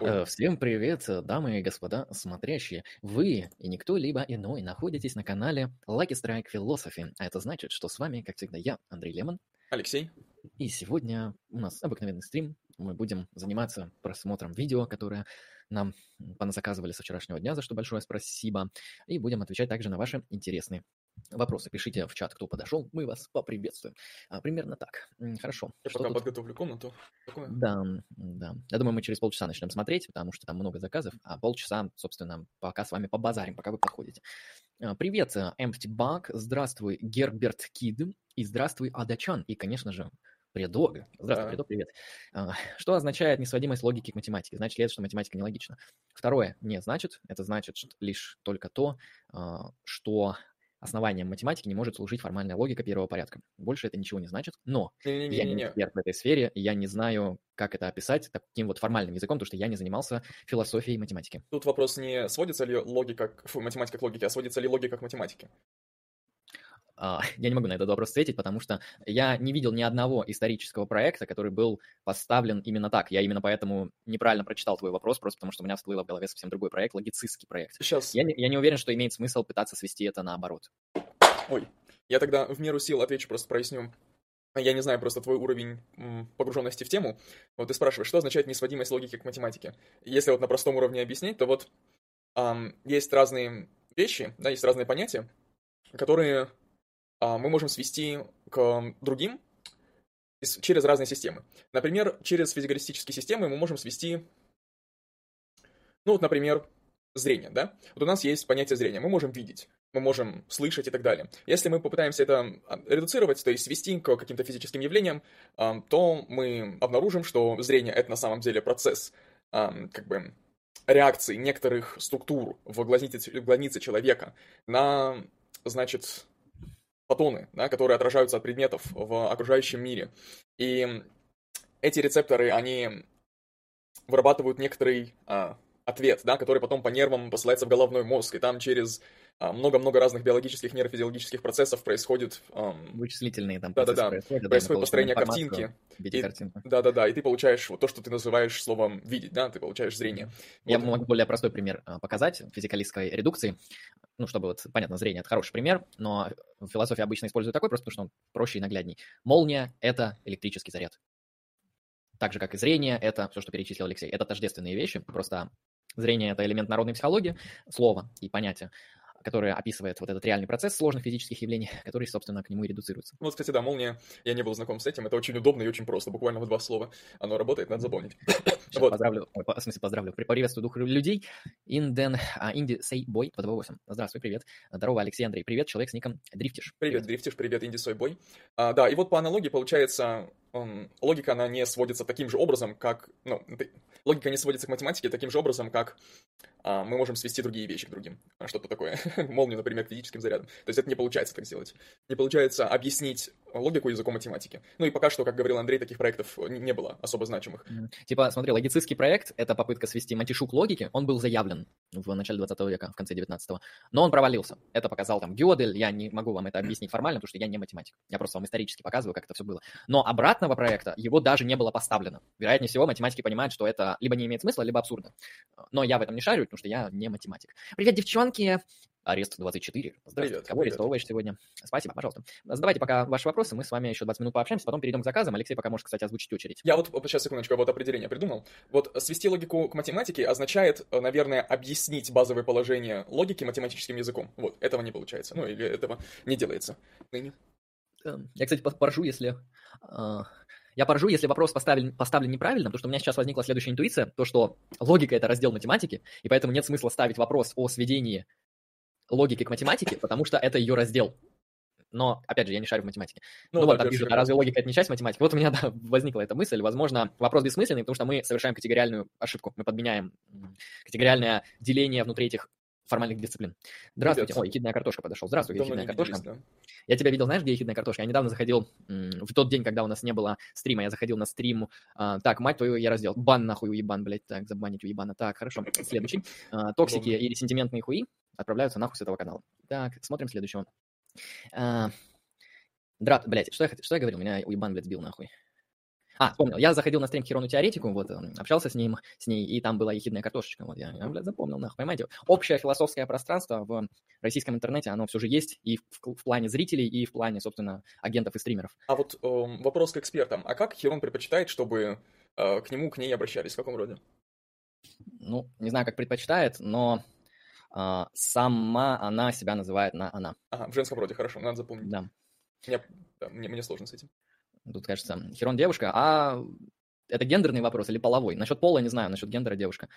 Э, Всем привет, э, дамы и господа смотрящие. Вы и никто либо иной находитесь на канале Lucky Strike Philosophy. А это значит, что с вами, как всегда, я, Андрей Лемон. Алексей. И сегодня у нас обыкновенный стрим. Мы будем заниматься просмотром видео, которое нам заказывали со вчерашнего дня, за что большое спасибо. И будем отвечать также на ваши интересные вопросы. Пишите в чат, кто подошел, мы вас поприветствуем. А, примерно так. Хорошо. Я Что пока тут? подготовлю комнату. Такое. Да, да. Я думаю, мы через полчаса начнем смотреть, потому что там много заказов, а полчаса, собственно, пока с вами побазарим, пока вы подходите. А, Привет, э, Empty Bug, здравствуй, Герберт Кид, и здравствуй, Адачан, и, конечно же, Предог. Здравствуй, Да. Предог, привет. А, Что означает несводимость логики к математике? Значит ли это, что математика нелогична? Второе, не значит. Это значит лишь только то, а, что основанием математики не может служить формальная логика первого порядка. Больше это ничего не значит, но я не Не-не-не-не. эксперт в этой сфере, и я не знаю, как это описать таким вот формальным языком, потому что я не занимался философией математики. Тут вопрос не сводится ли логика, к, фу, математика к логике, а сводится ли логика к математике. А, Я не могу на этот вопрос ответить, потому что я не видел ни одного исторического проекта, который был поставлен именно так. Я именно поэтому неправильно прочитал твой вопрос, просто потому что у меня всплыло в голове совсем другой проект, логицистский проект. Сейчас, Я не, я не уверен, что имеет смысл пытаться свести это наоборот. ой, я тогда в меру сил отвечу, просто проясню. Я не знаю просто твой уровень погруженности в тему. Вот ты спрашиваешь, что означает несводимость логики к математике? Если вот на простом уровне объяснить, то вот ам, есть разные вещи, да, есть разные понятия, которые мы можем свести к другим через разные системы. Например, через физикалистические системы мы можем свести, ну вот, например, зрение, да? Вот у нас есть понятие зрения, мы можем видеть, мы можем слышать и так далее. Если мы попытаемся это а, редуцировать, то есть свести к каким-то физическим явлениям, ам, то мы обнаружим, что зрение — это на самом деле процесс, как бы, реакции некоторых структур в глазнице, в глазнице человека на, значит, фотоны, да, которые отражаются от предметов в окружающем мире. И эти рецепторы, они вырабатывают некоторый а, ответ, да, который потом по нервам посылается в головной мозг, и там через много-много разных биологических, нейрофизиологических процессов происходит, Вычислительные там процессы происходят. да, мы происходит получаем построение картинки. И-. Да-да-да, и ты получаешь вот то, что ты называешь словом «видеть», да, ты получаешь зрение. Я Вот. могу более простой пример а, показать физикалистской редукции. Ну, чтобы вот, понятно, зрение – это хороший пример, но в философии обычно используют такой, просто потому что он проще и наглядней. Молния – это электрический заряд. Так же, как и зрение – это все, что перечислил Алексей. Это тождественные вещи, просто зрение – это элемент народной психологии, слово и понятие, которое описывает вот этот реальный процесс сложных физических явлений, который, собственно, к нему и редуцируется. Вот, кстати, да, молния, я не был знаком с этим, это очень удобно и очень просто, буквально в два слова. Оно работает, надо запомнить. Сейчас Вот. поздравлю, ой, по- в смысле поздравлю, при- приветствую дух людей. Инден, а, Инди Сей Бой по 2.8. Здравствуй, привет. Здорово, Алексей Андрей. Привет, человек с ником Дрифтиш. Привет, Дрифтиш, привет, Инди Сойбой. А, да, и вот по аналогии получается, логика, она не сводится таким же образом, как... Ну, логика не сводится к математике таким же образом, как а, мы можем свести другие вещи к другим. А, Что-то такое. Молнию, например, к физическим зарядам. То есть это не получается так сделать. Не получается объяснить логику языком математики. Ну и пока что, как говорил Андрей, таких проектов не не было особо значимых. Типа, смотри, логицистский проект — это попытка свести матишу к логике. Он был заявлен в начале 20 века, в конце 19 но он провалился. Это показал там Гёдель, я не могу вам это объяснить формально, потому что я не математик. Я просто вам исторически показываю, как это все было. Но обратного проекта, его даже не было поставлено. Вероятнее всего, математики понимают, что это либо не имеет смысла, либо абсурдно. Но я в этом не шарю, потому что я не математик. Привет, девчонки! Арест 24. Здравствуйте. Привет, Кого привет. арестовываешь сегодня? Спасибо, пожалуйста. Задавайте пока ваши вопросы, мы с вами еще 20 минут пообщаемся, потом перейдем к заказам. Алексей пока может, кстати, озвучить очередь. Я вот, сейчас, секундочку, я вот определение придумал. Вот свести логику к математике означает, э, наверное, объяснить базовые положения логики математическим языком. Вот, этого не получается. Ну, или этого не делается. Ныне. Эм, Я, кстати, по- поржу, если... а, Я поржу, если вопрос поставлен, поставлен неправильно, потому что у меня сейчас возникла следующая интуиция, то, что логика — это раздел математики, и поэтому нет смысла ставить вопрос о сведении логики к математике, потому что это ее раздел. Но, опять же, я не шарю в математике. Ну, да, вот, там пишут, а разве логика — это не часть математики? Вот у меня, да, возникла эта мысль. Возможно, вопрос бессмысленный, потому что мы совершаем категориальную ошибку. Мы подменяем категориальное деление внутри этих формальных дисциплин. Здравствуйте. Ой, ехидная картошка подошел. Здравствуй, Давно ехидная не картошка. да. Я тебя видел, знаешь, где ехидная картошка? Я недавно заходил в тот день, когда у нас не было стрима, я заходил на стрим. а, так, мать твою, я раздел. Бан нахуй уебан, блядь. Так, забанить уебана. Так, хорошо. Следующий. А, токсики или сентиментные хуи отправляются нахуй с этого канала. Так, смотрим следующего. А, Драт, блядь, что я, что я говорил? Меня уебан, блядь, сбил нахуй. А, вспомнил. Я заходил на стрим Херону Теоретику, вот, эм, общался с ним, с ней, и там была ехидная картошечка. Вот я, я блядь, запомнил, нахуй, понимаете? Общее философское пространство в российском интернете, оно все же есть и в, в плане зрителей, и в плане, собственно, агентов и стримеров. А вот э, вопрос к экспертам. А как Херон предпочитает, чтобы э, к нему, к ней обращались? В каком роде? Ну, не знаю, как предпочитает, но э, сама она себя называет на она. Ага, в женском роде, хорошо, надо запомнить. Да. Мне, да, мне, мне сложно с этим. Тут, кажется, Херон девушка, а это гендерный вопрос или половой? Насчет пола не знаю, насчет гендера девушка.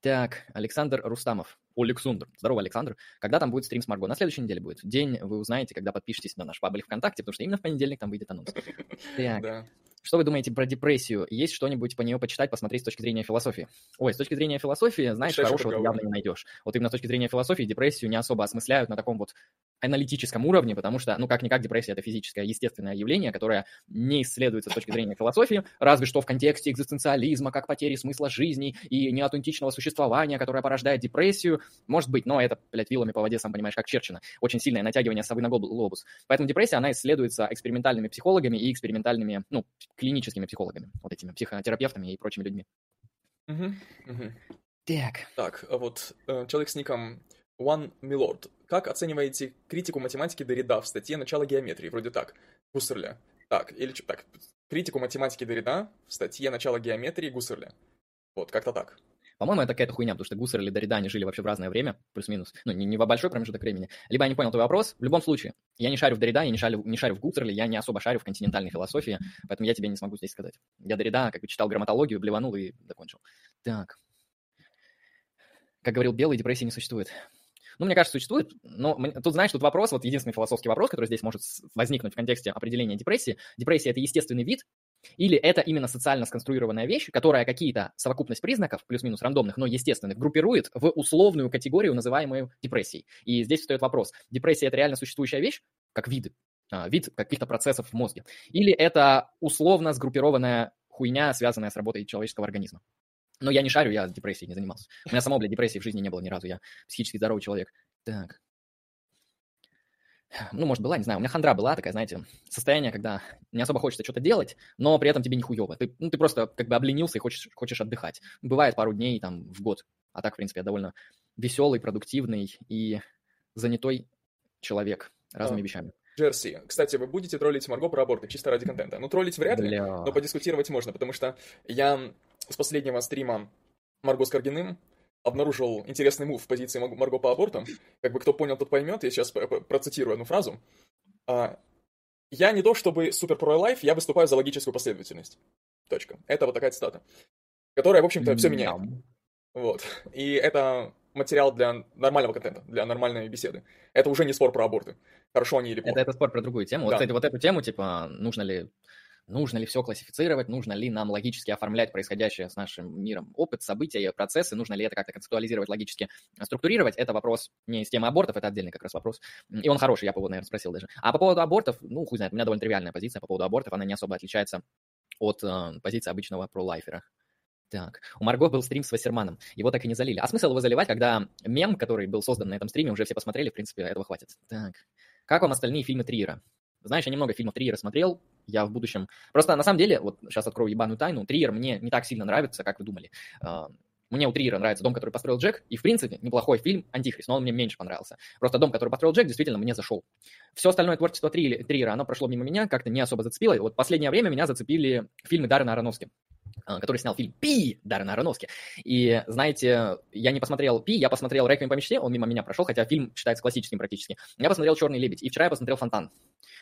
Так, Александр Рустамов. Александр. Здорово, Александр. Когда там будет стрим с Марго? На следующей неделе будет. День вы узнаете, когда подпишетесь на наш паблик ВКонтакте, потому что именно в понедельник там выйдет анонс. Так. Да. Что вы думаете про депрессию? Есть что-нибудь по нее почитать, посмотреть с точки зрения философии? Ой, с точки зрения философии, знаешь, Шесть хорошего ты явно не найдешь. Вот именно с точки зрения философии депрессию не особо осмысляют на таком вот аналитическом уровне, потому что, ну, как-никак, депрессия — это физическое, естественное явление, которое не исследуется с точки зрения философии, разве что в контексте экзистенциализма, как потери смысла жизни и неаутентичного существования, которое порождает депрессию. Может быть, но это, блядь, вилами по воде, сам понимаешь, как черчено. Очень сильное натягивание совы на глобус. Поэтому депрессия, она исследуется экспериментальными психологами и экспериментальными, ну, клиническими психологами, вот этими психотерапевтами и прочими людьми. Угу, угу. Так. Так, а вот э, человек с ником One Milord. Как оцениваете критику математики Дорида в статье «Начало геометрии»? Вроде так. Гуссерля. Так, или что? Так, критику математики Дорида в статье «Начало геометрии» Гуссерля. Вот, как-то так. По-моему, это какая-то хуйня, потому что Гуссер или Дорида, они жили вообще в разное время, плюс-минус. Ну, не, не во большой промежуток времени. Либо я не понял твой вопрос. В любом случае, я не шарю в Дорида, я не шарю, не шарю в Гуссерле, я не особо шарю в континентальной философии, поэтому я тебе не смогу здесь сказать. Я Дорида, как бы читал грамматологию, блеванул и закончил. Так. Как говорил Белый, депрессии не существует. Ну, мне кажется, существует, но тут, знаешь, тут вопрос, вот единственный философский вопрос, который здесь может возникнуть в контексте определения депрессии. Депрессия – это естественный вид, или это именно социально сконструированная вещь, которая какие-то совокупность признаков, плюс-минус рандомных, но естественных, группирует в условную категорию, называемую депрессией. И здесь встает вопрос, депрессия – это реально существующая вещь, как вид, а, вид каких-то процессов в мозге, или это условно сгруппированная хуйня, связанная с работой человеческого организма. Но я не шарю, я депрессией не занимался. У меня самого, блядь, депрессии в жизни не было ни разу. Я психически здоровый человек. Так. Ну, может, была, не знаю. У меня хандра была такая, знаете, состояние, когда не особо хочется что-то делать, но при этом тебе не хуёво. Ты, ну, ты просто как бы обленился и хочешь, хочешь отдыхать. Бывает пару дней там в год. А так, в принципе, я довольно веселый, продуктивный и занятой человек разными а. вещами. Джерси. Кстати, вы будете троллить Марго про аборты чисто ради контента? Ну, троллить вряд ли, Бля. но подискутировать можно, потому что я с последнего стрима Марго с Каргиным обнаружил интересный мув в позиции Марго по абортам. Как бы кто понял, тот поймет. Я сейчас процитирую одну фразу. А, «Я не то чтобы супер про лайф, я выступаю за логическую последовательность». Точка. Это вот такая цитата. Которая, в общем-то, все меняет. Вот. И это материал для нормального контента, для нормальной беседы. Это уже не спор про аборты. Хорошо они или плохо. Это, это спор про другую тему. Да. Вот, кстати, вот эту тему, типа, нужно ли нужно ли все классифицировать, нужно ли нам логически оформлять происходящее с нашим миром опыт, события, процессы, нужно ли это как-то концептуализировать, логически структурировать, это вопрос не из темы абортов, это отдельный как раз вопрос. И он хороший, я бы его, наверное, спросил даже. А по поводу абортов, ну, хуй знает, у меня довольно тривиальная позиция по поводу абортов, она не особо отличается от э, позиции обычного пролайфера. Так, у Марго был стрим с Вассерманом, его так и не залили. А смысл его заливать, когда мем, который был создан на этом стриме, уже все посмотрели, в принципе, этого хватит. Так, как вам остальные фильмы Триера? Знаешь, я немного фильмов Триера смотрел, я в будущем... Просто на самом деле, вот сейчас открою ебаную тайну, Триер мне не так сильно нравится, как вы думали. Мне у Триера нравится «Дом, который построил Джек», и, в принципе, неплохой фильм «Антихрист», но он мне меньше понравился. Просто «Дом, который построил Джек» действительно мне зашел. Все остальное творчество Триера, оно прошло мимо меня, как-то не особо зацепило. И вот последнее время меня зацепили фильмы Даррена Аронофски который снял фильм «Пи» Даррена Аронофски. И, знаете, я не посмотрел «Пи», я посмотрел «Реквием по мечте», он мимо меня прошел, хотя фильм считается классическим практически. Я посмотрел «Черный лебедь», и вчера я посмотрел «Фонтан».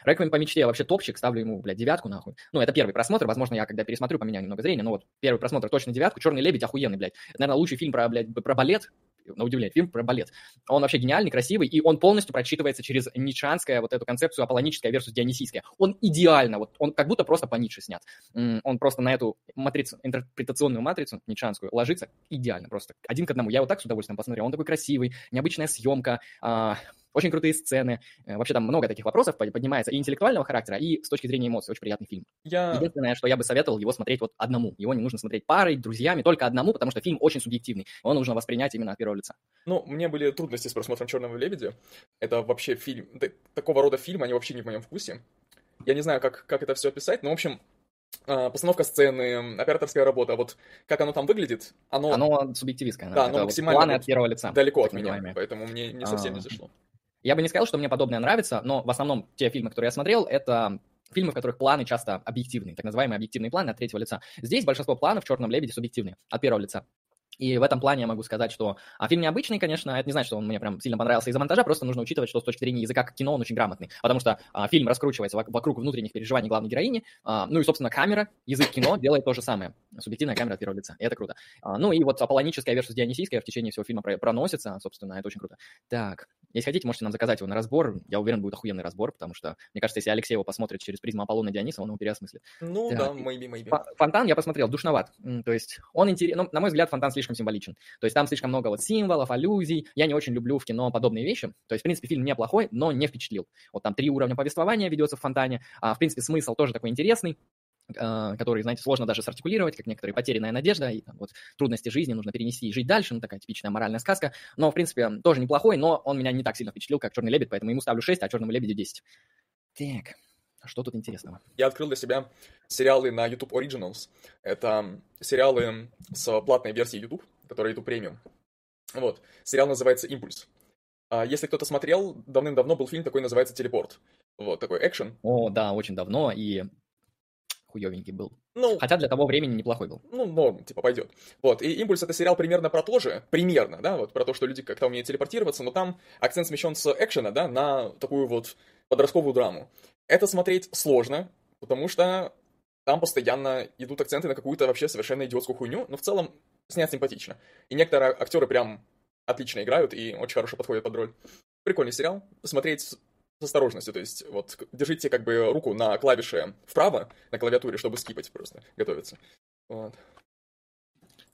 Реквием по мечте вообще топчик, ставлю ему, блядь, девятку нахуй. Ну, это первый просмотр, возможно, я когда пересмотрю, поменяю немного зрения, но вот первый просмотр точно девятку, Черный лебедь охуенный, блядь. Это, наверное, лучший фильм про, блядь, про балет, на удивление, фильм про балет. Он вообще гениальный, красивый, и он полностью прочитывается через ницшанское вот эту концепцию аполлоническая versus дионисийская. Он идеально, вот он как будто просто по Ницше снят. Он просто на эту матрицу, интерпретационную матрицу ницшанскую ложится идеально, просто один к одному. Я его так с удовольствием посмотрел. Он такой красивый, необычная съемка, а, очень крутые сцены. Э, вообще там много таких вопросов поднимается и интеллектуального характера, и с точки зрения эмоций. Очень приятный фильм. Я... Единственное, что я бы советовал его смотреть вот одному. Его не нужно смотреть парой, друзьями, только одному, потому что фильм очень субъективный. Его нужно воспринять именно от первого лица. Ну, мне были трудности с просмотром «Черного лебедя». Это вообще фильм... Такого рода фильм, они вообще не в моем вкусе. Я не знаю, как, как это все описать, но, в общем, а, постановка сцены, операторская работа, вот как оно там выглядит, оно... Оно субъективистское. Да, оно максимально планы от первого лица. Далеко от меня, поэтому мне не совсем а... не зашло. Я бы не сказал, что мне подобное нравится, но в основном те фильмы, которые я смотрел, это фильмы, в которых планы часто объективные, так называемые объективные планы от третьего лица. Здесь большинство планов в «Черном лебеде» субъективные, от первого лица. И в этом плане я могу сказать, что а фильм необычный, конечно, это не значит, что он мне прям сильно понравился из-за монтажа, просто нужно учитывать, что с точки зрения языка как кино он очень грамотный, потому что а, фильм раскручивается вокруг внутренних переживаний главной героини, а, ну и, собственно, камера, язык кино делает то же самое, субъективная камера от первого лица, и это круто. А, ну и вот аполлоническая versus дионисийская в течение всего фильма проносится, собственно, это очень круто. Так, если хотите, можете нам заказать его на разбор, я уверен, будет охуенный разбор, потому что, мне кажется, если Алексей его посмотрит через призму Аполлона Диониса, он его переосмыслит. Ну так. да, maybe, maybe. Фонтан я посмотрел, душноват, то есть он интересен, ну, на мой взгляд, фонтан слишком символичен. То есть там слишком много вот символов, аллюзий. Я не очень люблю в кино подобные вещи. То есть, в принципе, фильм неплохой, но не впечатлил. Вот там три уровня повествования ведется в фонтане. А, в принципе, смысл тоже такой интересный а, который, знаете, сложно даже сартикулировать, как некоторые потерянная надежда, и вот, трудности жизни нужно перенести и жить дальше, ну, такая типичная моральная сказка, но, в принципе, тоже неплохой, но он меня не так сильно впечатлил, как «Черный лебедь», поэтому ему ставлю 6, а «Черному лебедю» 10. Так, что тут интересного? Я открыл для себя сериалы на YouTube Originals. Это сериалы с платной версией YouTube, которые YouTube Premium. Вот. Сериал называется «Импульс». А если кто-то смотрел, давным-давно был фильм такой, называется «Телепорт». Вот, такой экшен. О, да, очень давно, и хуёвенький был. Ну, Хотя для того времени неплохой был. Ну, норм, типа, пойдет. Вот, и «Импульс» — это сериал примерно про то же, примерно, да, вот, про то, что люди как-то умеют телепортироваться, но там акцент смещен с экшена, да, на такую вот подростковую драму. Это смотреть сложно, потому что там постоянно идут акценты на какую-то вообще совершенно идиотскую хуйню, но в целом снят симпатично. И некоторые актеры прям отлично играют и очень хорошо подходят под роль. Прикольный сериал. Смотреть с осторожностью, то есть вот держите как бы руку на клавише вправо на клавиатуре, чтобы скипать просто, готовиться. Вот.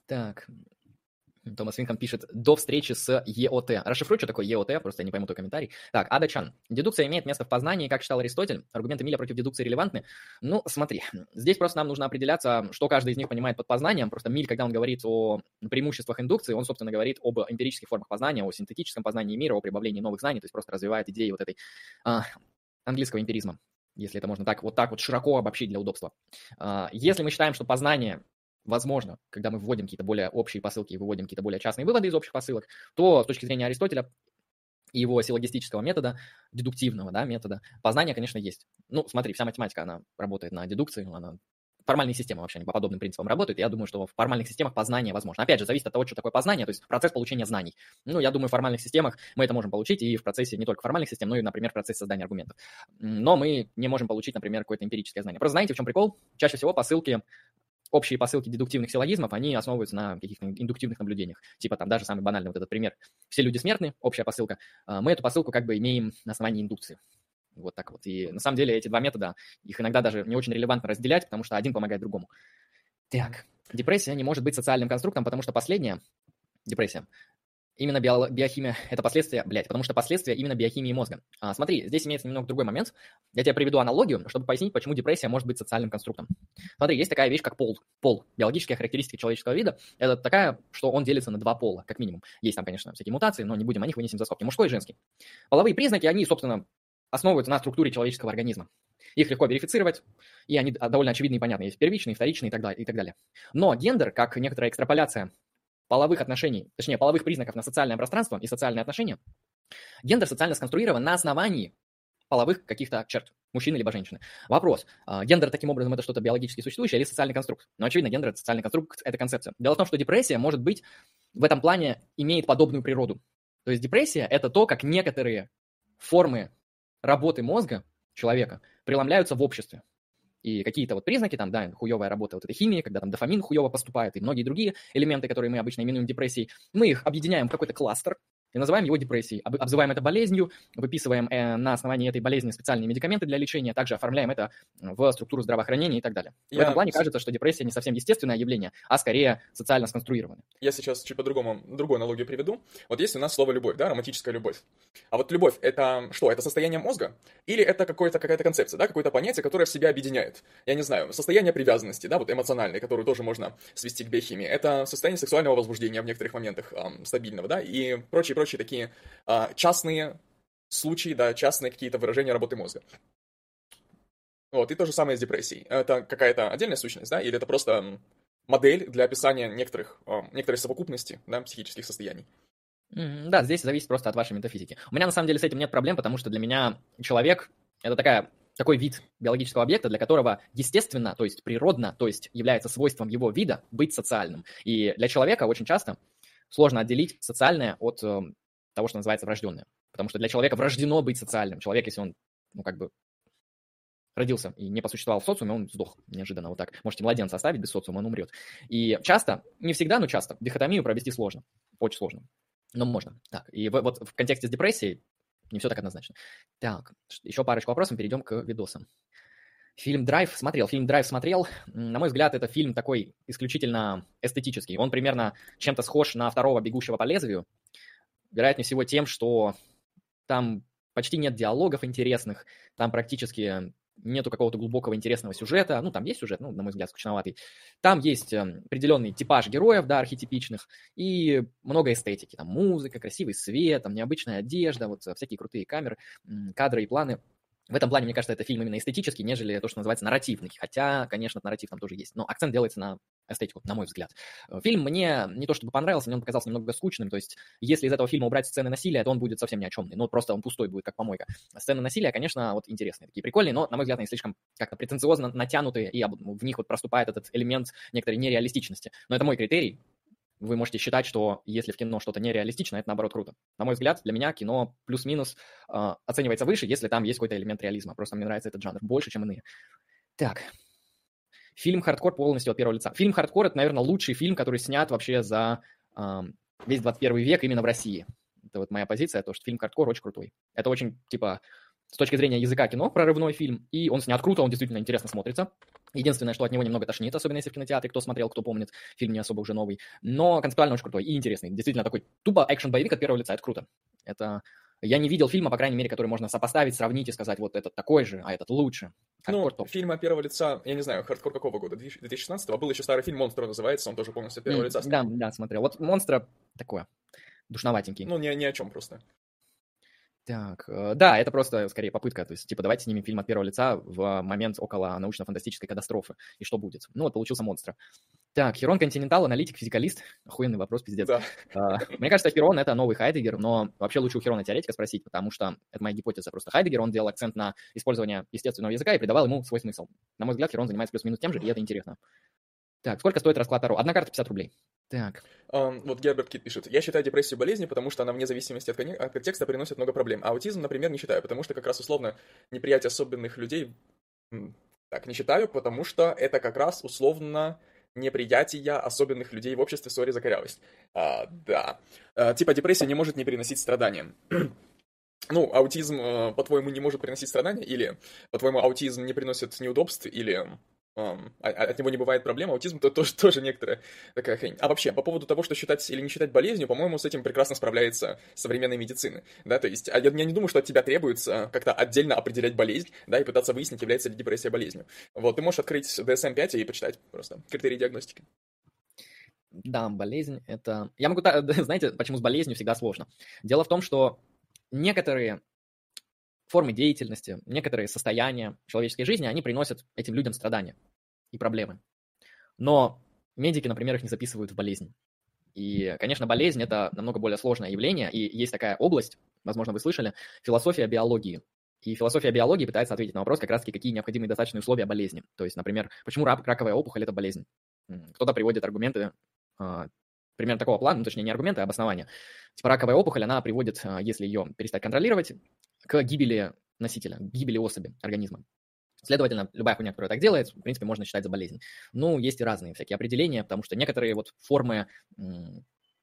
Так, Томас Винком пишет, до встречи с ЕОТ. Расшифруй, что такое ЕОТ, просто я не пойму твой комментарий. Так, Ада Чан. Дедукция имеет место в познании, как считал Аристотель. Аргументы Миля против дедукции релевантны. Ну, смотри, здесь просто нам нужно определяться, что каждый из них понимает под познанием. Просто Миль, когда он говорит о преимуществах индукции, он, собственно, говорит об эмпирических формах познания, о синтетическом познании мира, о прибавлении новых знаний, то есть просто развивает идеи вот этой а, английского эмпиризма если это можно так вот так вот широко обобщить для удобства. А, если мы считаем, что познание возможно, когда мы вводим какие-то более общие посылки и выводим какие-то более частные выводы из общих посылок, то с точки зрения Аристотеля и его силлогистического метода, дедуктивного да, метода, познание, конечно, есть. Ну, смотри, вся математика, она работает на дедукции, она формальные системы вообще по подобным принципам работают. Я думаю, что в формальных системах познание возможно. Опять же, зависит от того, что такое познание, то есть процесс получения знаний. Ну, я думаю, в формальных системах мы это можем получить и в процессе не только формальных систем, но и, например, в процессе создания аргументов. Но мы не можем получить, например, какое-то эмпирическое знание. Просто знаете, в чем прикол? Чаще всего посылки общие посылки дедуктивных силлогизмов, они основываются на каких-то индуктивных наблюдениях. Типа там даже самый банальный вот этот пример. Все люди смертны, общая посылка. А, мы эту посылку как бы имеем на основании индукции. Вот так вот. И на самом деле эти два метода, их иногда даже не очень релевантно разделять, потому что один помогает другому. Так, депрессия не может быть социальным конструктом, потому что последняя, депрессия, именно био, биохимия – это последствия, блядь, потому что последствия именно биохимии мозга. А, смотри, здесь имеется немного другой момент. Я тебе приведу аналогию, чтобы пояснить, почему депрессия может быть социальным конструктом. Смотри, есть такая вещь, как пол. Пол. Биологические характеристики человеческого вида – это такая, что он делится на два пола, как минимум. Есть там, конечно, всякие мутации, но не будем о них вынесем за скобки. Мужской и женский. Половые признаки, они, собственно, основываются на структуре человеческого организма. Их легко верифицировать, и они довольно очевидны и понятны. Есть первичные, вторичные и так далее. Но гендер, как некоторая экстраполяция половых отношений, точнее, половых признаков на социальное пространство и социальные отношения, гендер социально сконструирован на основании половых каких-то черт, мужчины либо женщины. Вопрос, а, гендер таким образом это что-то биологически существующее или социальный конструкт? Ну, очевидно, гендер это социальный конструкт, это концепция. Дело в том, что депрессия может быть в этом плане имеет подобную природу. То есть депрессия это то, как некоторые формы работы мозга человека преломляются в обществе и какие-то вот признаки, там, да, хуевая работа вот этой химии, когда там дофамин хуево поступает, и многие другие элементы, которые мы обычно именуем депрессией, мы их объединяем в какой-то кластер, и называем его депрессией. Обзываем это болезнью, выписываем э, на основании этой болезни специальные медикаменты для лечения, также оформляем это в структуру здравоохранения и так далее. Я... В этом плане кажется, что депрессия не совсем естественное явление, а скорее социально сконструированное. Я сейчас чуть по-другому, другую аналогию приведу. Вот есть у нас слово «любовь», да, романтическая любовь. А вот любовь — это что? Это состояние мозга? Или это какое-то, какая-то концепция, да, какое-то понятие, которое в себя объединяет? Я не знаю, состояние привязанности, да, вот эмоциональное, которое тоже можно свести к биохимии. Это состояние сексуального возбуждения в некоторых моментах, эм, стабильного, да, и прочие-прочие такие а, частные случаи, да, частные какие-то выражения работы мозга. Вот, и то же самое с депрессией. Это какая-то отдельная сущность, да, или это просто модель для описания некоторых, э, некоторой совокупности, да, психических состояний? Да, здесь зависит просто от вашей метафизики. У меня на самом деле с этим нет проблем, потому что для меня человек — это такая такой вид биологического объекта, для которого естественно, то есть природно, то есть является свойством его вида быть социальным. И для человека очень часто сложно отделить социальное от э, того, что называется врожденное. Потому что для человека врождено быть социальным. Человек, если он, ну, как бы родился и не посуществовал в социуме, он сдох неожиданно вот так. Можете младенца оставить без социума, он умрет. И часто, не всегда, но часто, дихотомию провести сложно. Очень сложно. Но можно. Так, и вот в контексте с депрессией не все так однозначно. Так, еще парочку вопросов, перейдем к видосам. Фильм «Драйв» смотрел. Фильм «Драйв» смотрел. На мой взгляд, это фильм такой исключительно эстетический. Он примерно чем-то схож на второго «Бегущего по лезвию». Вероятнее всего тем, что там почти нет диалогов интересных, там практически нету какого-то глубокого интересного сюжета. Ну, там есть сюжет, ну, на мой взгляд, скучноватый. Там есть эм, определенный типаж героев, да, архетипичных, и много эстетики. Там музыка, красивый свет, там необычная одежда, вот э, всякие крутые камеры, кадры и планы. В этом плане, мне кажется, это фильм именно эстетический, нежели то, что называется нарративный. Хотя, конечно, нарратив там тоже есть. Но акцент делается на эстетику, на мой взгляд. Э, фильм мне не то чтобы понравился, мне он показался немного скучным. То есть, если из этого фильма убрать сцены насилия, то он будет совсем ни о чем. Ну, просто он пустой будет, как помойка. Сцены насилия, конечно, вот интересные, такие прикольные, но, на мой взгляд, они слишком как-то претенциозно натянутые, и в них вот проступает этот элемент некоторой нереалистичности. Но это мой критерий вы можете считать, что если в кино что-то нереалистично, это наоборот круто. На мой взгляд, для меня кино плюс-минус э, оценивается выше, если там есть какой-то элемент реализма. Просто мне нравится этот жанр больше, чем иные. Так. Фильм «Хардкор» полностью от первого лица. Фильм «Хардкор» — это, наверное, лучший фильм, который снят вообще за э, весь 21 век именно в России. Это вот моя позиция, то, что фильм «Хардкор» очень крутой. Это очень, типа, с точки зрения языка кино, прорывной фильм, и он снят круто, он действительно интересно смотрится. Единственное, что от него немного тошнит, особенно если в кинотеатре, кто смотрел, кто помнит, фильм не особо уже новый. Но концептуально очень крутой и интересный. Действительно такой тупо экшен-боевик от первого лица, это круто. Это я не видел фильма, по крайней мере, который можно сопоставить, сравнить и сказать, вот этот такой же, а этот лучше. Хардкор ну, топ. фильм от первого лица, я не знаю, хардкор какого года? 2016 -го? Был еще старый фильм «Монстр» называется, он тоже полностью от первого mm, лица. Да, да, смотрел. Вот «Монстра» такое, душноватенький. Ну, ни, ни о чем просто. Так, э, да, это просто скорее попытка, то есть, типа, давайте снимем фильм от первого лица в момент около научно-фантастической катастрофы, и что будет? Ну, вот получился монстр. Так, Херон Континентал, аналитик, физикалист. Охуенный вопрос, пиздец. Да. Uh, мне кажется, Херон — это новый Хайдегер, но вообще лучше у Херона теоретика спросить, потому что это моя гипотеза. Просто Хайдегер, он делал акцент на использование естественного языка и придавал ему свой смысл. На мой взгляд, Херон занимается плюс-минус тем же, и это интересно. Так, сколько стоит расклад Таро? Одна карта 50 рублей. Так. Um, вот Герберт Кит пишет. Я считаю депрессию болезнью, потому что она вне зависимости от, кон... от контекста приносит много проблем. А аутизм, например, не считаю, потому что как раз условно неприятие особенных людей... Так, не считаю, потому что это как раз условно неприятие особенных людей в обществе, сори за корявость. А, да. А, типа депрессия не может не приносить страдания. ну, аутизм, э, по-твоему, не может приносить страдания? Или, по-твоему, аутизм не приносит неудобств? Или Um, от него не бывает проблем, аутизм то тоже, тоже некоторая такая хрень. А вообще, по поводу того, что считать или не считать болезнью, по-моему, с этим прекрасно справляется современная медицина, да, то есть, а я, я не думаю, что от тебя требуется как-то отдельно определять болезнь, да, и пытаться выяснить, является ли депрессия болезнью. Вот, ты можешь открыть DSM-5 и почитать просто критерии диагностики. Да, болезнь это... Я могу... Знаете, почему с болезнью всегда сложно? Дело в том, что некоторые формы деятельности, некоторые состояния человеческой жизни, они приносят этим людям страдания и проблемы. Но медики, например, их не записывают в болезнь. И, конечно, болезнь – это намного более сложное явление, и есть такая область, возможно, вы слышали, философия биологии. И философия биологии пытается ответить на вопрос, как раз-таки, какие необходимые достаточные условия болезни. То есть, например, почему рак, раковая опухоль – это болезнь? Кто-то приводит аргументы а, примерно такого плана, ну, точнее, не аргументы, а обоснования. Типа раковая опухоль, она приводит, а, если ее перестать контролировать, к гибели носителя, к гибели особи организма. Следовательно, любая хуйня, которая так делает, в принципе, можно считать за болезнь. Ну, есть и разные всякие определения, потому что некоторые вот формы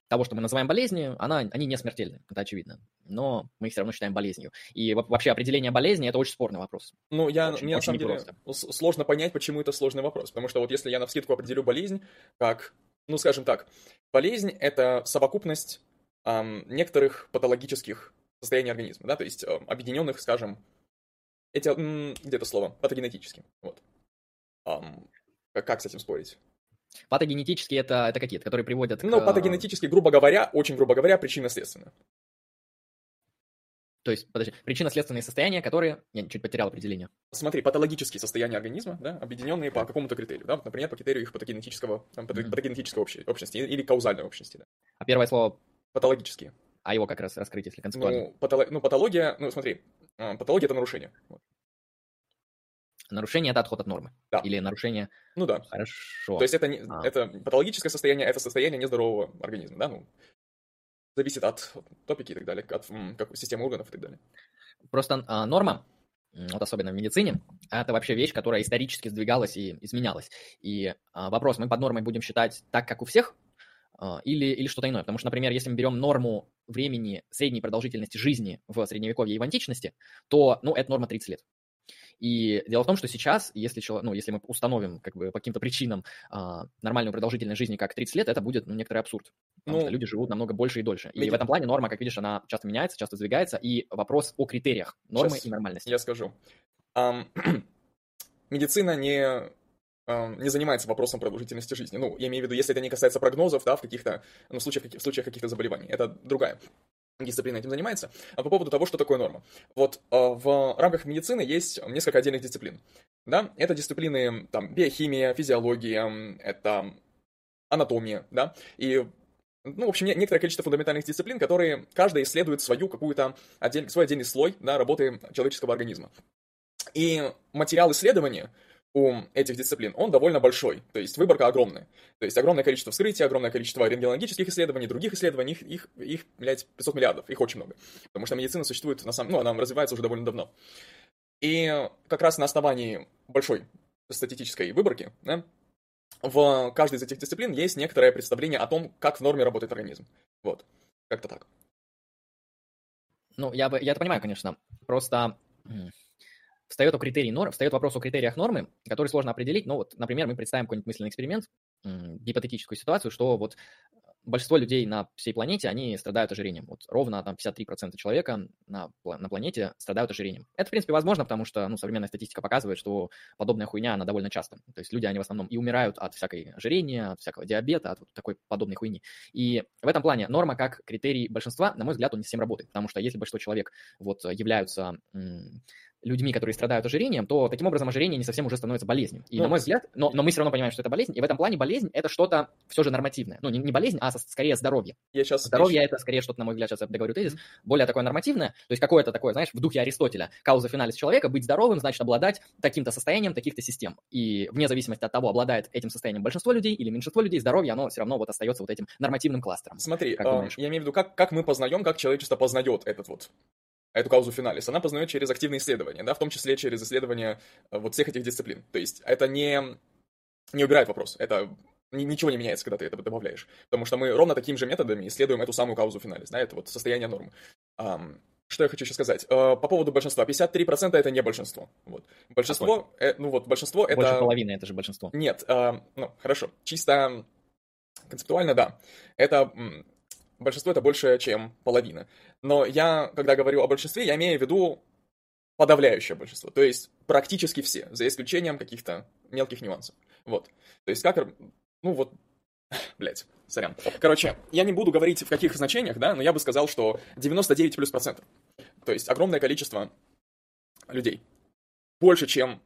того, что мы называем болезнью, она, они не смертельны, это очевидно. Но мы их все равно считаем болезнью. И вообще определение болезни – это очень спорный вопрос. Ну, я, очень, мне очень на самом деле сложно понять, почему это сложный вопрос. Потому что вот если я на вскидку определю болезнь как, ну, скажем так, болезнь – это совокупность эм, некоторых патологических состояние организма, да, то есть э, объединенных, скажем, эти, где-то слово, патогенетически, вот. Um, как, как с этим спорить? Патогенетические это, это какие-то, которые приводят ну, к... Ну, патогенетически, грубо говоря, очень грубо говоря, причинно-следственно. То есть, подожди, причинно-следственные состояния, которые... Я чуть потерял определение. Смотри, патологические состояния организма, да, объединенные по какому-то критерию, да, например, по критерию их патогенетического, там, патогенетической общности или каузальной общности, да. А первое слово... Патологические. А его как раз раскрыть, если концептуально. Ну, патолог... ну патология, ну смотри, а, патология это нарушение. Вот. Нарушение это отход от нормы. Да. Или нарушение. Ну да. Хорошо. То есть это, не, а. это патологическое состояние, это состояние нездорового организма, да, ну, зависит от топики и так далее, от как, системы органов и так далее. Просто а, норма, вот особенно в медицине, это вообще вещь, которая исторически сдвигалась и изменялась. И а, вопрос, мы под нормой будем считать так, как у всех, а, или, или что-то иное. Потому что, например, если мы берем норму времени средней продолжительности жизни в средневековье и в античности, то, ну, это норма 30 лет. И дело в том, что сейчас, если, человек, ну, если мы установим как бы по каким-то причинам а, нормальную продолжительность жизни как 30 лет, это будет ну, некоторый абсурд. Потому ну, что люди живут намного больше и дольше. И в этом плане норма, как видишь, она часто меняется, часто сдвигается. И вопрос о критериях нормы Сейчас и нормальности. Я скажу. Um, медицина не не занимается вопросом продолжительности жизни. Ну, я имею в виду, если это не касается прогнозов, да, в каких-то, ну, случаях, в случаях каких-то заболеваний. Это другая дисциплина этим занимается. А по поводу того, что такое норма. Вот а, в рамках медицины есть несколько отдельных дисциплин. Да, это дисциплины, там, биохимия, физиология, это анатомия, да, и ну, в общем, некоторое количество фундаментальных дисциплин, которые каждая исследует свою какую-то отдель, свой отдельный слой да, работы человеческого организма. И материал исследования у этих дисциплин, он довольно большой, то есть выборка огромная. То есть огромное количество вскрытий, огромное количество рентгенологических исследований, других исследований, их, их, их блядь, 500 миллиардов, их очень много. Потому что медицина существует, на самом, ну, она развивается уже довольно давно. И как раз на основании большой статистической выборки, да, в каждой из этих дисциплин есть некоторое представление о том, как в норме работает организм. Вот, как-то так. Ну, я, бы, я это понимаю, конечно. Просто встает, о критерии норм, встает вопрос о критериях нормы, который сложно определить. Ну вот, например, мы представим какой-нибудь мысленный эксперимент, гипотетическую ситуацию, что вот большинство людей на всей планете, они страдают ожирением. Вот ровно там 53% человека на, на планете страдают ожирением. Это, в принципе, возможно, потому что ну, современная статистика показывает, что подобная хуйня, она довольно часто. То есть люди, они в основном и умирают от всякой ожирения, от всякого диабета, от вот такой подобной хуйни. И в этом плане норма как критерий большинства, на мой взгляд, он не совсем работает, потому что если большинство человек вот являются людьми, которые страдают ожирением, то таким образом ожирение не совсем уже становится болезнью. И, ну, на мой взгляд, но, но мы все равно понимаем, что это болезнь, и в этом плане болезнь – это что-то все же нормативное. Ну, не, не болезнь, а скорее здоровье. Я сейчас... Здоровье – это скорее что-то, на мой взгляд, сейчас я договорю тезис, более такое нормативное, то есть какое-то такое, знаешь, в духе Аристотеля, кауза финалис человека, быть здоровым, значит обладать таким-то состоянием таких-то систем. И вне зависимости от того, обладает этим состоянием большинство людей или меньшинство людей, здоровье, оно все равно вот остается вот этим нормативным кластером. Смотри, э, я имею в виду, как, как мы познаем, как человечество познает этот вот эту каузу финалис, она познает через активные исследования, да, в том числе через исследования э, вот всех этих дисциплин. То есть это не, не убирает вопрос, это ничего не меняется, когда ты это добавляешь. Потому что мы ровно такими же методами исследуем эту самую каузу финалис, да, это вот состояние нормы. Что я хочу еще сказать? Uh, по поводу большинства. 53% это не большинство. Вот. Большинство, э, ну вот, большинство Больше это... Больше половины, это же большинство. Нет, uh, ну, хорошо. Чисто концептуально, да. Это большинство это больше, чем половина. Но я, когда говорю о большинстве, я имею в виду подавляющее большинство. То есть практически все, за исключением каких-то мелких нюансов. Вот. То есть как... Ну вот... Блять, сорян. Короче, я не буду говорить в каких значениях, да, но я бы сказал, что 99 плюс процентов. То есть огромное количество людей. Больше, чем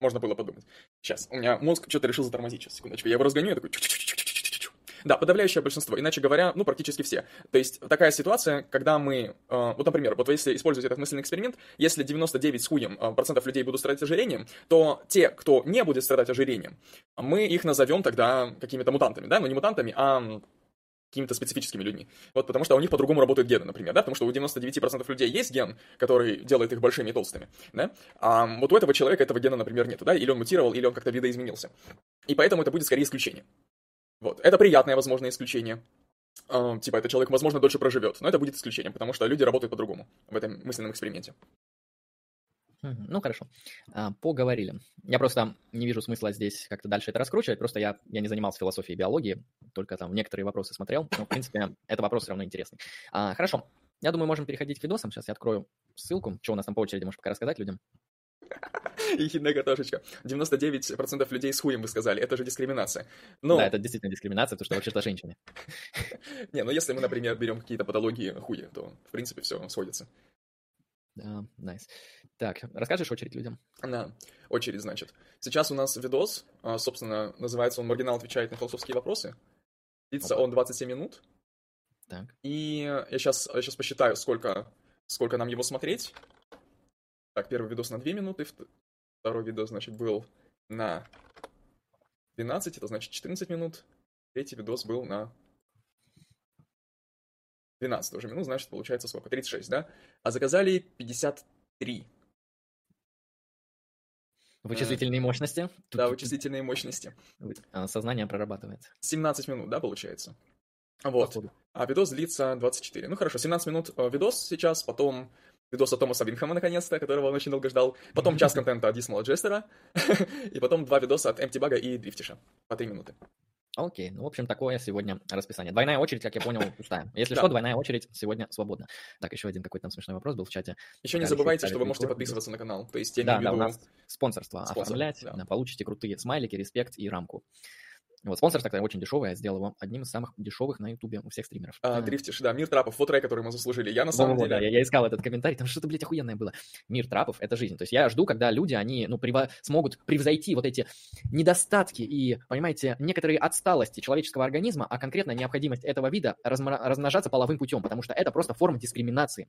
можно было подумать. Сейчас, у меня мозг что-то решил затормозить. Сейчас, секундочку. Я его разгоню, я такой... Да, подавляющее большинство, иначе говоря, ну, практически все. То есть такая ситуация, когда мы, э, вот, например, вот если использовать этот мысленный эксперимент, если 99 с хуем э, процентов людей будут страдать ожирением, то те, кто не будет страдать ожирением, мы их назовем тогда какими-то мутантами, да, ну не мутантами, а какими-то специфическими людьми. Вот потому что у них по-другому работают гены, например, да, потому что у 99% людей есть ген, который делает их большими и толстыми, да, а вот у этого человека этого гена, например, нету, да, или он мутировал, или он как-то видоизменился. И поэтому это будет скорее исключение. Вот. Это приятное, возможно, исключение. Uh, типа, этот человек, возможно, дольше проживет. Но это будет исключением, потому что люди работают по-другому в этом мысленном эксперименте. Ну, хорошо. А, поговорили. Я просто не вижу смысла здесь как-то дальше это раскручивать. Просто я, я не занимался философией биологии, только там некоторые вопросы смотрел. Но, в принципе, это вопрос все равно интересный. А, хорошо. Я думаю, можем переходить к видосам. Сейчас я открою ссылку. Что у нас там по очереди, можешь пока рассказать людям? Ехидная картошечка. 99% людей с хуем вы сказали. Это же дискриминация. Но... Да, это действительно дискриминация, потому что вообще-то женщины. Не, ну если мы, например, берем какие-то патологии хуя, то, в принципе, все сходится. Да, найс. Так, расскажешь очередь людям? На очередь, значит. Сейчас у нас видос, а, собственно, называется он «Маргинал отвечает на философские вопросы». Длится Опа. он 27 минут. Так. И я сейчас, я сейчас посчитаю, сколько, сколько нам его смотреть. Так, первый видос на 2 минуты, вт- второй видос, значит, был на 12, это значит 14 минут. Третий видос был на 12 уже минут, значит, получается сколько? 36, да? А заказали 53. Вычислительные мощности. Да, вычислительные мощности. Сознание прорабатывается. 17 минут, да, получается? Вот. Походу. А видос длится 24. Ну хорошо, 17 минут э, видос сейчас, потом видос от Томаса Винхэма, наконец-то, которого он очень долго ждал, потом час контента от Дисмала Джестера, и потом два видоса от Эмти Бага и Дрифтиша по 3 минуты. Окей, ну, в общем, такое сегодня расписание. Двойная очередь, как я понял, пустая. Если Да. что, двойная очередь сегодня свободна. Так, еще один какой-то там смешной вопрос был в чате. Еще не забывайте, что вы можете рекорд. подписываться на канал. То есть я Да, имею да, у виду... нас спонсорство Спонсор, оформлять, да, получите крутые смайлики, респект и рамку. Вот, спонсорство, кстати, очень дешевое, я сделал его одним из самых дешевых на ютубе у всех стримеров. а, Да. Дрифтиш, да, Мир Трапов, вот трек, который мы заслужили. Я на самом Во-во-во, деле... да, я, я искал этот комментарий, там что-то, блядь, охуенное было. Мир трапов — это жизнь. То есть я жду, когда люди, они, ну, прево- смогут превзойти вот эти недостатки и, понимаете, некоторые отсталости человеческого организма, а конкретно необходимость этого вида размра- размножаться половым путем, потому что это просто форма дискриминации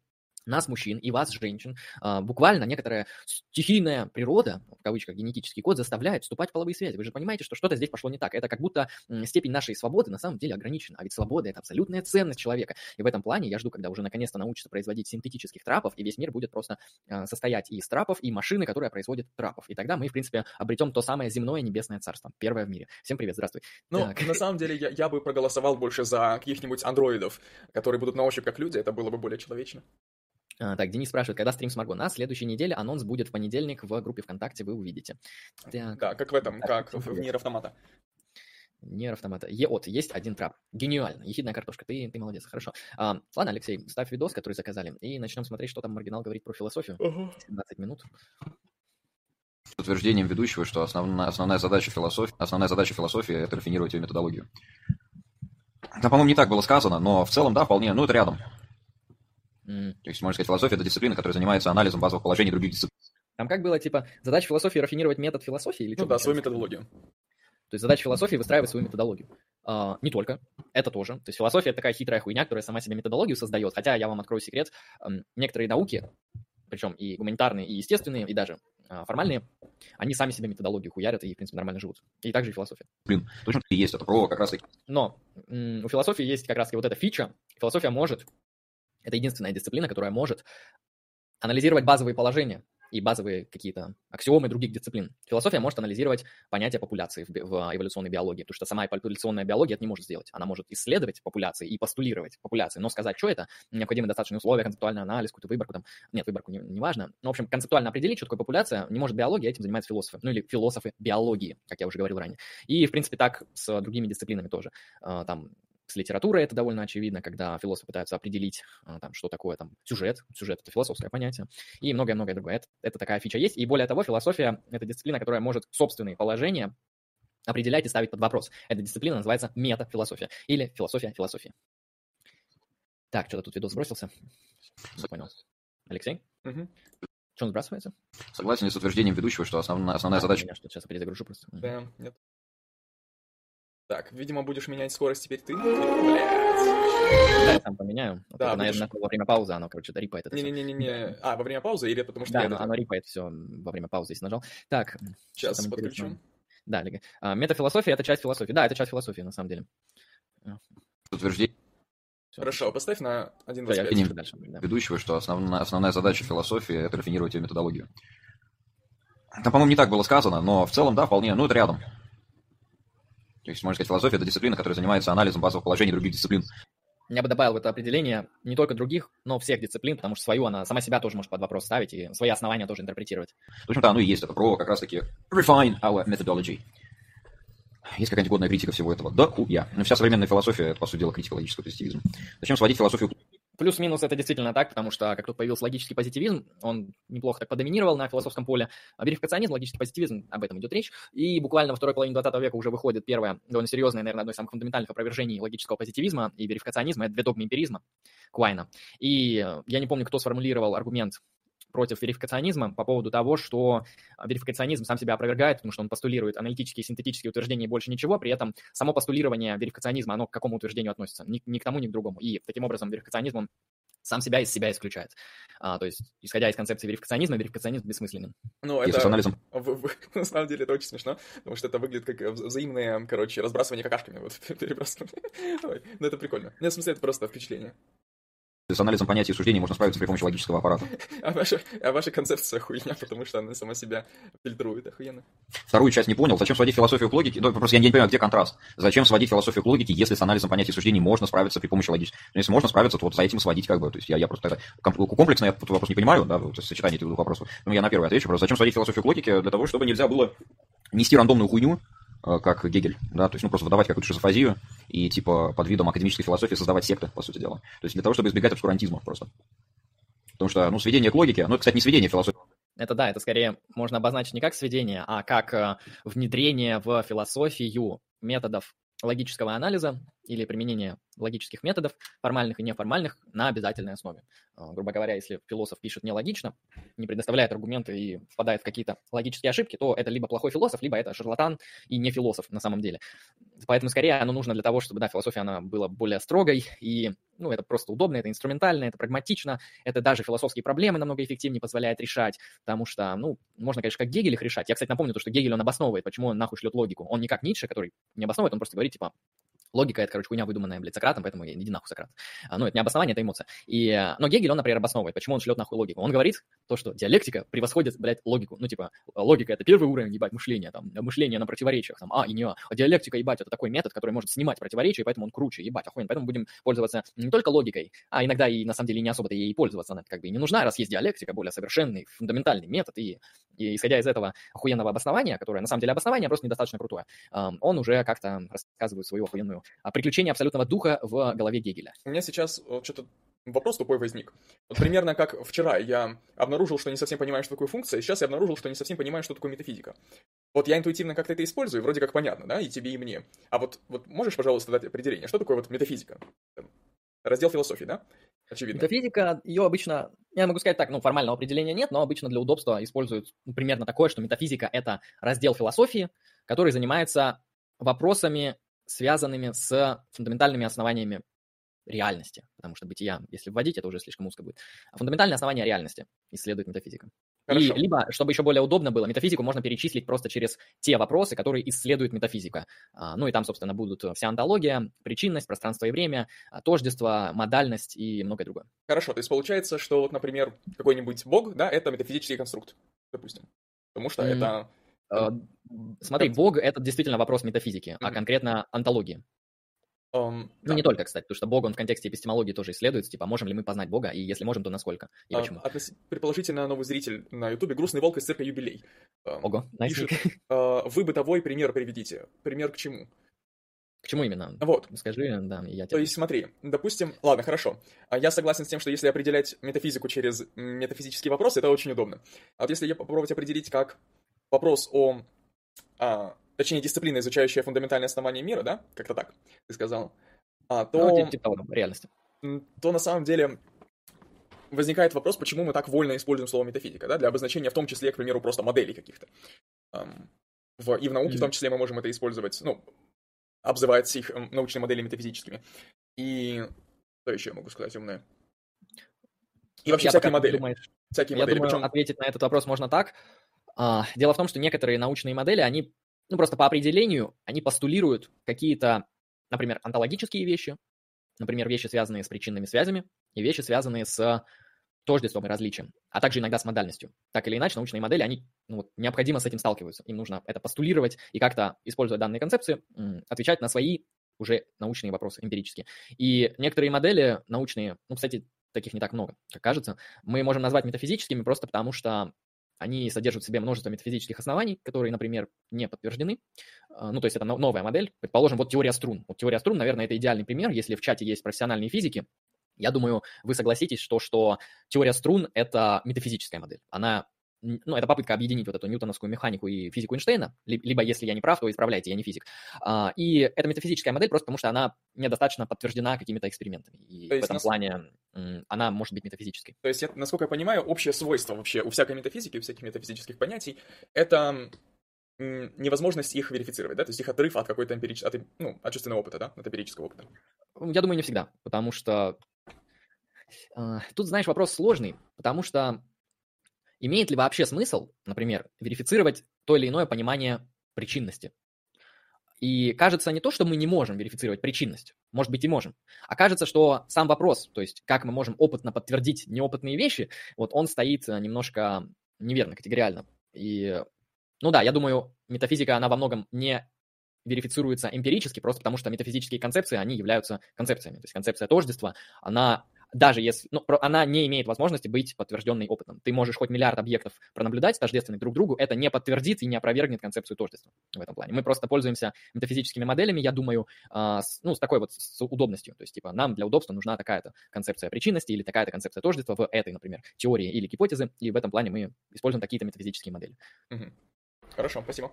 нас, мужчин, и вас, женщин, а, буквально некоторая стихийная природа, в кавычках генетический код, заставляет вступать в половые связи. Вы же понимаете, что что-то здесь пошло не так. Это как будто степень нашей свободы на самом деле ограничена. А ведь свобода — это абсолютная ценность человека. И в этом плане я жду, когда уже наконец-то научатся производить синтетических трапов, и весь мир будет просто а, состоять из трапов и машины, которая производит трапов. И тогда мы, в принципе, обретем то самое земное небесное царство. Первое в мире. Всем привет, здравствуй. Ну, Так. на самом деле, я, я бы проголосовал больше за каких-нибудь андроидов, которые будут на ощупь как люди, это было бы более человечно. А, так, Денис спрашивает, когда стрим с Марго? На следующей неделе анонс будет в понедельник в группе ВКонтакте, вы увидите. Так, Да, как в этом, Так, как в, в. Нир Автомата. Нер автомата. Еот, есть один трап. Гениально. Ехидная картошка. Ты, ты молодец, хорошо. А, ладно, Алексей, ставь видос, который заказали, и начнем смотреть, что там маргинал говорит про философию. 17 минут. утверждением ведущего, что основная, основная, задача философии, основная задача философии – это рафинировать ее методологию. Да, по-моему, не так было сказано, но в целом, да, вполне, ну, это рядом. М. То есть, можно сказать, философия – это дисциплина, которая занимается анализом базовых положений других дисциплин. Там как было, типа, задача философии рафинировать метод философии или Ну что да, свою методологию. То есть задача философии выстраивать свою методологию. А, не только, это тоже. То есть философия это такая хитрая хуйня, которая сама себе методологию создает. Хотя я вам открою секрет, некоторые науки, причем и гуманитарные, и естественные, и даже а, формальные, они сами себе методологию хуярят и, в принципе, нормально живут. И также и философия. Точно и есть, это про как раз таки Но м, у философии есть как раз вот эта фича. Философия может, это единственная дисциплина, которая может анализировать базовые положения и базовые какие-то аксиомы других дисциплин. Философия может анализировать понятие популяции в, би- в эволюционной биологии, потому что сама популяционная биология это не может сделать. Она может исследовать популяции и постулировать популяции, но сказать, что это, необходимы достаточные условия, концептуальный анализ, какую-то выборку там. Нет, выборку не, не важно. Но, в общем, концептуально определить, что такое популяция, не может биология, этим занимаются философы. Ну или философы биологии, как я уже говорил ранее. И, в принципе, так с другими дисциплинами тоже. А, Там с литературой это довольно очевидно, когда философы пытаются определить, а, там, что такое там, сюжет. Сюжет — это философское понятие. И многое-многое другое. Это, это такая фича есть. И более того, философия — это дисциплина, которая может собственные положения определять и ставить под вопрос. Эта дисциплина называется метафилософия или философия философии. Так, что-то тут видос сбросился. Все понял. Алексей? Мгм. Что он сбрасывается? Согласен с утверждением ведущего, что основная, основная А, задача меня что-то сейчас перезагружу просто. Да, нет. Так, видимо, будешь менять скорость теперь ты. Блядь. Да, я сам поменяю. Вот Да, это, наверное, будешь- во время паузы оно, короче, да, рипает это. Не-не-не-не. А, во время паузы или потому что Да, я оно, это- оно рипает все во время паузы, если нажал. Так, Сейчас там подключу. интересного? Да, Лига. А, метафилософия — это часть философии. Да, это часть философии, на самом деле. утверждение Всё. Хорошо, поставь на Всё, я 1.25. не- пишу дальше. да. ведущего, что основная, основная задача философии – это рафинировать ее методологию. Да, по-моему, не так было сказано, но в целом, да, вполне, ну, это рядом. То есть, можно сказать, философия – это дисциплина, которая занимается анализом базовых положений других дисциплин. Я бы добавил в это определение не только других, но всех дисциплин, потому что свою она сама себя тоже может под вопрос ставить и свои основания тоже интерпретировать. В общем-то, оно и есть. Это про как раз-таки refine our methodology. Есть какая-нибудь годная критика всего этого? Да, хуя. Но вся современная философия – это, по сути дела, критика логического позитивизма. Зачем сводить философию Плюс-минус это действительно так, потому что как тут появился логический позитивизм, он неплохо так подоминировал на философском поле. Верификационизм, логический позитивизм, об этом идет речь. И буквально во второй половине 20 века уже выходит первое довольно серьезное, наверное, одно из самых фундаментальных опровержений логического позитивизма и верификационизма. Это две догмы эмпиризма Куайна. И я не помню, кто сформулировал аргумент против верификационизма по поводу того, что верификационизм сам себя опровергает, потому что он постулирует аналитические и синтетические утверждения и больше ничего, при этом само постулирование верификационизма, оно к какому утверждению относится? Ни, ни к тому, ни к другому. И таким образом верификационизм он сам себя из себя исключает. А, то есть, исходя из концепции верификационизма, верификационизм бессмысленен. Ну, это... с анализом. На самом деле это очень смешно, потому что это выглядит как взаимное, короче, разбрасывание какашками. Вот, перебрасывание. Ну, это прикольно. Нет, в смысле, это просто впечатление. С анализом понятий и суждений можно справиться при помощи логического аппарата. А ваша, а ваша концепция хуйня, потому что она сама себя фильтрует охуенно. Вторую часть не понял. Зачем сводить философию к логике? Ну, просто я не понимаю, где контраст. Зачем сводить философию к логике, если с анализом понятий и суждений можно справиться при помощи логического? Ну, если можно справиться, то вот за этим сводить как бы. То есть я, я просто это, комплексно я этот вопрос не понимаю, да, вот, сочетание этих двух вопросов. Но я на первый отвечу. Просто зачем сводить философию к логике? Для того, чтобы нельзя было нести рандомную хуйню, как Гегель, да, то есть, ну, просто выдавать какую-то шизофазию и, типа, под видом академической философии создавать секты, по сути дела. То есть для того, чтобы избегать обскурантизма просто. Потому что, ну, сведение к логике, ну, это, кстати, не сведение философии. Это да, это скорее можно обозначить не как сведение, а как э, внедрение в философию методов логического анализа или применение логических методов, формальных и неформальных, на обязательной основе. А, грубо говоря, если философ пишет нелогично, не предоставляет аргументы и впадает в какие-то логические ошибки, то это либо плохой философ, либо это шарлатан и не философ на самом деле. Поэтому скорее оно нужно для того, чтобы да, философия она была более строгой, и ну, это просто удобно, это инструментально, это прагматично, это даже философские проблемы намного эффективнее позволяет решать, потому что, ну, можно, конечно, как Гегель их решать. Я, кстати, напомню то, что Гегель, он обосновывает, почему он нахуй шлет логику. Он не как Ницше, который не обосновывает, он просто говорит, типа, Логика — это, короче, хуйня, выдуманная, блядь, Сократом, поэтому иди нахуй, Сократ. А, ну, это не обоснование, это эмоция. И, но Гегель, он, например, обосновывает, почему он шлет нахуй логику. Он говорит то, что диалектика превосходит, блядь, логику. Ну, типа, логика — это первый уровень, ебать, мышления, там, мышление на противоречиях, там, а и не а. А диалектика, ебать, это такой метод, который может снимать противоречия, поэтому он круче, ебать, охуенно. Поэтому будем пользоваться не только логикой, а иногда и, на самом деле, не особо-то ей пользоваться. Она как бы и не нужна, раз есть диалектика, более совершенный, фундаментальный метод, и, и исходя из этого охуенного обоснования, которое, на самом деле, обоснование просто недостаточно крутое, он уже как-то рассказывает свою охуенную приключение абсолютного духа в голове Гегеля. У меня сейчас вот что-то вопрос тупой возник. Вот примерно как вчера я обнаружил, что не совсем понимаю, что такое функция, и сейчас я обнаружил, что не совсем понимаю, что такое метафизика. Вот я интуитивно как-то это использую, вроде как понятно, да, и тебе, и мне. А вот, вот можешь, пожалуйста, дать определение, что такое вот метафизика? Раздел философии, да? Очевидно. Метафизика, ее обычно, я могу сказать так, ну, формального определения нет, но обычно для удобства используют примерно такое, что метафизика — это раздел философии, который занимается вопросами связанными с фундаментальными основаниями реальности, потому что бытия, если вводить, это уже слишком узко будет. А фундаментальные основания реальности исследует метафизика. Хорошо. И либо, чтобы еще более удобно было, метафизику можно перечислить просто через те вопросы, которые исследует метафизика. А, ну и там, собственно, будут вся антология, причинность, пространство и время, а, тождество, модальность и многое другое. Хорошо, то есть получается, что вот, например, какой-нибудь бог, да, это метафизический конструкт, допустим. Потому что mm. это Э, смотри, Бог — это действительно вопрос метафизики, а конкретно антологии. Um, ну, да. не только, кстати, потому что Бог, он в контексте эпистемологии тоже исследуется, типа, можем ли мы познать Бога, и если можем, то насколько, и uh, почему. Относ... Предположительно, новый зритель на Ютубе «Грустный волк из цирка юбилей». Ого, пишет, uh, Вы бытовой пример приведите. Пример к чему? К чему именно? Вот. Скажи, да, я тебе... То есть смотри, допустим, ладно, хорошо. А Я согласен с тем, что если определять метафизику через метафизические вопросы, это очень удобно. А вот если я попробовать определить как вопрос о, а, точнее, дисциплина, изучающая фундаментальные основания мира, да, как-то так, ты сказал, а, то... Ну, типа, типа реальности. То на самом деле возникает вопрос, почему мы так вольно используем слово метафизика, да, для обозначения в том числе, к примеру, просто моделей каких-то. В, и в науке mm-hmm. в том числе мы можем это использовать, ну, обзывать их научные модели метафизическими. И что еще я могу сказать умное? И вообще я всякие модели. Думаешь, всякие я модели. Думаю, Причем... ответить на этот вопрос можно так. А, дело в том, что некоторые научные модели, они, ну, просто по определению, они постулируют какие-то, например, онтологические вещи, например, вещи, связанные с причинными связями, и вещи, связанные с тождеством и различием, а также иногда с модальностью. Так или иначе, научные модели, они ну, вот, необходимо с этим сталкиваются. Им нужно это постулировать и как-то, используя данные концепции, отвечать на свои уже научные вопросы, эмпирические. И некоторые модели научные, ну, кстати, таких не так много, как кажется, мы можем назвать метафизическими просто потому, что они содержат в себе множество метафизических оснований, которые, например, не подтверждены. А, ну, то есть это новая модель. Предположим, вот теория струн. Вот теория струн, наверное, это идеальный пример. Если в чате есть профессиональные физики, Я думаю, вы согласитесь, что, что теория струн — это метафизическая модель. Она ну, это попытка объединить вот эту ньютоновскую механику и физику Эйнштейна, либо, если я не прав, то исправляйте, я не физик. А, и это метафизическая модель просто потому, что она недостаточно подтверждена какими-то экспериментами. И то в этом нас... плане она может быть метафизической. То есть, насколько я понимаю, общее свойство вообще у всякой метафизики, у всяких метафизических понятий, это невозможность их верифицировать, да, то есть их отрыв от какой-то эмпирического, от, ну, от чувственного опыта, да, от эмпирического опыта. Я думаю, не всегда, потому что э, тут, знаешь, вопрос сложный, потому что Имеет ли вообще смысл, например, верифицировать то или иное понимание причинности? И кажется не то, что мы не можем верифицировать причинность, может быть и можем, а кажется, что сам вопрос, то есть как мы можем опытно подтвердить неопытные вещи, вот он стоит э, немножко неверно, категориально. И, ну да, я думаю, метафизика, она во многом не верифицируется эмпирически, просто потому что метафизические концепции, они являются концепциями. То есть концепция тождества, она даже если, ну, она не имеет возможности быть подтвержденной опытом. Ты можешь хоть миллиард объектов пронаблюдать, тождественных друг другу, это не подтвердит и не опровергнет концепцию тождества в этом плане. Мы просто пользуемся метафизическими моделями, я думаю, а, с, ну, с такой вот с удобностью. То есть, типа, нам для удобства нужна такая-то концепция причинности или такая-то концепция тождества в этой, например, теории или гипотезы, и в этом плане мы используем такие-то метафизические модели. Угу. Хорошо, спасибо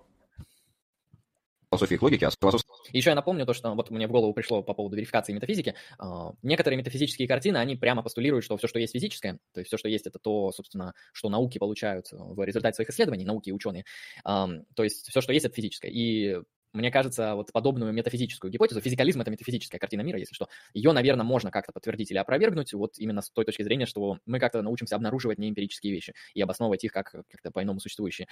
философии их логики, а философская... Еще я напомню то, что вот мне в голову пришло по поводу верификации метафизики. А, некоторые метафизические картины, они прямо постулируют, что все, что есть физическое, то есть все, что есть, это то, собственно, что науки получают в результате своих исследований, науки и ученые. То есть все, что есть, это физическое. И мне кажется, вот подобную метафизическую гипотезу, физикализм — это метафизическая картина мира, если что, ее, наверное, можно как-то подтвердить или опровергнуть, вот именно с той точки зрения, что мы как-то научимся обнаруживать неэмпирические вещи и обосновывать их как как-то по-иному существующие.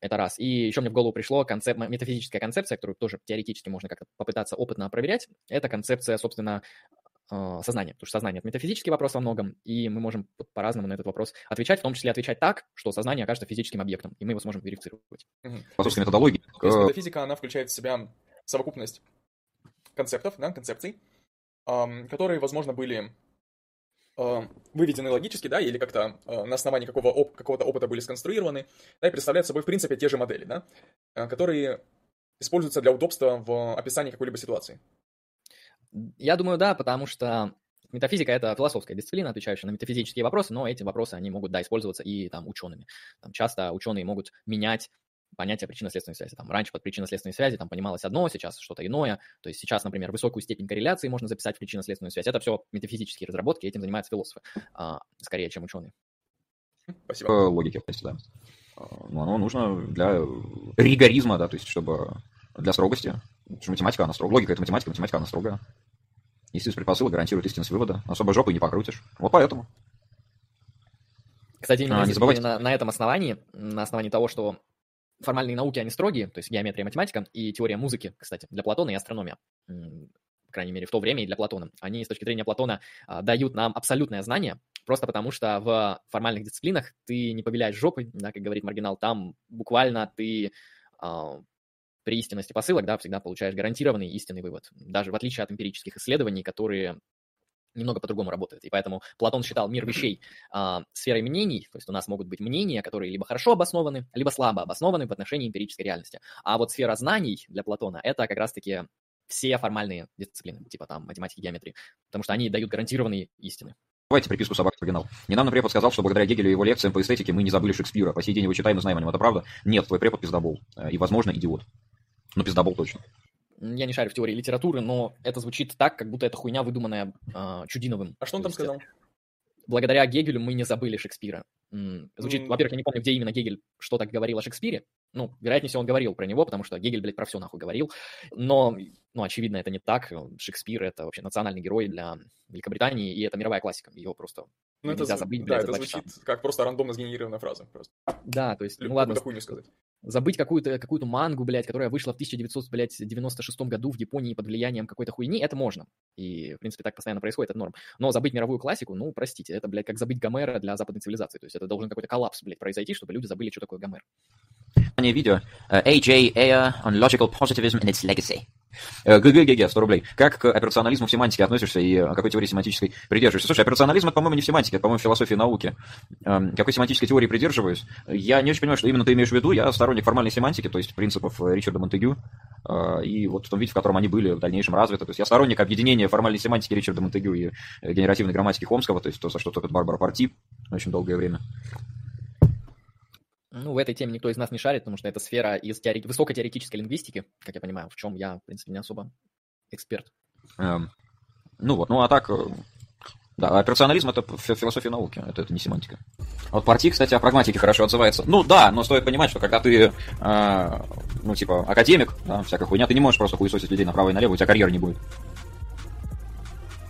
Это раз. И еще мне в голову пришло концеп... метафизическая концепция, которую тоже теоретически можно как-то попытаться опытно проверять. Это концепция, собственно, а, сознания, потому что сознание – это метафизический вопрос во многом, и мы можем по-разному на этот вопрос отвечать, в том числе отвечать так, что сознание окажется физическим объектом, и мы его сможем верифицировать. Угу. По сути, методологии. То есть метафизика, она включает в себя совокупность концептов, да, концепций, которые, возможно, были Э, выведены логически, да, или как-то э, на основании какого оп- какого-то опыта были сконструированы, да, и представляют собой, в принципе, те же модели, да, э, которые используются для удобства в описании какой-либо ситуации. Я думаю, да, потому что метафизика — это философская дисциплина, отвечающая на метафизические вопросы, но эти вопросы, они могут, да, использоваться и там учеными. Там часто ученые могут менять понятие причинно-следственной связи. Там раньше под причинно-следственной связи там понималось одно, сейчас что-то иное. То есть сейчас, например, высокую степень корреляции можно записать в причинно-следственную связь. Это все метафизические разработки, этим занимаются философы, а, скорее, чем ученые. Спасибо. Логики, да. А, ну, оно нужно для ригоризма, да, то есть чтобы для строгости. Математика, она строгая. Логика — это математика, математика, она строгая. Естественность предпосылок гарантирует истинность вывода. Особо жопы не покрутишь. Вот поэтому. Кстати, именно а, не забывайте. На, на этом основании, на основании того, что формальные науки, они строгие, то есть геометрия, математика и теория музыки, кстати, для Платона и астрономия, по крайней мере, в то время и для Платона. Они с точки зрения Платона а, дают нам абсолютное знание, просто потому что в формальных дисциплинах ты не повеляешь жопой, да, как говорит маргинал, там буквально ты а, при истинности посылок, да, всегда получаешь гарантированный истинный вывод, даже в отличие от эмпирических исследований, которые немного по-другому работает. И поэтому Платон считал мир вещей а, сферой мнений, то есть у нас могут быть мнения, которые либо хорошо обоснованы, либо слабо обоснованы в отношении эмпирической реальности. А вот сфера знаний для Платона — это как раз-таки все формальные дисциплины, типа там математики, геометрии, потому что они дают гарантированные истины. Давайте приписку собак оригинал. Недавно препод сказал, что благодаря Гегелю и его лекциям по эстетике мы не забыли Шекспира. По сей день его читаем и знаем о нем. Это правда? Нет, твой препод пиздобол. Э, и, возможно, идиот. Ну, пиздобол точно я не шарю в теории литературы, но это звучит так, как будто это хуйня, выдуманная э, Чудиновым. А что он там сказал? Благодаря Гегелю мы не забыли Шекспира. Звучит, mm. во-первых, я не помню, где именно Гегель что так говорил о Шекспире. Ну, вероятнее всего, он говорил про него, потому что Гегель, блядь, про все нахуй говорил. Но, ну, очевидно, это не так. Шекспир — это вообще национальный герой для Великобритании, и это мировая классика. Ее просто ну, нельзя это, забыть, блядь, Да, это звучит часа. как просто рандомно сгенерированная фраза. Просто. Да, то есть, Или ну ладно. Хуйню сказать забыть какую-то какую мангу, блядь, которая вышла в 1996 году в Японии под влиянием какой-то хуйни, это можно. И, в принципе, так постоянно происходит, это норм. Но забыть мировую классику, ну, простите, это, блядь, как забыть Гомера для западной цивилизации. То есть это должен какой-то коллапс, блядь, произойти, чтобы люди забыли, что такое Гомер. Видео. Uh, A.J. Ayer on logical positivism and its legacy. ГГГГ, 100 рублей. Как к операционализму в семантике относишься и какой теории семантической придерживаешься? Слушай, операционализм это, по-моему, не в семантике, это, по-моему, в философии науки. Эм, какой семантической теории придерживаюсь? Я не очень понимаю, что именно ты имеешь в виду. Я сторонник формальной семантики, то есть принципов Ричарда Монтегю, э, и вот в том виде, в котором они были в дальнейшем развиты. То есть я сторонник объединения формальной семантики Ричарда Монтегю и генеративной грамматики Хомского, то есть то, за что топит Барбара Парти очень долгое время. Ну, в этой теме никто из нас не шарит, потому что это сфера из теори... высокотеоретической лингвистики, как я понимаю, в чем я, в принципе, не особо эксперт. Эм, ну вот, ну а так, э, да, операционализм это философия науки, это, это не семантика. Вот партий, кстати, о прагматике хорошо отзывается. Ну да, но стоит понимать, что когда ты, э, ну типа, академик, да, всякая хуйня, ты не можешь просто хуесосить людей направо и налево, у тебя карьеры не будет.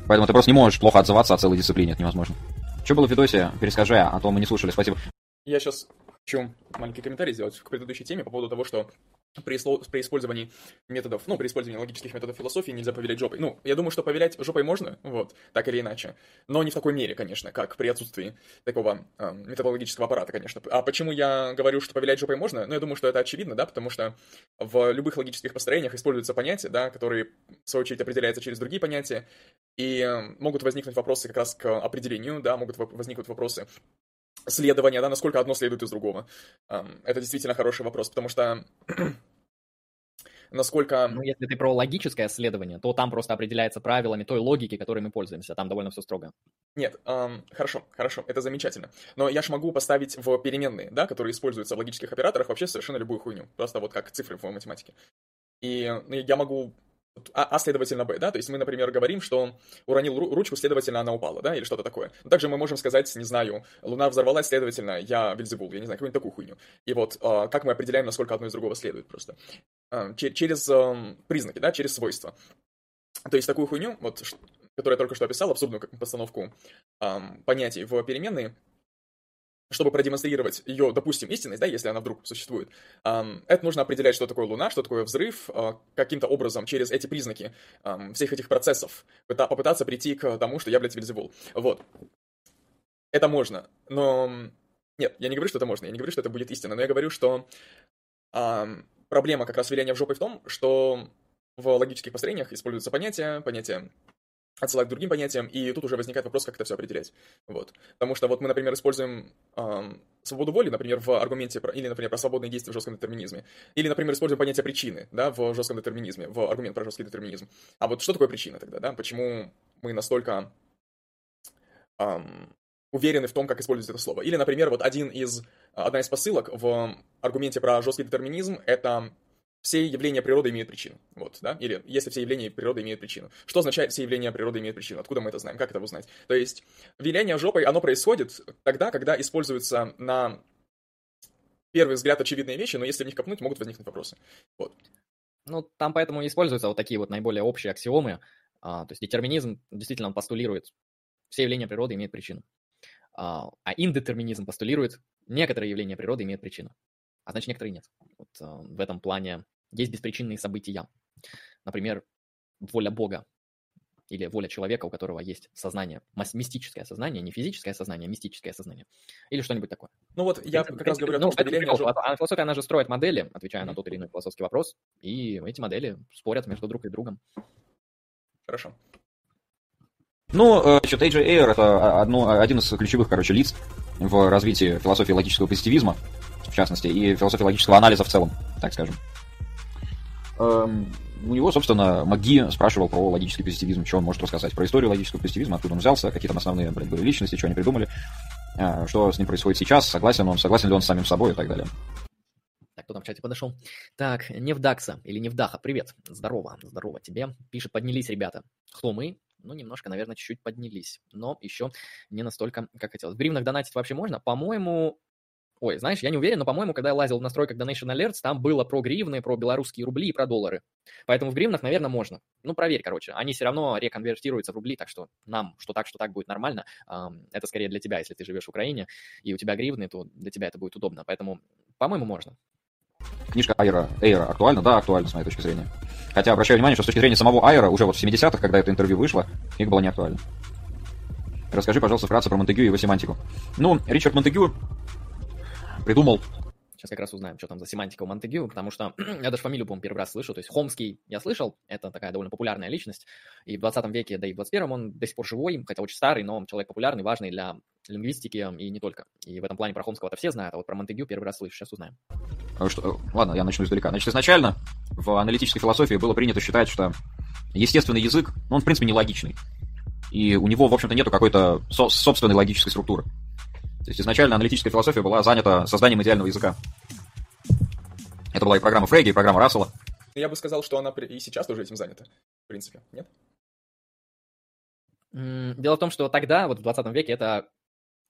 Поэтому ты просто не можешь плохо отзываться о целой дисциплине, это невозможно. Что было в видосе? Перескажи, а то мы не слушали, спасибо. Я сейчас хочу маленький комментарий сделать к предыдущей теме по поводу того, что при, при использовании методов, ну, при использовании логических методов философии нельзя повелять жопой. Ну, я думаю, что повелять жопой можно, вот, так или иначе, но не в такой мере, конечно, как при отсутствии такого э, методологического аппарата, конечно. А почему я говорю, что повелять жопой можно? Ну, я думаю, что это очевидно, да, потому что в любых логических построениях используются понятия, да, которые, в свою очередь, определяются через другие понятия, и могут возникнуть вопросы как раз к определению, да, могут возникнуть вопросы следования, да, насколько одно следует из другого? Это действительно хороший вопрос, потому что насколько... Ну, если ты про логическое следование, то там просто определяется правилами той логики, которой мы пользуемся. Там довольно все строго. Нет, эм, хорошо, хорошо, это замечательно. Но я ж могу поставить в переменные, да, которые используются в логических операторах, вообще совершенно любую хуйню. Просто вот как цифры в математике. И ну, я могу а, а следовательно Б, да, то есть мы, например, говорим, что он уронил ручку, следовательно, она упала, да, или что-то такое. Но также мы можем сказать, не знаю, Луна взорвалась, следовательно, я Вильзебул, я не знаю, какую-нибудь такую хуйню. И вот а, как мы определяем, насколько одно из другого следует просто? А, через признаки, да, через свойства. То есть такую хуйню, вот, которую я только что описал, абсурдную постановку понятий в переменные, чтобы продемонстрировать ее, допустим, истинность, да, если она вдруг существует, это нужно определять, что такое Луна, что такое взрыв, а, каким-то образом через эти признаки всех этих процессов попытаться прийти к тому, что я, блядь, Вильзевул. Вот. Это можно, но... Нет, я не говорю, что это можно, я не говорю, что это будет истина, но я говорю, что проблема как раз виления в жопы в том, что в логических построениях используются понятия, понятия отсылать к другим понятиям, и тут уже возникает вопрос, как это все определять. Вот. Потому что вот мы, например, используем эм, свободу воли, например, в аргументе, про, или, например, про свободные действия в жестком детерминизме, или, например, используем понятие причины, да, в жестком детерминизме, в аргумент про жесткий детерминизм. А вот что такое причина тогда, да? Почему мы настолько эм, уверены в том, как использовать это слово? Или, например, вот один из, одна из посылок в аргументе про жесткий детерминизм — это все явления природы имеют причину. Вот, да? Или если все явления природы имеют причину. Что означает все явления природы имеют причину? Откуда мы это знаем? Как это узнать? То есть, виляние жопой, оно происходит тогда, когда используются на первый взгляд очевидные вещи, но если в них копнуть, могут возникнуть вопросы. Вот. Ну, там поэтому используются вот такие вот наиболее общие аксиомы. А, то есть детерминизм действительно он постулирует, все явления природы имеют причину. А, а индетерминизм постулирует, некоторые явления природы имеют причину. А значит, некоторые нет. Вот, а, в этом плане есть беспричинные события. Например, воля Бога или воля человека, у которого есть сознание, мистическое сознание, не физическое сознание, а мистическое сознание. Или что-нибудь такое. Ну вот я принципе, как раз говорю о том, ну, что деление... Прикол, а философия, она же строит модели, отвечая mm-hmm. на тот или иной философский вопрос, и эти модели спорят между друг и другом. Хорошо. Ну, значит, AJ Ayer это одно, один из ключевых, короче, лиц в развитии философии логического позитивизма, в частности, и философии логического анализа в целом, так скажем. Эм, у него, собственно, МакГи спрашивал про логический позитивизм, что он может рассказать, про историю логического позитивизма, откуда он взялся, какие там основные, блин, были личности, что они придумали, э, что с ним происходит сейчас, согласен он, согласен ли он с самим собой и так далее. Так, кто там в чате подошел? Так, Невдакса или Невдаха, привет. Здорово, здорово тебе. Пишет, поднялись ребята. Кто мы? Ну, немножко, наверное, чуть-чуть поднялись, но еще не настолько, как хотелось. В гривнах донатить вообще можно? По-моему, Ой, знаешь, я не уверен, но, по-моему, когда я лазил в настройках Donation Alerts, там было про гривны, про белорусские рубли и про доллары. Поэтому в гривнах, наверное, можно. Ну, проверь, короче. Они все равно реконвертируются в рубли, так что нам, что так, что так будет нормально. Это скорее для тебя, если ты живешь в Украине, и у тебя гривны, то для тебя это будет удобно. Поэтому, по-моему, можно. Книжка Айра, Эйра актуальна? Да, актуальна, с моей точки зрения. Хотя обращаю внимание, что с точки зрения самого Айра, уже вот в 70-х, когда это интервью вышло, книга была не актуальна. Расскажи, пожалуйста, вкратце про Монтегю и его семантику. Ну, Ричард Монтегю придумал Сейчас как раз узнаем, что там за семантика у Монтегю, потому что я даже фамилию, по-моему, первый раз слышу. То есть Хомский я слышал, это такая довольно популярная личность. И в 20 веке, да и в 21 он до сих пор живой, хотя очень старый, но человек популярный, важный для лингвистики и не только. И в этом плане про Хомского-то все знают, а вот про Монтегю первый раз слышу, сейчас узнаем. А что, ладно, я начну издалека. Значит, изначально в аналитической философии было принято считать, что естественный язык, ну, он, в принципе, нелогичный. И у него, в общем-то, нету какой-то со- собственной логической структуры. То есть изначально аналитическая философия была занята созданием идеального языка. Это была и программа Фрейги, и программа Рассела. Я бы сказал, что она и сейчас тоже этим занята, в принципе, нет? Дело в том, что тогда, вот в 20 веке, это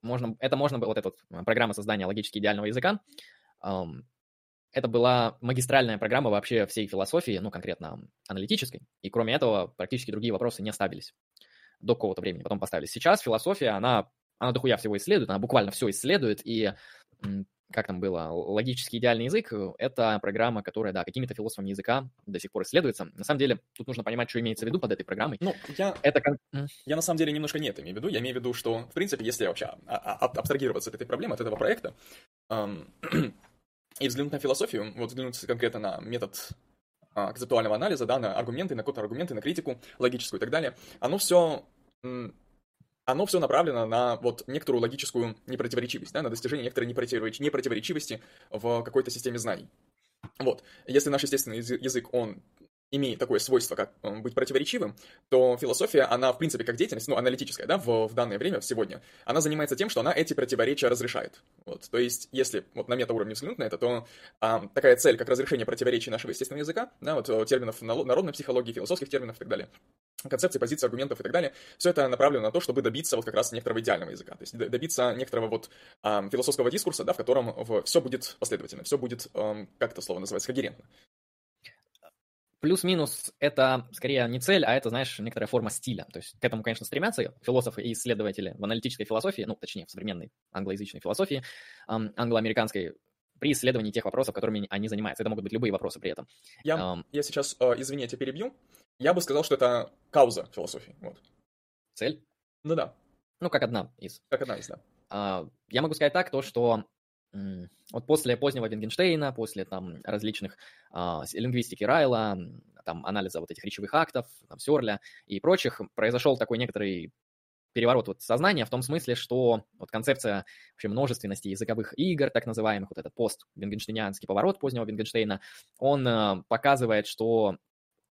можно, это можно было, вот эта вот программа создания логически идеального языка, это была магистральная программа вообще всей философии, ну, конкретно аналитической, и кроме этого практически другие вопросы не ставились до какого-то времени, потом поставились. Сейчас философия, она, она дохуя всего исследует, она буквально все исследует, и как там было, логически идеальный язык — это программа, которая, да, какими-то философами языка до сих пор исследуется. На самом деле, тут нужно понимать, что имеется в виду под этой программой. Ну, я... Это... Я на самом деле немножко не это имею в виду. Я имею в виду, что, в принципе, если вообще а, а, абстрагироваться от этой проблемы, от этого проекта, эм, и взглянуть на философию, вот взглянуть конкретно на метод а, концептуального анализа, да, на аргументы, на контраргументы, на критику логическую и так далее, оно все оно все направлено на вот некоторую логическую непротиворечивость, да, на достижение некоторой непротиворечивости, непротиворечивости в какой-то системе знаний. Вот. Если наш естественный язык, он имеет такое свойство, как быть противоречивым, то философия, она, в принципе, как деятельность, ну, аналитическая, да, в, в данное время, сегодня, она занимается тем, что она эти противоречия разрешает. Вот. То есть, если вот на метауровне взглянуть на это, то а, такая цель, как разрешение противоречий нашего естественного языка, да, вот э, терминов народной психологии, философских терминов и так далее, концепции, позиции, аргументов и так далее, все это направлено на то, чтобы добиться вот как раз некоторого идеального языка, то есть добиться некоторого вот а, философского дискурса, да, в котором в, все будет последовательно, все будет, а, как это слово называется, когерентно. Плюс-минус это скорее не цель, а это, знаешь, некоторая форма стиля. То есть к этому, конечно, стремятся философы и исследователи в аналитической философии, ну, точнее, в современной англоязычной философии, англоамериканской, при исследовании тех вопросов, которыми они занимаются. Это могут быть любые вопросы при этом. Я, um, я сейчас, э, извини, я тебя перебью. Я бы сказал, что это кауза философии. Вот. Цель? Ну да. Ну, как одна из. Как одна из, да. Uh, я могу сказать так, то, что вот после позднего Вингенштейна, после там различных э, лингвистики Райла, там анализа вот этих речевых актов, там Сёрля и прочих, произошел такой некоторый переворот вот сознания в том смысле, что вот концепция вообще множественности языковых игр, так называемых, вот этот пост-вингенштейнианский поворот позднего Вингенштейна, он э, показывает, что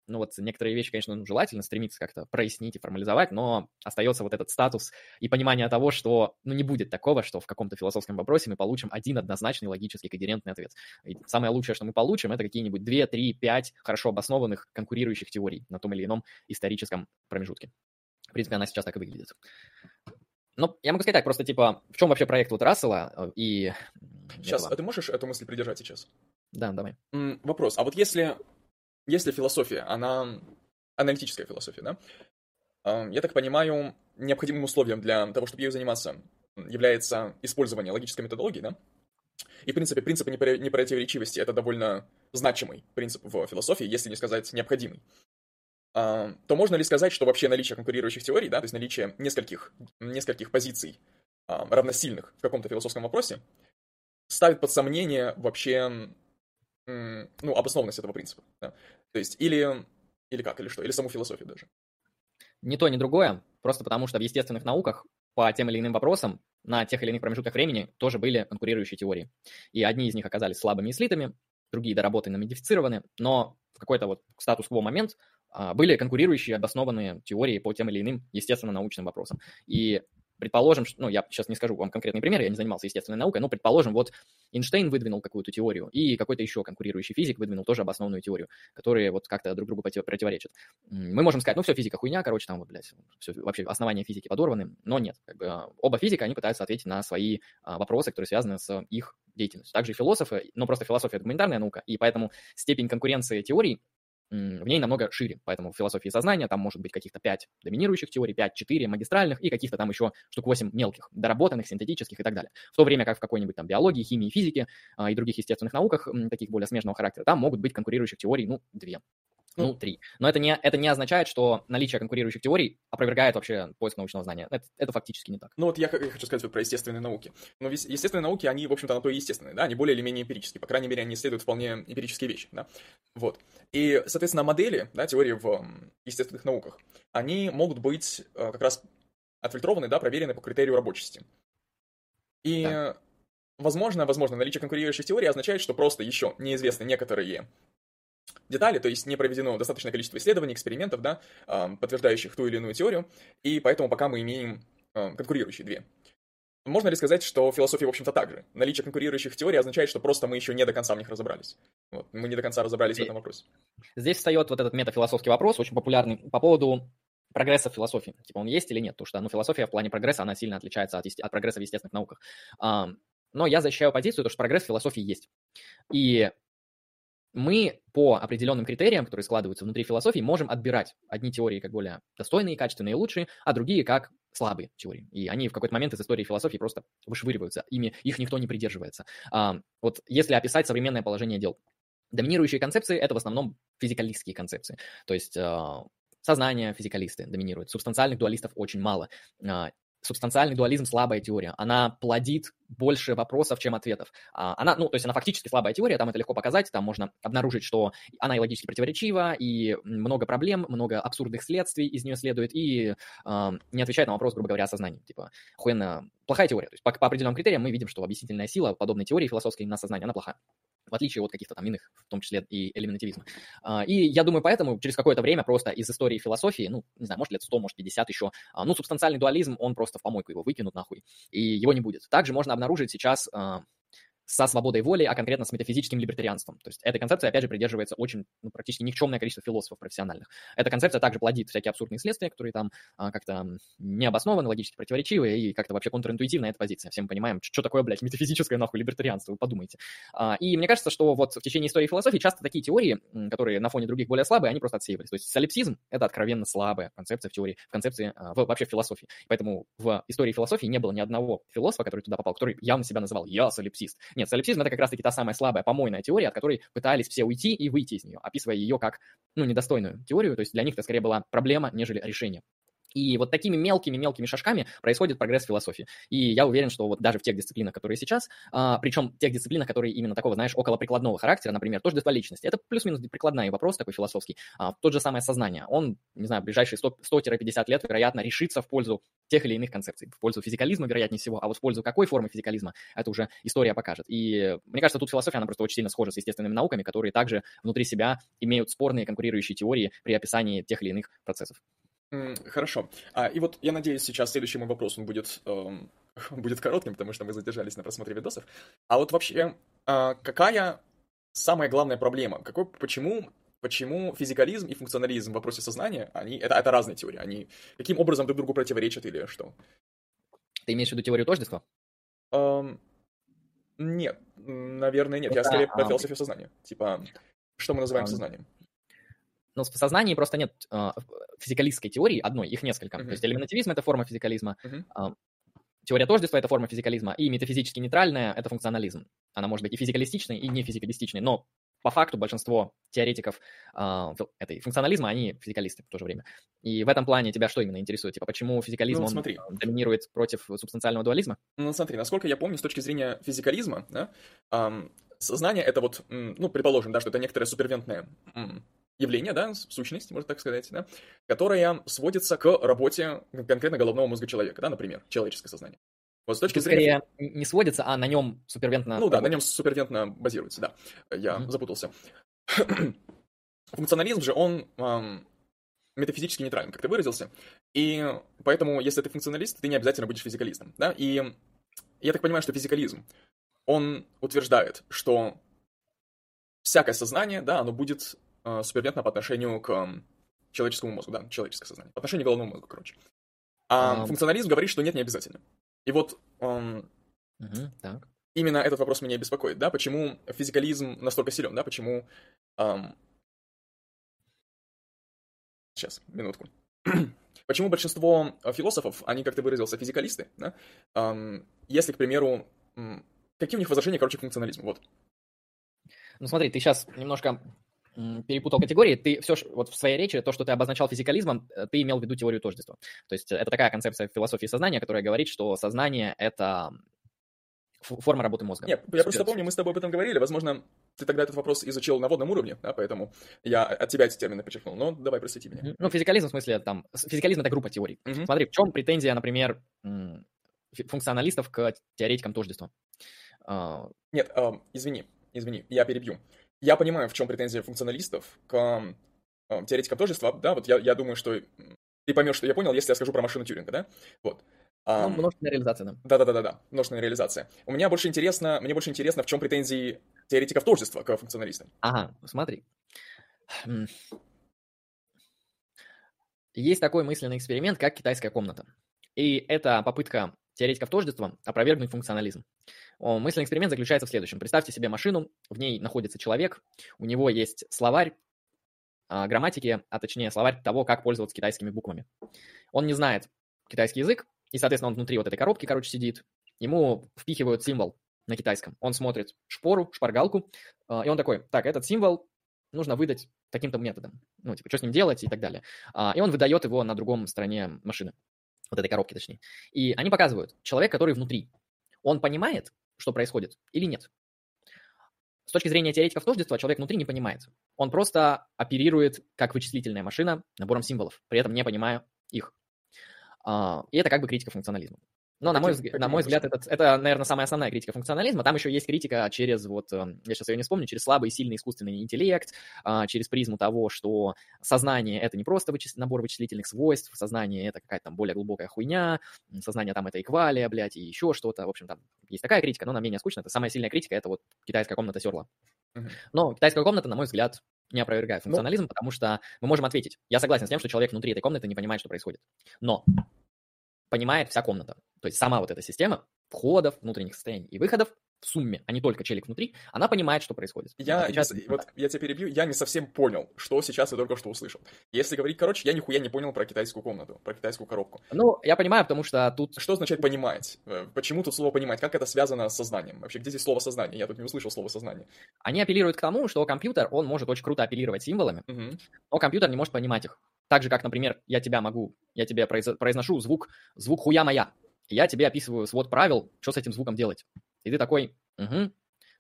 ну вот некоторые вещи, конечно, ну, желательно стремиться как-то прояснить и формализовать, но остается вот этот статус и понимание того, что ну не будет такого, что в каком-то философском вопросе мы получим один однозначный логический когерентный ответ. И самое лучшее, что мы получим, это какие-нибудь две, три, пять хорошо обоснованных конкурирующих теорий на том или ином историческом промежутке. В принципе, она сейчас так и выглядит. Ну, я могу сказать так, просто типа, в чем вообще проект вот Рассела э, и... Сейчас, этого? а ты можешь эту мысль придержать сейчас? Да, давай. М- вопрос, а вот если если философия, она аналитическая философия, да, я так понимаю, необходимым условием для того, чтобы ею заниматься, является использование логической методологии, да? И, в принципе, принцип непротиворечивости — это довольно значимый принцип в философии, если не сказать необходимый. То можно ли сказать, что вообще наличие конкурирующих теорий, да, то есть наличие нескольких, нескольких позиций равносильных в каком-то философском вопросе, ставит под сомнение вообще ну, обоснованность этого принципа. Да? То есть или, или как, или что, или саму философию даже. Ни то, ни другое, просто потому что в естественных науках по тем или иным вопросам на тех или иных промежутках времени тоже были конкурирующие теории. И одни из них оказались слабыми и слитыми, другие доработаны, модифицированы, но в какой-то вот статус-кво момент были конкурирующие обоснованные теории по тем или иным естественно-научным вопросам. И предположим, что, ну, я сейчас не скажу вам конкретный пример, я не занимался естественной наукой, но предположим, вот Эйнштейн выдвинул какую-то теорию, и какой-то еще конкурирующий физик выдвинул тоже обоснованную теорию, которые вот как-то друг другу противоречат. Мы можем сказать, ну, все, физика хуйня, короче, там вот, блядь, все, вообще основания физики подорваны, но нет, как бы а, оба физика, они пытаются ответить на свои а, вопросы, которые связаны с их деятельностью. Также и философы, но просто философия — это гуманитарная наука, и поэтому степень конкуренции теорий в ней намного шире. Поэтому в философии сознания там может быть каких-то 5 доминирующих теорий, 5-4 магистральных и каких-то там еще штук 8 мелких, доработанных, синтетических и так далее. В то время как в какой-нибудь там биологии, химии, физике а, и других естественных науках, таких более смежного характера, там могут быть конкурирующих теорий, ну, две. Ну, три. Но это не, это не означает, что наличие конкурирующих теорий опровергает вообще поиск научного знания. Это, это фактически не так. Ну вот я, я хочу сказать вот про естественные науки. Но естественные науки, они, в общем-то, на то и естественные, да, они более или менее эмпирические. По крайней мере, они исследуют вполне эмпирические вещи, да. Вот. И, соответственно, модели, да, теории в естественных науках, они могут быть э, как раз отфильтрованы, да, проверены по критерию рабочести. И, да. возможно, возможно, наличие конкурирующих теорий означает, что просто еще неизвестны некоторые детали, то есть не проведено достаточное количество исследований, экспериментов, да, подтверждающих ту или иную теорию, и поэтому пока мы имеем конкурирующие две. Можно ли сказать, что философия, в общем-то, так же? Наличие конкурирующих теорий означает, что просто мы еще не до конца в них разобрались. Вот, мы не до конца разобрались и в этом вопросе. Здесь встает вот этот метафилософский вопрос, очень популярный, по поводу прогресса в философии. Типа он есть или нет? Потому что ну, философия в плане прогресса, она сильно отличается от, от прогресса в естественных науках. Но я защищаю позицию, что прогресс в философии есть. И мы по определенным критериям, которые складываются внутри философии, можем отбирать одни теории как более достойные, качественные лучшие, а другие как слабые теории. И они в какой-то момент из истории философии просто вышвыриваются, ими их никто не придерживается. А, вот если описать современное положение дел, доминирующие концепции — это в основном физикалистские концепции. То есть а, сознание физикалисты доминируют, субстанциальных дуалистов очень мало. Субстанциальный дуализм слабая теория. Она плодит больше вопросов, чем ответов. А, она, ну, то есть она фактически слабая теория, там это легко показать, там можно обнаружить, что она и логически противоречива, и много проблем, много абсурдных следствий из нее следует, и э, не отвечает на вопрос, грубо говоря, о сознании. Типа, охуенно плохая теория. То есть по, по определенным критериям мы видим, что объяснительная сила подобной теории философской на сознание, она плохая в отличие от каких-то там иных, в том числе и элиминативизма. А, и я думаю, поэтому через какое-то время просто из истории философии, ну, не знаю, может лет 100, может 50 еще, а, ну, субстанциальный дуализм, он просто в помойку его выкинут нахуй, и его не будет. Также можно обнаружить сейчас а, со свободой воли, а конкретно с метафизическим либертарианством. То есть этой концепции, опять же, придерживается очень, ну, практически никчемное количество философов профессиональных. Эта концепция также плодит всякие абсурдные следствия, которые там а, как-то не обоснованы, логически противоречивые и как-то вообще контринтуитивная эта позиция. Все мы понимаем, что такое, блядь, метафизическое нахуй либертарианство, вы подумайте. А, и мне кажется, что вот в течение истории философии часто такие теории, которые на фоне других более слабые, они просто отсеивались. То есть солипсизм — это откровенно слабая концепция в теории, в концепции, а, в, вообще в философии. Поэтому в истории философии не было ни одного философа, который туда попал, который явно себя называл «я солипсист». Нет, солипсизм — это как раз таки та самая слабая помойная теория, от которой пытались все уйти и выйти из нее, описывая ее как, ну, недостойную теорию, то есть для них это скорее была проблема, нежели решение. И вот такими мелкими-мелкими шажками происходит прогресс философии. И я уверен, что вот даже в тех дисциплинах, которые сейчас, а, причем тех дисциплинах, которые именно такого, знаешь, около прикладного характера, например, тоже личности, это плюс-минус прикладной вопрос такой философский, а, тот же самое сознание, он, не знаю, в ближайшие 100-50 лет, вероятно, решится в пользу тех или иных концепций, в пользу физикализма, вероятнее всего, а вот в пользу какой формы физикализма, это уже история покажет. И мне кажется, тут философия, она просто очень сильно схожа с естественными науками, которые также внутри себя имеют спорные конкурирующие теории при описании тех или иных процессов. Хорошо. А, и вот я надеюсь, сейчас следующий мой вопрос, он будет, эм, будет коротким, потому что мы задержались на просмотре видосов. А вот вообще, э, какая самая главная проблема? Какой, почему, почему физикализм и функционализм в вопросе сознания, они, это, это разные теории, они каким образом друг другу противоречат или что? Ты имеешь в виду теорию тождества? Эм, нет, наверное, нет. Это, я скорее про а, философию сознания. Типа, что мы называем а, сознанием? Но в сознании просто нет э, физикалистской теории одной, их несколько. Uh-huh. То есть элементативизм — это форма физикализма, uh-huh. теория тождества — это форма физикализма, и метафизически нейтральная — это функционализм. Она может быть и физикалистичной, и не физикалистичной, но по факту большинство теоретиков э, этой функционализма, они физикалисты в то же время. И в этом плане тебя что именно интересует? Типа, почему физикализм ну, смотри. он доминирует против субстанциального дуализма? Ну, смотри, насколько я помню, с точки зрения физикализма, да, эм, сознание — это вот, ну, предположим, да, что это некоторое супервентное явление, да, сущность, можно так сказать, да, которая сводится к работе конкретно головного мозга человека, да, например, человеческое сознание. Вот с точки зрения... Скорее не сводится, а на нем супервентно... Ну работает. да, на нем супервентно базируется, да. Я mm-hmm. запутался. Функционализм же, он эм, метафизически нейтрален, как ты выразился. И поэтому, если ты функционалист, ты не обязательно будешь физикалистом, да. И я так понимаю, что физикализм, он утверждает, что всякое сознание, да, оно будет э, супервентно по отношению к человеческому мозгу, да, человеческое сознание, по отношению к головному мозгу, короче. А, а функционализм говорит, что нет, не обязательно. И вот эм, угу, так. именно этот вопрос меня беспокоит, да, почему физикализм настолько силен, да, почему... Эм... Сейчас, минутку. почему большинство философов, они, как ты выразился, физикалисты, да, эм, если, к примеру, какие у них возражения, короче, к функционализму, вот. Ну смотри, ты сейчас немножко перепутал категории. Ты все вот в своей речи, то, что ты обозначал физикализмом, э, ты имел в виду теорию тождества. То есть это такая концепция философии сознания, которая говорит, что сознание — это форма работы мозга. Нет, я просто помню, мы с тобой об этом говорили. Возможно, ты тогда этот вопрос изучил на водном уровне, да, поэтому я от тебя эти термины подчеркнул. Но давай, просвети меня. Ну, физикализм, в смысле, там, физикализм — это группа теорий. Угу. Смотри, в чем претензия, например, функционалистов к теоретикам тождества? А, Нет, э, извини, извини, я перебью. Я понимаю, в чем претензия функционалистов к э, теоретикам тождества, да, вот я, я думаю, что ты поймешь, что я понял, если я скажу про машину Тюринга, да, вот. А, ну, множественная реализация, да. Да-да-да-да, множественная реализация. У меня больше интересно, мне больше интересно, в чем претензии теоретиков тождества к функционалистам. Ага, смотри. Есть такой мысленный эксперимент, как китайская комната. И это попытка теоретиков тождества опровергнуть функционализм. Мысленный эксперимент заключается в следующем. Представьте себе машину, в ней находится человек, у него есть словарь а, грамматики, а точнее словарь того, как пользоваться китайскими буквами. Он не знает китайский язык, и, соответственно, он внутри вот этой коробки, короче, сидит. Ему впихивают символ на китайском. Он смотрит шпору, шпаргалку, а, и он такой, так, этот символ нужно выдать таким-то методом. Ну, типа, что с ним делать и так далее. А, и он выдает его на другом стороне машины. Вот этой коробки, точнее. И они показывают, человек, который внутри, он понимает, что происходит или нет. С точки зрения теоретиков тождества, человек внутри не понимает. Он просто оперирует как вычислительная машина набором символов, при этом не понимая их. А, и это как бы критика функционализма. Но, на мой, взгляд, на мой взгляд, это, это, наверное, самая основная критика функционализма. Там еще есть критика через, вот, эм, я сейчас ее не вспомню, через слабый и сильный искусственный интеллект, а, через призму того, что сознание — это не просто вычис... набор вычислительных свойств, сознание — это какая-то там более глубокая хуйня, сознание там — это эквалия, блядь, и еще что-то. В общем, там есть такая критика, но она менее скучная. Это самая сильная критика — это вот китайская комната Серла. Но китайская комната, на мой взгляд, не опровергает ну функционализм, но... потому что мы можем ответить. Я согласен с тем, что человек внутри этой комнаты не понимает, что происходит. Но понимает вся комната. То есть сама вот эта система входов, внутренних состояний и выходов в сумме, а не только челик внутри, она понимает, что происходит. Я, не, вот, я тебя перебью, я не совсем понял, что сейчас я только что услышал. Если говорить короче, я нихуя не понял про китайскую комнату, про китайскую коробку. Ну, я понимаю, потому что тут... Что означает понимать? Э, почему тут слово понимать? Как это связано с сознанием? Вообще, где здесь слово сознание? Я тут не услышал слово сознание. Они апеллируют к тому, что компьютер, он может очень круто апеллировать символами, угу. но компьютер не может понимать их. Так же, как, например, я тебя могу, я тебе произношу звук, звук хуя моя. Я тебе описываю свод правил, что с этим звуком делать. И ты такой, угу,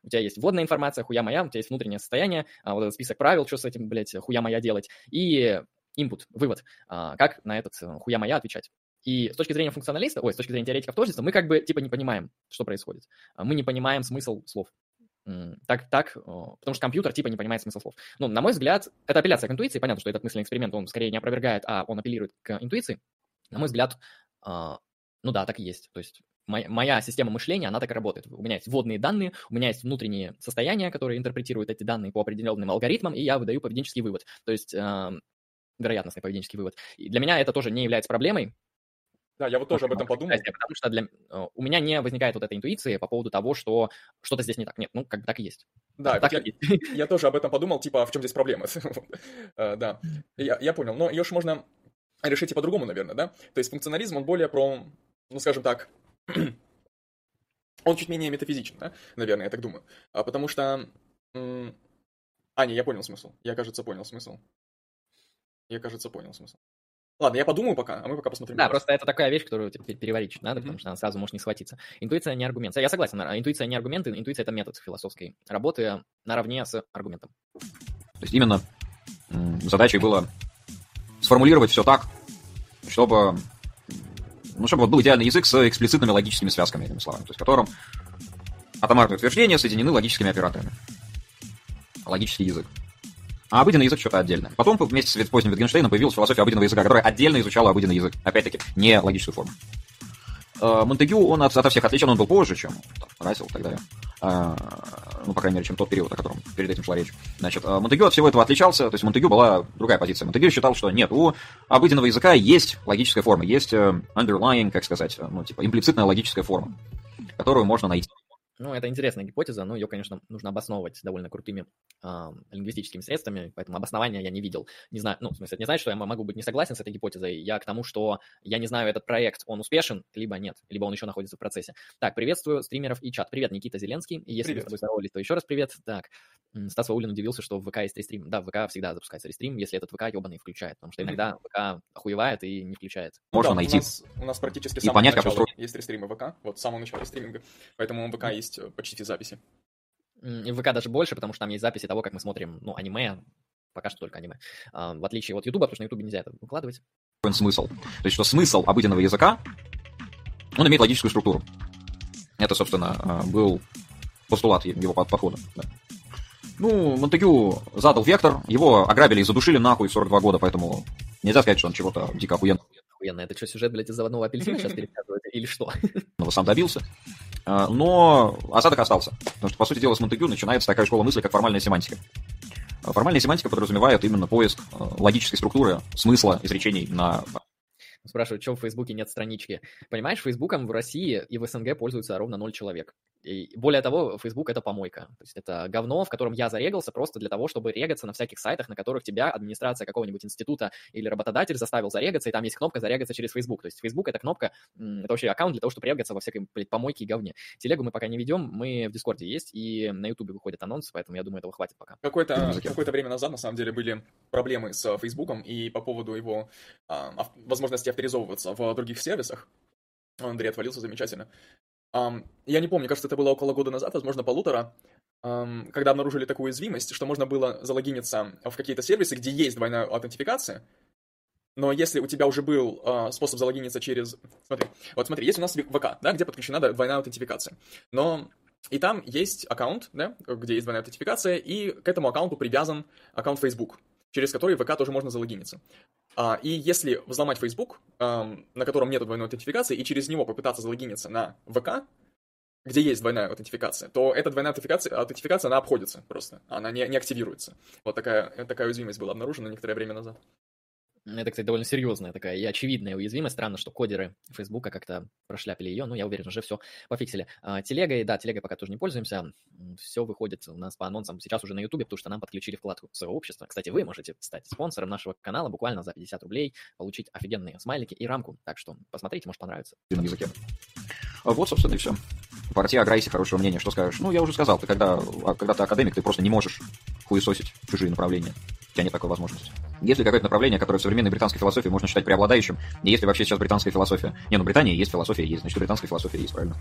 у тебя есть вводная информация, хуя моя, у тебя есть внутреннее состояние, а, вот этот список правил, что с этим, блядь, хуя моя делать, и input, вывод, а, как на этот э, хуя моя отвечать. И с точки зрения функционалиста, ой, с точки зрения теоретиков тождества, мы как бы типа не понимаем, что происходит. Мы не понимаем смысл слов. Так, так, потому что компьютер типа не понимает смысл слов. Ну, на мой взгляд, это апелляция к интуиции. Понятно, что этот мысленный эксперимент, он скорее не опровергает, а он апеллирует к интуиции. На мой взгляд, а, ну да, так и есть. То есть моя, моя система мышления, она так и работает. У меня есть вводные данные, у меня есть внутренние состояния, которые интерпретируют эти данные по определенным алгоритмам, и я выдаю поведенческий вывод. То есть э, вероятностный поведенческий вывод. И для меня это тоже не является проблемой, да, я вот тоже об этом подумал. Потому что для, э, у меня не возникает вот этой интуиции по поводу того, что что-то здесь не так. Нет, ну, как так и есть. Да, так я, и есть. я тоже об этом подумал, типа, а в чем здесь проблема? Э, да, я понял. Но ее же можно решить и по-другому, наверное, да? То есть функционализм, он более про, ну, скажем так, он чуть менее метафизичен, да? Наверное, я так думаю. А потому что... А, не, я понял смысл. Я, кажется, понял смысл. Я, кажется, понял смысл. Ладно, я подумаю пока, а мы пока посмотрим. Да, просто это такая вещь, которую типа, переварить надо, mm-hmm. потому что она сразу может не схватиться. Интуиция не аргумент. Я согласен, интуиция не аргумент, интуиция это метод философской работы наравне с аргументом. То есть именно задачей было сформулировать все так, чтобы, ну, чтобы вот был идеальный язык с эксплицитными логическими связками, этими словами, то есть в котором атомарные утверждения соединены логическими операторами. Логический язык. А обыденный язык что-то отдельное. Потом вместе с поздним Wittgensteinом появилась философия обыденного языка, которая отдельно изучала обыденный язык. Опять-таки, не логическую форму. Э, Монтегю, он от, ото всех отличен, он был позже, чем Рассел и так далее. А, ну, по крайней мере, чем тот период, о котором перед этим шла речь. Значит, э, Монтегю от всего этого отличался, то есть Монтегю была другая позиция. Монтегю считал, что нет, у обыденного языка есть логическая форма, есть underlying, как сказать, ну, типа, имплицитная логическая форма, которую можно найти. Ну, это интересная гипотеза, но ее, конечно, нужно обосновывать довольно крутыми э, лингвистическими средствами, поэтому обоснования я не видел. Не знаю, ну, в смысле, это не значит, что я могу быть не согласен с этой гипотезой. Я к тому, что я не знаю, этот проект, он успешен, либо нет, либо он еще находится в процессе. Так, приветствую стримеров и чат. Привет, Никита Зеленский. И если привет. мы с тобой здоровались, то еще раз привет. Так, Стас Ваулин удивился, что в ВК есть рестрим. Да, в ВК всегда запускается рестрим, если этот ВК ебаный включает, потому что иногда ВК охуевает и не включает. Можно да, найти. У нас, у нас практически и понять, как устроить. есть рестримы ВК, вот с самого начала стриминга, поэтому ВК есть э, почти все записи записи. И в ВК даже больше, потому что там есть записи того, как мы смотрим, ну, аниме, пока что только аниме. А, в отличие от Ютуба, потому что на Ютубе нельзя это выкладывать. Смысл. То есть, что смысл обыденного языка, он имеет логическую структуру. Это, собственно, а, был постулат его подхода. Да. Ну, Монтегю задал вектор, его ограбили и задушили нахуй в 42 года, поэтому нельзя сказать, что он чего-то дико охуенно. Охуенно. Это что, сюжет, блядь, из заводного апельсина сейчас пересказывает или что? Он сам добился. А, но осадок остался. Потому что, по сути дела, с Монтегю начинается такая школа мысли, как формальная семантика. А формальная семантика подразумевает именно поиск а, логической структуры, смысла изречений на Спрашивают, что в Фейсбуке нет странички. Понимаешь, Фейсбуком в России и в СНГ пользуются ровно ноль человек. И более того, Facebook это помойка. То есть это говно, в котором я зарегался просто для того, чтобы регаться на всяких сайтах, на которых тебя администрация какого-нибудь института или работодатель заставил зарегаться, и там есть кнопка зарегаться через Facebook. То есть Facebook это кнопка, это вообще аккаунт для того, чтобы регаться во всякой блядь, помойке и говне. Телегу мы пока не ведем, мы в Дискорде есть, и на Ютубе выходят анонсы, поэтому я думаю, этого хватит пока. Какое-то какое время назад, на самом деле, были проблемы с Фейсбуком, и по поводу его а, возможности авторизовываться в других сервисах. Андрей отвалился замечательно. Um, я не помню, кажется, это было около года назад, возможно, полутора, um, когда обнаружили такую уязвимость, что можно было залогиниться в какие-то сервисы, где есть двойная аутентификация, но если у тебя уже был uh, способ залогиниться через... Смотри, вот смотри, есть у нас ВК, да, где подключена двойная аутентификация, но и там есть аккаунт, да, где есть двойная аутентификация, и к этому аккаунту привязан аккаунт Facebook, через который ВК тоже можно залогиниться. А, и если взломать Facebook, на котором нет двойной аутентификации, и через него попытаться залогиниться на ВК, где есть двойная аутентификация, то эта двойная аутентификация, аутентификация она обходится просто, она не, не активируется. Вот такая, такая уязвимость была обнаружена некоторое время назад. Это, кстати, довольно серьезная такая и очевидная уязвимость. Странно, что кодеры Фейсбука как-то прошляпили ее. Ну, я уверен, уже все пофиксили. А, телегой, да, телегой пока тоже не пользуемся. Все выходит у нас по анонсам сейчас уже на Ютубе, потому что нам подключили вкладку сообщества. Кстати, вы можете стать спонсором нашего канала буквально за 50 рублей, получить офигенные смайлики и рамку. Так что посмотрите, может понравится. Языке. А вот, собственно, и все. Партия Аграйси хорошего мнения. Что скажешь? Ну, я уже сказал, ты когда, а, когда ты академик, ты просто не можешь хуесосить чужие направления. Тебя нет такой возможности. Есть ли какое-то направление, которое в современной британской философии можно считать преобладающим? И есть ли вообще сейчас британская философия? Не, ну Британия есть философия, есть, значит, британская философия есть, правильно?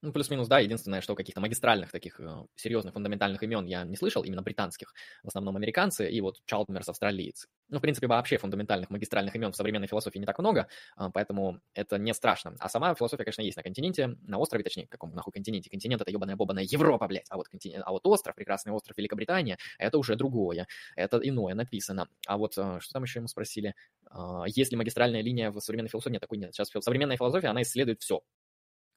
Ну, плюс-минус, да. Единственное, что каких-то магистральных таких э, серьезных фундаментальных имен я не слышал, именно британских. В основном американцы и вот Чалдмерс австралиец. Ну, в принципе, вообще фундаментальных магистральных имен в современной философии не так много, э, поэтому это не страшно. А сама философия, конечно, есть на континенте, на острове, точнее, каком нахуй континенте. Континент — это ебаная бобаная Европа, блядь. А вот, континент, а вот остров, прекрасный остров Великобритания, это уже другое. Это иное написано. А вот э, что там еще ему спросили? Э, есть ли магистральная линия в современной философии? Нет, такой нет. Сейчас современная философия, она исследует все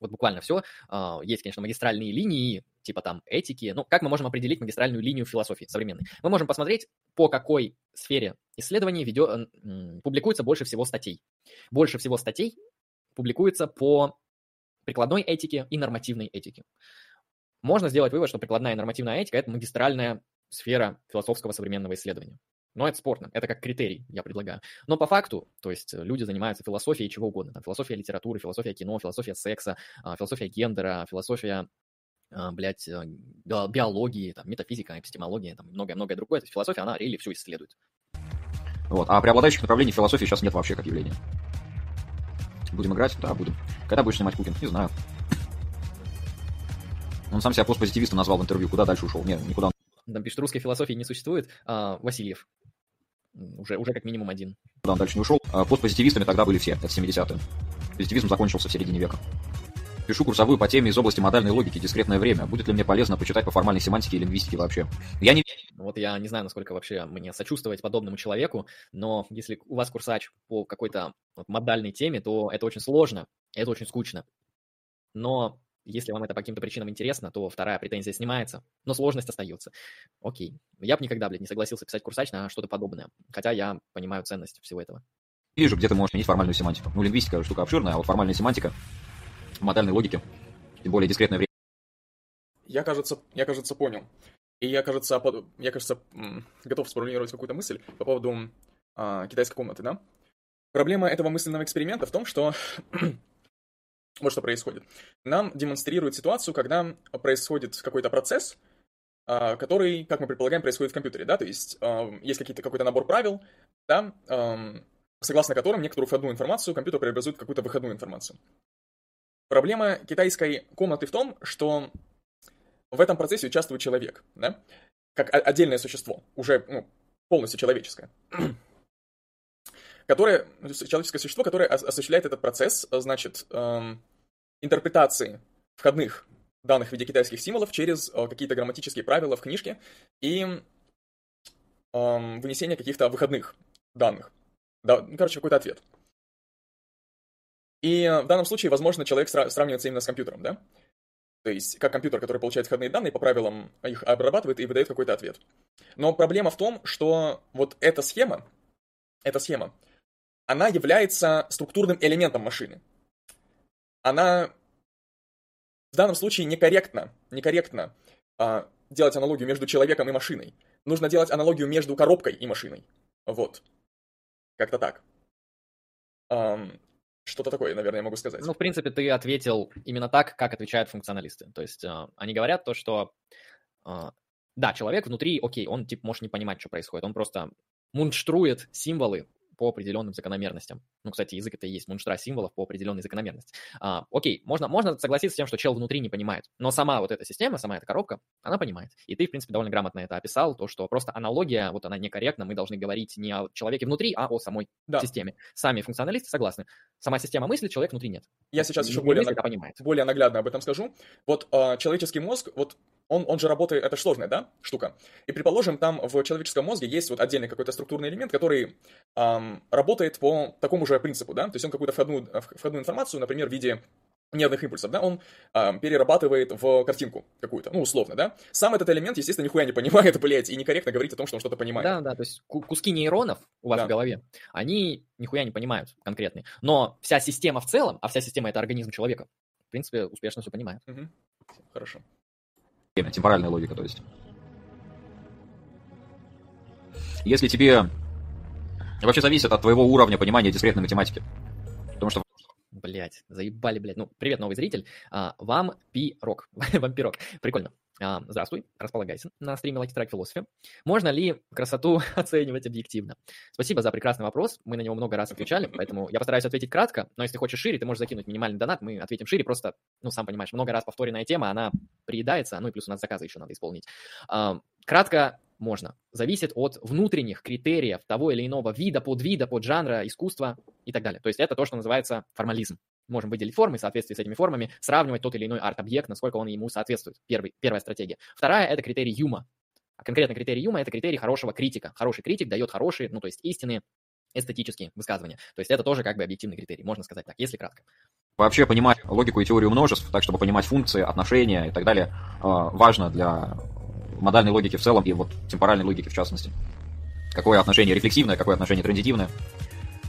вот буквально все. А, есть, конечно, магистральные линии, типа там этики. Ну, как мы можем определить магистральную линию философии современной? Мы можем посмотреть, по какой сфере исследований ведет, публикуется больше всего статей. Больше всего статей публикуется по прикладной этике и нормативной этике. Можно сделать вывод, что прикладная и нормативная этика – это магистральная сфера философского современного исследования. Но это спорно, это как критерий, я предлагаю. Но по факту, то есть э, люди занимаются философией чего угодно. Там, философия литературы, философия кино, философия секса, а, философия гендера, философия а, блядь, э, биологии, там, метафизика, эпистемология, там, многое-многое другое. То есть философия, она рели все исследует. Вот. А преобладающих направлений философии сейчас нет вообще как явления. Будем играть? Да, будем. Когда будешь снимать кукинг? Не знаю. Он сам себя постпозитивистом назвал в интервью. Куда дальше ушел? Нет, никуда. Там пишет, русской философии не существует. А, Васильев. Уже, уже как минимум один. Да, он дальше не ушел. А постпозитивистами тогда были все, это 70-е. Позитивизм закончился в середине века. Пишу курсовую по теме из области модальной логики «Дискретное время». Будет ли мне полезно почитать по формальной семантике и лингвистике вообще? Я не... Вот я не знаю, насколько вообще мне сочувствовать подобному человеку, но если у вас курсач по какой-то вот модальной теме, то это очень сложно, это очень скучно. Но если вам это по каким-то причинам интересно, то вторая претензия снимается, но сложность остается. Окей. Я бы никогда, блядь, не согласился писать курсач на что-то подобное, хотя я понимаю ценность всего этого. Вижу, где ты можешь менять формальную семантику. Ну, лингвистика штука обширная, а вот формальная семантика, модальной логики, тем более дискретное время, Я, кажется, я, кажется, понял. И я, кажется, под... я, кажется, готов сформулировать какую-то мысль по поводу а, китайской комнаты, да? Проблема этого мысленного эксперимента в том, что вот что происходит. Нам демонстрирует ситуацию, когда происходит какой-то процесс, а, который, как мы предполагаем, происходит в компьютере, да, то есть есть какие-то, какой-то набор правил, да, согласно которым некоторую входную информацию компьютер преобразует в какую-то выходную информацию. Проблема китайской комнаты в том, что в этом процессе участвует человек, да, как отдельное существо, уже ну, полностью человеческое, которое, человеческое существо, которое осуществляет этот процесс, значит, эм, интерпретации входных данных в виде китайских символов через э, какие-то грамматические правила в книжке и эм, вынесение каких-то выходных данных. Да, ну, короче, какой-то ответ. И в данном случае, возможно, человек сравнивается именно с компьютером, да? То есть, как компьютер, который получает входные данные, по правилам их обрабатывает и выдает какой-то ответ. Но проблема в том, что вот эта схема, эта схема, она является структурным элементом машины. Она в данном случае некорректно, некорректно а, делать аналогию между человеком и машиной. Нужно делать аналогию между коробкой и машиной. Вот. Как-то так. Um, что-то такое, наверное, я могу сказать. Ну, в принципе, ты ответил именно так, как отвечают функционалисты. То есть э, они говорят то, что э, да, человек внутри, окей, он типа может не понимать, что происходит, он просто мунштрует символы по определенным закономерностям. Ну, кстати, язык это и есть мунштра символов по определенной закономерности. А, окей, можно, можно согласиться с тем, что чел внутри не понимает, но сама вот эта система, сама эта коробка, она понимает. И ты, в принципе, довольно грамотно это описал, то, что просто аналогия, вот она некорректна, мы должны говорить не о человеке внутри, а о самой да. системе. Сами функционалисты согласны. Сама система мыслит, человек внутри нет. Я сейчас еще более, наг... более наглядно об этом скажу. Вот э, человеческий мозг, вот он, он же работает, это сложная, да, штука. И, предположим, там в человеческом мозге есть вот отдельный какой-то структурный элемент, который эм, работает по такому же принципу, да, то есть он какую-то входную, входную информацию, например, в виде нервных импульсов, да, он э, перерабатывает в картинку какую-то, ну, условно, да. Сам этот элемент, естественно, нихуя не понимает, блядь, и некорректно говорить о том, что он что-то понимает. Да, да, то есть куски нейронов у вас да. в голове, они нихуя не понимают конкретные. Но вся система в целом, а вся система — это организм человека, в принципе, успешно все понимает. Угу. Хорошо темпоральная логика, то есть. Если тебе... Вообще зависит от твоего уровня понимания дискретной математики. Потому что... Блять, заебали, блядь. Ну, привет, новый зритель. А, вам пирог. вам пирог. Прикольно. А, здравствуй, располагайся на стриме Lucky Strike Philosophy. Можно ли красоту оценивать объективно? Спасибо за прекрасный вопрос, мы на него много раз отвечали, поэтому я постараюсь ответить кратко, но если хочешь шире, ты можешь закинуть минимальный донат, мы ответим шире, просто, ну, сам понимаешь, много раз повторенная тема, она приедается, ну и плюс у нас заказы еще надо исполнить. А, кратко можно. Зависит от внутренних критериев того или иного вида, подвида, поджанра, искусства и так далее. То есть это то, что называется формализм можем выделить формы, в соответствии с этими формами сравнивать тот или иной арт-объект, насколько он ему соответствует. Первый, первая стратегия. Вторая – это критерий Юма. А конкретно критерий Юма – это критерий хорошего критика. Хороший критик дает хорошие, ну то есть истинные эстетические высказывания. То есть это тоже как бы объективный критерий, можно сказать так, если кратко. Вообще понимать логику и теорию множеств, так чтобы понимать функции, отношения и так далее, а, важно для модальной логики в целом и вот темпоральной логики в частности. Какое отношение рефлексивное, какое отношение транзитивное.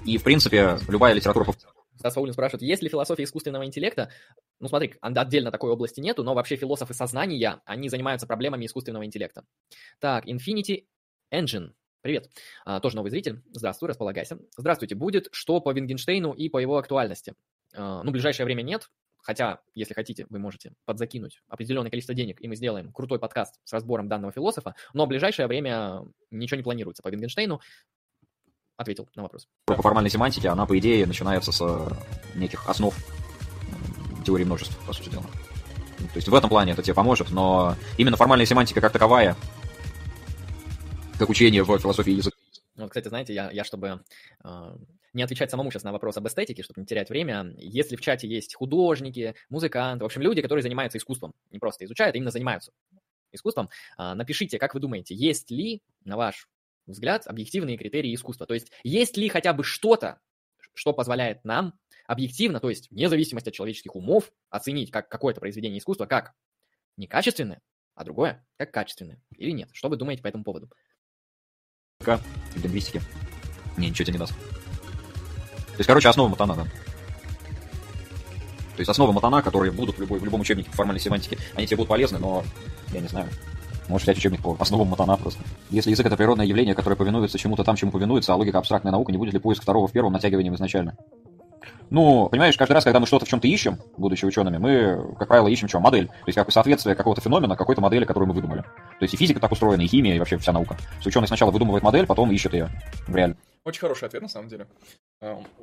И, в принципе, любая литература Стас Фаулин спрашивает, есть ли философия искусственного интеллекта? Ну смотри, отдельно такой области нету, но вообще философы сознания, они занимаются проблемами искусственного интеллекта. Так, Infinity Engine. Привет. А, тоже новый зритель. Здравствуй, располагайся. Здравствуйте. Будет что по Вингенштейну и по его актуальности? А, ну, в ближайшее время нет, хотя, если хотите, вы можете подзакинуть определенное количество денег, и мы сделаем крутой подкаст с разбором данного философа, но в ближайшее время ничего не планируется по Вингенштейну ответил на вопрос. По формальной семантике она, по идее, начинается с э, неких основ теории множеств, по сути дела. То есть в этом плане это тебе поможет, но именно формальная семантика как таковая, как учение в философии языка. Вот, кстати, знаете, я, я чтобы э, не отвечать самому сейчас на вопрос об эстетике, чтобы не терять время, если в чате есть художники, музыканты, в общем, люди, которые занимаются искусством, не просто изучают, а именно занимаются искусством, э, напишите, как вы думаете, есть ли, на ваш взгляд, объективные критерии искусства. То есть есть ли хотя бы что-то, что позволяет нам объективно, то есть вне зависимости от человеческих умов, оценить как какое-то произведение искусства как некачественное, а другое как качественное. Или нет? Что вы думаете по этому поводу? Лингвистики. Не, ничего тебе не даст. То есть, короче, основа мутана, да. То есть основы матана, которые будут в, любой, в любом учебнике формальной семантике, они тебе будут полезны, но я не знаю. Можешь взять учебник по основам матана просто. Если язык это природное явление, которое повинуется чему-то там, чему повинуется, а логика абстрактная наука, не будет ли поиск второго в первом натягиванием изначально? Ну, понимаешь, каждый раз, когда мы что-то в чем-то ищем, будучи учеными, мы, как правило, ищем что? Модель. То есть как соответствие какого-то феномена какой-то модели, которую мы выдумали. То есть и физика так устроена, и химия, и вообще вся наука. То есть ученый сначала выдумывает модель, потом ищет ее в реале. Очень хороший ответ, на самом деле.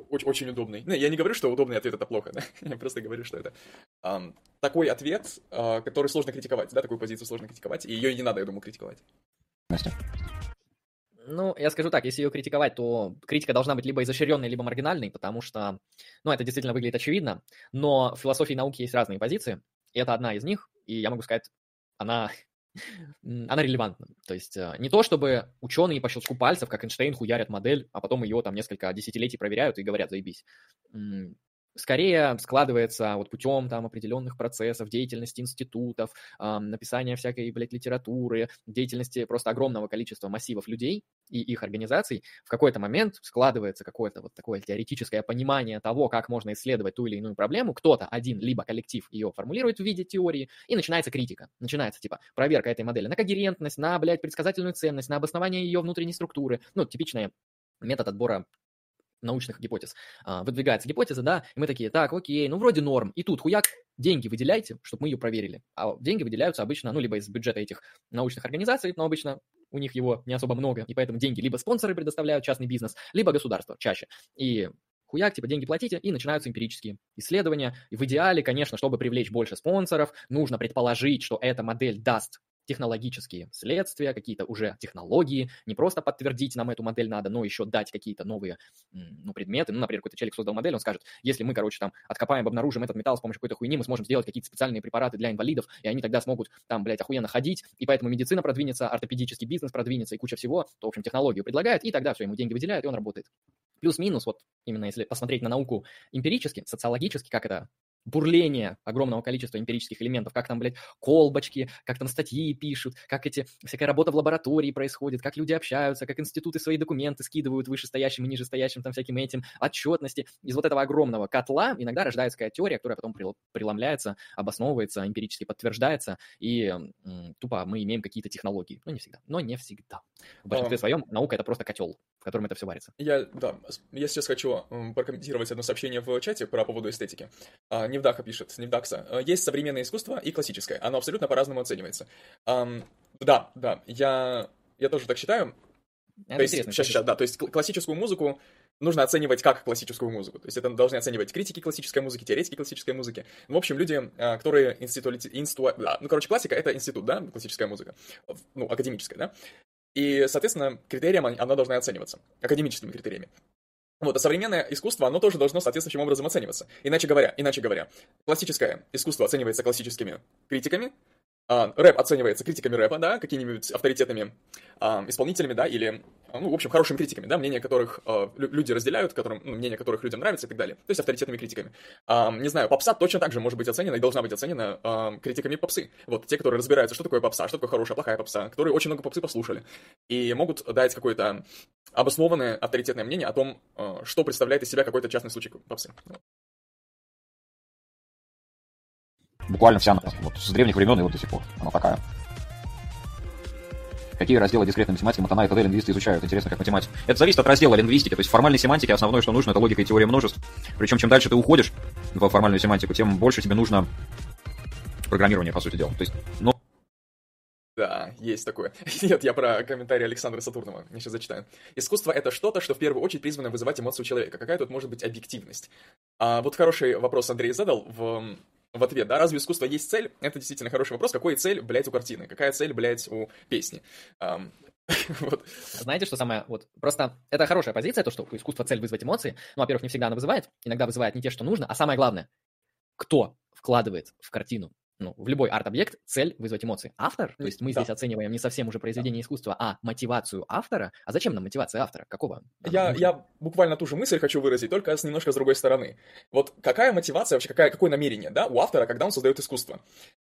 Очень, очень удобный. Ну, я не говорю, что удобный ответ это плохо, да? Я просто говорю, что это um, такой ответ, uh, который сложно критиковать, да, такую позицию сложно критиковать, и ее не надо, я думаю, критиковать. Ну, я скажу так, если ее критиковать, то критика должна быть либо изощренной, либо маргинальной, потому что, ну, это действительно выглядит очевидно, но в философии науки есть разные позиции, и это одна из них, и я могу сказать, она, она релевантна. То есть э, не то, чтобы ученые по щелчку пальцев, как Эйнштейн, хуярят модель, а потом ее там несколько десятилетий проверяют и говорят, заебись скорее складывается вот путем там определенных процессов, деятельности институтов, э, написания всякой, блядь, литературы, деятельности просто огромного количества массивов людей и их организаций, в какой-то момент складывается какое-то вот такое теоретическое понимание того, как можно исследовать ту или иную проблему. Кто-то один, либо коллектив ее формулирует в виде теории, и начинается критика. Начинается, типа, проверка этой модели на когерентность, на, блядь, предсказательную ценность, на обоснование ее внутренней структуры. Ну, типичная метод отбора научных гипотез. А, выдвигается гипотеза, да, и мы такие, так, окей, ну вроде норм. И тут хуяк, деньги выделяйте, чтобы мы ее проверили. А деньги выделяются обычно, ну, либо из бюджета этих научных организаций, но обычно у них его не особо много, и поэтому деньги либо спонсоры предоставляют, частный бизнес, либо государство чаще. И хуяк, типа, деньги платите, и начинаются эмпирические исследования. И в идеале, конечно, чтобы привлечь больше спонсоров, нужно предположить, что эта модель даст технологические следствия, какие-то уже технологии, не просто подтвердить нам эту модель надо, но еще дать какие-то новые ну, предметы. Ну, например, какой-то человек создал модель, он скажет, если мы, короче, там откопаем, обнаружим этот металл с помощью какой-то хуйни, мы сможем сделать какие-то специальные препараты для инвалидов, и они тогда смогут там, блядь, охуенно ходить, и поэтому медицина продвинется, ортопедический бизнес продвинется, и куча всего, то, в общем, технологию предлагает, и тогда все, ему деньги выделяют, и он работает. Плюс-минус, вот именно если посмотреть на науку эмпирически, социологически, как это бурление огромного количества эмпирических элементов, как там, блядь, колбочки, как там статьи пишут, как эти, всякая работа в лаборатории происходит, как люди общаются, как институты свои документы скидывают вышестоящим и нижестоящим там всяким этим, отчетности. Из вот этого огромного котла иногда рождается какая теория, которая потом преломляется, обосновывается, эмпирически подтверждается, и тупо мы имеем какие-то технологии. Ну, не всегда, но не всегда. В большинстве своем наука — это просто котел, в котором это все варится. Я, да, я сейчас хочу прокомментировать одно сообщение в чате про поводу эстетики. А, Невдаха пишет, Невдакса. «Э, есть современное искусство и классическое. Оно абсолютно по-разному оценивается. Да, да, я, я тоже так считаю. Это то есть, сейчас, сейчас, да, то есть классическую музыку нужно оценивать как классическую музыку. То есть это должны оценивать критики классической музыки, теоретики классической музыки. В общем, люди, а, которые институ... инсту... Да, ну, короче, классика — это институт, да, классическая музыка. Ну, академическая, да. И, соответственно, критериям она должна оцениваться. Академическими критериями. Вот, а современное искусство, оно тоже должно соответствующим образом оцениваться. Иначе говоря, иначе говоря, классическое искусство оценивается классическими критиками, а, рэп оценивается критиками рэпа, да, какими-нибудь авторитетными а, исполнителями, да, или, ну, в общем, хорошими критиками, да, мнения которых а, люди разделяют, которым, ну, мнение которых людям нравится и так далее. То есть авторитетными критиками. А, не знаю, попса точно так же может быть оценена и должна быть оценена а, критиками попсы. Вот те, которые разбираются, что такое попса, что такое хорошая, плохая попса, которые очень много попсы послушали и могут дать какое-то обоснованное авторитетное мнение о том, а, что представляет из себя какой-то частный случай попсы. Буквально вся, вот с древних времен и вот до сих пор. Она такая. Какие разделы дискретной математики Матана и т.д. лингвисты изучают? Интересно, как математика. Это зависит от раздела лингвистики. То есть в формальной семантике основное, что нужно, это логика и теория множеств. Причем чем дальше ты уходишь в формальную семантику, тем больше тебе нужно программирование, по сути дела. То есть, ну, да, есть такое. Нет, я про комментарий Александра Сатурнова. Я сейчас зачитаю. Искусство — это что-то, что в первую очередь призвано вызывать эмоции у человека. Какая тут может быть объективность? А, вот хороший вопрос Андрей задал в в ответ, да, разве искусство есть цель? Это действительно хороший вопрос. Какая цель, блядь, у картины? Какая цель, блядь, у песни? Um, вот. Знаете, что самое, вот, просто это хорошая позиция, то, что у искусства цель вызвать эмоции, ну, во-первых, не всегда она вызывает, иногда вызывает не те, что нужно, а самое главное, кто вкладывает в картину ну, в любой арт-объект цель вызвать эмоции. Автор, то есть мы да. здесь оцениваем не совсем уже произведение да. искусства, а мотивацию автора. А зачем нам мотивация автора? Какого? Я, я буквально ту же мысль хочу выразить, только с немножко с другой стороны. Вот какая мотивация, вообще какая, какое намерение, да, у автора, когда он создает искусство?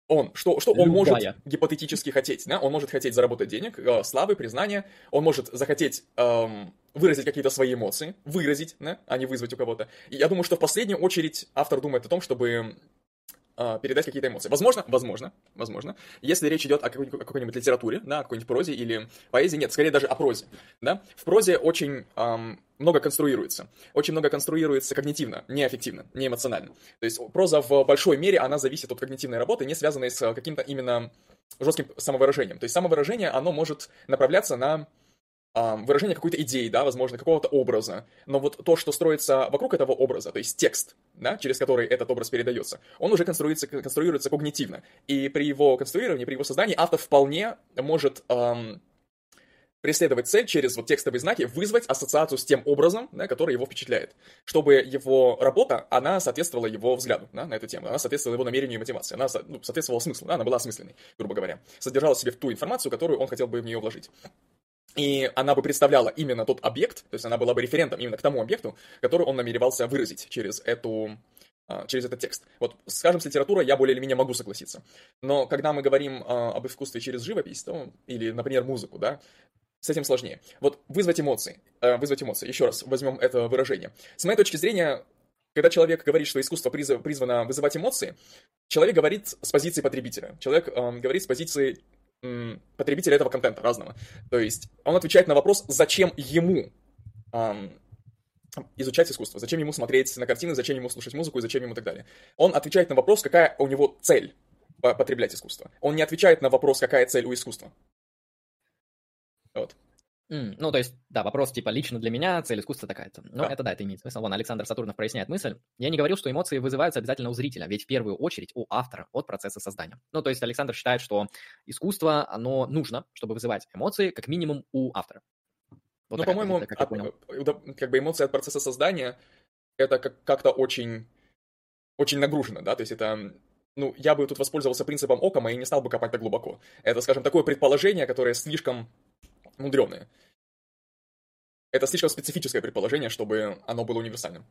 он, что, что он Любая. может гипотетически хотеть, да? Он может хотеть заработать денег, э, славы, признания, он может захотеть эм, выразить какие-то свои эмоции, выразить, да, а не вызвать у кого-то. И я думаю, что в последнюю очередь автор думает о том, чтобы э, передать какие-то эмоции. Возможно, возможно, возможно, если речь идет о какой-нибудь, какой-нибудь литературе, да, о какой-нибудь прозе или поэзии, нет, скорее даже о прозе, да. В прозе очень эм, много конструируется, очень много конструируется когнитивно, не аффективно, эмоционально. То есть проза в большой мере, она зависит от когнитивной работы, не связанной с каким-то именно жестким самовыражением. То есть самовыражение, оно может направляться на выражение какой-то идеи, да, возможно, какого-то образа. Но вот то, что строится вокруг этого образа, то есть текст, да, через который этот образ передается, он уже конструируется, конструируется когнитивно. И при его конструировании, при его создании автор вполне может ам, преследовать цель через вот текстовые знаки, вызвать ассоциацию с тем образом, да, который его впечатляет. Чтобы его работа, она соответствовала его взгляду да, на эту тему, она соответствовала его намерению и мотивации, она ну, соответствовала смыслу, да, она была осмысленной, грубо говоря. Содержала в себе ту информацию, которую он хотел бы в нее вложить. И она бы представляла именно тот объект, то есть она была бы референтом именно к тому объекту, который он намеревался выразить через эту а, через этот текст. Вот, скажем, с литературой я более или менее могу согласиться. Но когда мы говорим а, об искусстве через живопись, то, или, например, музыку, да, с этим сложнее. Вот вызвать эмоции, э, вызвать эмоции, еще раз возьмем это выражение. С моей точки зрения, когда человек говорит, что искусство призв- призвано вызывать эмоции, человек говорит с позиции потребителя. Человек эм, говорит с позиции потребителя этого контента разного. То есть он отвечает на вопрос, зачем ему изучать искусство, зачем ему смотреть на картины, зачем ему слушать музыку и зачем ему так далее. Он отвечает на вопрос, какая у него цель по- потреблять искусство. Он не отвечает на вопрос, какая цель у искусства. Вот. М, Ну, то есть, да, вопрос типа лично для меня цель искусства такая-то. Ну, Да. это да, это имеет смысл. Вон, Александр Сатурнов проясняет мысль. Я не говорил, что эмоции вызываются обязательно у зрителя, ведь в первую очередь у автора от процесса создания. Ну, то есть Александр считает, что искусство, оно нужно, чтобы вызывать эмоции, как минимум у автора. Вот ну, по-моему, как от- э, как бы эмоции от процесса создания это как- как-то очень, очень нагружено, да, то есть это, ну, я бы тут воспользовался принципом Окама и не стал бы копать так глубоко. Это, скажем, такое предположение, которое слишком мудреное. Это слишком специфическое предположение, чтобы оно было универсальным.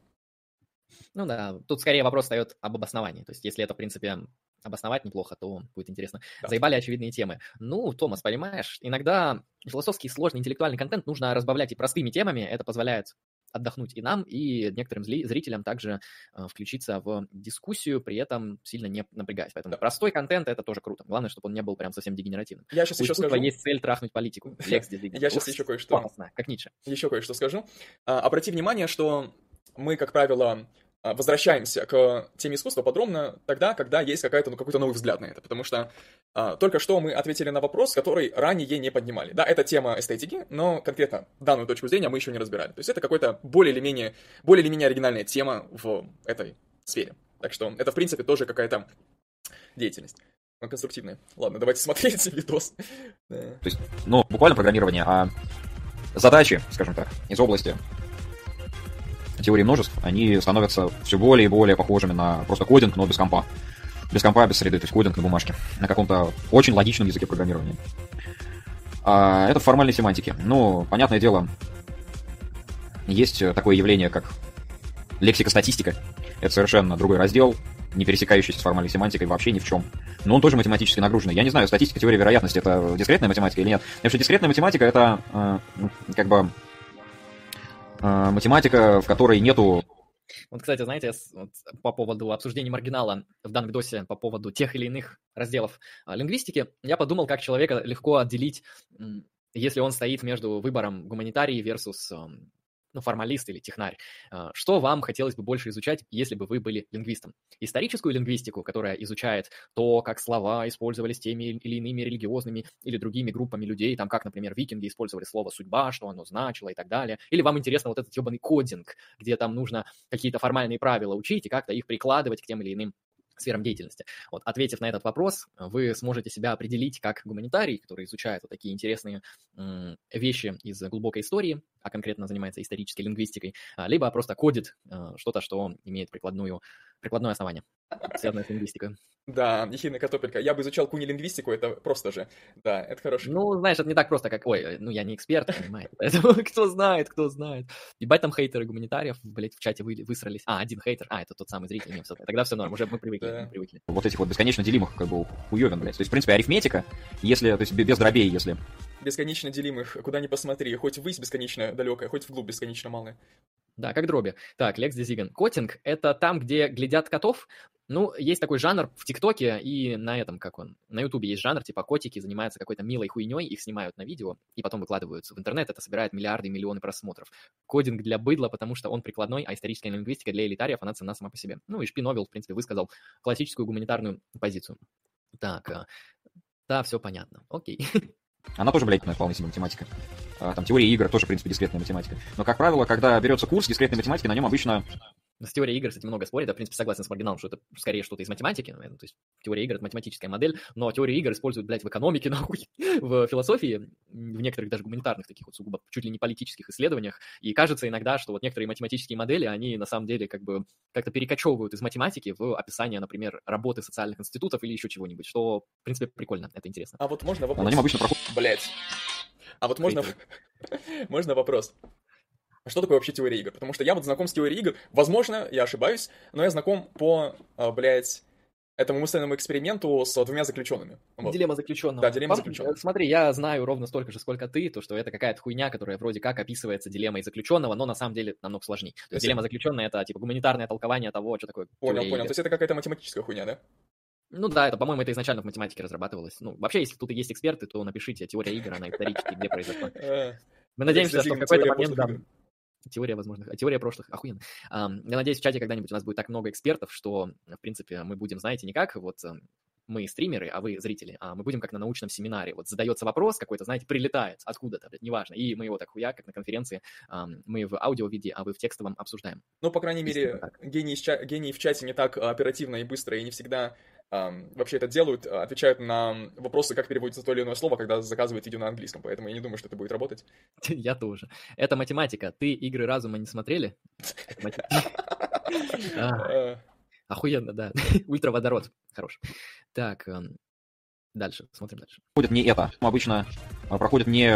Ну да, тут скорее вопрос встает об обосновании. То есть, если это, в принципе, обосновать неплохо, то будет интересно. Да. Заебали очевидные темы. Ну, Томас, понимаешь, иногда философский сложный интеллектуальный контент нужно разбавлять и простыми темами. Это позволяет отдохнуть и нам, и некоторым зрителям также э, включиться в дискуссию, при этом сильно не напрягаясь. Поэтому Да. простой контент это тоже круто. Главное, чтобы он не был прям совсем дегенеративным. Я сейчас У еще скажу, есть цель трахнуть политику. Я щас еще кое-что. Как Ницше. еще кое-что скажу. А, Обрати внимание, что мы, как правило, возвращаемся к теме искусства подробно тогда, когда есть какая-то, ну, какой-то новый взгляд на это. Потому что а, только что мы ответили на вопрос, который ранее не поднимали. Да, это тема эстетики, но конкретно данную точку зрения мы еще не разбирали. То есть это какой-то более или менее, более или менее оригинальная тема в этой сфере. Так что это, в принципе, тоже какая-то деятельность. Конструктивная. Ладно, давайте смотреть видос. То есть, ну, буквально программирование, а задачи, скажем так, из области теории множеств, они становятся все более и более похожими на просто кодинг, но без компа. Без компа, без среды, то есть кодинг на бумажке, на каком-то очень логичном языке программирования. А это в формальной семантике. Ну, понятное дело, есть такое явление, как лексика-статистика. Это совершенно другой раздел, не пересекающийся с формальной семантикой вообще ни в чем. Но он тоже математически нагруженный. Я не знаю, статистика, теория вероятности это дискретная математика или нет. Потому что дискретная математика это э, как бы математика, в которой нету Вот, кстати, знаете, вот по поводу обсуждения маргинала в Дангдосе, по поводу тех или иных разделов а, лингвистики, я подумал, как человека легко отделить, если он стоит между выбором гуманитарий versus ам, ну, формалист или технарь. А, Что вам хотелось бы больше изучать, если бы вы были лингвистом? Историческую лингвистику, которая изучает то, как слова использовались теми или иными религиозными или другими группами людей, там как, например, викинги использовали слово «судьба», что оно значило и так далее. Или вам интересно вот этот ебаный кодинг, где там нужно какие-то формальные правила учить и как-то их прикладывать к тем или иным сферам деятельности. Вот, ответив на этот вопрос, вы сможете себя определить как гуманитарий, который изучает вот такие интересные вещи из глубокой истории, а конкретно занимается исторической лингвистикой, а, либо просто кодит а, что-то, что имеет прикладную, прикладное основание, связанное с лингвистикой. Да, ехидная картопелька. Я бы изучал куни-лингвистику, это просто же. Да, это хорошо. Ну, знаешь, это не так просто, как... Ой, ну я не эксперт, понимаете, поэтому кто знает, кто знает. Ебать там хейтеры гуманитариев, блядь, в чате вы, высрались. А, один хейтер, а, это тот самый зритель, не, тогда все норм, уже мы привыкли, Да. мы привыкли. Вот этих вот бесконечно делимых, как бы, хуёвин, блядь. То есть, в принципе, арифметика, если, то есть, без дробей, если Бесконечно делимых, куда ни посмотри, хоть ввысь бесконечно далекая, хоть вглубь бесконечно малая. Да, как дроби. Так, Лекс Дезиган. Котинг — это там, где глядят котов? Ну, есть такой жанр в ТикТоке и на этом, как он, на Ютубе есть жанр, типа котики занимаются какой-то милой хуйней, их снимают на видео и потом выкладываются в интернет, это собирает миллиарды и миллионы просмотров. Кодинг для быдла, потому что он прикладной, а историческая лингвистика для элитариев, она цена сама по себе. Ну, и Шпи Новел, в принципе, высказал классическую гуманитарную позицию. Так, а, да, все понятно. Окей. Она тоже, блядь, вполне себе математика. А, Там теория игр тоже, в принципе, дискретная математика. Но, как правило, когда берется курс дискретной математики, на нем обычно С теорией игр, кстати, много спорят. Я, в принципе, согласен с маргиналом, что это скорее что-то из математики. наверное. То есть теория игр — это математическая модель, но теорию игр используют, блядь, в экономике, нахуй, в философии, в некоторых даже гуманитарных таких вот сугубо чуть ли не политических исследованиях. И кажется иногда, что вот некоторые математические модели, они на самом деле как бы как-то перекочевывают из математики в описание, например, работы социальных институтов или еще чего-нибудь, что, в принципе, прикольно, это интересно. А вот можно на вопрос? нем обычно проходит... Блять. А вот можно... можно вопрос? А что такое вообще теория игр? Потому что я вот знаком с теорией игр. Возможно, я ошибаюсь, но я знаком по, а, блядь, этому мысленному эксперименту с двумя заключенными. Вот. Дилемма заключенного. Да, дилемма заключенного. Смотри, я знаю ровно столько же, сколько ты, то, что это какая-то хуйня, которая вроде как описывается дилеммой заключенного, но на самом деле намного сложнее. То есть Если- дилемма заключенная это типа гуманитарное толкование того, что такое Понял, понял. игр. То есть это какая-то математическая хуйня, да? Ну да, это, по-моему, это изначально в математике разрабатывалось. Ну, вообще, если тут и есть эксперты, то напишите теория игр, она исторически где произошла. Э, Мы надеемся, что в Теория какой-то момент... Теория возможных, а, теория прошлых, охуенно. Я надеюсь, в чате когда-нибудь у нас будет так много экспертов, что, в принципе, мы будем, знаете, не как вот эм, мы стримеры, а вы зрители, а мы будем как на научном семинаре. Вот задается вопрос какой-то, знаете, прилетает откуда-то, блядь, неважно. И мы его так хуя, как на конференции, мы в аудио-виде, а вы в текстовом обсуждаем. Ну, по крайней мере, так. гении, гении в чате не так а, оперативно и быстро, и не всегда вообще это делают, а, отвечают на вопросы, как переводится то или иное слово, когда заказывают видео на английском, поэтому я не думаю, что это будет работать. Я тоже. Это математика. Ты игры разума не смотрели? А, Э, Охуенно, да. Ультраводород. Хорош. Так, дальше, смотрим дальше. не это. Обычно а, проходит не...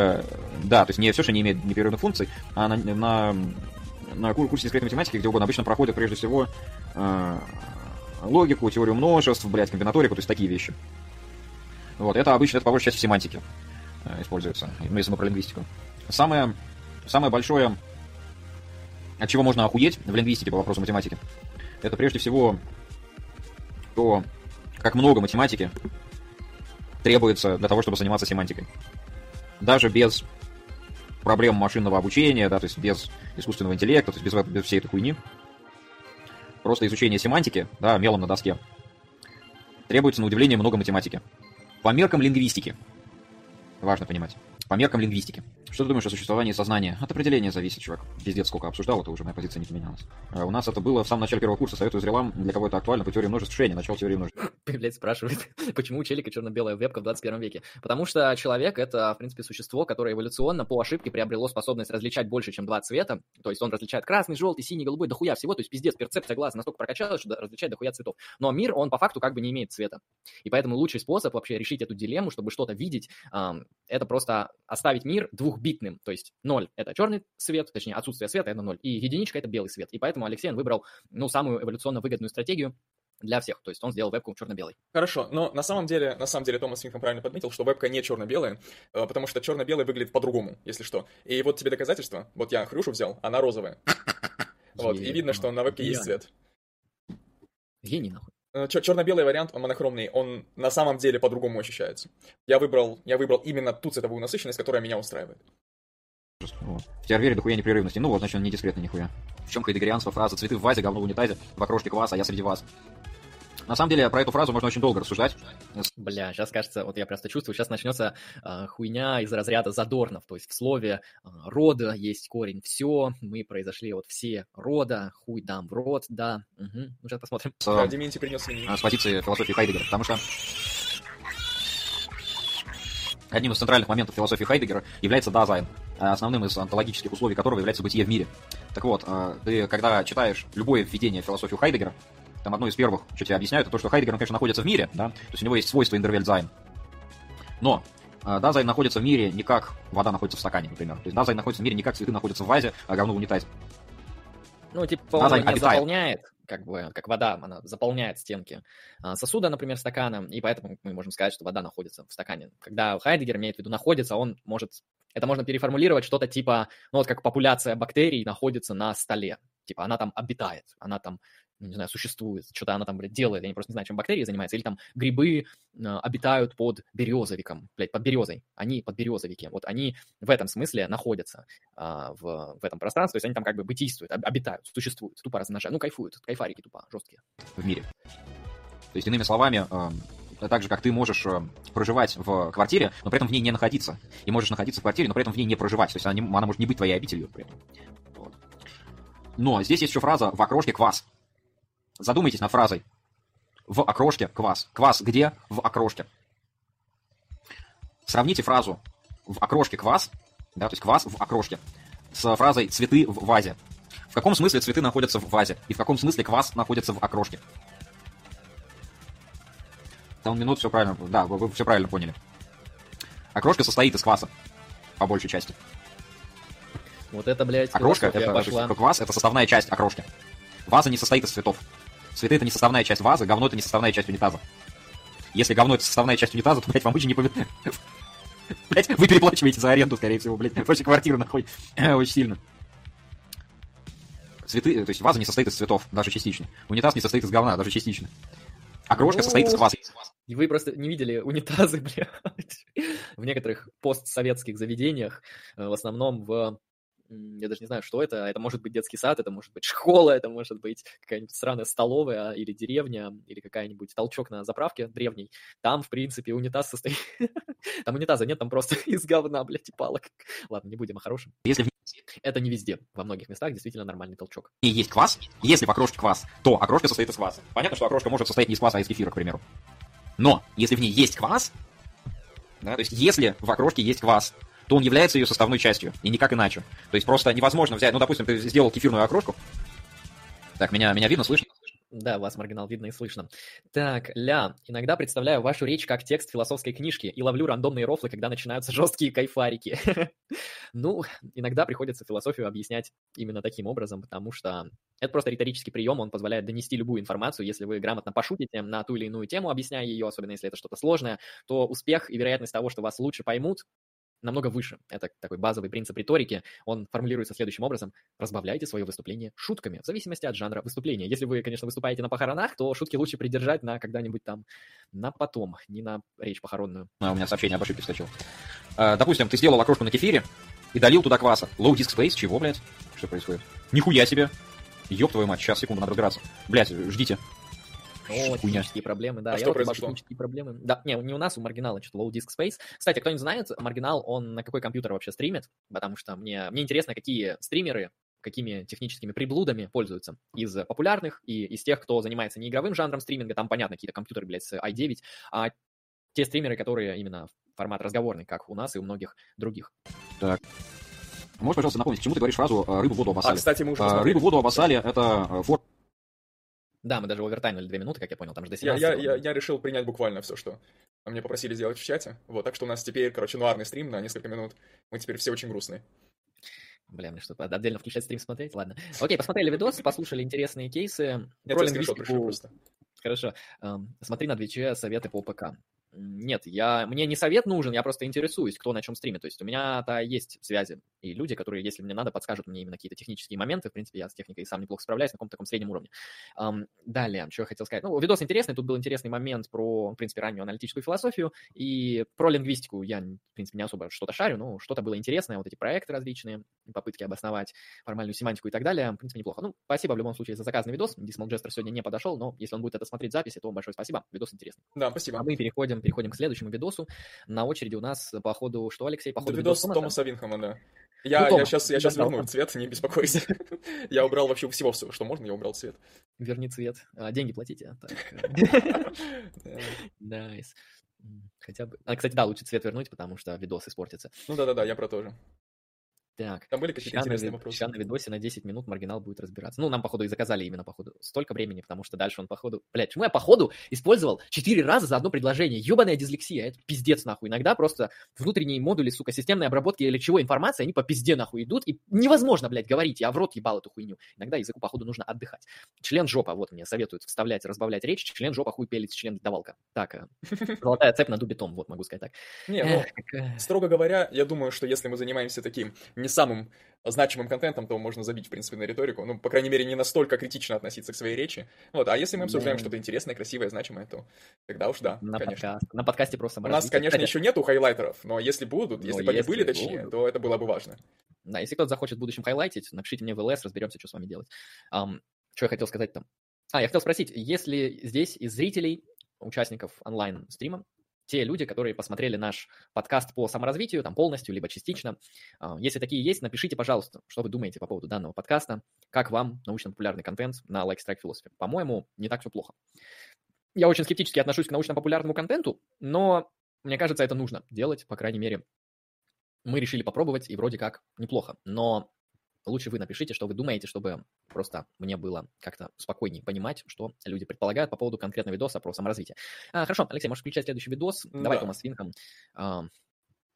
Да, то есть не все, что не имеет непрерывных функций, а на, на, на ку- курсе дискретной математики, где угодно, обычно проходят прежде всего э, логику, теорию множеств, блядь, комбинаторику, то есть такие вещи. Вот, это обычно, это по большей части в семантике э, используется, ну, если мы про лингвистику. Самое, самое большое, от чего можно охуеть в лингвистике по вопросу математики, это прежде всего то, как много математики требуется для того, чтобы заниматься семантикой. Даже без проблем машинного обучения, да, то есть без искусственного интеллекта, то есть без, без всей этой хуйни. Просто изучение семантики, да, мелом на доске, требуется, на удивление, много математики. По меркам лингвистики. Важно понимать. По меркам лингвистики. Что ты думаешь о существовании сознания? От определения зависит, чувак. Пиздец, сколько обсуждал, это уже моя позиция не поменялась. А у нас это было в самом начале первого курса, советую зрелам, для кого это актуально, по теории множеств Шейни, начало теории множеств. Блять, спрашивает, почему у челика черно-белая вебка в 21 веке? Потому что человек — это, в принципе, существо, которое эволюционно по ошибке приобрело способность различать больше, чем два цвета. То есть он различает красный, желтый, синий, голубой, дохуя всего. То есть пиздец, перцепция глаза настолько прокачалась, что различает дохуя цветов. Но мир, он по факту как бы не имеет цвета. И поэтому лучший способ вообще решить эту дилемму, чтобы что-то видеть, это просто оставить мир двухбитным. То есть ноль — это черный цвет, точнее, отсутствие света — это ноль. И единичка — это белый свет. И поэтому Алексей выбрал, ну, самую эволюционно выгодную стратегию для всех. То есть он сделал вебку черно-белой. Хорошо, но на самом деле, на самом деле Томас Финком правильно подметил, что вебка не черно-белая, э, потому что черно-белая выглядит по-другому, если что. И вот тебе доказательство. Вот я Хрюшу взял, она розовая. Вот, и видно, что на вебке есть цвет. Гений, нахуй. Э, чер- Черно-белый вариант, он монохромный, он на самом деле по-другому ощущается. Я выбрал, я выбрал именно ту цветовую насыщенность, которая меня устраивает. Вот. В тебя вере дохуя непрерывности. Ну вот, значит, он не дискретный нихуя. В чем хайдегерианство фраза «цветы в вазе, говно в унитазе, в окрошке кваса, а я среди вас». На самом деле, про эту фразу можно очень долго рассуждать. Бля, сейчас кажется, вот я просто чувствую, сейчас начнется а, хуйня из разряда Задорнов. То есть в слове а, рода есть корень все, мы произошли от все рода, хуй дам в рот, да. Угу. Ну, сейчас посмотрим. С, Дементий принес свиньи. с позиции философии Хайдегера, потому что одним из центральных моментов философии Хайдегера является дазайн, а основным из онтологических условий которого является бытие в мире. Так вот, э, ты когда читаешь любое введение в философию Хайдегера, там одно из первых, что тебе объясняют, это то, что Хайдегер, он, конечно, находится в мире, да, то есть у него есть свойство In-der-Welt-sein. Но а, Дазайн находится в мире не как вода находится в стакане, например. То есть Дазайн находится в мире не как цветы находятся в вазе, а говно в унитазе. Ну, типа, он Дазайн не обитает. заполняет, как бы, как вода, она заполняет стенки а, сосуда, например, стакана, и поэтому мы можем сказать, что вода находится в стакане. Когда Хайдегер имеет в виду находится, он может, это можно переформулировать что-то типа, ну, вот как популяция бактерий находится на столе. Типа, она там обитает, она там, ну, не знаю, существует, что-то она там, блядь, делает, я просто не знаю, чем бактерии занимаются, или там грибы а, обитают под березовиком, блядь, под березой, они под березовики, вот они в этом смысле находятся а, в, в этом пространстве, то есть они там как бы бытийствуют, об- обитают, существуют, тупо размножают, ну, кайфуют, кайфарики тупо, жесткие. в мире. То есть, иными словами, э, так же, как ты можешь э, проживать в квартире, но при этом в ней не находиться. И можешь находиться в квартире, но при этом в ней не проживать. То есть она, не- она может не быть твоей обителью при этом. Вот. Но здесь есть еще фраза «в окрошке квас». Задумайтесь над фразой «в окрошке квас». Квас где? В окрошке. Сравните фразу «в окрошке квас», да, то есть квас в окрошке, с фразой «цветы в вазе». В каком смысле цветы находятся в вазе? И в каком смысле квас находится в окрошке? Там минут все правильно, да, вы, все правильно поняли. Окрошка состоит из кваса, по большей части. Вот это, блядь, Окрошка, это, пошла. квас, это составная часть окрошки. Ваза не состоит из цветов. Цветы это не составная часть вазы, говно это не составная часть унитаза. Если говно это составная часть унитаза, то, блядь, вам очень не повезло. Блядь, вы переплачиваете за аренду, скорее всего, блядь, больше квартиры находит. Очень сильно. Цветы, то есть ваза не состоит из цветов, даже частично. Унитаз не состоит из говна, даже частично. Окрошка Ну, состоит из кваса. И вы просто не видели унитазы, блядь, в некоторых постсоветских заведениях, э, в основном в я даже не знаю, что это. Это может быть детский сад, это может быть школа, это может быть какая-нибудь странная столовая или деревня, или какая-нибудь толчок на заправке древней. Там, в принципе, унитаз состоит... Там унитаза нет, там просто из говна, блядь, и палок. Ладно, не будем о хорошем. Если Это не везде. Во многих местах действительно нормальный толчок. ней есть квас, если в окрошке квас, то окрошка состоит из кваса. Понятно, что окрошка может состоять не из кваса, а из кефира, к примеру. Но если в ней есть квас, да, то есть если в окрошке есть квас, то он является ее составной частью, и никак иначе. То есть просто невозможно взять, ну, допустим, ты сделал кефирную окрошку. Так, меня, меня видно, слышно? Да, вас, маргинал, видно и слышно. Так, ля, иногда представляю вашу речь как текст философской книжки и ловлю рандомные рофлы, когда начинаются жесткие кайфарики. Ну, иногда приходится философию объяснять именно таким образом, потому что это просто риторический прием, он позволяет донести любую информацию. Если вы грамотно пошутите на ту или иную тему, объясняя ее, особенно если это что-то сложное, то успех и вероятность того, что вас лучше поймут, намного выше. Это такой базовый принцип риторики. Он формулируется следующим образом. Разбавляйте свое выступление шутками, в зависимости от жанра выступления. Если вы, конечно, выступаете на похоронах, то шутки лучше придержать на когда-нибудь там, на потом, не на речь похоронную. А, у меня сообщение об ошибке вскочило. А, допустим, ты сделал окрошку на кефире и долил туда кваса. Low disk space, чего, блядь? Что происходит? Нихуя себе! Ёб твою мать, сейчас, секунду, надо разбираться. Блядь, ждите. О, Хуйня. технические проблемы, да. А я что вот произошло? технические проблемы. Да, не, не у нас, у Маргинала что-то low disk space. Кстати, кто не знает, Маргинал, он на какой компьютер вообще стримит? Потому что мне, мне интересно, какие стримеры какими техническими приблудами пользуются из популярных и из тех, кто занимается не игровым жанром стриминга, там, понятно, какие-то компьютеры, блядь, с i9, а те стримеры, которые именно формат разговорный, как у нас и у многих других. Можешь, пожалуйста, напомнить, к чему ты говоришь фразу «рыбу в воду А, обоссали»? кстати, мы уже А, рыбу в воду обоссали — это э, фор... Да, мы даже овертаймили две минуты, как я понял, там же до Я, 17 я, я, я решил принять буквально все, что мне попросили сделать в чате. Вот, так что у нас теперь, короче, нуарный стрим на несколько минут. Мы теперь все очень грустные. Бля, мне что, отдельно включать стрим смотреть? Ладно. Окей, посмотрели видос, послушали интересные кейсы. Я Про лингвистику- просто. Хорошо. Эм, Смотри на Твиче советы по ПК. Нет, я, мне не совет нужен, я просто интересуюсь, кто на чем стримит. То есть у меня-то есть связи и люди, которые, если мне надо, подскажут мне именно какие-то технические моменты. В принципе, я с техникой сам неплохо справляюсь на каком-то таком среднем уровне. Ам, далее, что я хотел сказать. Ну, видос интересный, тут был интересный момент про, в принципе, раннюю аналитическую философию и про лингвистику я, в принципе, не особо что-то шарю, но что-то было интересное, вот эти проекты различные, попытки обосновать формальную семантику и так далее. В принципе, неплохо. Ну, спасибо в любом случае за заказанный видос. Dismal Jester сегодня не подошел, но если он будет это смотреть в записи, то большое спасибо. Видос интересный. Да, А спасибо. мы переходим, переходим к следующему видосу. На очереди у нас, по ходу, что, Алексей? По ходу видос Томаса? Томаса Винхэма, да. Я, Ну, я сейчас, я да, сейчас да, верну ладно. цвет, не беспокойся. Я убрал вообще всего, всего, что можно, я убрал цвет. Верни цвет. А, деньги платите. Э, Да. Nice. М, Хотя бы... А, кстати, да, лучше цвет вернуть, потому что видос испортится. Ну да-да-да, я про то же. Так. Там были какие-то интересные вопросы. Сейчас на видосе на 10 минут маргинал будет разбираться. Ну, нам, походу, и заказали именно, походу, столько времени, потому что дальше он, походу... Блядь, почему я, походу, использовал 4 раза за одно предложение? Ёбаная дислексия, это пиздец, нахуй. Иногда просто внутренние модули, сука, системной обработки или чего информации, они по пизде, нахуй, идут, и невозможно, блядь, говорить, я в рот ебал эту хуйню. Иногда языку, походу, нужно отдыхать. Член жопа, вот мне советуют вставлять, разбавлять речь, член жопа, хуй пелец, член давалка. Так, э, золотая цепь на дубе том, вот могу сказать так. Не, ну, строго говоря, я думаю, что если мы занимаемся таким не самым значимым контентом, то можно забить, в принципе, на риторику. Ну, по крайней мере, не настолько критично относиться к своей речи. Вот, а если мы обсуждаем что-то интересное, красивое, значимое, то тогда уж да, на конечно. Подкаст. На подкасте просто У нас, конечно, еще нету хайлайтеров, но если будут, если бы они были, точнее, то это было бы важно. Да, если кто-то захочет в будущем хайлайтить, напишите мне в ЛС, разберемся, что с вами делать. Um, что я хотел сказать там? А, я хотел спросить, если здесь из зрителей, участников онлайн-стрима, те люди, которые посмотрели наш подкаст по саморазвитию, там полностью, либо частично. А, если такие есть, напишите, пожалуйста, что вы думаете по поводу данного подкаста, как вам научно-популярный контент на Like Strike Philosophy. По-моему, не так все плохо. Я очень скептически отношусь к научно-популярному контенту, но мне кажется, это нужно делать, по крайней мере. Мы решили попробовать, и вроде как неплохо. Но лучше вы напишите, что вы думаете, чтобы просто мне было как-то спокойнее понимать, что люди предполагают по поводу конкретного видоса про саморазвитие. А, хорошо, Алексей, можешь включать следующий видос? Да. Давай, Томас Винком. А,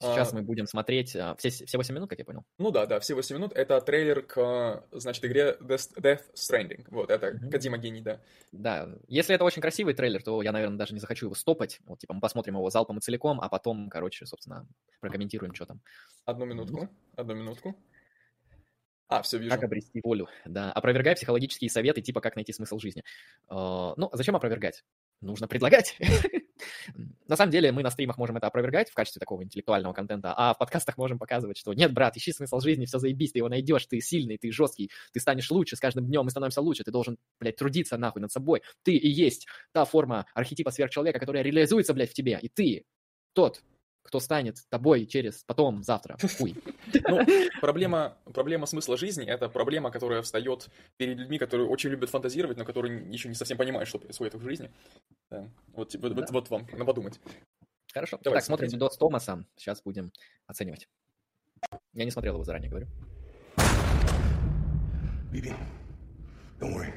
сейчас а... мы будем смотреть а, все, все 8 минут, как я понял. Ну да, да, все 8 минут. Это трейлер к, значит, игре Death Stranding. Вот, это mm-hmm. Кадима гений, да. Да, если это очень красивый трейлер, то я, наверное, даже не захочу его стопать. Вот, типа, мы посмотрим его залпом и целиком, а потом, короче, собственно, прокомментируем, что там. Одну минутку, одну минутку. А, все вижу. Как обрести волю, да. Опровергай психологические советы, типа как найти смысл жизни. Uh, ну, зачем опровергать? Нужно предлагать. на самом деле мы на стримах можем это опровергать в качестве такого интеллектуального контента, а в подкастах можем показывать, что нет, брат, ищи смысл жизни, все заебись, ты его найдешь, ты сильный, ты жесткий, ты станешь лучше, с каждым днем мы становимся лучше, ты должен, блядь, трудиться нахуй над собой. Ты и есть та форма архетипа сверхчеловека, которая реализуется, блядь, в тебе, и ты тот, кто станет тобой через потом, завтра. Хуй. Ну, проблема, проблема смысла жизни — это проблема, которая встает перед людьми, которые очень любят фантазировать, но которые еще не совсем понимают, что происходит в жизни. Да. Вот, вот, да. вот, вот вам, на подумать. Хорошо. Давай, так, смотрим видос Томаса. Сейчас будем оценивать. Я не смотрел его заранее, говорю. Bibi, don't worry.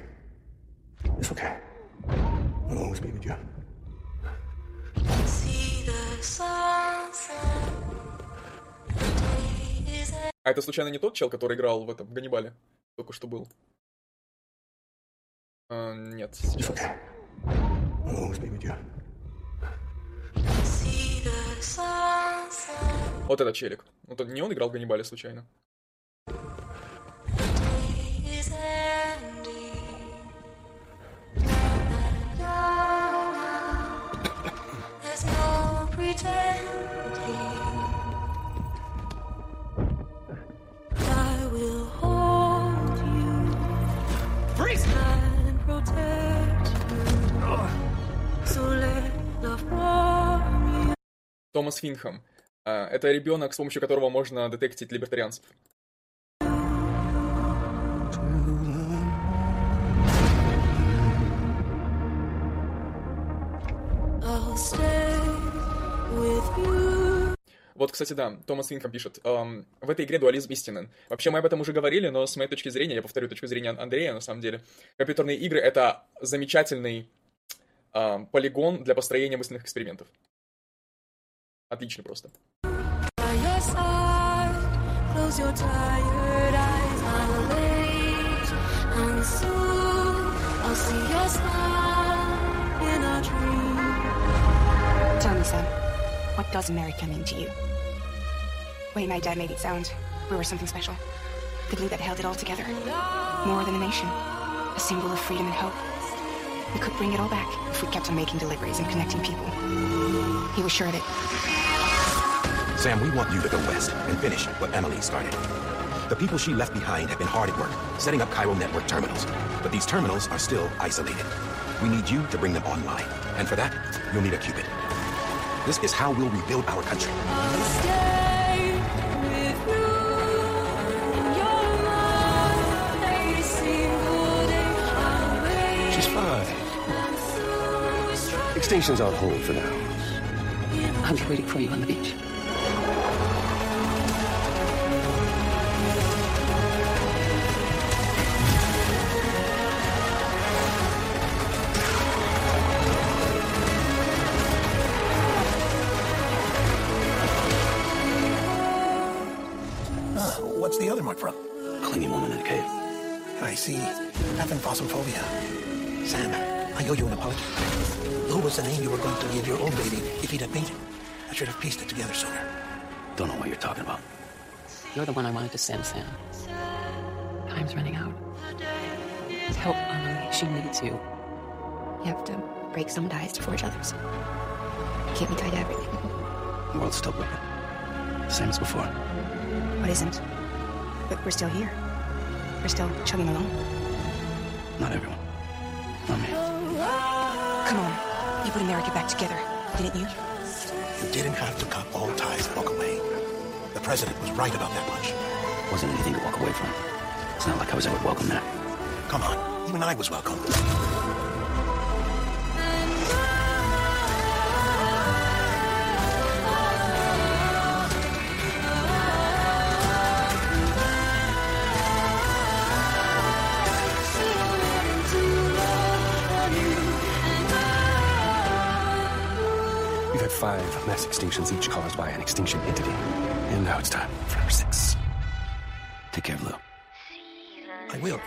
It's okay. I'll always be with you. А это случайно не тот чел, который играл в этом Ганнибале? Только что был. А, нет, сейчас. Вот этот челик. Вот он, не он играл в Ганнибале случайно? Томас Финхам. А, это ребенок, с помощью которого можно детектить либертарианцев. Вот, кстати, да, Томас Финком пишет, эм, в этой игре дуализм истинен. Вообще, мы об этом уже говорили, но с моей точки зрения, я повторю точку зрения Андрея, на самом деле, компьютерные игры — это замечательный эм, полигон для построения мысленных экспериментов. Отлично просто. Tell does America mean to you? Way my dad made it sound we were something special. The glue that held it all together. More than a nation. A symbol of freedom and hope. We could bring it all back if we kept on making deliveries and connecting people. He was sure of it. Sam, we want you to go west and finish what Emily started. The people she left behind have been hard at work, setting up Cairo network terminals. But these terminals are still isolated. We need you to bring them online. And for that, you'll need a Cupid. This is how we'll rebuild our country. She's fine. Extinction's on hold for now. I'll be waiting for you on the beach. I see. Aphenphosphobia. Sam, I owe you an apology. Lou was the name you were going to give your old baby if he'd have made it. I should have pieced it together sooner. Don't know what you're talking about. You're the one I wanted to send, Sam. Time's running out. Help Emily. She needs you. You have to break some ties to forge others. You can't be tied to everything. The world's still broken. Same as before. What isn't? But we're still here. We're still chugging along. Not everyone. Not me. Come on. You put America back together, didn't you? You didn't have to cut all ties and walk away. The president was right about that much. Wasn't anything to walk away from. It's not like I was ever welcome there. Come on, even I was welcome. Mass extinctions, each caused by an extinction entity. And now it's time for number six. Take care of Lou. I will.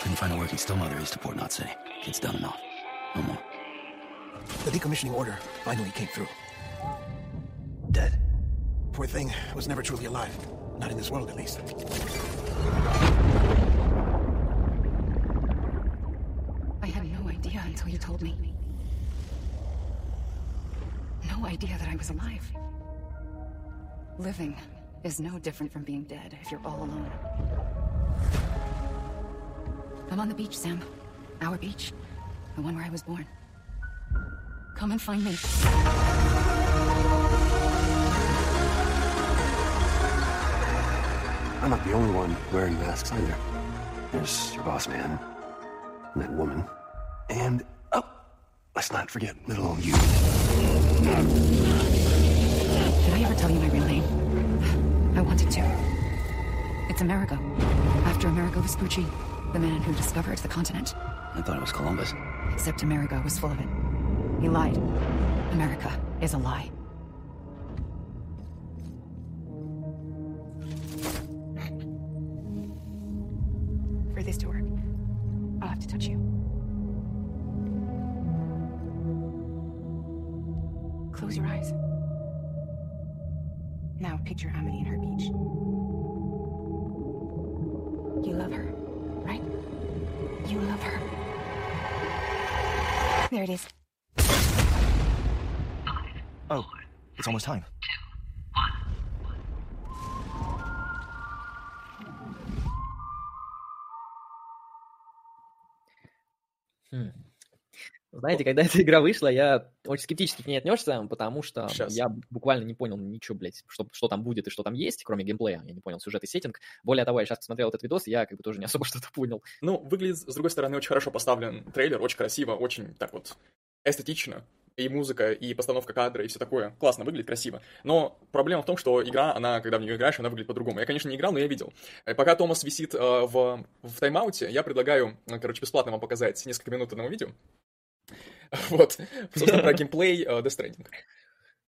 Couldn't find a working still mother east of Port Knot City. Kid's done enough. No more. The decommissioning order finally came through. Dead. Poor thing was never truly alive. Not in this world, at least. I had no idea until you told me. No idea that I was alive. Living is no different from being dead if you're all alone. I'm on the beach, Sam. Our beach. The one where I was born. Come and find me. I'm not the only one wearing masks either. There's your boss man, and that woman, and oh, let's not forget little old you. Did I ever tell you my real name? I wanted to. It's Amerigo. After Amerigo Vespucci, the man who discovered the continent. I thought it was Columbus. Except Amerigo was full of it. He lied. America is a lie. Знаете, когда эта игра вышла, я очень скептически к ней отнесся, потому что Щас. я буквально не понял ничего, блядь, что, что там будет и что там есть, кроме геймплея. Я не понял сюжет и сеттинг. Более того, я сейчас посмотрел этот видос, я как бы тоже не особо что-то понял. Ну, выглядит, с другой стороны, очень хорошо поставлен трейлер, очень красиво, очень так вот эстетично. И музыка, и постановка кадра, и все такое. Классно, выглядит красиво. Но проблема в том, что игра, она, когда в нее играешь, она выглядит по-другому. Я, конечно, не играл, но я видел. Э, Пока Томас висит э, в, в тайм-ауте, я предлагаю, э, короче, бесплатно вам показать несколько минут одного видео. Вот, собственно, про геймплей э, Death Stranding.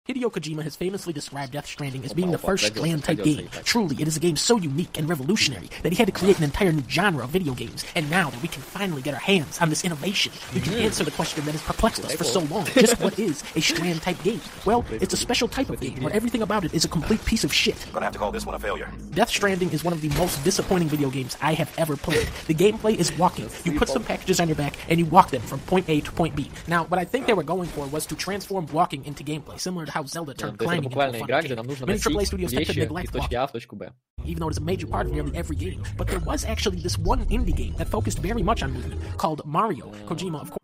Hideo Kojima has famously described Death Stranding as being the first Strand-type game. Truly, it is a game so unique and revolutionary that he had to create an entire new genre of video games. And now that we can finally get our hands on this innovation, we can answer the question that has perplexed us for so long. Just what is a Strand-type game? Well, it's a special type of game where everything about it is a complete piece of shit. Gonna have to call this one a failure. Death Stranding is one of the most disappointing video games I have ever played. The gameplay is walking. You put some packages on your back and you walk them from point A to point B. Now, what I think they were going for was to transform walking into gameplay, similar to how Zelda Да, turned то есть это climbing into a буквально fun игра, game. где нам нужно Many AAA носить studios tend to вещи neglect из точки walking, А в точку Б. even though it is a major part of nearly every game. But there was actually this one indie game that focused very much on movement called Mario. Kojima, of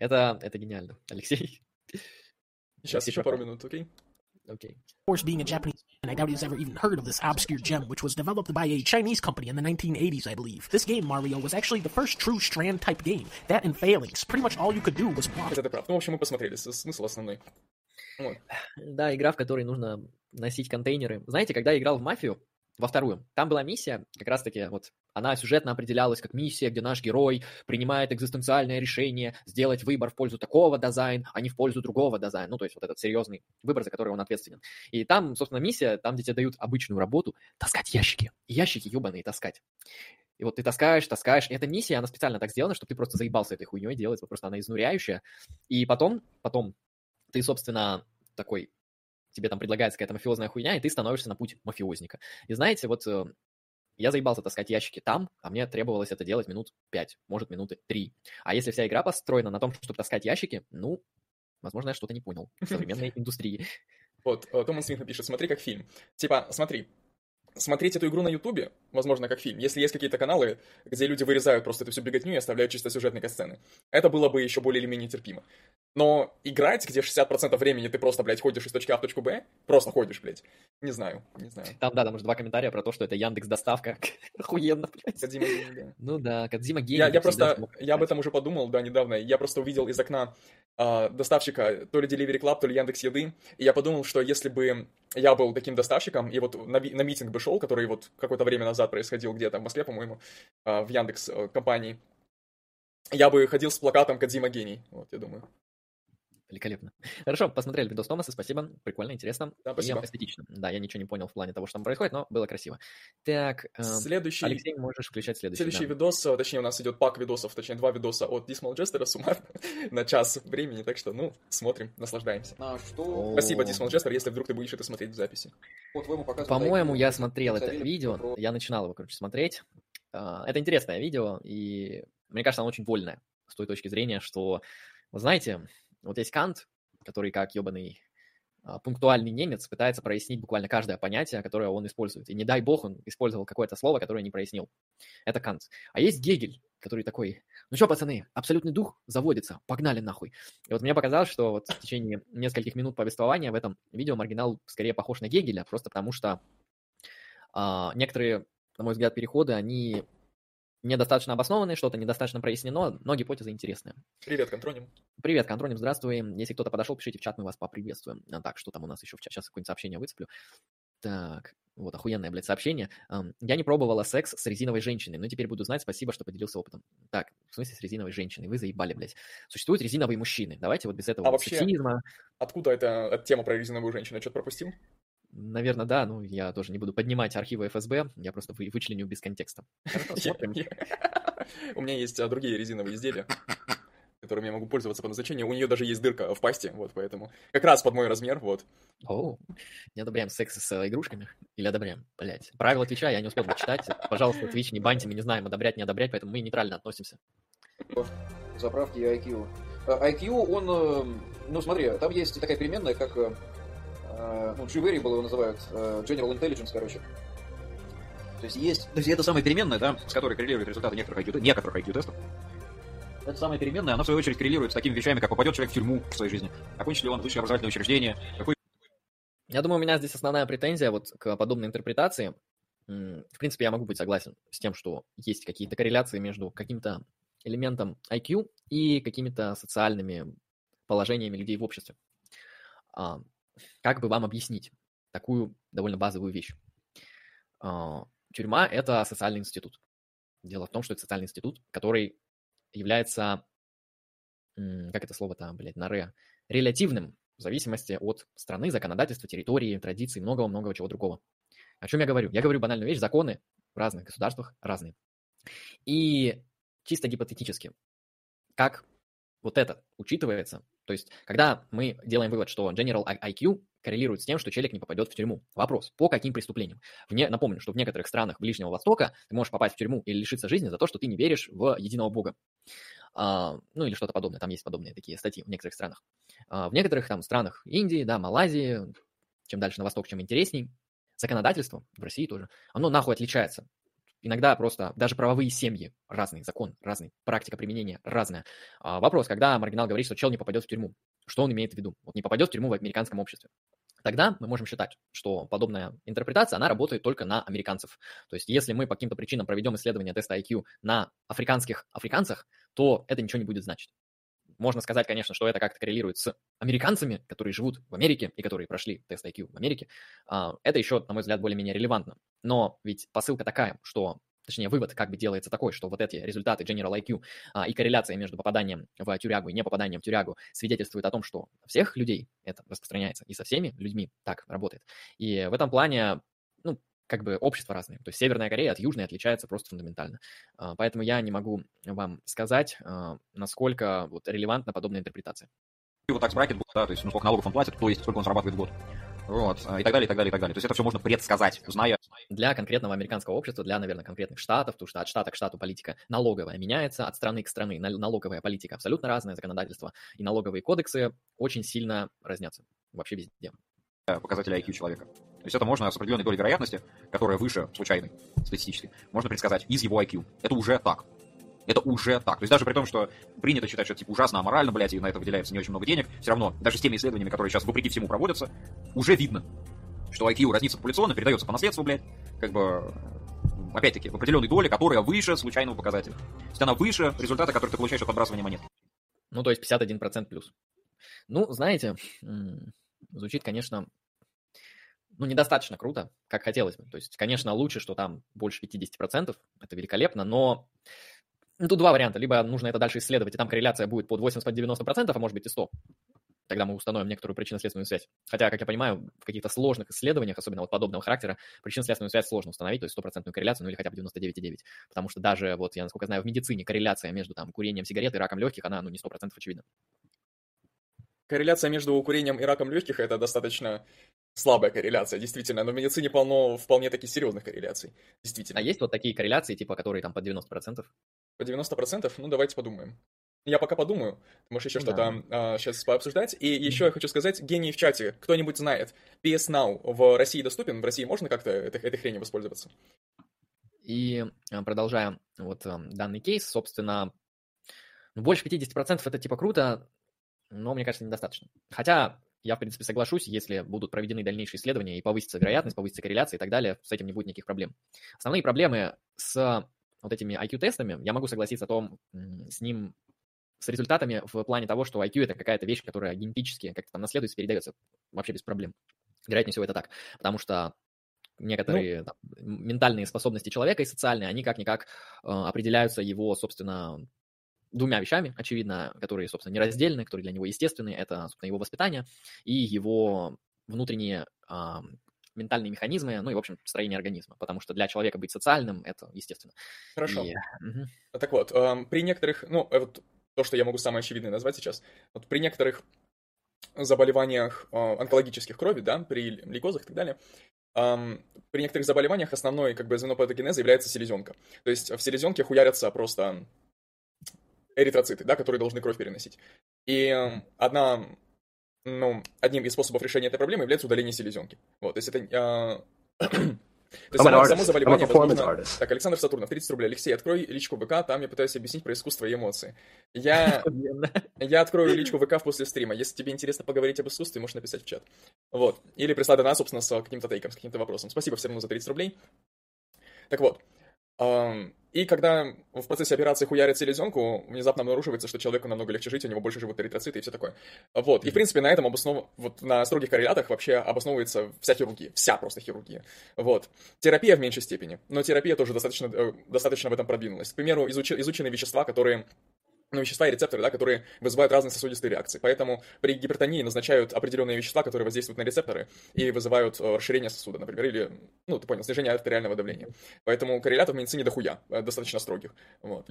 Это, это гениально, Алексей. Сейчас Алексей еще пару Шахов. минут, окей? Окей. course, being a Japanese, and I doubt he's ever even heard of this obscure gem, which was developed by a Chinese company in the 1980s, I believe. This game, Mario, was actually the first true Strand type game. That and failings. Pretty much all you could do was walk. Это ты прав. Ну, в общем, мы посмотрели, с- смысл основной. Да, игра, в которой нужно носить контейнеры. Знаете, когда я играл в мафию, во вторую. Там была миссия, как раз-таки вот она сюжетно определялась как миссия, где наш герой принимает экзистенциальное решение сделать выбор в пользу такого дизайна, а не в пользу другого дизайна. Ну, то есть вот этот серьезный выбор, за который он ответственен. И там, собственно, миссия, там, где тебе дают обычную работу, таскать ящики. Ящики ебаные таскать. И вот ты таскаешь, таскаешь. И эта миссия, она специально так сделана, чтобы ты просто заебался этой хуйней делать. Просто она изнуряющая. И потом, потом ты, собственно, такой тебе там предлагается какая-то мафиозная хуйня, и ты становишься на путь мафиозника. И знаете, вот э, я заебался таскать ящики там, а мне требовалось это делать минут 5, может, минуты 3. А если вся игра построена на том, чтобы таскать ящики, ну, возможно, я что-то не понял в современной индустрии. Вот, э, Томас Смит напишет, смотри как фильм. Типа, смотри, смотреть эту игру на Ютубе, возможно, как фильм, если есть какие-то каналы, где люди вырезают просто эту всю беготню и оставляют чисто сюжетные сцены. Это было бы еще более или менее терпимо. Но играть, где 60% времени ты просто, блядь, ходишь из точки А в точку Б, просто ходишь, блядь, не знаю, не знаю. Там, да, там уже два комментария про то, что это Яндекс Доставка. Охуенно, блядь. Кодзима гений, да. Ну да, Кодзима гений. Я, я просто, я об этом уже подумал, да, недавно. Я просто увидел из окна а, доставщика то ли Delivery Club, то ли Яндекс Еды, и я подумал, что если бы я был таким доставщиком, и вот на, на митинг бы шел, который вот какое-то время назад происходил где-то в Москве, по-моему, а, в Яндекс э, компании, я бы ходил с плакатом Кодзима гений, вот, я думаю. Великолепно. Хорошо, посмотрели видос Томаса, спасибо. Прикольно, интересно. Да, спасибо. И эстетично. Да, я ничего не понял в плане того, что там происходит, но было красиво. Так, эм, Следующий... Алексей, можешь включать следующий. Следующий да. видос, а, точнее, у нас идет пак видосов, точнее, два видоса от Dismal Jester суммарно на час времени, так что, ну, смотрим, наслаждаемся. На что... Спасибо. Dismal Jester, если вдруг ты будешь это смотреть в записи. По-твоему, показывает По-моему, IQ, я смотрел это видео, я начинал его, короче, смотреть. А, Это интересное видео, и мне кажется, оно очень вольное с той точки зрения, что, вы знаете, вот есть Кант, который как ебаный а, пунктуальный немец пытается прояснить буквально каждое понятие, которое он использует. И не дай бог он использовал какое-то слово, которое не прояснил. Это Кант. А есть Гегель, который такой, ну что, пацаны, абсолютный дух заводится, погнали нахуй. И вот мне показалось, что вот в течение нескольких минут повествования в этом видео маргинал скорее похож на Гегеля, просто потому что а, некоторые, на мой взгляд, переходы, они недостаточно обоснованы, что-то недостаточно прояснено, но гипотеза интересная. Привет, Контроним. Привет, Контроним, здравствуй. Если кто-то подошел, пишите в чат, мы вас поприветствуем. А, Так, что там у нас еще в чат? Сейчас какое-нибудь сообщение выцеплю. Так, вот охуенное, блядь, сообщение. Я не пробовала секс с резиновой женщиной, но теперь буду знать, спасибо, что поделился опытом. Так, в смысле с резиновой женщиной? Вы заебали, блядь. Существуют резиновые мужчины. Давайте вот без этого А вот вообще- сексизма. Откуда эта, эта тема про резиновую женщину? Я что-то пропустил? Наверное, да, ну я тоже не буду поднимать архивы ФСБ, я просто вы- вычленю без контекста. Хорошо, Я- смотрим. У меня есть а, другие резиновые изделия, которыми я могу пользоваться по назначению. У нее даже есть дырка в пасти, вот поэтому. Как раз под мой размер, вот. О, не одобряем секс с э, игрушками? Или одобряем? Блять. Правила Твича я не успел прочитать. Пожалуйста, Твич, не баньте, мы не знаем, одобрять, не одобрять, поэтому мы нейтрально относимся. заправки и IQ. Э, IQ, он, э, ну смотри, там есть такая переменная, как, э, ну, G-Variable его называют, э, General Intelligence, короче. То есть есть, то есть это самая переменная, да, с которой коррелируют результаты некоторых IQ, некоторых IQ-тестов. Это самая переменная, она в свою очередь коррелирует с такими вещами, как попадет человек в тюрьму в своей жизни, окончит ли он высшее образовательное учреждение, какой Я думаю, у меня здесь основная претензия вот к подобной интерпретации. В принципе, я могу быть согласен с тем, что есть какие-то корреляции между каким-то элементом IQ и какими-то социальными положениями людей в обществе. Как бы вам объяснить такую довольно базовую вещь? А, Тюрьма – это социальный институт. Дело в том, что это социальный институт, который является, как это слово-то, блядь, на ре, релятивным в зависимости от страны, законодательства, территории, традиций, многого-многого чего другого. О чем я говорю? Я говорю банальную вещь, законы в разных государствах разные. И чисто гипотетически, как вот это учитывается, то есть когда мы делаем вывод, что General IQ коррелирует с тем, что человек не попадет в тюрьму. Вопрос, по каким преступлениям? В не- напомню, что в некоторых странах Ближнего Востока ты можешь попасть в тюрьму или лишиться жизни за то, что ты не веришь в единого бога. А, ну или что-то подобное, там есть подобные такие статьи в некоторых странах. А, в некоторых там странах Индии, да, Малайзии, чем дальше на восток, чем интересней, законодательство, в России тоже, оно нахуй отличается. Иногда просто даже правовые семьи разный закон, разный, практика применения разная. А, вопрос, когда маргинал говорит, что чел не попадет в тюрьму, что он имеет в виду? Вот не попадет в тюрьму в американском обществе. Тогда мы можем считать, что подобная интерпретация, она работает только на американцев. То есть если мы по каким-то причинам проведем исследование теста IQ на африканских африканцах, то это ничего не будет значить. Можно сказать, конечно, что это как-то коррелирует с американцами, которые живут в Америке и которые прошли тест IQ в Америке. А, это еще, на мой взгляд, более-менее релевантно. Но ведь посылка такая, что точнее, вывод как бы делается такой, что вот эти результаты General IQ а, и корреляция между попаданием в тюрягу и не попаданием в тюрягу свидетельствует о том, что всех людей это распространяется, и со всеми людьми так работает. И в этом плане, как бы общество разное. То есть Северная Корея от Южной отличается просто фундаментально. А, поэтому я не могу вам сказать, а, насколько вот релевантна подобная интерпретация. И вот так бракет да, то есть ну, сколько налогов он платит, то есть сколько он зарабатывает в год. Вот, и так далее, и так далее, и так далее. То есть это все можно предсказать, зная. Для конкретного американского общества, для, наверное, конкретных штатов, потому что от штата к штату политика налоговая меняется, от страны к стране налоговая политика абсолютно разное законодательство, и налоговые кодексы очень сильно разнятся вообще везде. Показатели IQ человека. То есть это можно с определенной долей вероятности, которая выше случайной статистически, можно предсказать из его IQ. Это уже так. Это уже так. То есть даже при том, что принято считать, что это типа ужасно аморально, блядь, и на это выделяется не очень много денег, все равно, даже с теми исследованиями, которые сейчас вопреки всему проводятся, уже видно, что IQ разнится популяционно, передается по наследству, блядь, как бы опять-таки, в определенной доле, которая выше случайного показателя. То есть она выше результата, который ты получаешь от подбрасывания монет. Ну, то есть 51% плюс. Ну, знаете, звучит, конечно, ну, недостаточно круто, как хотелось бы. То есть, конечно, лучше, что там больше 50%, это великолепно, но ну, тут два варианта. Либо нужно это дальше исследовать, и там корреляция будет под 80-90%, а может быть и 100%. Тогда мы установим некоторую причинно-следственную связь. Хотя, как я понимаю, в каких-то сложных исследованиях, особенно вот подобного характера, причинно-следственную связь сложно установить, то есть стопроцентную корреляцию, ну или хотя бы 99,9. Потому что даже, вот я насколько знаю, в медицине корреляция между там курением сигарет и раком легких, она ну не 100% очевидна. Корреляция между курением и раком легких это достаточно слабая корреляция, действительно, но в медицине полно вполне таких серьезных корреляций, действительно. А есть вот такие корреляции, типа, которые там по 90%? По 90%? Ну, давайте подумаем. Я пока подумаю, можешь еще да. что-то а, сейчас пообсуждать. И еще я хочу сказать, гений в чате, кто-нибудь знает, PS Now в России доступен? В России можно как-то этой, этой хренью воспользоваться? И а, продолжая вот а, данный кейс, собственно, больше 50% это типа круто, но мне кажется, недостаточно. Хотя я, в принципе, соглашусь, если будут проведены дальнейшие исследования и повысится вероятность, повысится корреляция и так далее, с этим не будет никаких проблем. Основные проблемы с вот этими IQ-тестами, я могу согласиться о том, с ним, с результатами в плане того, что IQ это какая-то вещь, которая генетически как-то там наследуется, передается вообще без проблем. Вероятнее всего это так, потому что некоторые ну, там, ментальные способности человека и социальные, они как-никак э, определяются его, собственно, двумя вещами, очевидно, которые, собственно, нераздельны, которые для него естественны. Это, собственно, его воспитание и его внутренние э, ментальные механизмы, ну и, в общем, строение организма, потому что для человека быть социальным – это естественно. Хорошо. И... Угу. Так вот, э, при некоторых, ну, э, вот то, что я могу самое очевидное назвать сейчас, вот при некоторых заболеваниях э, онкологических крови, да, при лейкозах и так далее, Um, при некоторых заболеваниях основной как бы звено патогенеза является селезенка. То есть в селезенке хуярятся просто эритроциты, да, которые должны кровь переносить. И um, одна ну, одним из способов решения этой проблемы является удаление селезенки. Вот, то есть это... Э, то есть само, само заболевание возможно... Так, Александр Сатурнов, 30 рублей. Алексей, открой личку ВК, там я пытаюсь объяснить про искусство и эмоции. Я, я открою личку ВК после стрима. Если тебе интересно поговорить об искусстве, можешь написать в чат. Вот. Или прислать донат, собственно, с каким-то тейком, с каким-то вопросом. Спасибо все равно за 30 рублей. Так вот, и когда в процессе операции хуярят селезенку, внезапно обнаруживается, что человеку намного легче жить, у него больше живут эритроциты и все такое. Вот. И, в принципе, на этом обоснов... вот на строгих коррелятах вообще обосновывается вся хирургия. Вся просто хирургия. Вот. Терапия в меньшей степени. Но терапия тоже достаточно, э, достаточно в этом продвинулась. К примеру, изуч... изучены вещества, которые вещества и рецепторы, да, которые вызывают разные сосудистые реакции. Поэтому при гипертонии назначают определенные вещества, которые воздействуют на рецепторы и вызывают э, расширение сосуда, например, или, ну, ты понял, снижение артериального давления. Поэтому коррелятов в медицине дохуя, э, достаточно строгих. Вот.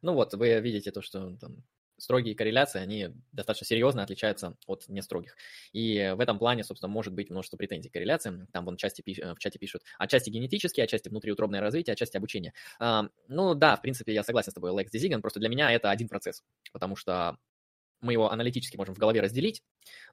Ну вот, вы видите то, что там строгие корреляции, они достаточно серьезно отличаются от нестрогих. И в этом плане, собственно, может быть множество претензий к корреляциям. Там вон части, в чате пишут, отчасти генетические, отчасти внутриутробное развитие, отчасти обучение. А, ну да, в принципе, я согласен с тобой, Лекс Дезиган, просто для меня это один процесс, потому что мы его аналитически можем в голове разделить,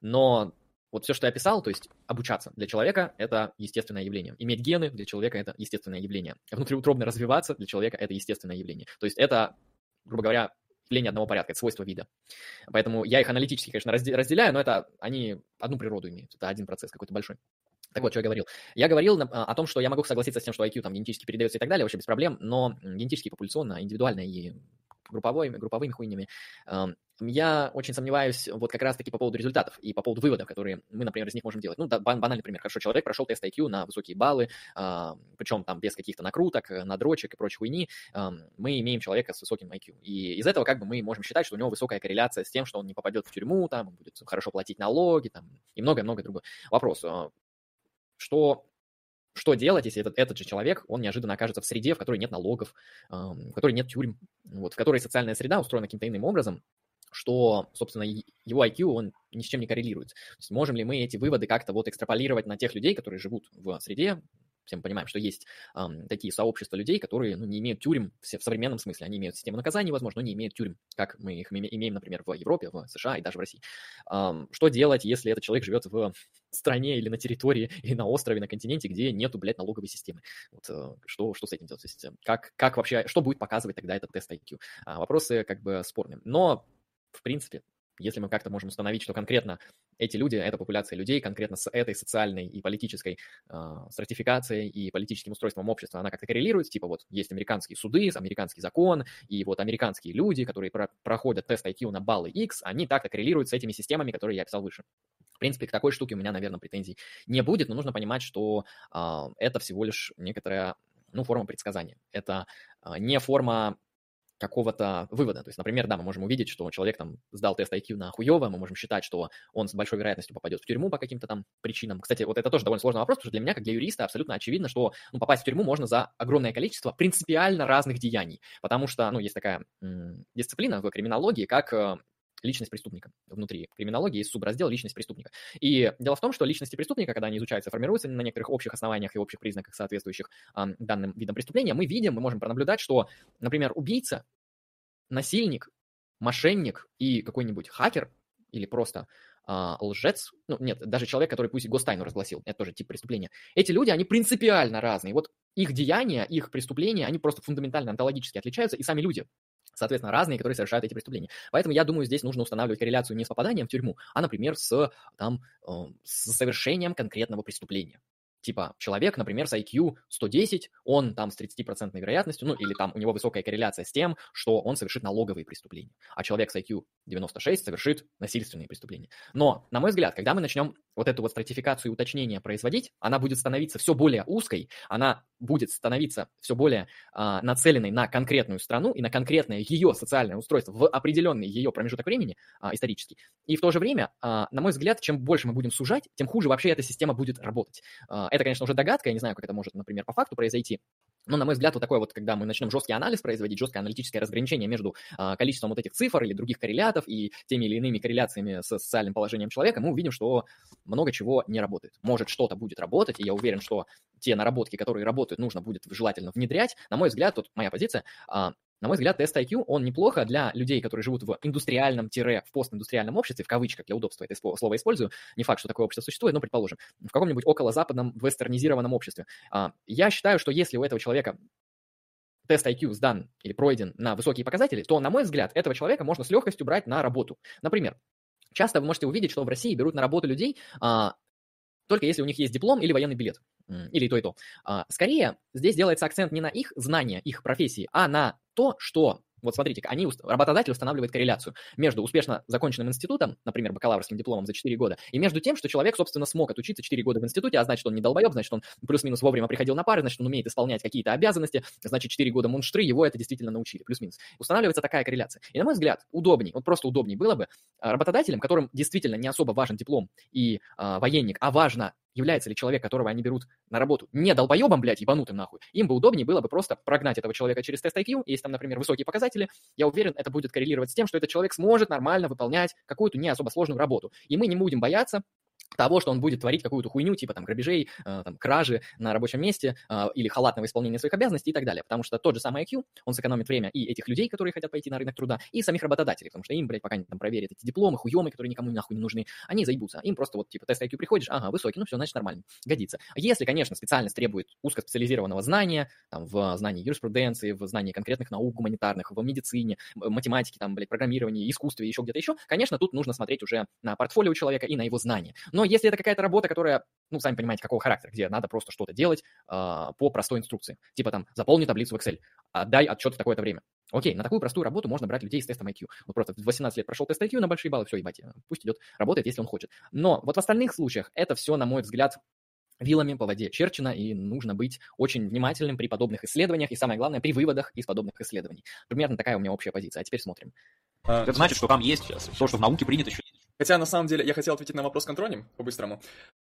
но вот все, что я описал, то есть обучаться для человека – это естественное явление. Иметь гены для человека – это естественное явление. Внутриутробно развиваться для человека – это естественное явление. То есть это, грубо говоря, явление одного порядка, это свойства вида. Поэтому я их аналитически, конечно, разделяю, но это они одну природу имеют. Это один процесс какой-то большой. Так вот, что я говорил. Я говорил о том, что я могу согласиться с тем, что IQ там генетически передается и так далее, вообще без проблем, но генетически, популяционно, индивидуально и групповыми, групповыми хуйнями. Я очень сомневаюсь вот как раз-таки по поводу результатов и по поводу выводов, которые мы, например, из них можем делать. Ну, да, банальный пример. Хорошо, человек прошел тест IQ на высокие баллы, э, причем там без каких-то накруток, надрочек и прочей хуйни. Э, мы имеем человека с высоким IQ. И из этого как бы мы можем считать, что у него высокая корреляция с тем, что он не попадет в тюрьму, там, будет хорошо платить налоги, там, и многое-многое другое. Вопрос, э, что что делать, если этот, этот же человек, он неожиданно окажется в среде, в которой нет налогов, в которой нет тюрьм, вот, в которой социальная среда устроена каким-то иным образом, что, собственно, его IQ, он ни с чем не коррелирует. То есть можем ли мы эти выводы как-то вот экстраполировать на тех людей, которые живут в среде, все мы понимаем, что есть эм, такие сообщества людей, которые ну, не имеют тюрем в, современном смысле. Они имеют систему наказаний, возможно, но не имеют тюрем, как мы их имеем, например, в Европе, в США и даже в России. Эм, что делать, если этот человек живет в стране или на территории, или на острове, на континенте, где нету, блядь, налоговой системы? Вот, э, что, что с этим делать? То есть как, как вообще, что будет показывать тогда этот тест IQ? А, вопросы как бы спорные. Но, в принципе, если мы как-то можем установить, что конкретно эти люди, эта популяция людей, конкретно с этой социальной и политической э, стратификацией и политическим устройством общества, она как-то коррелирует, типа вот есть американские суды, американский закон, и вот американские люди, которые про проходят тест IQ на баллы X, они так-то коррелируют с этими системами, которые я описал выше. В принципе, к такой штуке у меня, наверное, претензий не будет, но нужно понимать, что э, это всего лишь некоторая ну, форма предсказания. Это э, не форма какого-то вывода. То есть, например, да, мы можем увидеть, что человек там сдал тест IQ на хуево, мы можем считать, что он с большой вероятностью попадет в тюрьму по каким-то там причинам. Кстати, вот это тоже довольно сложный вопрос, потому что для меня, как для юриста, абсолютно очевидно, что ну, попасть в тюрьму можно за огромное количество принципиально разных деяний. Потому что, ну, есть такая м- дисциплина в криминологии, как э, личность преступника. Внутри криминологии есть субраздел личность преступника. И дело в том, что личности преступника, когда они изучаются, формируются на некоторых общих основаниях и общих признаках, соответствующих э, данным видам преступления, мы видим, мы можем пронаблюдать, что, например, убийца, насильник, мошенник и какой-нибудь хакер или просто а, лжец, ну нет, даже человек, который пусть гостайну разгласил, это тоже тип преступления. Эти люди, они принципиально разные. Вот их деяния, их преступления, они просто фундаментально, онтологически отличаются, и сами люди соответственно, разные, которые совершают эти преступления. Поэтому я думаю, здесь нужно устанавливать корреляцию не с попаданием в тюрьму, а, например, с, там, э, с совершением конкретного преступления. Типа человек, например, с IQ 110, он там с 30% вероятностью, ну или там у него высокая корреляция с тем, что он совершит налоговые преступления, а человек с IQ 96 совершит насильственные преступления. Но, на мой взгляд, когда мы начнем вот эту вот стратификацию и уточнение производить, она будет становиться все более узкой, она будет становиться все более а, нацеленной на конкретную страну и на конкретное ее социальное устройство в определенный ее промежуток времени а, исторический. И в то же время, а, на мой взгляд, чем больше мы будем сужать, тем хуже вообще эта система будет работать. А, это, конечно, уже догадка, я не знаю, как это может, например, по факту произойти, но, на мой взгляд, вот такое вот, когда мы начнем жесткий анализ производить, жесткое аналитическое разграничение между а, количеством вот этих цифр или других коррелятов и теми или иными корреляциями с социальным положением человека, мы увидим, что много чего не работает. Может, что-то будет работать, и я уверен, что те наработки, которые работают, нужно будет желательно внедрять. На мой взгляд, тут моя позиция, а, на мой взгляд, тест IQ, он неплохо для людей, которые живут в индустриальном-в постиндустриальном обществе, в кавычках, для удобства это слово использую, не факт, что такое общество существует, но, предположим, в каком-нибудь околозападном вестернизированном обществе. А, я считаю, что если у этого человека тест IQ сдан или пройден на высокие показатели, то, на мой взгляд, этого человека можно с легкостью брать на работу. Например, часто вы можете увидеть, что в России берут на работу людей а, только если у них есть диплом или военный билет. Или то, и то. А, скорее, здесь делается акцент не на их знания, их профессии, а на то, что вот смотрите, они, работодатель устанавливает корреляцию между успешно законченным институтом, например, бакалаврским дипломом за 4 года, и между тем, что человек, собственно, смог отучиться 4 года в институте, а значит, он не долбоеб, значит, он плюс-минус вовремя приходил на пары, значит, он умеет исполнять какие-то обязанности, значит, 4 года мунштры, его это действительно научили, плюс-минус. Устанавливается такая корреляция. И, на мой взгляд, удобней, вот просто удобней было бы а, работодателям, которым действительно не особо важен диплом и а, военник, а важно является ли человек, которого они берут на работу, не долбоебом, блядь, ебанутым нахуй, им бы удобнее было бы просто прогнать этого человека через тест IQ, если там, например, высокие показатели, я уверен, это будет коррелировать с тем, что этот человек сможет нормально выполнять какую-то не особо сложную работу. И мы не будем бояться того, что он будет творить какую-то хуйню, типа там грабежей, э, там, кражи на рабочем месте э, или халатного исполнения своих обязанностей и так далее. Потому что тот же самый IQ, он сэкономит время и этих людей, которые хотят пойти на рынок труда, и самих работодателей, потому что им, блядь, пока они там проверят эти дипломы, хуемы, которые никому нахуй не нужны, они заебутся. Им просто вот, типа, тест IQ приходишь, ага, высокий, ну все, значит, нормально, годится. Если, конечно, специальность требует узкоспециализированного знания, там, в знании юриспруденции, в знании конкретных наук гуманитарных, в медицине, математике, там, блядь, программировании, искусстве, еще где-то еще, конечно, тут нужно смотреть уже на портфолио человека и на его знания. Но если это какая-то работа, которая, ну, сами понимаете, какого характера, где надо просто что-то делать э, по простой инструкции. Типа там, заполни таблицу в Excel, отдай отчет в такое-то время. Окей, на такую простую работу можно брать людей с тестом IQ. Вот просто в 18 лет прошел тест IQ на большие баллы, все, ебать, пусть идет, работает, если он хочет. Но вот в остальных случаях это все, на мой взгляд, вилами по воде черчено, и нужно быть очень внимательным при подобных исследованиях, и самое главное, при выводах из подобных исследований. Примерно такая у меня общая позиция. А теперь смотрим. А, это значит, что там есть то, что в науке принято еще. Хотя, на самом деле, я хотел ответить на вопрос контроним по-быстрому.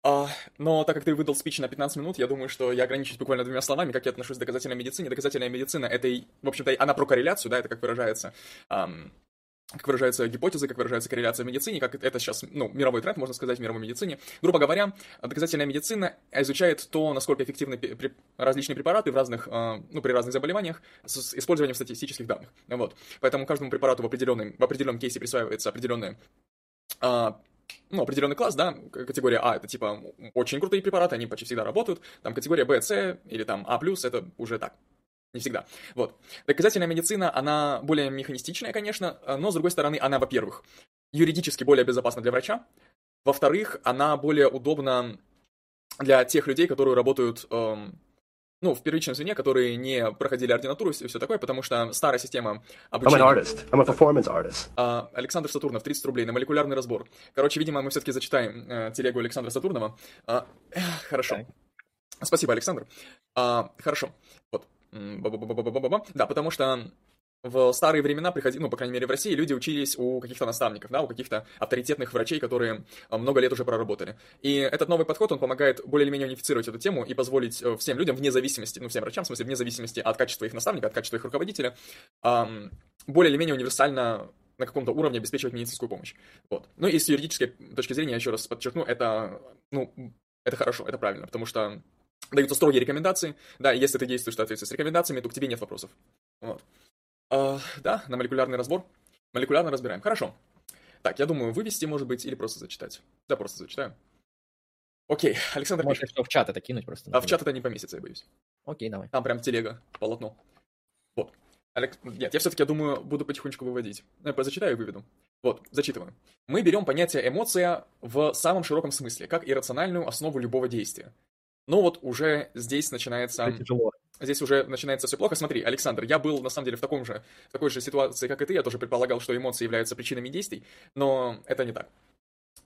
А, но так как ты выдал спич на 15 минут, я думаю, что я ограничусь буквально двумя словами, как я отношусь к доказательной медицине. Доказательная медицина — это, в общем-то, она про корреляцию, да, это как выражается ам, как выражаются гипотезы, как выражается корреляция в медицине, как это сейчас, ну, мировой тренд, можно сказать, в мировой медицине. Грубо говоря, доказательная медицина изучает то, насколько эффективны различные препараты в разных, а, ну, при разных заболеваниях с использованием статистических данных. Вот. Поэтому каждому препарату в определенном, в определенном кейсе присваивается определенная а, ну, определенный класс, да, категория А это типа очень крутые препараты, они почти всегда работают, там категория Б, С или там А+, это уже так, не всегда. Вот. Доказательная медицина, она более механистичная, конечно, но, с другой стороны, она, во-первых, юридически более безопасна для врача, во-вторых, она более удобна для тех людей, которые работают эм, ну, в первичном звене, которые не проходили ординатуру и все такое, потому что старая система обучения... I'm an artist. I'm a performance artist. А, Александр Сатурнов, 30 рублей на молекулярный разбор. Короче, видимо, мы все-таки зачитаем э, телегу Александра Сатурнова. А, э, хорошо. Okay. Спасибо, Александр. А, хорошо. Вот. Да, потому что в старые времена приходили, ну, по крайней мере, в России люди учились у каких-то наставников, да, у каких-то авторитетных врачей, которые э, много лет уже проработали. И этот новый подход, он помогает более или менее унифицировать эту тему и позволить э, всем людям, вне зависимости, ну, всем врачам, в смысле, вне зависимости от качества их наставника, от качества их руководителя, более или менее универсально на каком-то уровне обеспечивать медицинскую помощь. Вот. Ну и с юридической точки зрения, я еще раз подчеркну, это, ну, это хорошо, это правильно, потому что даются строгие рекомендации, да, и если ты действуешь в соответствии с рекомендациями, то к тебе нет вопросов. Вот. Uh, да, на молекулярный разбор. Молекулярно разбираем. Хорошо. Так, я думаю, вывести, может быть, или просто зачитать. Да, просто зачитаю. Окей, Александр Может, пишет. в чат это кинуть просто. Например. А в чат это не поместится, я боюсь. Окей, давай. Там прям телега, полотно. Вот. Алекс... Нет, я все-таки, думаю, буду потихонечку выводить. Ну, я зачитаю и выведу. Вот, зачитываю. Мы берем понятие эмоция в самом широком смысле, как иррациональную основу любого действия. Но вот уже здесь начинается... Это тяжело здесь уже начинается все плохо. Смотри, Александр, я был на самом деле в таком же, в такой же ситуации, как и ты. Я тоже предполагал, что эмоции являются причинами действий, но это не так.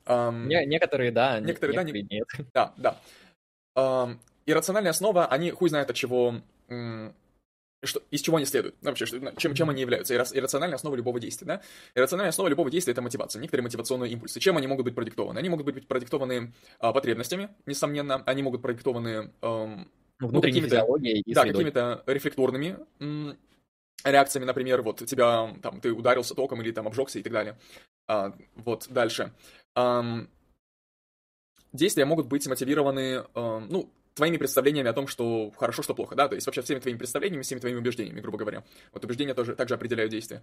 Um, не, некоторые да, некоторые, некоторые да, нет. Да, да. Um, иррациональная основа, они хуй знает от чего, что, из чего они следуют, вообще, что, чем, чем они являются, иррациональная основа любого действия, да? Иррациональная основа любого действия — это мотивация, некоторые мотивационные импульсы. Чем они могут быть продиктованы? Они могут быть продиктованы а, потребностями, несомненно, они могут продиктованы ну, внутренней ну, физиологией и Да, какими-то рефлекторными реакциями, например, вот тебя, там, ты ударился током или там обжегся и так далее. А, вот, дальше. А, действия могут быть мотивированы, а, ну, твоими представлениями о том, что хорошо, что плохо, да, то есть вообще всеми твоими представлениями, всеми твоими убеждениями, грубо говоря. Вот убеждения тоже также определяют действия.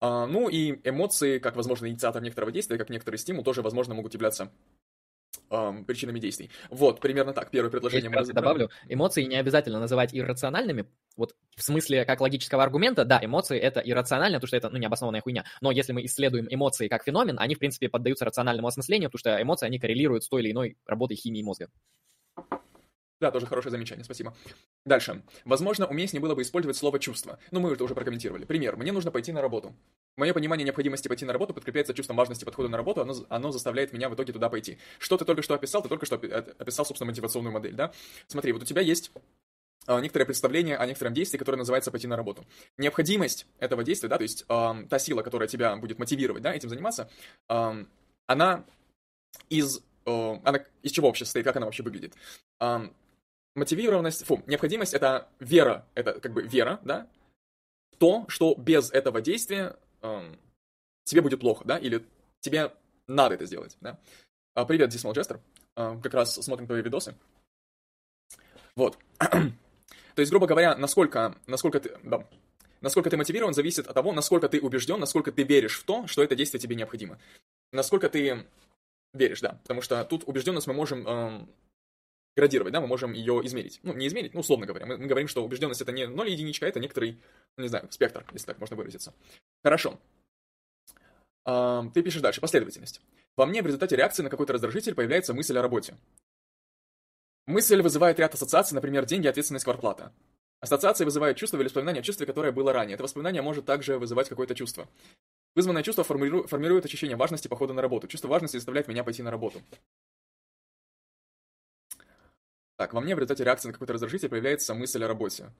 А, ну и эмоции, как возможно инициатор некоторого действия, как некоторый стимул, тоже, возможно, могут являться эм, причинами действий. Вот, примерно так, первое предложение. Я добавлю, эмоции не обязательно называть иррациональными, вот в смысле как логического аргумента, да, эмоции это иррационально, потому что это, ну, необоснованная хуйня, но если мы исследуем эмоции как феномен, они, в принципе, поддаются рациональному осмыслению, потому что эмоции, они коррелируют с той или иной работой химии мозга. Да, тоже хорошее замечание, спасибо. Дальше. Возможно, уместнее было бы использовать слово «чувство». Но мы это уже прокомментировали. Пример. Мне нужно пойти на работу. Мое понимание необходимости пойти на работу подкрепляется чувством важности подхода на работу, оно, оно заставляет меня в итоге туда пойти. Что ты только что описал? Ты только что описал, собственно, мотивационную модель, да? Смотри, вот у тебя есть а, некоторое представление о некотором действии, которое называется пойти на работу. Необходимость этого действия, да, то есть э, та сила, которая тебя будет мотивировать, да, этим заниматься, э, она из, э, она из чего вообще состоит, как она вообще выглядит? Э, мотивированность, фу, необходимость — это вера, это как бы вера, да, то, что без этого действия эм, тебе будет плохо, да, или тебе надо это сделать, да. А, привет, здесь Малджестер, а, как раз смотрим твои видосы. Вот. То есть, грубо говоря, насколько, насколько ты, да, насколько ты мотивирован, зависит от того, насколько ты убежден, насколько ты веришь в то, что это действие тебе необходимо. Насколько ты веришь, да, потому что тут убежденность мы можем эм, градировать, да, мы можем ее измерить. Ну, не измерить, ну, условно говоря. Мы, мы говорим, что убежденность это не 0 единичка, это некоторый, ну, не знаю, спектр, если так можно выразиться. Хорошо. А, ты пишешь дальше. Последовательность. Во мне в результате реакции на какой-то раздражитель появляется мысль о работе. Мысль вызывает ряд ассоциаций, например, деньги, ответственность, квартплата. Ассоциации вызывают чувство или воспоминание о чувстве, которое было ранее. Это воспоминание может также вызывать какое-то чувство. Вызванное чувство формиру- формирует ощущение важности похода на работу. Чувство важности заставляет меня пойти на работу. Так, во мне в результате реакции на какой-то раздражитель появляется мысль о работе.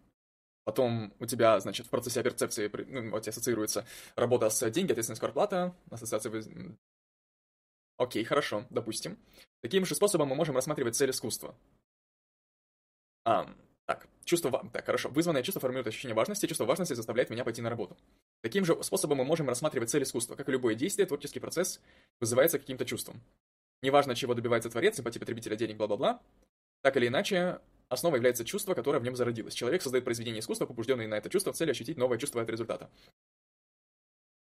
Потом у тебя, значит, в процессе перцепции ну, вот, ассоциируется работа с деньги, ответственность, квартплата, ассоциация... Окей, хорошо, допустим. Таким же способом мы можем рассматривать цель искусства. А, так, чувство... Так, хорошо. Вызванное чувство формирует ощущение важности, чувство важности заставляет меня пойти на работу. Таким же способом мы можем рассматривать цель искусства. Как и любое действие, творческий процесс вызывается каким-то чувством. Неважно, чего добивается творец, симпатия потребителя, денег, бла-бла-бла. Так или иначе, основой является чувство, которое в нем зародилось. Человек создает произведение искусства, побужденное на это чувство, в цели ощутить новое чувство от результата.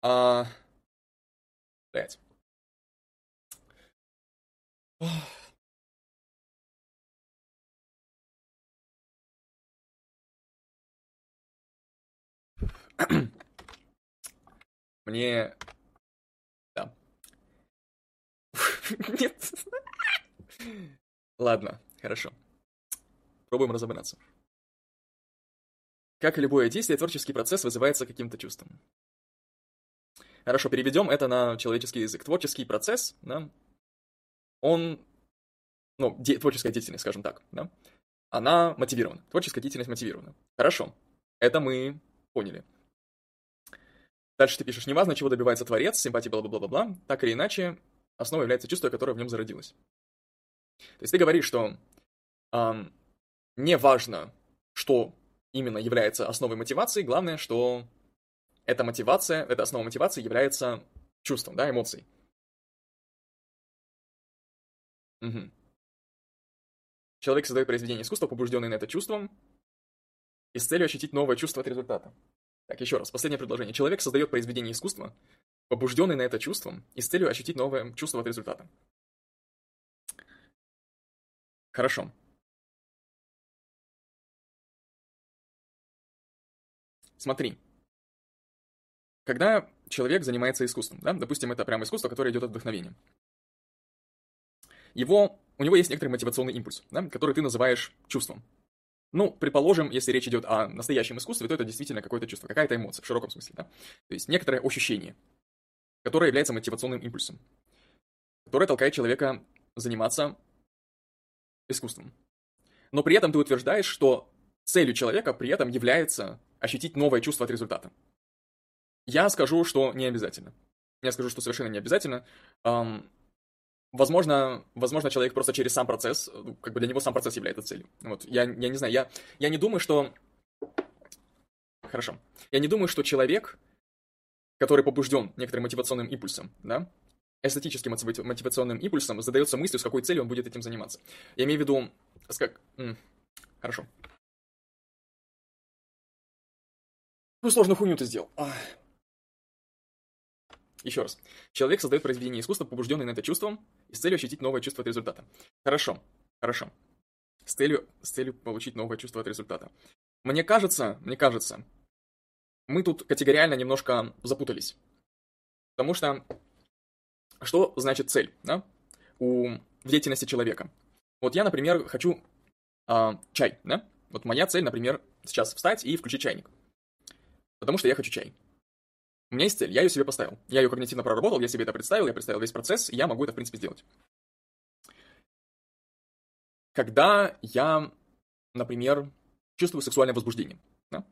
А... Мне... Да. Нет. Ладно, хорошо. Пробуем разобраться. Как и любое действие, творческий процесс вызывается каким-то чувством. Хорошо, переведем это на человеческий язык. Творческий процесс, да, он, ну, де- творческая деятельность, скажем так, да, она мотивирована. Творческая деятельность мотивирована. Хорошо, это мы поняли. Дальше ты пишешь, неважно, чего добивается творец, симпатии, бла-бла-бла-бла, так или иначе, основой является чувство, которое в нем зародилось. То есть ты говоришь, что ам, не важно, что именно является основой мотивации, главное, что эта мотивация, эта основа мотивации является чувством, да, эмоцией. Мгм. Человек создает произведение искусства, побужденный на это чувством, и с целью ощутить новое чувство от результата. Так, еще раз, последнее предложение. Человек создает произведение искусства, побужденный на это чувством, и с целью ощутить новое чувство от результата. Хорошо. Смотри. Когда человек занимается искусством, да, допустим, это прямо искусство, которое идет от вдохновения. Его, у него есть некоторый мотивационный импульс, да, который ты называешь чувством. Ну, предположим, если речь идет о настоящем искусстве, то это действительно какое-то чувство, какая-то эмоция в широком смысле, да. То есть некоторое ощущение, которое является мотивационным импульсом, которое толкает человека заниматься искусством. Но при этом ты утверждаешь, что целью человека при этом является ощутить новое чувство от результата. Я скажу, что не обязательно. Я скажу, что совершенно не обязательно. Возможно, возможно, человек просто через сам процесс, ну, как бы для него сам процесс является целью. Вот, я, я не знаю, я, я не думаю, что... Хорошо. Я не думаю, что человек, который побужден некоторым мотивационным импульсом, да, эстетическим мотива- мотивационным импульсом, задается мыслью, с какой целью он будет этим заниматься. Я имею в виду, как... Хорошо. Какую сложную хуйню ты сделал? Еще раз. Человек создает произведение искусства, побужденный на это чувством, и с целью ощутить новое чувство от результата. Хорошо, хорошо. С целью, с целью получить новое чувство от результата. Мне кажется, мне кажется, мы тут категориально немножко запутались. Потому что, что значит цель, да? У, в деятельности человека. Вот я, например, хочу а, чай, да? Вот моя цель, например, сейчас встать и включить чайник. Потому что я хочу чай. У меня есть цель, я ее себе поставил. Я ее когнитивно проработал, я себе это представил, я представил весь процесс, и я могу это, в принципе, сделать. Когда я, например, чувствую сексуальное возбуждение. Да?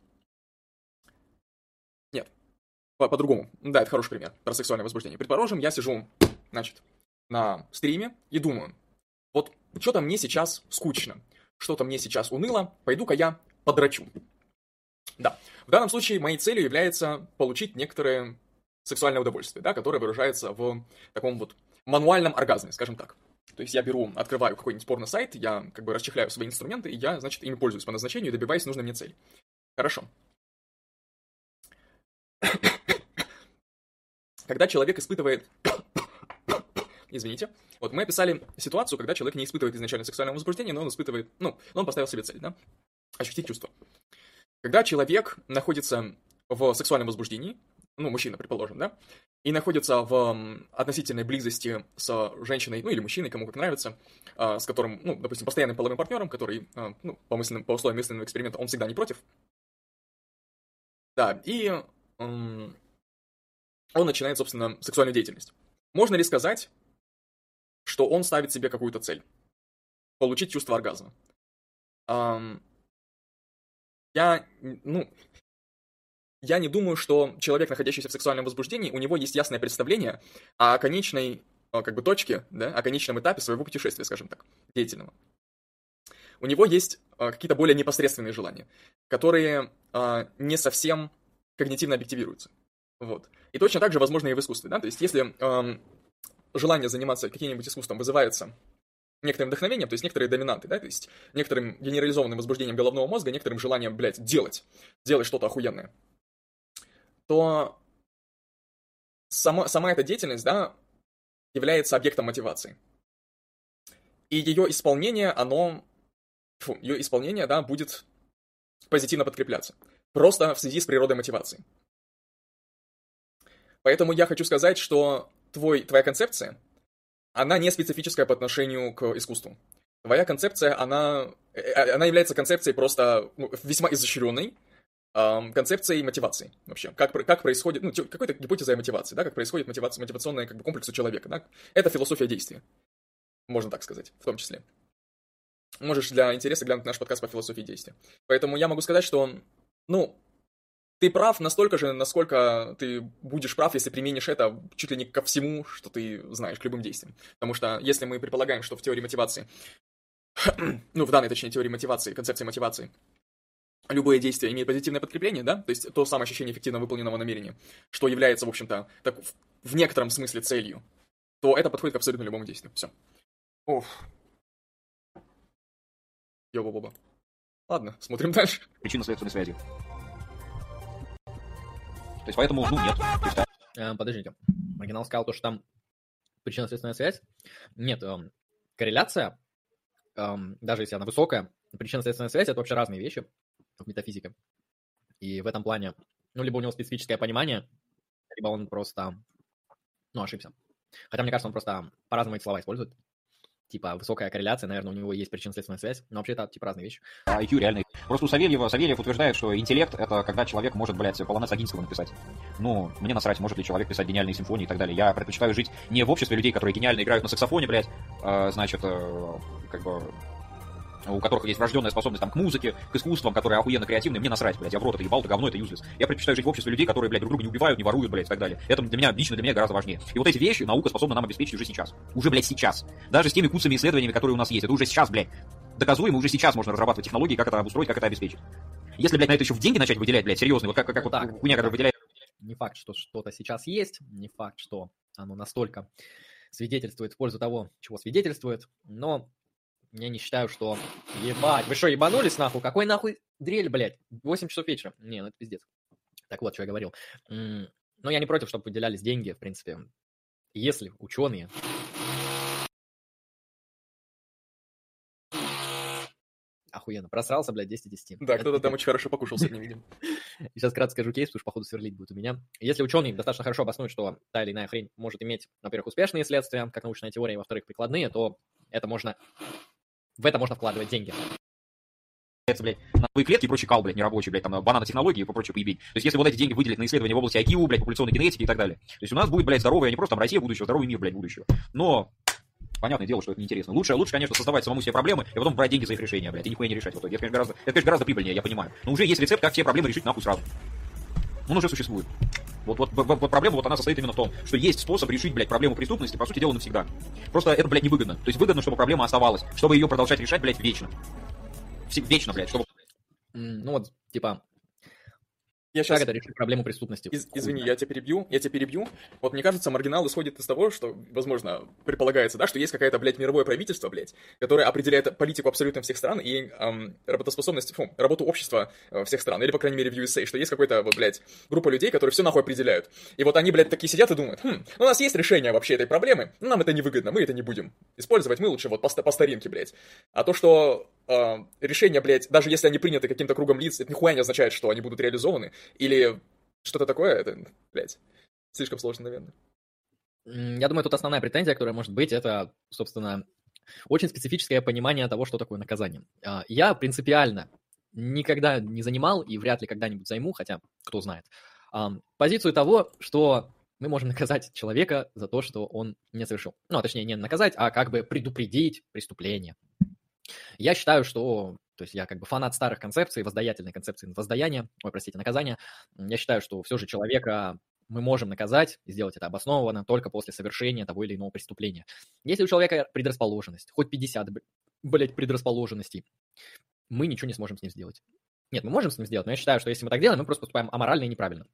Нет. По- По-другому. да, это хороший пример про сексуальное возбуждение. Предположим, я сижу, значит, на стриме и думаю, вот что-то мне сейчас скучно, что-то мне сейчас уныло, пойду-ка я подрачу. Да. В данном случае моей целью является получить некоторое сексуальное удовольствие, да, которое выражается в таком вот мануальном оргазме, скажем так. То есть я беру, открываю какой-нибудь порно-сайт, я как бы расчехляю свои инструменты, и я, значит, ими пользуюсь по назначению и добиваюсь нужной мне цели. Хорошо. Когда человек испытывает... Извините. Вот мы описали ситуацию, когда человек не испытывает изначально сексуального возбуждения, но он испытывает... Ну, он поставил себе цель, да? Ощутить чувство. Когда человек находится в сексуальном возбуждении, ну, мужчина, предположим, да, и находится в относительной близости с женщиной, ну, или мужчиной, кому как нравится, а, с которым, ну, допустим, постоянным половым партнером, который, а, ну, по, мысленным, по условиям мысленного эксперимента, он всегда не против. Да, и он начинает, собственно, сексуальную деятельность. Можно ли сказать, что он ставит себе какую-то цель? Получить чувство оргазма. Ам, я, ну, я не думаю, что человек, находящийся в сексуальном возбуждении, у него есть ясное представление о конечной, как бы, точке, да, о конечном этапе своего путешествия, скажем так, деятельного. У него есть э, какие-то более непосредственные желания, которые э, не совсем когнитивно объективируются. Вот. И точно так же возможно и в искусстве, да, то есть если эм, желание заниматься каким-нибудь искусством вызывается некоторым вдохновением, то есть некоторые доминанты, да, то есть некоторым генерализованным возбуждением головного мозга, некоторым желанием, блядь, делать, делать что-то охуенное, то сама, сама эта деятельность, да, является объектом мотивации. И ее исполнение, оно, фу, ее исполнение, да, будет позитивно подкрепляться. Просто в связи с природой мотивации. Поэтому я хочу сказать, что твой, твоя концепция, она не специфическая по отношению к искусству. Твоя концепция, она, э, э, она является концепцией просто ну, весьма изощренной, эм, концепцией мотивации вообще. Как, как происходит, ну, какой-то гипотезой мотивации, да, как происходит мотивация, мотивационная как бы, комплекс у человека, да. Это философия действия, можно так сказать, в том числе. Можешь для интереса глянуть наш подкаст по философии действия. Поэтому я могу сказать, что, ну, ты прав настолько же, насколько ты будешь прав, если применишь это чуть ли не ко всему, что ты знаешь, к любым действиям. Потому что если мы предполагаем, что в теории мотивации, ну, в данной, точнее, теории мотивации, концепции мотивации, любое действие имеет позитивное подкрепление, да, то есть то самое ощущение эффективно выполненного намерения, что является, в общем-то, так, в некотором смысле целью, то это подходит к абсолютно любому действию. Все. Оф. Йоба-боба. Ладно, смотрим дальше. Причинно-следственной связи. То есть поэтому, ну, нет. есть, э, подождите. Оригинал сказал то, что там причинно-следственная связь. Нет, эм, корреляция, эм, даже если она высокая, причинно-следственная связь — это вообще разные вещи в метафизике. И в этом плане, ну, либо у него специфическое понимание, либо он просто, ну, ошибся. Хотя, мне кажется, он просто по-разному эти слова использует типа высокая корреляция, наверное, у него есть причинно-следственная связь, но вообще это типа разные вещи. А IQ реальный. Просто у Савельева, Савельев утверждает, что интеллект — это когда человек может, блядь, полонез Агинского написать. Ну, мне насрать, может ли человек писать гениальные симфонии и так далее. Я предпочитаю жить не в обществе людей, которые гениально играют на саксофоне, блядь, а, значит, э, как бы у которых есть врожденная способность там, к музыке, к искусствам, которые охуенно креативные, мне насрать, блядь, я в рот это ебал, это говно, это юзлес. Я предпочитаю жить в обществе людей, которые, блядь, друг друга не убивают, не воруют, блядь, и так далее. Это для меня, лично для меня гораздо важнее. И вот эти вещи наука способна нам обеспечить уже сейчас. Уже, блядь, сейчас. Даже с теми куцами исследованиями, которые у нас есть, это уже сейчас, блядь. Доказуемо, уже сейчас можно разрабатывать технологии, как это обустроить, как это обеспечить. Если, блядь, на это еще в деньги начать выделять, блядь, серьезно, вот как, как вот так, хуйня, которая выделяет... Не факт, что что-то сейчас есть, не факт, что оно настолько свидетельствует в пользу того, чего свидетельствует, но я не считаю, что... Ебать, вы что, ебанулись нахуй? Какой нахуй дрель, блядь? 8 часов вечера. Не, ну это пиздец. Так вот, что я говорил. Но я не против, чтобы выделялись деньги, в принципе. Если ученые Охуенно. Просрался, блядь, 10 10. Да, кто-то там очень хорошо покушал сегодня, видим. Сейчас кратко скажу кейс, потому что, походу, сверлить будет у меня. Если ученый достаточно хорошо обоснует, что та или иная хрень может иметь, во-первых, успешные следствия, как научная теория, и, во-вторых, прикладные, то это можно в это можно вкладывать деньги. блядь, новые клетки и прочий кал, блядь, нерабочий, блядь, там, бананотехнологии и прочее поебить. То есть, если вот эти деньги выделить на исследования в области IQ, блядь, популяционной генетики и так далее. То есть, у нас будет, блядь, здоровая, не просто там Россия будущего, здоровый мир, блядь, будущего. Но Понятное дело, что это неинтересно. Лучше, лучше, конечно, создавать самому себе проблемы и потом брать деньги за их решение, блядь, и нихуя не решать в итоге. Это, конечно, гораздо, это, конечно, гораздо прибыльнее, я понимаю. Но уже есть рецепт, как все проблемы решить нахуй сразу. Он уже существует. Вот, вот, вот проблема вот она состоит именно в том, что есть способ решить, блядь, проблему преступности, по сути дела, навсегда. Просто это, блядь, невыгодно. То есть выгодно, чтобы проблема оставалась, чтобы ее продолжать решать, блядь, вечно. Вечно, блядь, чтобы... Ну вот, типа, я сейчас... Как это решить проблему преступности? Из, извини, я тебя перебью, я тебя перебью. Вот мне кажется, маргинал исходит из того, что, возможно, предполагается, да, что есть какая-то, блядь, мировое правительство, блядь, которое определяет политику абсолютно всех стран и эм, работоспособность, фу, работу общества э, всех стран, или, по крайней мере, в USA, что есть какой-то, вот, блядь, группа людей, которые все нахуй определяют. И вот они, блядь, такие сидят и думают, хм, ну, у нас есть решение вообще этой проблемы, но нам это невыгодно, мы это не будем использовать, мы лучше вот по, по старинке, блядь. А то, что э, решения, блядь, даже если они приняты каким-то кругом лиц, это нихуя не означает, что они будут реализованы, или что-то такое, это, блядь, слишком сложно, наверное. Я думаю, тут основная претензия, которая может быть, это, собственно, очень специфическое понимание того, что такое наказание. А, я принципиально никогда не занимал и вряд ли когда-нибудь займу, хотя кто знает, позицию того, что мы можем наказать человека за то, что он не совершил. Ну, а точнее, не наказать, а как бы предупредить преступление. Я считаю, что, то есть я как бы фанат старых концепций, воздаятельной концепции воздаяния, ой, простите, наказания. Я считаю, что все же человека мы можем наказать и сделать это обоснованно только после совершения того или иного преступления. Если у человека предрасположенность, хоть 50, блядь, предрасположенностей, мы ничего не сможем с ним сделать. Нет, мы можем с ним сделать, но я считаю, что если мы так делаем, мы просто поступаем аморально и неправильно.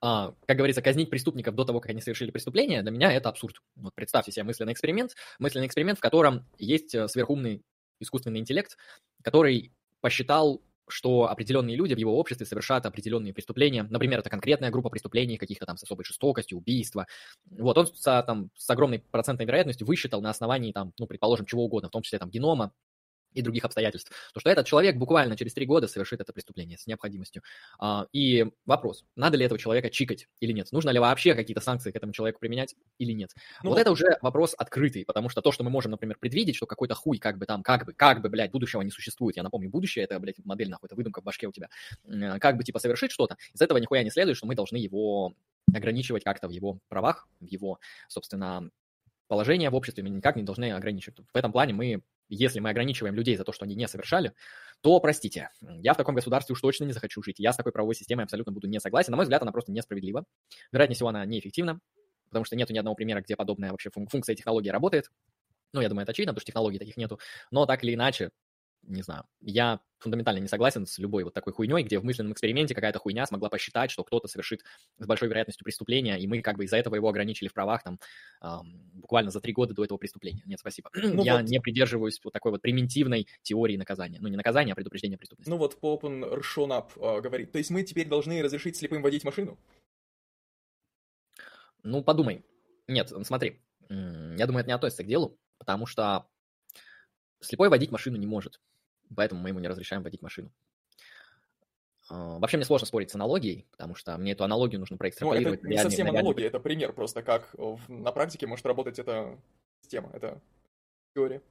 А, как говорится, казнить преступников до того, как они совершили преступление, для меня это абсурд. Вот представьте себе мысленный эксперимент, мысленный эксперимент, в котором есть э, сверхумный искусственный интеллект, который посчитал, что определенные люди в его обществе совершают определенные преступления. Например, это конкретная группа преступлений, каких-то там с особой жестокостью, убийства. Вот он с, там, с огромной процентной вероятностью высчитал на основании, там, ну, предположим, чего угодно, в том числе там генома, и других обстоятельств, то что этот человек буквально через три года совершит это преступление с необходимостью. А, и вопрос, надо ли этого человека чикать или нет? Нужно ли вообще какие-то санкции к этому человеку применять или нет? Ну, вот это уже вопрос открытый, потому что то, что мы можем, например, предвидеть, что какой-то хуй как бы там, как бы, как бы, блядь, будущего не существует. Я напомню, будущее это, блядь, модель нахуй, это выдумка в башке у тебя. Как бы, типа, совершить что-то, из этого нихуя не следует, что мы должны его ограничивать как-то в его правах, в его, собственно, положение в обществе мы никак не должны ограничивать. В этом плане мы если мы ограничиваем людей за то, что они не совершали, то, простите, я в таком государстве уж точно не захочу жить. Я с такой правовой системой абсолютно буду не согласен. На мой взгляд, она просто несправедлива. Вероятнее всего, она неэффективна, потому что нету ни одного примера, где подобная вообще функция технологии работает. Ну, я думаю, это очевидно, потому что технологий таких нету. Но так или иначе, не знаю, я фундаментально не согласен с любой вот такой хуйней, где в мысленном эксперименте какая-то хуйня смогла посчитать, что кто-то совершит с большой вероятностью преступление, и мы как бы из-за этого его ограничили в правах там эм, буквально за три года до этого преступления. Нет, спасибо. Ну я вот... не придерживаюсь вот такой вот примитивной теории наказания. Ну, не наказания, а предупреждения преступности. Ну вот Попен Ршонап э, говорит, то есть мы теперь должны разрешить слепым водить машину? Ну, подумай. Нет, смотри, я думаю, это не относится к делу, потому что слепой водить машину не может поэтому мы ему не разрешаем водить машину. А, вообще мне сложно спорить с аналогией, потому что мне эту аналогию нужно проэкстраполировать. Ну, это не совсем аналогия, это пример просто, как на практике может работать эта система, это теория.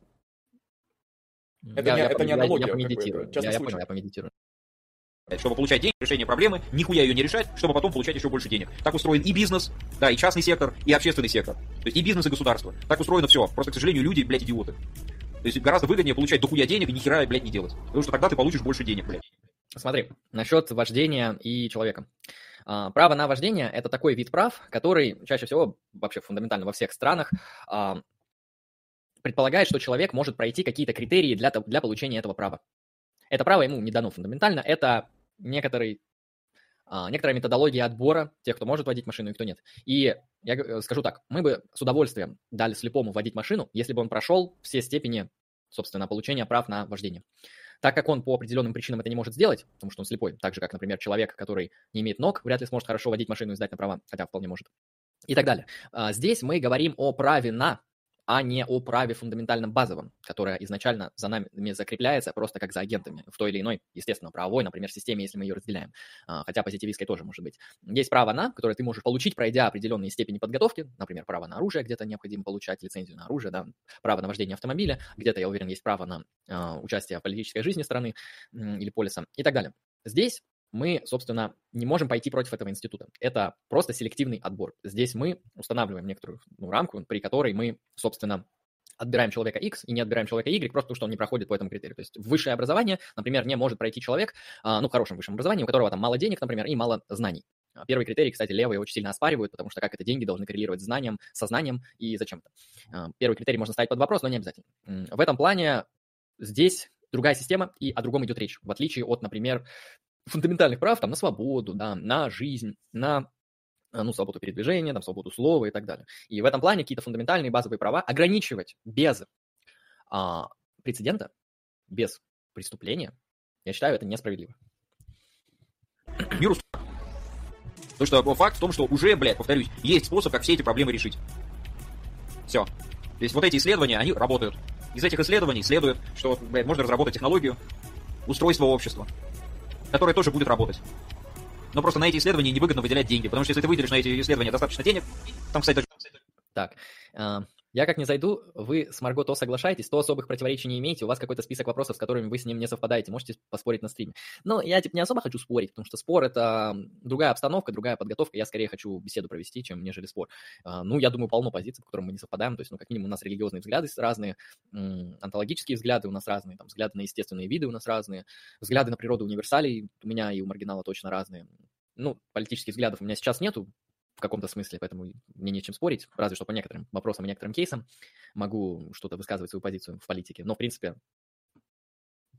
Это, я, не, я, это я, не аналогия. Я, я помедитирую. Я, я понял, я помедитирую. Чтобы получать деньги, решение проблемы, нихуя ее не решать, чтобы потом получать еще больше денег. Так устроен и бизнес, да, и частный сектор, и общественный сектор. То есть и бизнес, и государство. Так устроено все. Просто, к сожалению, люди, блядь, идиоты. То есть гораздо выгоднее получать дохуя денег и ни блядь, не делать. Потому что тогда ты получишь больше денег, блядь. Смотри, насчет вождения и человека. А, право на вождение – это такой вид прав, который чаще всего, вообще фундаментально во всех странах, а, предполагает, что человек может пройти какие-то критерии для, для получения этого права. Это право ему не дано фундаментально, это некоторый, некоторая методология отбора тех, кто может водить машину и кто нет. И я э, скажу так, мы бы с удовольствием дали слепому водить машину, если бы он прошел все степени, собственно, получения прав на вождение. Так как он по определенным причинам это не может сделать, потому что он слепой, так же, как, например, человек, который не имеет ног, вряд ли сможет хорошо водить машину и сдать на права, хотя вполне может. И так далее. А, здесь мы говорим о праве на а не о праве фундаментальном базовом, которое изначально за нами закрепляется просто как за агентами в той или иной, естественно, правовой, например, системе, если мы ее разделяем, а, хотя позитивистской тоже может быть. Есть право на, которое ты можешь получить, пройдя определенные степени подготовки, например, право на оружие, где-то необходимо получать лицензию на оружие, да, право на вождение автомобиля, где-то, я уверен, есть право на э, участие в политической жизни страны или полиса и так далее. Здесь мы, собственно, не можем пойти против этого института. Это просто селективный отбор. Здесь мы устанавливаем некоторую ну, рамку, при которой мы, собственно, отбираем человека X и не отбираем человека Y, просто потому что он не проходит по этому критерию. То есть высшее образование, например, не может пройти человек, а, ну, в хорошем высшем образовании, у которого там мало денег, например, и мало знаний. А, первый критерий, кстати, левые очень сильно оспаривают, потому что как это деньги должны коррелировать с знанием, со знанием и зачем-то. А, первый критерий можно ставить под вопрос, но не обязательно. В этом плане здесь другая система, и о другом идет речь, в отличие от, например, фундаментальных прав там, на свободу, да, на жизнь, на э, ну, свободу передвижения, там, свободу слова и так далее. И в этом плане какие-то фундаментальные базовые права ограничивать без а, прецедента, без преступления, я считаю, это несправедливо. Миру Потому что факт в том, что уже, блядь, повторюсь, есть способ, как все эти проблемы решить. Все. То есть вот эти исследования, они работают. Из этих исследований следует, что, блядь, можно разработать технологию устройства общества, которая тоже будет работать. Но просто на эти исследования невыгодно выделять деньги, потому что если ты выделишь на эти исследования достаточно денег, там, кстати, Так, а, я как не зайду, вы с Марго то соглашаетесь, то особых противоречий не имеете, у вас какой-то список вопросов, с которыми вы с ним не совпадаете, можете поспорить на стриме. Но я типа не особо хочу спорить, потому что спор это другая обстановка, другая подготовка, я скорее хочу беседу провести, чем нежели спор. А, ну, я думаю, полно позиций, по которым мы не совпадаем, то есть, ну, как минимум, у нас религиозные взгляды разные, онтологические взгляды у нас разные, там, взгляды на естественные виды у нас разные, взгляды на природу универсалей у меня и у маргинала точно разные. Ну, политических взглядов у меня сейчас нету, в каком-то смысле, поэтому мне нечем спорить, разве что по некоторым вопросам и некоторым кейсам могу что-то высказывать свою позицию в политике. Но, в принципе,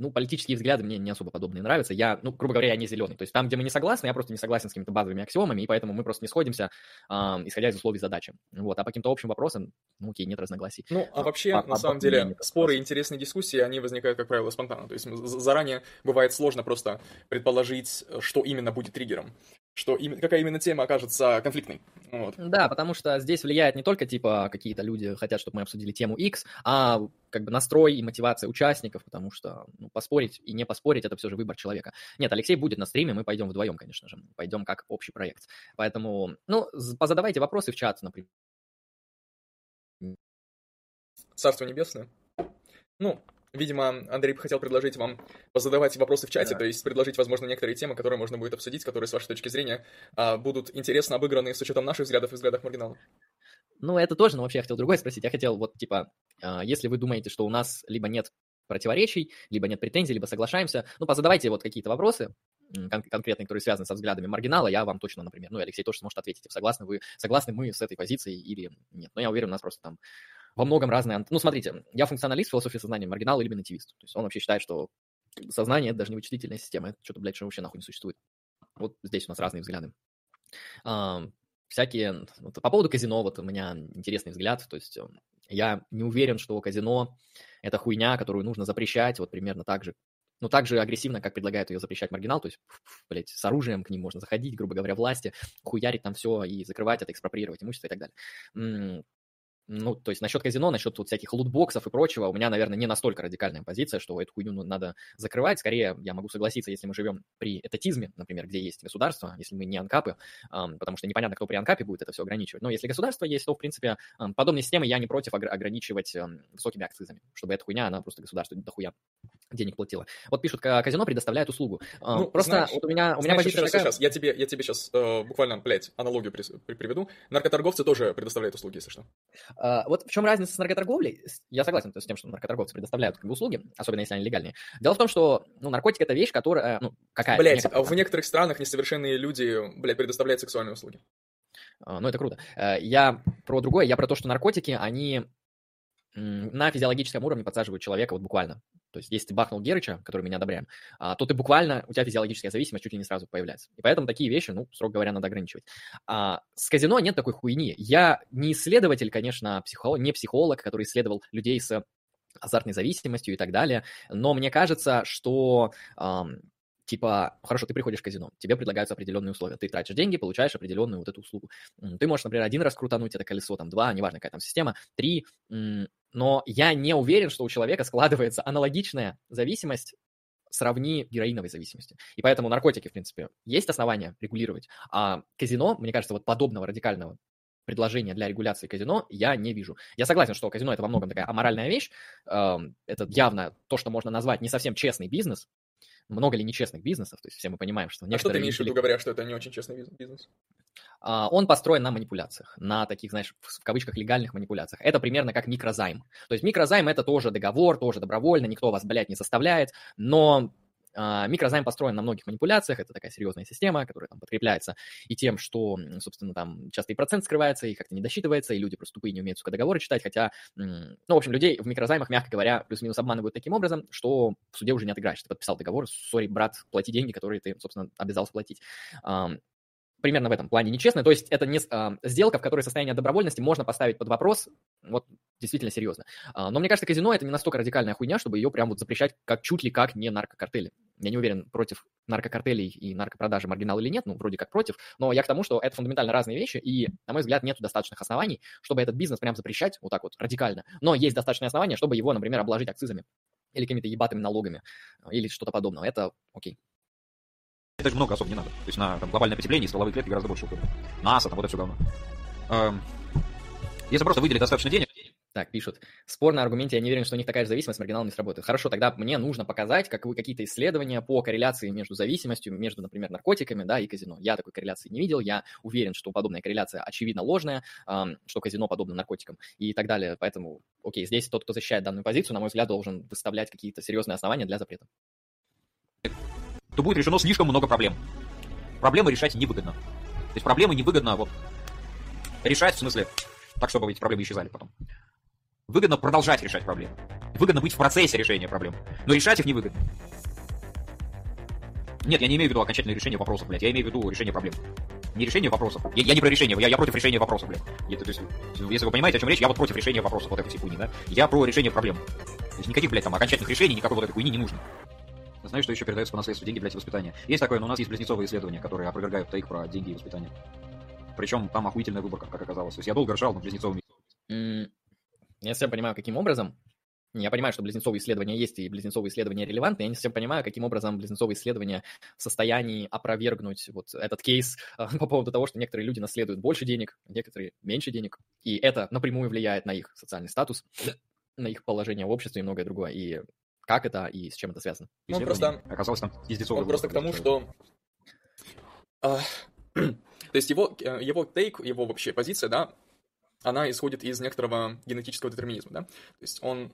ну, политические взгляды мне не особо подобные нравятся. Я, ну, грубо говоря, я не зеленый. То есть там, где мы не согласны, я просто не согласен с какими-то базовыми аксиомами, и поэтому мы просто не сходимся, э, исходя из условий задачи. Вот, а по каким-то общим вопросам, ну, окей, нет разногласий. Ну, а вообще, а, на а, самом а, деле, споры и интересные дискуссии, они возникают, как правило, спонтанно. То есть заранее бывает сложно просто предположить, что именно будет триггером что им, какая именно тема окажется конфликтной. Вот. Да, потому что здесь влияет не только, типа, какие-то люди хотят, чтобы мы обсудили тему X, а как бы настрой и мотивация участников, потому что ну, поспорить и не поспорить – это все же выбор человека. Нет, Алексей будет на стриме, мы пойдем вдвоем, конечно же, пойдем как общий проект. Поэтому, ну, позадавайте вопросы в чат, например. Царство небесное. Ну, Видимо, Андрей хотел предложить вам позадавать вопросы в чате, да. то есть предложить, возможно, некоторые темы, которые можно будет обсудить, которые, с вашей точки зрения, а, будут интересно обыграны с учетом наших взглядов и взглядов маргиналов. Ну, это тоже, но вообще я хотел другое спросить. Я хотел вот, типа, а, если вы думаете, что у нас либо нет противоречий, либо нет претензий, либо соглашаемся, ну, позадавайте вот какие-то вопросы, кон- конкретные, которые связаны со взглядами маргинала, я вам точно, например, ну, Алексей тоже сможет ответить, согласны вы, согласны мы с этой позицией или нет. Но я уверен, у нас просто там во многом разные... Ну, смотрите, я функционалист философии сознания, маргинал или бинативист. То есть он вообще считает, что сознание — это даже не вычислительная система, это что-то, блядь, что вообще нахуй не существует. Вот здесь у нас разные взгляды. А, всякие... Вот, по поводу казино, вот у меня интересный взгляд, то есть эм, я не уверен, что казино — это хуйня, которую нужно запрещать, вот примерно так же, ну, так же агрессивно, как предлагает ее запрещать маргинал, то есть, блядь, с оружием к ним можно заходить, грубо говоря, власти, хуярить там все и закрывать это, экспроприировать имущество и так далее ну, то есть насчет казино, насчет вот всяких лутбоксов и прочего, у меня, наверное, не настолько радикальная позиция, что эту хуйню надо закрывать. Скорее, я могу согласиться, если мы живем при этатизме, например, где есть государство, если мы не анкапы, потому что непонятно, кто при анкапе будет это все ограничивать. Но если государство есть, то, в принципе, подобные системы я не против ограничивать высокими акцизами, чтобы эта хуйня, она просто государству дохуя денег платила. Вот пишут, казино предоставляет услугу. Ну, просто знаешь, вот у меня, у меня знаешь, позиция такая... Сейчас, я тебе, я тебе сейчас э, буквально, блядь, аналогию при, при, приведу. Наркоторговцы тоже предоставляют услуги, если что. Uh, вот в чем разница с наркоторговлей? Я согласен с тем, что наркоторговцы предоставляют как бы, услуги, особенно если они легальные. Дело в том, что ну, наркотик это вещь, которая, ну, какая... Блять, а в некоторых странах несовершенные люди, блядь, предоставляют сексуальные услуги. Uh, ну, это круто. Uh, я про другое, я про то, что наркотики, они на физиологическом уровне подсаживают человека вот буквально. То есть, если ты бахнул Герыча, который мы не одобряем, а, то ты буквально, у тебя физиологическая зависимость чуть ли не сразу появляется. И поэтому такие вещи, ну, строго говоря, надо ограничивать. А с казино нет такой хуйни. Я не исследователь, конечно, психолог, не психолог, который исследовал людей с азартной зависимостью и так далее, но мне кажется, что типа, хорошо, ты приходишь в казино, тебе предлагаются определенные условия, ты тратишь деньги, получаешь определенную вот эту услугу. Ты можешь, например, один раз крутануть это колесо, там, два, неважно, какая там система, три, но я не уверен, что у человека складывается аналогичная зависимость сравни героиновой зависимости. И поэтому наркотики, в принципе, есть основания регулировать. А казино, мне кажется, вот подобного радикального предложения для регуляции казино я не вижу. Я согласен, что казино это во многом такая аморальная вещь. Эм, это явно то, что можно назвать не совсем честный бизнес, много ли нечестных бизнесов, то есть все мы понимаем, что некоторые... А что ты имеешь в виду, говоря, что это не очень честный бизнес? А, он построен на манипуляциях, на таких, знаешь, в кавычках легальных манипуляциях. Это примерно как микрозайм. То есть микрозайм это тоже договор, тоже добровольно, никто вас, блядь, не составляет, но микрозайм построен на многих манипуляциях, это такая серьезная система, которая там подкрепляется и тем, что, собственно, там часто и процент скрывается, и как-то не досчитывается, и люди просто тупые не умеют, сука, договоры читать, хотя, ну, в общем, людей в микрозаймах, мягко говоря, плюс-минус обманывают таким образом, что в суде уже не отыграешь. Ты подписал договор, сори, брат, плати деньги, которые ты, собственно, обязался платить примерно в этом плане нечестно. То есть это не а, сделка, в которой состояние добровольности можно поставить под вопрос, вот действительно серьезно. А, но мне кажется, казино это не настолько радикальная хуйня, чтобы ее прям вот запрещать как чуть ли как не наркокартели. Я не уверен, против наркокартелей и наркопродажи маргинал или нет, ну, вроде как против, но я к тому, что это фундаментально разные вещи, и, на мой взгляд, нет достаточных оснований, чтобы этот бизнес прям запрещать вот так вот радикально. Но есть достаточные основания, чтобы его, например, обложить акцизами или какими-то ебатыми налогами, или что-то подобного. Это окей. Это же много особо не надо. То есть на там, глобальное потепление стволовые клетки гораздо больше уходят. НАСА, там вот это все говно. Если просто выделить достаточно денег, Так, пишут. Спор на аргументе, я не уверен, что у них такая же зависимость с сработает. Хорошо, тогда мне нужно показать как вы какие-то исследования по корреляции между зависимостью, между, например, наркотиками, да, и казино. Я такой корреляции не видел, я уверен, что подобная корреляция очевидно ложная, эм, что казино подобно наркотикам и так далее. Поэтому, окей, здесь тот, кто защищает данную позицию, на мой взгляд, должен выставлять какие-то серьезные основания для запрета. То будет решено слишком много проблем. Проблемы решать невыгодно. То есть проблемы невыгодно вот решать, в смысле, так, чтобы эти проблемы исчезали потом. Выгодно продолжать решать проблемы. Выгодно быть в процессе решения проблем. Но решать их невыгодно. Нет, я не имею в виду окончательное решение вопросов, блядь. Я имею в виду решение проблем. Не решение вопросов. Я, я не про решение, я, я против решения вопросов, блядь. Я- то есть, если вы понимаете, о чем речь, я вот против решения вопросов, вот этой всей хуйни, да? Я про решение проблем. То есть никаких, блядь, там окончательных решений, никакой вот этой хуйни не нужно. Знаешь, что еще передается по наследству? Деньги, блядь, и воспитание. Есть такое, но у нас есть близнецовые исследования, которые опровергают тейк про деньги и воспитание. Причем там охуительная выборка, как оказалось. То есть я долго ржал над близнецовыми М, Я совсем понимаю, каким образом. Я понимаю, что близнецовые исследования есть, и близнецовые исследования релевантны. Я не совсем понимаю, каким образом близнецовые исследования в состоянии опровергнуть вот этот кейс по поводу того, что некоторые люди наследуют больше денег, некоторые меньше денег. И это напрямую влияет на их социальный статус, на их положение в обществе и многое другое. И как это и с чем это связано? Ну, просто- Оказалось, там Он просто к тому, что... а, То есть его, э, его тейк, его вообще позиция, да, она исходит из некоторого генетического детерминизма, да. То есть он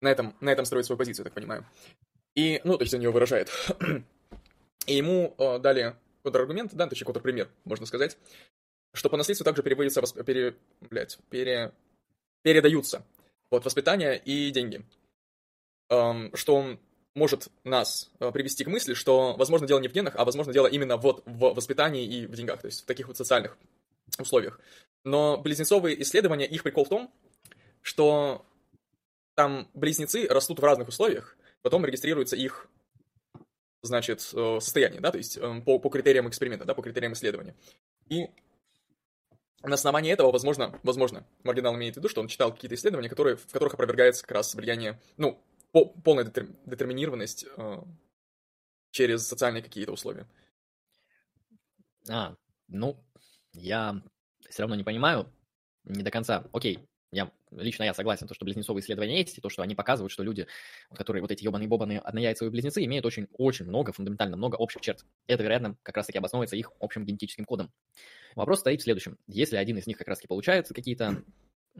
на этом, на этом строит свою позицию, так понимаю. И, ну, то есть он ее выражает. И ему э, дали контраргумент, да, точнее, контрпример, можно сказать, что по наследству также переводится, восп- пере, блядь, пере, передаются вот воспитание и деньги. Эм, что он может нас э, привести к мысли, что, возможно, дело не в генах, а, возможно, дело именно вот в воспитании и в деньгах, то есть в таких вот социальных условиях. Но близнецовые исследования, их прикол в том, что там близнецы растут в разных условиях, потом регистрируется их, значит, э, состояние, да, то есть э, по, по критериям эксперимента, да, по критериям исследования. И на основании этого, возможно, возможно, маргинал имеет в виду, что он читал какие-то исследования, которые, в которых опровергается как раз влияние, ну, по- полная детер- детерминированность э, через социальные какие-то условия. А, ну, я все равно не понимаю, не до конца. Окей, я, лично я согласен, то, что близнецовые исследования есть, и то, что они показывают, что люди, которые вот эти ебаные-бобаные однояйцевые близнецы, имеют очень-очень много, фундаментально много общих черт. Это, вероятно, как раз-таки обосновывается их общим генетическим кодом. Вопрос стоит в следующем. Если один из них как раз-таки получает какие-то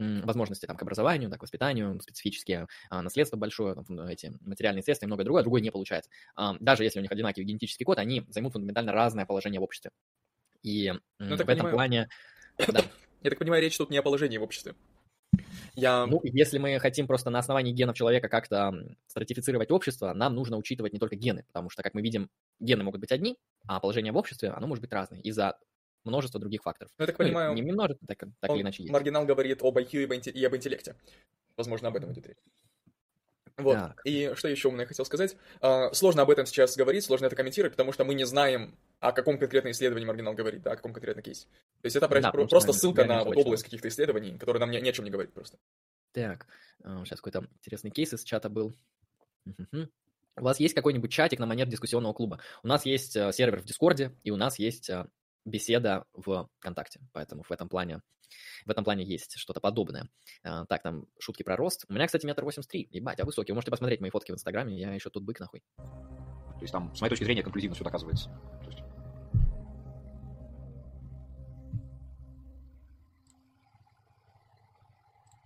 возможности там, к образованию, да, к воспитанию, специфические а, наследство большое, там, эти материальные средства и многое другое, другой не получается. А, даже если у них одинаковый генетический код, они займут фундаментально разное положение в обществе. И Ну, в так этом понимаю. плане... Да. Я так понимаю, речь тут не о положении в обществе. Я... Ну, если мы хотим просто на основании генов человека как-то стратифицировать общество, нам нужно учитывать не только гены, потому что, как мы видим, гены могут быть одни, а положение в обществе, оно может быть разное из-за множества других факторов. Ну, я так Ну, понимаю, не множество, так, так он- или иначе есть. маргинал говорит об IQ и об интеллекте. Возможно, об этом идет речь. Вот. Так. И что еще я хотел сказать? А, Сложно об этом сейчас говорить, сложно это комментировать, потому что мы не знаем, о каком конкретном исследовании маргинал говорит, да, о каком конкретном кейсе. То есть это Да, про- просто ссылка на вот область каких-то исследований, которые нам ни, ни о чем не говорит просто. Так, сейчас какой-то интересный кейс из чата был. У вас есть какой-нибудь чатик на манер дискуссионного клуба? У нас есть э, сервер в Дискорде, и у нас есть э, беседа в ВКонтакте. Поэтому в этом плане, в этом плане есть что-то подобное. А, так, там шутки про рост. У меня, кстати, метр восемьдесят три. Ебать, а высокий. Вы можете посмотреть мои фотки в Инстаграме. Я еще тут бык нахуй. То есть там, с моей точки зрения, конклюзивно все доказывается. То есть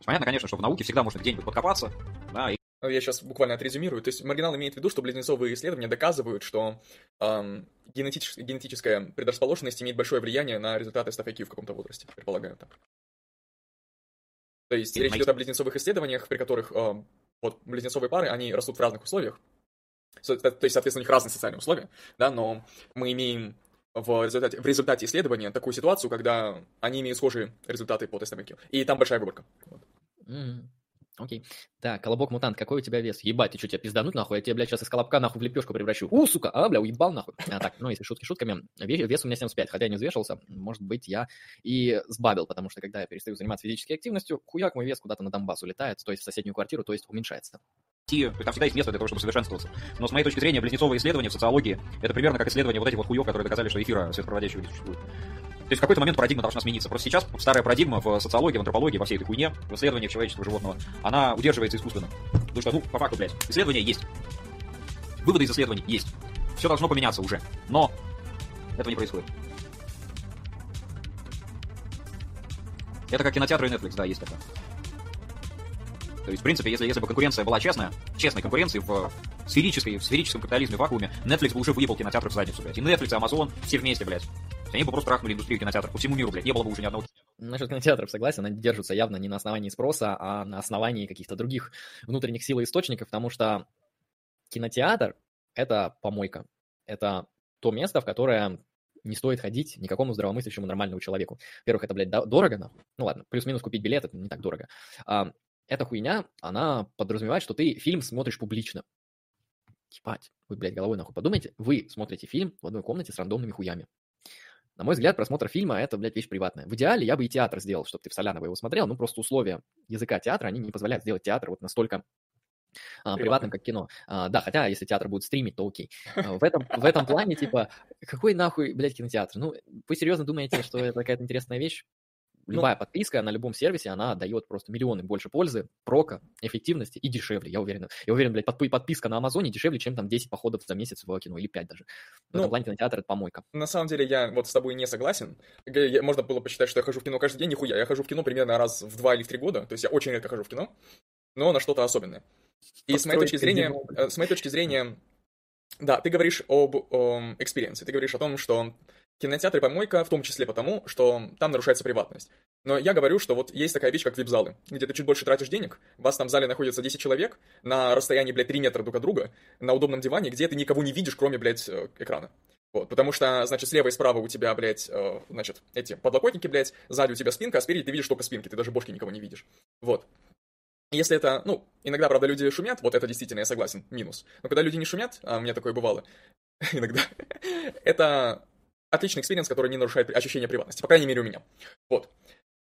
понятно, конечно, что в науке всегда можно где-нибудь подкопаться, да, и Я сейчас буквально отрезюмирую. То есть маргинал имеет в виду, что близнецовые исследования доказывают, что эм, генетич- генетическая предрасположенность имеет большое влияние на результаты IQ в каком-то возрасте, предполагаю. Так. То есть речь идет о близнецовых исследованиях, при которых эм, вот близнецовые пары, они растут в разных условиях. То есть, соответственно, у них разные социальные условия, да, но мы имеем в результате, в результате исследования такую ситуацию, когда они имеют схожие результаты по тестам IQ. И там большая выборка. Вот. М, Окей. Так, колобок мутант, какой у тебя вес? Ебать, ты что, тебя пиздануть нахуй? Я тебя, блядь, сейчас из колобка нахуй в лепешку превращу. У, сука, а, бля, уебал нахуй. А, так, ну, если шутки шутками, ве- вес у меня 75, хотя я не взвешивался, может быть, я и сбавил, потому что когда я перестаю заниматься физической активностью, хуяк, мой вес куда-то на Донбасс улетает, то есть в соседнюю квартиру, то есть уменьшается. Там всегда есть место для того, чтобы совершенствоваться. Но с моей точки зрения, близнецовые исследования в социологии это примерно как исследование вот этих вот хуев, которые доказали, что эфира светопроводящего не существует. То есть в какой-то момент парадигма должна смениться. Просто сейчас старая парадигма в социологии, в антропологии, во всей этой хуйне, в исследованиях человеческого животного, она удерживается искусственно. Потому что, ну, по факту, блядь, исследования есть. Выводы из исследований есть. Все должно поменяться уже. Но этого не происходит. Это как кинотеатры и Netflix, да, есть такое. То есть, в принципе, если, если бы конкуренция была честная, честной конкуренции в сферической, в сферическом капитализме, в вакууме, Netflix бы уже выебал кинотеатры в задницу, блядь. И Netflix, и Amazon все вместе, блядь. Они бы просто трахнули индустрию кинотеатров по всему миру, блядь. Не было бы уже ни одного. Насчет кинотеатров согласен, они держатся явно не на основании спроса, а на основании каких-то других внутренних сил и источников, потому что кинотеатр — это помойка. Это то место, в которое не стоит ходить никакому здравомыслящему нормальному человеку. Во-первых, это, блядь, дорого, да? Ну ладно, плюс-минус купить билет, это не так дорого. А, эта хуйня, она подразумевает, что ты фильм смотришь публично. Ебать, вы, блядь, головой нахуй подумайте, вы смотрите фильм в одной комнате с рандомными хуями. На мой взгляд, просмотр фильма – это, блядь, вещь приватная. В идеале я бы и театр сделал, чтобы ты в Соляново его смотрел, ну, просто условия языка театра, они не позволяют сделать театр вот настолько а, приватным, как кино. А, да, хотя, если театр будет стримить, то окей. А, в, этом, в этом плане, типа, какой нахуй, блядь, кинотеатр? Ну, вы серьезно думаете, что это какая-то интересная вещь? Ну Любая ну, подписка на любом сервисе, она дает просто миллионы больше пользы, прока, эффективности и дешевле, я уверен. Я уверен, блядь, подписка на Амазоне дешевле, чем там 10 походов за месяц в кино, или 5 даже. В ну, этом плане кинотеатр — это помойка. На самом деле, я вот с тобой не согласен. Я, можно было посчитать, что я хожу в кино каждый день, нихуя. Я хожу в кино примерно раз в 2 или в 3 года, то есть я очень редко хожу в кино, но на что-то особенное. И с моей точки зрения, э, с моей точки зрения, да, ты говоришь об experience е, ты говоришь о том, что кинотеатр и помойка, в том числе потому, что там нарушается приватность. Но я говорю, что вот есть такая вещь, как вип-залы, где ты чуть больше тратишь денег, вас там в зале находится 10 человек на расстоянии, блядь, 3 метра друг от друга, на удобном диване, где ты никого не видишь, кроме, блядь, э, экрана. Вот, потому что, значит, слева и справа у тебя, блядь, э, значит, эти подлокотники, блядь, сзади у тебя спинка, а спереди ты видишь только спинки, ты даже бошки никого не видишь. Вот. Если это, ну, иногда, правда, люди шумят, вот это действительно, я согласен, минус. Но когда люди не шумят, а меня такое бывало, иногда, это отличный experience, который не нарушает ощущение приватности, по крайней мере, у меня. Вот.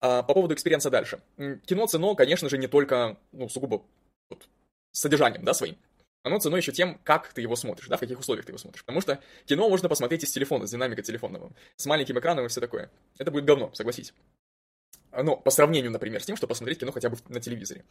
А, по поводу experience а дальше. Кино ценно, конечно же, не только, ну, сугубо вот, содержанием, да, своим. Оно ценно еще тем, как ты его смотришь, да, в каких условиях ты его смотришь. Потому что кино можно посмотреть из телефона, с динамика телефонного, с маленьким экраном и все такое. Это будет говно, согласись. Но по сравнению, например, с тем, что посмотреть кино хотя бы на телевизоре.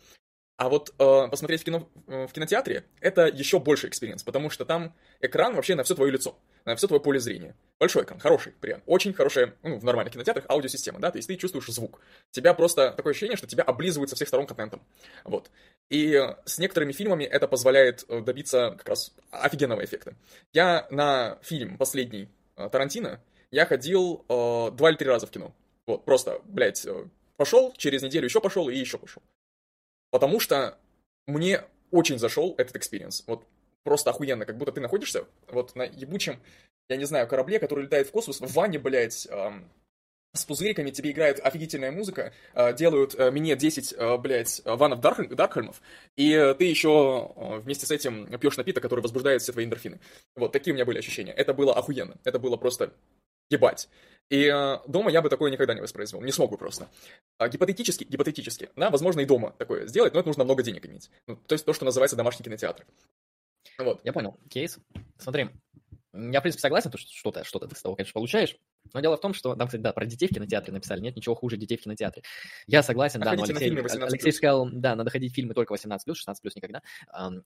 А вот э, посмотреть кино э, в кинотеатре это еще больше experience, потому что там экран вообще на все твое лицо, все твое поле зрения. Большой экран, хороший, прям. Очень хорошая, ну, в нормальных кинотеатрах аудиосистема, да, то есть ты чувствуешь звук. Тебя просто такое ощущение, что тебя облизывают со всех сторон контентом. Вот. И с некоторыми фильмами это позволяет э, добиться как раз офигенного эффекта. Я на фильм последний э, Тарантино, я ходил э, два или три раза в кино. Вот, просто, блядь, э, пошел, через неделю еще пошел и еще пошел. Потому что мне очень зашел этот experience. Вот просто охуенно, как будто ты находишься вот на ебучем, я не знаю, корабле, который летает в космос, в ванне, блядь, эм, с пузыриками, тебе играет офигительная музыка, э, делают э, мне 10, э, блядь, ванов Дарх, Даркхельмов, и э, ты еще э, вместе с этим пьешь напиток, который возбуждает все твои эндорфины. Вот, такие у меня были ощущения. Это было охуенно. Это было просто ебать. И э, дома я бы такое никогда не воспроизвел, не смог бы просто. А, гипотетически, гипотетически, да, возможно и дома такое сделать, но это нужно много денег иметь. Ну, то есть то, что называется домашний кинотеатр. Вот. Я понял. Кейс. Смотри, я, в принципе, согласен, что что-то, что-то ты с того, конечно, получаешь. Но дело в том, что там, кстати, да, про детей в кинотеатре написали. Нет ничего хуже детей в кинотеатре. Я согласен, а да, но Алексей, Алексей сказал, да, надо ходить в фильмы только 18+, 16+, никогда.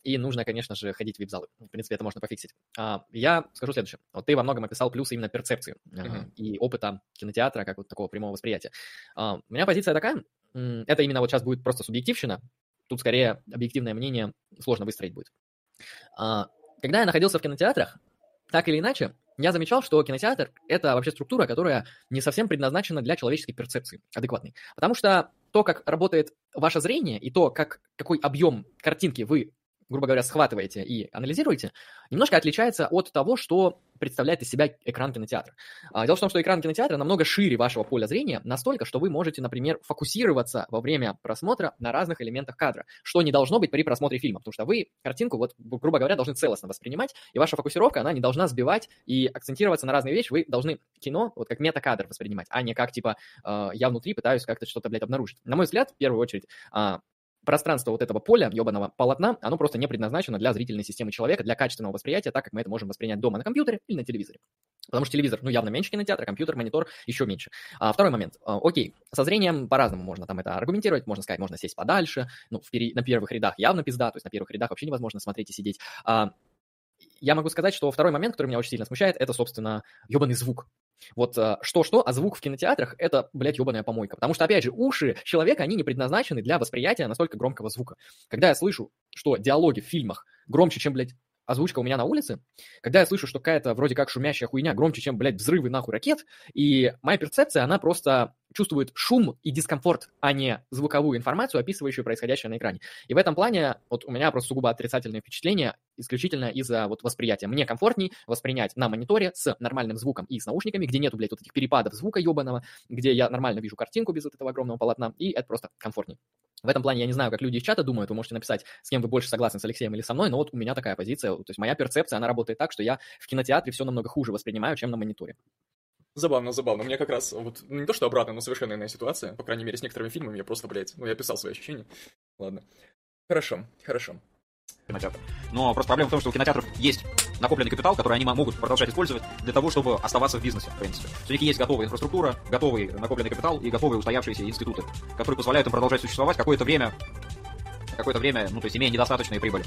И нужно, конечно же, ходить в вип-залы. В принципе, это можно пофиксить. А, я скажу следующее. Вот ты во многом описал плюсы именно перцепции uh-huh. и опыта кинотеатра, как вот такого прямого восприятия. А, у меня позиция такая, это именно вот сейчас будет просто субъективщина, тут скорее объективное мнение сложно выстроить будет. А, когда я находился в кинотеатрах, так или иначе, я замечал, что кинотеатр — это вообще структура, которая не совсем предназначена для человеческой перцепции адекватной. Потому что то, как работает ваше зрение, и то, как, какой объем картинки вы грубо говоря, схватываете и анализируете, немножко отличается от того, что представляет из себя экран кинотеатра. А, дело в том, что экран кинотеатра намного шире вашего поля зрения, настолько, что вы можете, например, фокусироваться во время просмотра на разных элементах кадра, что не должно быть при просмотре фильма, потому что вы картинку, вот, грубо говоря, должны целостно воспринимать, и ваша фокусировка, она не должна сбивать и акцентироваться на разные вещи, вы должны кино вот как метакадр воспринимать, а не как, типа, э, я внутри пытаюсь как-то что-то, блядь, обнаружить. На мой взгляд, в первую очередь, а, пространство вот этого поля, ебаного полотна, оно просто не предназначено для зрительной системы человека, для качественного восприятия, так как мы это можем воспринять дома на компьютере или на телевизоре. Потому что телевизор, ну, явно меньше кинотеатра, компьютер, монитор еще меньше. А, второй момент. А, окей, со зрением по-разному можно там это аргументировать, можно сказать, можно сесть подальше, ну, впери, на первых рядах явно пизда, то есть на первых рядах вообще невозможно смотреть и сидеть. А, я могу сказать, что второй момент, который меня очень сильно смущает, это, собственно, ебаный звук. Вот а, что-что, а звук в кинотеатрах — это, блядь, ебаная помойка. Потому что, опять же, уши человека, они не предназначены для восприятия настолько громкого звука. Когда я слышу, что диалоги в фильмах громче, чем, блядь, озвучка у меня на улице, когда я слышу, что какая-то вроде как шумящая хуйня громче, чем, блядь, взрывы нахуй ракет, и моя перцепция, она просто чувствует шум и дискомфорт, а не звуковую информацию, описывающую происходящее на экране. И в этом плане вот у меня просто сугубо отрицательные впечатления, исключительно из-за вот восприятия. Мне комфортней воспринять на мониторе с нормальным звуком и с наушниками, где нету, блядь, вот этих перепадов звука ебаного, где я нормально вижу картинку без вот этого огромного полотна, и это просто комфортней. В этом плане я не знаю, как люди из чата думают, вы можете написать, с кем вы больше согласны, с Алексеем или со мной, но вот у меня такая позиция, то есть моя перцепция, она работает так, что я в кинотеатре все намного хуже воспринимаю, чем на мониторе. Забавно, забавно. У меня как раз вот, ну, не то что обратно, но совершенно иная ситуация. По крайней мере, с некоторыми фильмами я просто, блядь, ну, я писал свои ощущения. Ладно. Хорошо, хорошо. Кинотеатр. Но просто проблема в том, что у кинотеатров есть накопленный капитал, который они могут продолжать использовать для того, чтобы оставаться в бизнесе, в принципе. У них есть готовая инфраструктура, готовый накопленный капитал и готовые устоявшиеся институты, которые позволяют им продолжать существовать какое-то время, какое-то время, ну, то есть имея недостаточные прибыли.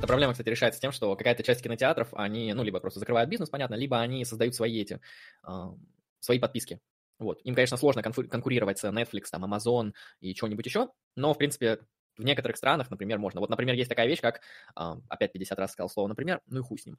Эта проблема, кстати, решается тем, что какая-то часть кинотеатров, они, ну, либо просто закрывают бизнес, понятно, либо они создают свои эти, свои подписки. Вот. Им, конечно, сложно конкурировать с Netflix, там, Amazon и что-нибудь еще, но, в принципе, в некоторых странах, например, можно. Вот, например, есть такая вещь, как, опять 50 раз сказал слово, например, ну и хуй с ним.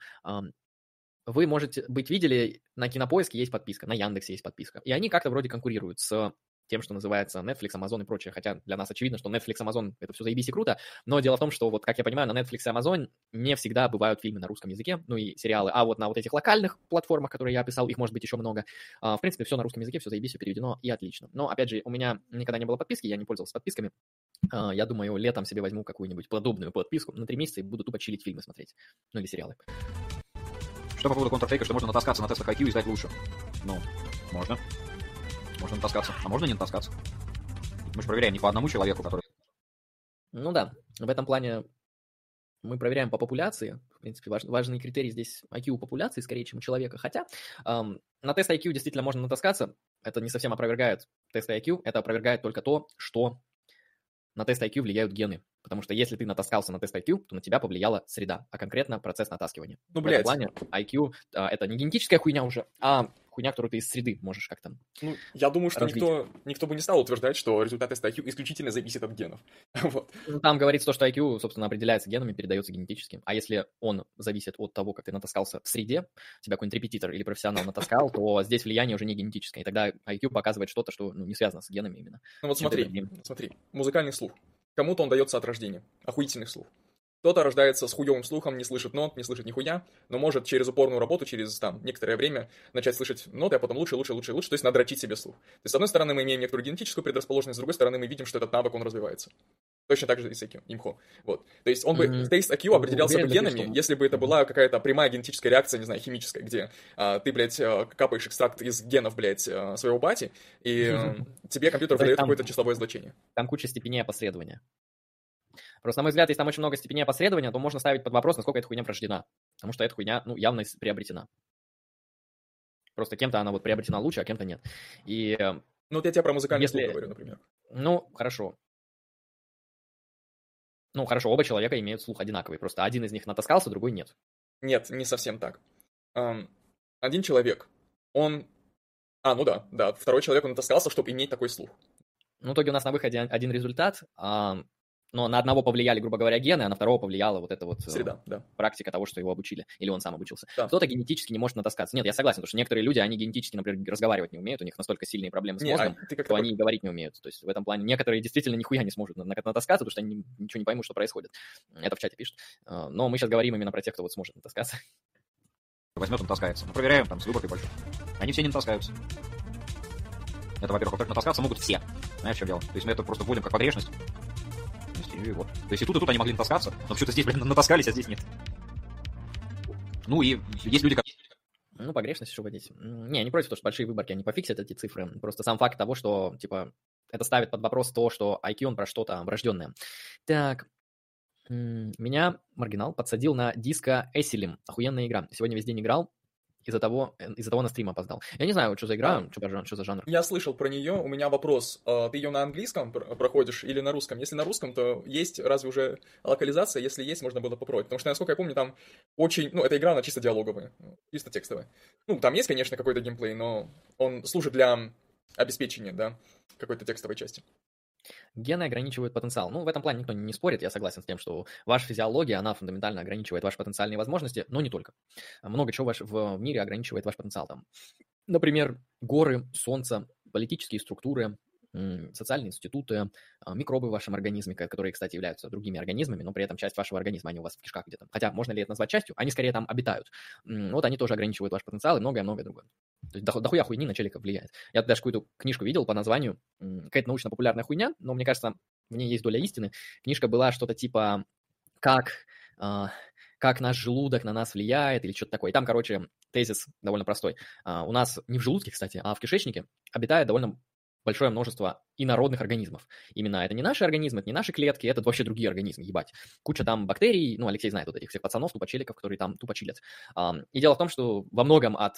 Вы, можете быть, видели, на Кинопоиске есть подписка, на Яндексе есть подписка. И они как-то вроде конкурируют с тем, что называется Netflix, Amazon и прочее. Хотя для нас очевидно, что Netflix, Amazon это все заебись и круто. Но дело в том, что вот, как я понимаю, на Netflix и Amazon не всегда бывают фильмы на русском языке, ну и сериалы. А вот на вот этих локальных платформах, которые я описал, их может быть еще много. А, в принципе, все на русском языке, все заебись, все переведено и отлично. Но, опять же, у меня никогда не было подписки, я не пользовался подписками. А, я думаю, летом себе возьму какую-нибудь подобную подписку на три месяца и буду тупо чилить фильмы смотреть. Ну или сериалы. Что по поводу контрфейка, что можно натаскаться на тестах IQ и стать лучше? Ну, можно. Можно натаскаться, а можно не натаскаться. Мы же проверяем не по одному человеку, который... Ну да, в этом плане мы проверяем по популяции. В принципе, важ, важный критерий здесь IQ популяции, скорее, чем человека. Хотя эм, на тест IQ действительно можно натаскаться. Это не совсем опровергает тест IQ, это опровергает только то, что на тест IQ влияют гены. Потому что если ты натаскался на тест IQ, то на тебя повлияла среда, а конкретно процесс натаскивания. Ну, блядь. В этом плане IQ а, это не генетическая хуйня уже, а хуйня, которую ты из среды можешь как-то Ну, я думаю, что развить. никто, никто бы не стал утверждать, что результат теста IQ исключительно зависит от генов. вот. Ну, Там говорится то, что IQ, собственно, определяется генами, передается генетически. А если он зависит от того, как ты натаскался в среде, тебя какой-нибудь репетитор или профессионал натаскал, то здесь влияние уже не генетическое. И тогда IQ показывает что-то, что ну, не связано с генами именно. Ну вот смотри, смотри, музыкальный слух. Кому-то он дается от рождения. Охуительный слух. Кто-то рождается с хуевым слухом, не слышит нот, не слышит нихуя, но может через упорную работу, через там некоторое время начать слышать ноты, а потом лучше, лучше, лучше, лучше, то есть надрочить себе слух. То есть, с одной стороны, мы имеем некоторую генетическую предрасположенность, с другой стороны, мы видим, что этот навык, он развивается. Точно так же и с IQ, имхо. Вот. То есть он бы, Мгм. тест IQ определялся бы Уверен генами, что- если бы это была какая-то прямая генетическая реакция, не знаю, химическая, где а, ты, блядь, а, капаешь экстракт из генов, блядь, а, своего бати, и а, тебе компьютер выдает там- какое-то числовое значение. Там куча степеней опосредования. Просто, на мой взгляд, если там очень много степеней опосредования, то можно ставить под вопрос, насколько эта хуйня прождена. Потому что эта хуйня, ну, явно приобретена. Просто кем-то она вот приобретена лучше, а кем-то нет. И, э, Ну вот я тебе про музыкальный Если- слух говорю, например. ну, хорошо. Ну, хорошо, оба человека имеют слух одинаковый. Просто один из них натаскался, другой нет. Нет, не совсем так. Один человек, он... А, ну да, да, второй человек, он натаскался, чтобы иметь такой слух. Ну, в итоге у нас на выходе один результат, а, но на одного повлияли, грубо говоря, гены, а на второго повлияла вот эта вот э, Среда, да. практика того, что его обучили, или он сам обучился. Да. Кто-то генетически не может натаскаться. Нет, я согласен, потому что некоторые люди, они генетически, например, разговаривать не умеют, у них настолько сильные проблемы с Не, а мозгом, ты как-то что они и говорить не умеют. То есть в этом плане некоторые действительно нихуя не сможет на- натаскаться, потому что они ничего не поймут, что происходит. Это в чате пишут. А, Но мы сейчас говорим именно про тех, кто вот сможет натаскаться. возьмет, он таскается. Мы проверяем там с выборкой большой. Они все не натаскаются. Это, во-первых. Во-вторых, натаскаться могут все. Знаешь, в чем дело? То есть мы это просто вводим как погрешность. То есть, и вот. То есть и тут, и тут они могли натаскаться, но почему-то здесь, блин, натаскались, а здесь нет. Ну и есть люди, как... Ну, погрешность еще вводить. Не, я не против, того, что большие выборки, они пофиксят эти цифры. Просто сам факт того, что, типа, это ставит под вопрос то, что IQ, он про что-то врожденное. Так, меня маргинал подсадил на диско Эсилим. Охуенная игра. Сегодня весь день играл, из-за того, э, из-за того на стрим опоздал. Я не знаю, что за игра, что, за, что за жанр. Я слышал про нее, у меня вопрос. А, ты ее на английском проходишь или на русском? Если на русском, то есть разве уже локализация? Если есть, можно было попробовать. Потому что, насколько я помню, там очень... Ну, эта игра, она чисто диалоговая, чисто текстовая. Ну, там есть, конечно, какой-то геймплей, но он служит для обеспечения, да, какой-то текстовой части. Гены ограничивают потенциал. Ну, в этом плане никто не спорит, я согласен с тем, что ваша физиология, она фундаментально ограничивает ваши потенциальные возможности, но не только. Много чего ваш, в мире ограничивает ваш потенциал. Там, например, горы, солнце, политические структуры, социальные институты, а, микробы в вашем организме, которые, кстати, являются другими организмами, но при этом часть вашего организма, они у вас в кишках где-то. Хотя, можно ли это назвать частью? Они скорее там обитают. Вот они тоже ограничивают ваш потенциал и многое-многое другое. То есть дохуя хуйни на челика влияет. Я даже какую-то книжку видел по названию, какая-то научно-популярная хуйня, но мне кажется, в ней есть доля истины. Книжка была что-то типа «Как...» а, как наш желудок на нас влияет или что-то такое. И там, короче, тезис довольно простой. Uh, у нас не в желудке, кстати, а в кишечнике обитает довольно большое множество инородных организмов. Именно это не наши организмы, это не наши клетки, это вообще другие организмы, ебать. Куча там бактерий, ну, Алексей знает вот этих всех пацанов, тупочеликов, которые там тупо чилят. И дело в том, что во многом от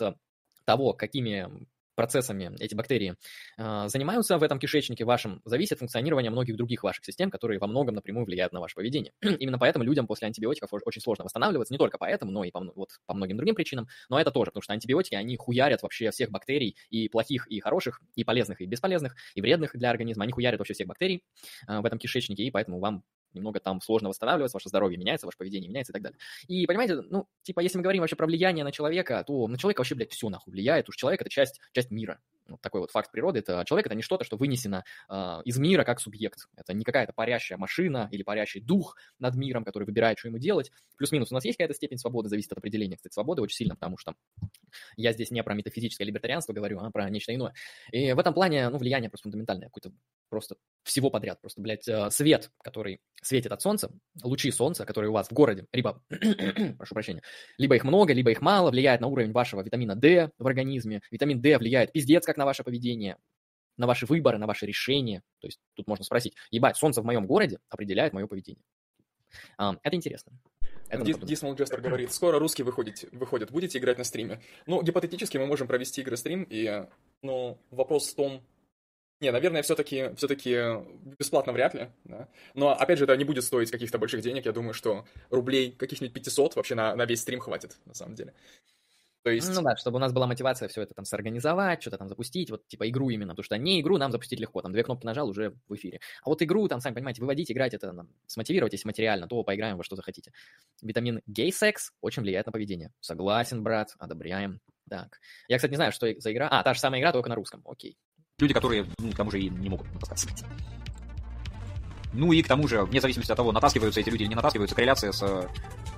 того, какими процессами эти бактерии э, занимаются в этом кишечнике вашем, зависит функционирование многих других ваших систем, которые во многом напрямую влияют на ваше поведение. Именно поэтому людям после антибиотиков очень сложно восстанавливаться, не только поэтому, но и по, вот, по многим другим причинам, но это тоже, потому что антибиотики, они хуярят вообще всех бактерий, и плохих, и хороших, и полезных, и бесполезных, и вредных для организма, они хуярят вообще всех бактерий э, в этом кишечнике, и поэтому вам немного там сложно восстанавливаться, ваше здоровье меняется, ваше поведение меняется и так далее. И понимаете, ну, типа, если мы говорим вообще про влияние на человека, то на человека вообще, блядь, все нахуй влияет, уж человек это часть, часть мира. Вот такой вот факт природы. Это человек это не что-то, что вынесено э, из мира как субъект. Это не какая-то парящая машина или парящий дух над миром, который выбирает, что ему делать. Плюс-минус у нас есть какая-то степень свободы, зависит от определения, кстати, свободы очень сильно, потому что я здесь не про метафизическое либертарианство говорю, а про нечто иное. И в этом плане, ну, влияние просто фундаментальное, какое-то просто всего подряд. Просто, блядь, э, свет, который светит от солнца, лучи солнца, которые у вас в городе, либо, прошу прощения, либо их много, либо их мало, влияет на уровень вашего витамина D в организме. Витамин D влияет пиздец как на ваше поведение, на ваши выборы, на ваши решения. То есть тут можно спросить, ебать, солнце в моем городе определяет мое поведение. Um, это интересно. Дисмол Джестер говорит, скоро русские выходят, выходят, будете играть на стриме? Ну, гипотетически мы можем провести игры стрим, и, ну, вопрос в том, не, наверное, все-таки все-таки бесплатно вряд ли, да. Но, опять же, это не будет стоить каких-то больших денег. Я думаю, что рублей каких-нибудь 500 вообще на, на весь стрим хватит, на самом деле. То есть... Ну да, чтобы у нас была мотивация все это там сорганизовать, что-то там запустить, вот типа игру именно, потому что не игру нам запустить легко, там две кнопки нажал, уже в эфире. А вот игру, там, сами понимаете, выводить, играть, это нам, смотивировать, если материально, то поиграем во что захотите. Витамин гей-секс очень влияет на поведение. Согласен, брат, одобряем. Так. Я, кстати, не знаю, что за игра. А, та же самая игра, только на русском. Окей. Люди, которые, ну, к тому же, и не могут натаскаться. Ну и к тому же, вне зависимости от того, натаскиваются эти люди или не натаскиваются, корреляция с,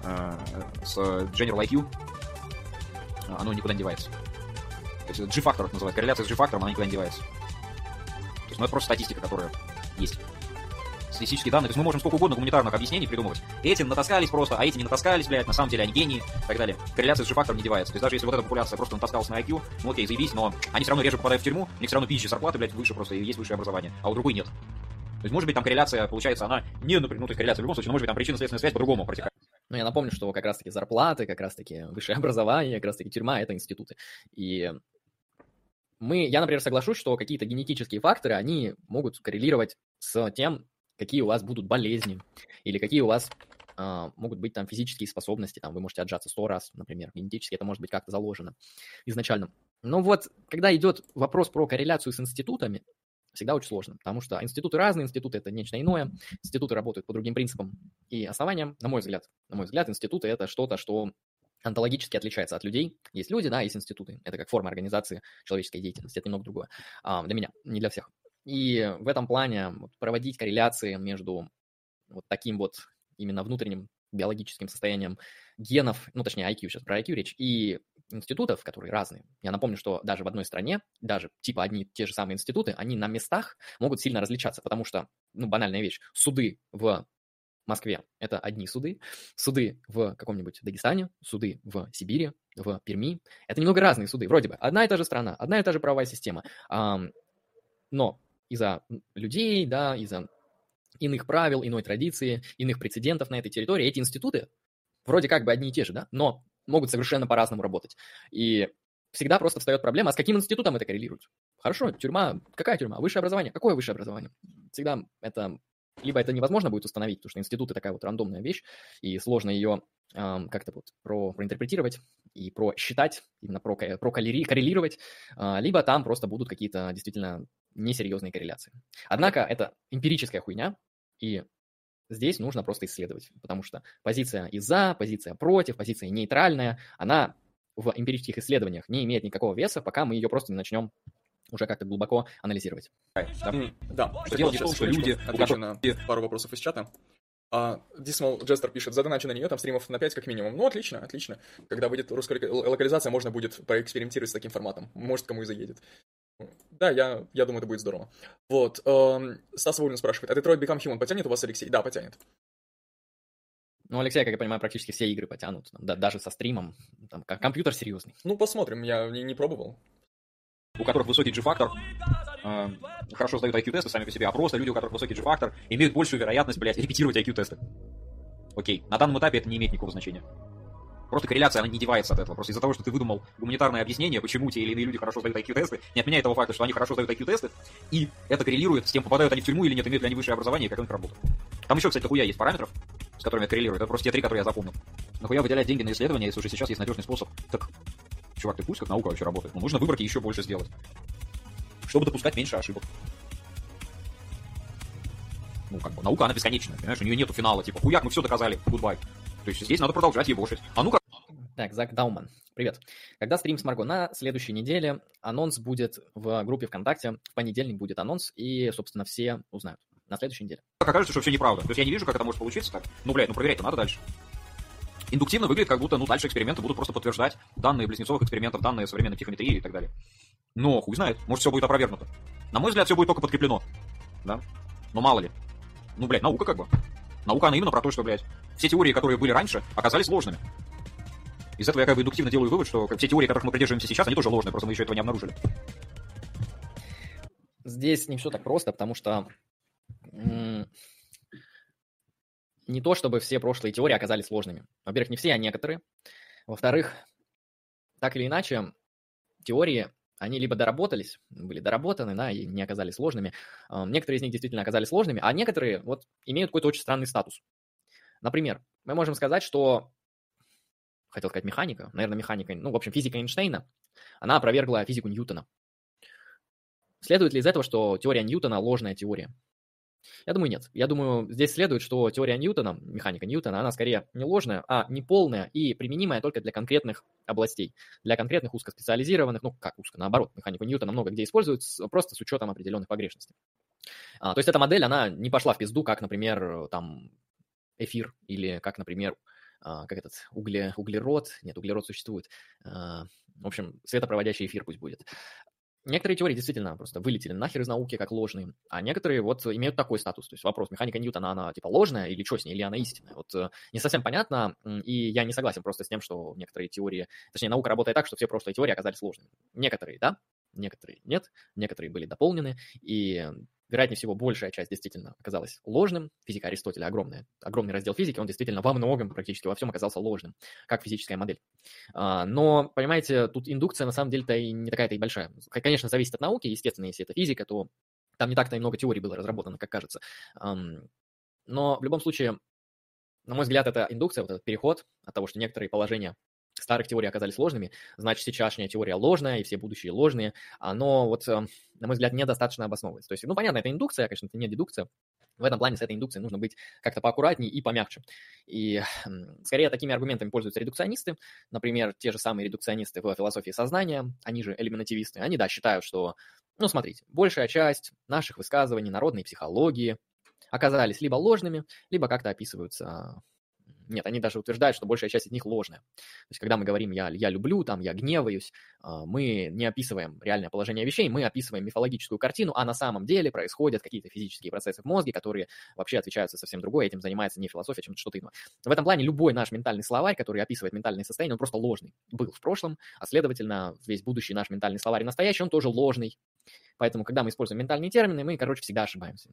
э, с General IQ, оно никуда не девается. То есть G-фактор называют. Корреляция с G-фактором, она никуда не девается. То есть, ну, это просто статистика, которая есть. Статистические данные. То есть мы можем сколько угодно гуманитарных объяснений придумывать. Эти натаскались просто, а эти не натаскались, блядь, на самом деле они гении и так далее. Корреляция с G-фактором не девается. То есть даже если вот эта популяция просто натаскалась на IQ, ну окей, заебись, но они все равно реже попадают в тюрьму, у них все равно пищи зарплаты, блядь, выше просто, и есть высшее образование, а у другой нет. То есть, может быть, там корреляция, получается, она не, ну, то есть корреляция в любом случае, но, может быть, там причинно-следственная связь по-другому протекает. Ну, я напомню, что как раз-таки зарплаты, как раз-таки высшее образование, как раз-таки тюрьма — это институты. И мы, я, например, соглашусь, что какие-то генетические факторы, они могут коррелировать с тем, какие у вас будут болезни, или какие у вас а, могут быть там физические способности, там вы можете отжаться сто раз, например, генетически это может быть как-то заложено изначально. Но вот, когда идет вопрос про корреляцию с институтами, всегда очень сложно, потому что институты разные, институты это нечто иное, институты работают по другим принципам и основаниям, на мой взгляд. На мой взгляд, институты это что-то, что онтологически отличается от людей. Есть люди, да, есть институты. Это как форма организации человеческой деятельности. Это немного другое. А, для меня, не для всех. И в этом плане проводить корреляции между вот таким вот именно внутренним биологическим состоянием генов, ну, точнее, IQ, сейчас про IQ речь, и институтов, которые разные. Я напомню, что даже в одной стране, даже типа одни те же самые институты, они на местах могут сильно различаться, потому что, ну, банальная вещь, суды в Москве – это одни суды, суды в каком-нибудь Дагестане, суды в Сибири в Перми. Это немного разные суды, вроде бы. Одна и та же страна, одна и та же правовая система. Но из-за людей, да, из-за иных правил, иной традиции, иных прецедентов на этой территории, эти институты вроде как бы одни и те же, да, но могут совершенно по-разному работать. И всегда просто встает проблема, а с каким институтом это коррелирует? Хорошо, тюрьма, какая тюрьма? Высшее образование. Какое высшее образование? Всегда это либо это невозможно будет установить, потому что институты такая вот рандомная вещь, и сложно ее э, как-то вот про, проинтерпретировать и просчитать, именно про, про коррелировать, э, либо там просто будут какие-то действительно несерьезные корреляции. Однако это эмпирическая хуйня, и здесь нужно просто исследовать, потому что позиция и за, позиция против, позиция нейтральная, она в эмпирических исследованиях не имеет никакого веса, пока мы ее просто не начнем уже как-то глубоко анализировать. Да, mm, да. Что дело в том, что люди... Отвечу на пару вопросов из чата. А, Dismal Jester пишет, задоначу на нее, там стримов на 5 как минимум. Ну, отлично, отлично. Когда выйдет русская локализация, можно будет поэкспериментировать с таким форматом. Может, кому и заедет. Да, я, я думаю, это будет здорово. Вот. Эм, Стас Волин спрашивает, а Detroit Become Human потянет у вас, Алексей? Да, потянет. Ну, Алексей, как я понимаю, практически все игры потянут, да, даже со стримом. Там, компьютер серьезный. Ну, посмотрим, я не, не пробовал. У которых высокий G-фактор, э, хорошо сдают IQ-тесты сами по себе, а просто люди, у которых высокий G-фактор, имеют большую вероятность, блядь, репетировать IQ-тесты. Окей, на данном этапе это не имеет никакого значения. Просто корреляция, она не девается от этого. Просто из-за того, что ты выдумал гуманитарное объяснение, почему те или иные люди хорошо сдают IQ-тесты, не отменяет того факта, что они хорошо сдают IQ-тесты, и это коррелирует с тем, попадают они в тюрьму или нет, имеют ли они высшее образование как у них работает. Там еще, кстати, хуя есть параметров, с которыми это коррелирует. Это просто те три, которые я запомнил. Нахуя выделять деньги на исследования, если уже сейчас есть надежный способ? Так, чувак, ты пусть как наука вообще работает. Но нужно выборки еще больше сделать. Чтобы допускать меньше ошибок. Ну, как бы, наука, она бесконечная, понимаешь? У нее нету финала, типа, хуяк, мы все доказали, гудбай. То есть здесь надо продолжать ебошить. А ну-ка. Так, Зак Дауман, привет. Когда стрим с Марго? На следующей неделе анонс будет в группе ВКонтакте. В понедельник будет анонс, и, собственно, все узнают. На следующей неделе. Как окажется, что все неправда. То есть я не вижу, как это может получиться так. Ну, блядь, ну проверять-то надо дальше. Индуктивно выглядит, как будто, ну, дальше эксперименты будут просто подтверждать данные близнецовых экспериментов, данные современной психометрии и так далее. Но хуй знает, может, все будет опровергнуто. На мой взгляд, все будет только подкреплено. Да? Но мало ли. Ну, блядь, наука как бы. Наука, она именно про то, что, блядь, все теории, которые были раньше, оказались ложными. Из этого я как бы индуктивно делаю вывод, что все теории, которых мы придерживаемся сейчас, они тоже ложные, просто мы еще этого не обнаружили. Здесь не все так просто, потому что не то, чтобы все прошлые теории оказались сложными. Во-первых, не все, а некоторые. Во-вторых, так или иначе, теории, они либо доработались, были доработаны, да, и не оказались сложными. Некоторые из них действительно оказались сложными, а некоторые вот имеют какой-то очень странный статус. Например, мы можем сказать, что, хотел сказать механика, наверное, механика, ну, в общем, физика Эйнштейна, она опровергла физику Ньютона. Следует ли из этого, что теория Ньютона ложная теория? Я думаю, нет. Я думаю, здесь следует, что теория Ньютона, механика Ньютона, она скорее не ложная, а неполная и применимая только для конкретных областей, для конкретных узкоспециализированных, ну, как узко, наоборот, механику Ньютона много где используют, просто с учетом определенных погрешностей. А, то есть эта модель, она не пошла в пизду, как, например, там, эфир или как, например, а, как этот угле, углерод, нет, углерод существует, а, в общем, светопроводящий эфир пусть будет. Некоторые теории действительно просто вылетели нахер из науки как ложные, а некоторые вот имеют такой статус. То есть вопрос, механика Ньютона, она типа ложная или что с ней, или она истинная? Вот э, не совсем понятно, и я не согласен просто с тем, что некоторые теории, точнее, наука работает так, что все прошлые теории оказались сложными. Некоторые, да, некоторые нет, некоторые были дополнены, и вероятнее всего, большая часть действительно оказалась ложным. Физика Аристотеля огромная, огромный раздел физики, он действительно во многом, практически во всем оказался ложным, как физическая модель. А, но, понимаете, тут индукция на самом деле-то и не такая-то и большая. Конечно, зависит от науки, естественно, если это физика, то там не так-то и много теорий было разработано, как кажется. Но в любом случае, на мой взгляд, это индукция, вот этот переход от того, что некоторые положения старых теорий оказались ложными, значит, сейчасшняя теория ложная, и все будущие ложные, но вот, эм, на мой взгляд, недостаточно обосновывается. То есть, ну, понятно, это индукция, конечно, это не дедукция, в этом плане с этой индукцией нужно быть как-то поаккуратнее и помягче. И скорее такими аргументами пользуются редукционисты, например, те же самые редукционисты в философии сознания, они же элиминативисты, они, да, считают, что, ну, смотрите, большая часть наших высказываний народной психологии оказались либо ложными, либо как-то описываются Нет, они даже утверждают, что большая часть из них ложная. То есть, когда мы говорим «я, я люблю», там, «я гневаюсь», а, мы не описываем реальное положение вещей, мы описываем мифологическую картину, а на самом деле происходят какие-то физические процессы в мозге, которые вообще отвечают совсем другое, этим занимается не философия, чем что-то иное. В этом плане любой наш ментальный словарь, который описывает ментальное состояние, он просто ложный. Был в прошлом, а следовательно, весь будущий наш ментальный словарь настоящий, он тоже ложный. Поэтому, когда мы используем ментальные термины, мы, короче, всегда ошибаемся.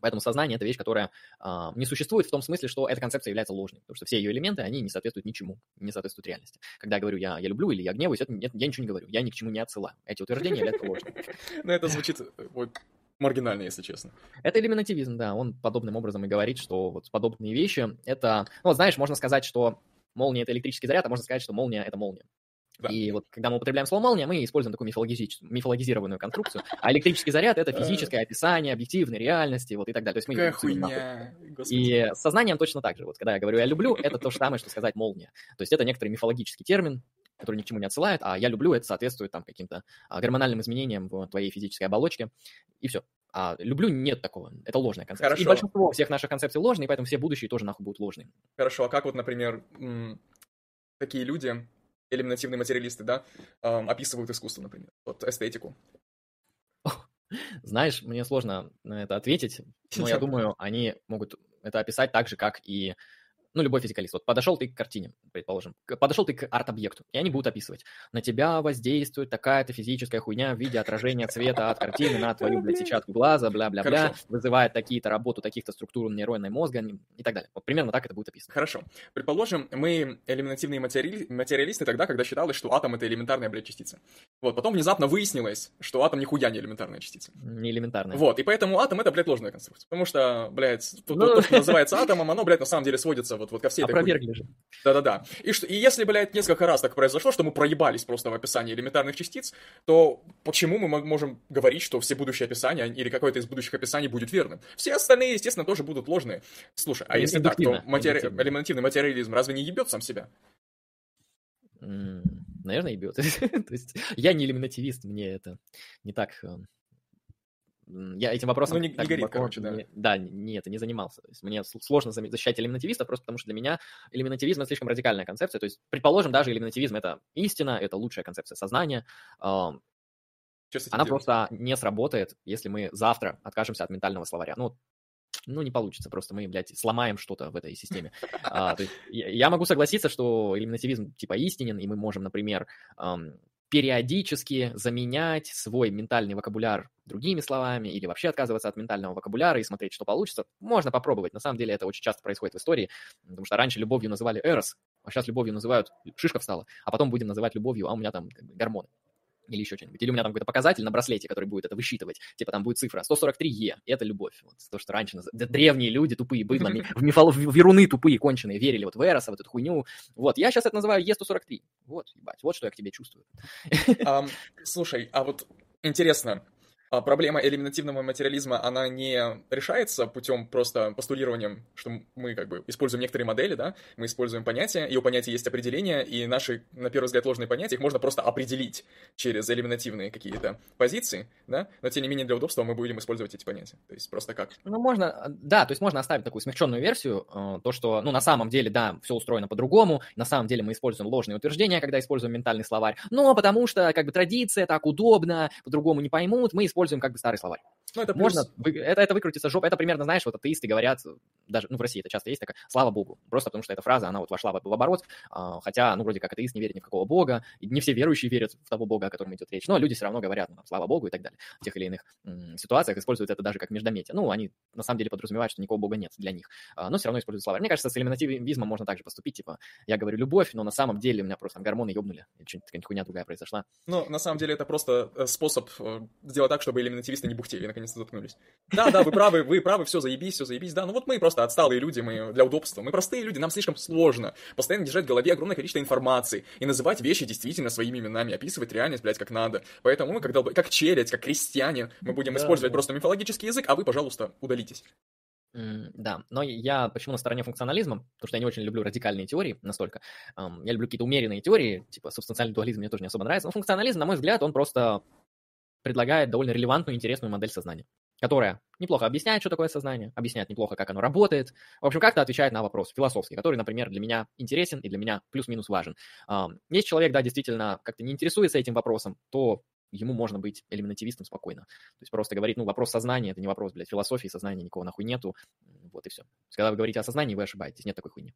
Поэтому сознание – это вещь, которая э, не существует в том смысле, что эта концепция является ложной, потому что все ее элементы, они не соответствуют ничему, не соответствуют реальности. Когда я говорю «я, я люблю» или «я гневаюсь», это, это, я ничего не говорю, я ни к чему не отсылаю. Эти утверждения являются ложными. Ну, это звучит вот, маргинально, если честно. Это элементивизм, да, он подобным образом и говорит, что вот подобные вещи – это… Ну, вот знаешь, можно сказать, что молния – это электрический заряд, а можно сказать, что молния – это молния. Да. И вот когда мы употребляем слово молния, мы используем такую мифологиз... мифологизированную конструкцию. А электрический заряд это физическое описание объективной реальности, вот и так далее. То есть мы Какая хуйня. И с сознанием точно так же. Вот когда я говорю я люблю, это то же самое, что сказать молния. То есть это некоторый мифологический термин, который ни к чему не отсылает, а я люблю, это соответствует там каким-то а, гормональным изменениям в твоей физической оболочке, и все. А люблю нет такого, это ложная концепция. Хорошо. И большинство всех наших концепций ложные, поэтому все будущие тоже нахуй будут ложные. Хорошо, а как вот, например, такие люди, элиминативные материалисты, да, описывают искусство, например, вот эстетику? Знаешь, мне сложно на это ответить, но я думаю, они могут это описать так же, как и ну, любой физикалист. Вот подошел ты к картине, предположим, подошел ты к арт-объекту, и они будут описывать. На тебя воздействует такая-то физическая хуйня в виде отражения цвета от картины на твою, блядь, сетчатку глаза, бля-бля-бля, вызывает такие-то работу таких-то структур нейронной мозга и так далее. Вот примерно так это будет описано. Хорошо. Предположим, мы элиминативные матери... материалисты тогда, когда считалось, что атом — это элементарная, блядь, частица. Вот, потом внезапно выяснилось, что атом нихуя не элементарная частица. Не элементарная. Вот, и поэтому атом — это, блядь, ложная конструкция. Потому что, блядь, то, ну... то, что называется атомом, оно, блядь, на самом деле сводится вот, вот ко всей Опровергли же. Да-да-да. И, что, и если, блядь, несколько раз так произошло, что мы проебались просто в описании элементарных частиц, то почему мы можем говорить, что все будущие описания или какое-то из будущих описаний будет верным? Все остальные, естественно, тоже будут ложные. Слушай, а если так, то матери... элементивный материализм разве не ебет сам себя? Наверное, ебет. То есть я не элиминативист, мне это не так э, я этим вопросом... Ну, не, не горит, короче, да. Не, да, нет, не занимался. То есть мне сложно защищать элиминативиста, просто потому что для меня элиминативизм — это слишком радикальная концепция. То есть, предположим, даже элиминативизм — это истина, это лучшая концепция сознания. Она делать? просто не сработает, если мы завтра откажемся от ментального словаря. Ну, ну, не получится, просто мы, блядь, сломаем что-то в этой системе. а, то есть, я, я могу согласиться, что элиминативизм типа истинен, и мы можем, например, эм, периодически заменять свой ментальный вокабуляр другими словами или вообще отказываться от ментального вокабуляра и смотреть, что получится. Можно попробовать. На самом деле это очень часто происходит в истории, потому что раньше любовью называли эрос, а сейчас любовью называют шишка встала, а потом будем называть любовью, а у меня там гормоны или еще что-нибудь. Или у меня там какой-то показатель на браслете, который будет это высчитывать. Типа там будет цифра 143Е, и это любовь. Вот то, что раньше наз... древние люди, тупые быдло, в мифол... веруны тупые, конченые, верили вот в Эроса, вот эту хуйню. Вот, я сейчас это называю Е143. Вот, ебать, вот что я к тебе чувствую. Слушай, а вот интересно, а проблема элиминативного материализма, она не решается путем просто постулированием, что мы как бы используем некоторые модели, да, мы используем понятия, и у понятия есть определения, и наши, на первый взгляд, ложные понятия, их можно просто определить через элиминативные какие-то позиции, да, но тем не менее для удобства мы будем использовать эти понятия, то есть просто как. Ну, можно, да, то есть можно оставить такую смягченную версию, э, то, что, ну, на самом деле, да, все устроено по-другому, на самом деле мы используем ложные утверждения, когда используем ментальный словарь, но потому что, как бы, традиция, так удобно, по-другому не поймут, мы используем используем как бы старый словарь. Ну, это плюс... Можно, это, это выкрутиться жопа. Это примерно, знаешь, вот атеисты говорят, даже, ну, в России это часто есть такая, слава богу. Просто потому что эта фраза, она вот вошла в, в оборот, а, хотя, ну, вроде как атеист не верит ни в какого бога, и не все верующие верят в того бога, о котором идет речь, но люди все равно говорят, ну, там, слава богу и так далее. В тех или иных м, ситуациях используют это даже как междометие. Ну, они на самом деле подразумевают, что никакого бога нет для них, а, но все равно используют словарь. Мне кажется, с элиминативизмом можно также поступить, типа, я говорю любовь, но на самом деле у меня просто там гормоны ёбнули, или что-нибудь хуйня другая произошла. Ну, на самом деле это просто э, способ э, сделать так, чтобы элиминативисты не бухтели, наконец-то заткнулись. Да, да, вы правы, вы правы, все заебись, все заебись, да, ну вот мы просто отсталые люди, мы для удобства, мы простые люди, нам слишком сложно постоянно держать в голове огромное количество информации и называть вещи действительно своими именами, описывать реальность, блядь, как надо. Поэтому мы, как, долб... как челядь, как крестьяне, мы будем да, использовать да. просто мифологический язык, а вы, пожалуйста, удалитесь. Да, но я почему на стороне функционализма? Потому что я не очень люблю радикальные теории настолько. Я люблю какие-то умеренные теории, типа субстанциальный дуализм мне тоже не особо нравится. Но функционализм, на мой взгляд, он просто предлагает довольно релевантную, интересную модель сознания. которая неплохо объясняет, что такое сознание, объясняет неплохо, как оно работает. В общем, как-то отвечает на вопрос философский, который, например, для меня интересен и для меня плюс-минус важен. Если человек, да, действительно как-то не интересуется этим вопросом, то ему можно быть элиминативистом спокойно. То есть просто говорить, ну, вопрос сознания, это не вопрос, блядь, философии, сознания никого нахуй нету, вот и все. Когда вы говорите о сознании, вы ошибаетесь, нет такой хуйни.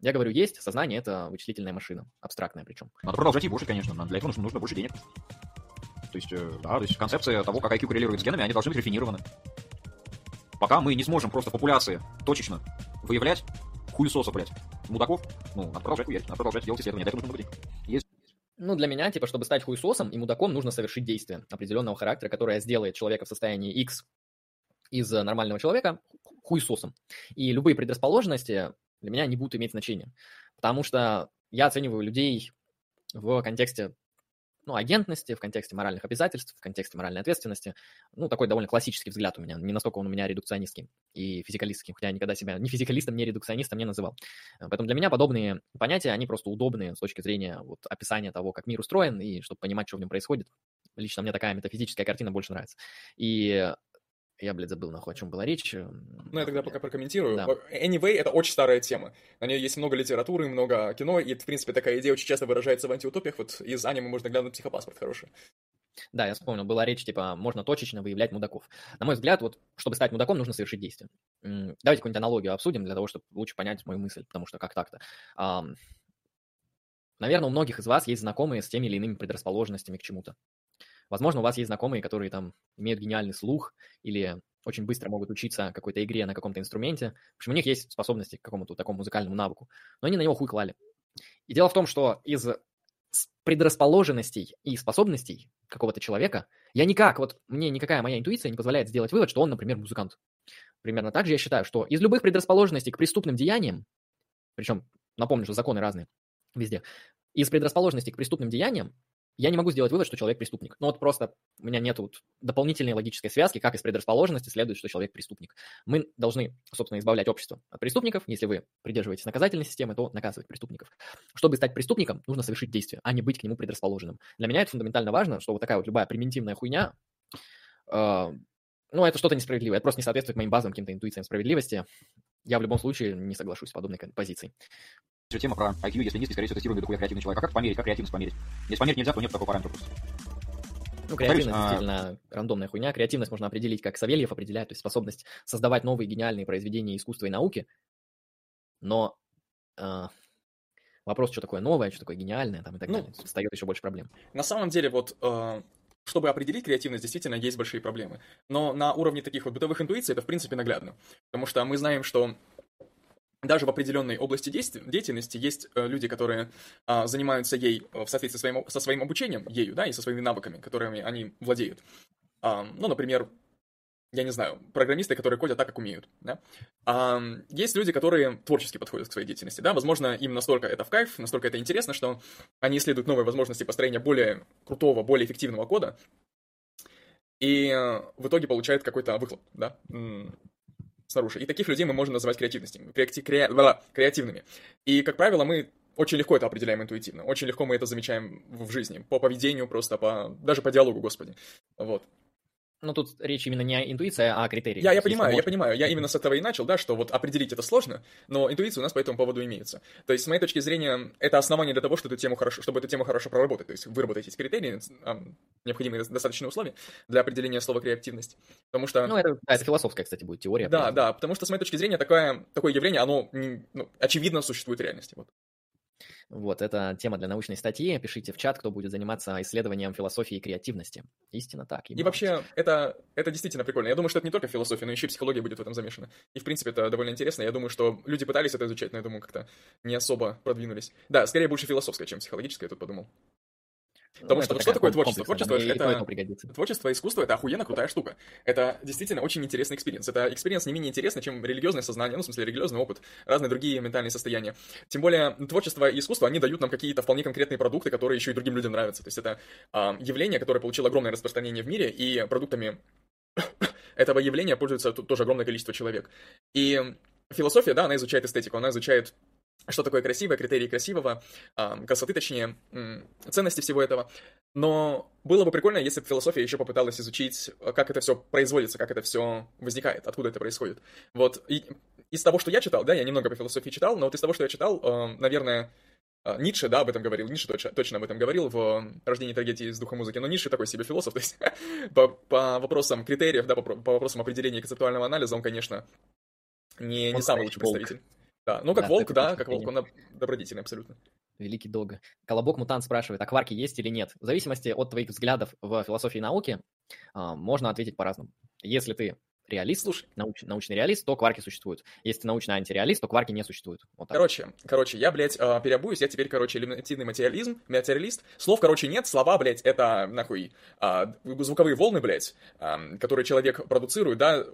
Я говорю, есть, сознание — это вычислительная машина, абстрактная причем. Надо продолжать ебошить, конечно, но для этого нужно, нужно больше денег. То есть, э, да, то есть концепция того, как IQ коррелирует с генами, они должны быть рафинированы. Пока мы не сможем просто популяции точечно выявлять хуесоса, блядь, мудаков, ну, надо продолжать хуярить, надо продолжать делать исследования, для этого нужно много. Есть ну, для меня, типа, чтобы стать хуесосом и мудаком, нужно совершить действие определенного характера, которое сделает человека в состоянии X из нормального человека хуесосом. И любые предрасположенности для меня не будут иметь значения. Потому что я оцениваю людей в контексте ну, агентности, в контексте моральных обязательств, в контексте моральной ответственности. Ну, такой довольно классический взгляд у меня. Не настолько он у меня редукционистский и физикалистский, хотя я никогда себя ни физикалистом, ни редукционистом не называл. Поэтому для меня подобные понятия, они просто удобные с точки зрения вот, описания того, как мир устроен, и чтобы понимать, что в нем происходит. Лично мне такая метафизическая картина больше нравится. И я, блядь, забыл, нахуй, о чем была речь. Ну, я тогда пока прокомментирую. Да. Anyway, это очень старая тема. На нее есть много литературы, много кино, и, в принципе, такая идея очень часто выражается в антиутопиях. Вот из аниме можно глянуть психопаспорт хороший. Да, я вспомнил, была речь, типа, можно точечно выявлять мудаков. На мой взгляд, вот, чтобы стать мудаком, нужно совершить действие. Давайте какую-нибудь аналогию обсудим для того, чтобы лучше понять мою мысль, потому что как так-то. Наверное, у многих из вас есть знакомые с теми или иными предрасположенностями к чему-то. Возможно, у вас есть знакомые, которые там имеют гениальный слух или очень быстро могут учиться какой-то игре на каком-то инструменте. В общем, у них есть способности к какому-то такому музыкальному навыку. Но они на него хуй клали. И дело в том, что из предрасположенностей и способностей какого-то человека я никак, вот мне никакая моя интуиция не позволяет сделать вывод, что он, например, музыкант. Примерно так же я считаю, что из любых предрасположенностей к преступным деяниям, причем напомню, что законы разные везде, из предрасположенностей к преступным деяниям я не могу сделать вывод, что человек преступник. Ну вот просто у меня нет вот дополнительной логической связки, как из предрасположенности следует, что человек преступник. Мы должны, собственно, избавлять общество от преступников. Если вы придерживаетесь наказательной системы, то наказывать преступников. Чтобы стать преступником, нужно совершить действие, а не быть к нему предрасположенным. Для меня это фундаментально важно, что вот такая вот любая примитивная хуйня, э, ну, это что-то несправедливое. Это просто не соответствует моим базовым каким-то интуициям справедливости. Я в любом случае не соглашусь с подобной позицией тема про IQ, если низкий, скорее всего, тестируемый дохуя креативный человек. А как померить, как креативность померить? Если померить нельзя, то нет такого параметра просто. Ну, креативность Повторюсь, действительно а... рандомная хуйня. Креативность можно определить, как Савельев определяет, то есть способность создавать новые гениальные произведения искусства и науки. Но э, вопрос, что такое новое, что такое гениальное, там и так ну, далее, встает еще больше проблем. На самом деле, вот э, чтобы определить креативность, действительно есть большие проблемы. Но на уровне таких вот бытовых интуиций это, в принципе, наглядно. Потому что мы знаем, что даже в определенной области деятельности есть э, люди, которые а, занимаются ей в соответствии со своим, со своим обучением, ею, да, и со своими навыками, которыми они владеют. А, ну, например, я не знаю, программисты, которые кодят так, как умеют, да. А, есть люди, которые творчески подходят к своей деятельности, да, возможно, им настолько это в кайф, настолько это интересно, что они исследуют новые возможности построения более крутого, более эффективного кода, и э, в итоге получают какой-то выхлоп, да, снаружи. И таких людей мы можем называть креативностями, креати, кре, креативными. И, как правило, мы очень легко это определяем интуитивно. Очень легко мы это замечаем в жизни. По поведению просто, по, даже по диалогу, господи. Вот. Ну, тут речь именно не о интуиции, а о критериях. Я, я понимаю, я понимаю. Я именно с этого и начал, да, что вот определить это сложно, но интуиция у нас по этому поводу имеется. То есть, с моей точки зрения, это основание для того, чтобы эту тему хорошо, чтобы эту тему хорошо проработать. То есть, выработать эти критерии, необходимые достаточные условия для определения слова креативность. Потому что... Ну, это, да, это философская, кстати, будет теория. Да, да, потому что, с моей точки зрения, такое, такое явление, оно ну, очевидно существует в реальности. Вот. Вот, это тема для научной статьи. Пишите в чат, кто будет заниматься исследованием философии и креативности. Истинно так. И вообще, это, это действительно прикольно. Я думаю, что это не только философия, но еще и психология будет в этом замешана. И, в принципе, это довольно интересно. Я думаю, что люди пытались это изучать, но я думаю, как-то не особо продвинулись. Да, скорее больше философская, чем психологическая, я тут подумал. Потому ну, что что такое творчество? Творчество это, творчество и искусство это охуенно крутая штука. Это действительно очень интересный experience. Это experience не менее интересный, чем религиозное сознание, ну, в смысле, религиозный опыт, разные другие ментальные состояния. Тем более, творчество и искусство, они дают нам какие-то вполне конкретные продукты, которые еще и другим людям нравятся. То есть это э, явление, которое получило огромное распространение в мире, и продуктами этого явления пользуется тоже огромное количество человек. И философия, да, она изучает эстетику, она изучает что такое красивое, критерии красивого, э, красоты, точнее, э, ценности всего этого. Но было бы прикольно, если бы философия еще попыталась изучить, как это все производится, как это все возникает, откуда это происходит. Вот, и из того, что я читал, да, я немного по философии читал, но вот из того, что я читал, э, наверное, э, Ницше, да, об этом говорил, Ницше точно, точно об этом говорил в «Рождении трагедии из духа музыки», но Ницше такой себе философ, то есть по, по вопросам критериев, да, по, по вопросам определения концептуального анализа он, конечно, не, не самый лучший представитель. Да, ну как да, волк, да, как волк, он добродетельный абсолютно. Великий долго. Колобок Мутант спрашивает, а кварки есть или нет? В зависимости от твоих взглядов в философии науки, э, можно ответить по-разному. Если ты реалист, Слушай. Науч, научный реалист, то кварки существуют. Если ты научный антиреалист, то кварки не существуют. Вот так. Короче, короче, я, блядь, э, переобуюсь, я теперь, короче, элементивный материализм, материалист. Слов, короче, нет, слова, блядь, это, нахуй, э, звуковые волны, блядь, э, которые человек продуцирует, да,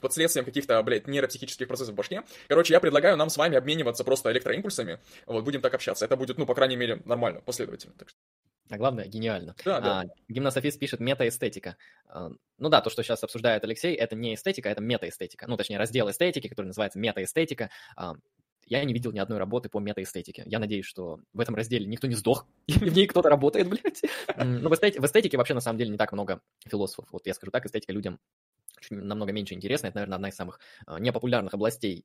под следствием каких-то, блядь, нейропсихических процессов в башке. Короче, я предлагаю нам с вами обмениваться просто электроимпульсами, вот, будем так общаться. Это будет, ну, по крайней мере, нормально, последовательно. Так что... А главное, гениально. Да, да. А, гимнасофист пишет метаэстетика. А, ну да, то, что сейчас обсуждает Алексей, это не эстетика, это метаэстетика. Ну, точнее, раздел эстетики, который называется метаэстетика. А, я не видел ни одной работы по метаэстетике. Я надеюсь, что в этом разделе никто не сдох, и в ней кто-то работает, блядь. Но в эстетике, в эстетике вообще, на самом деле, не так много философов. Вот я скажу так, эстетика людям намного меньше интересна. Это, наверное, одна из самых а, непопулярных областей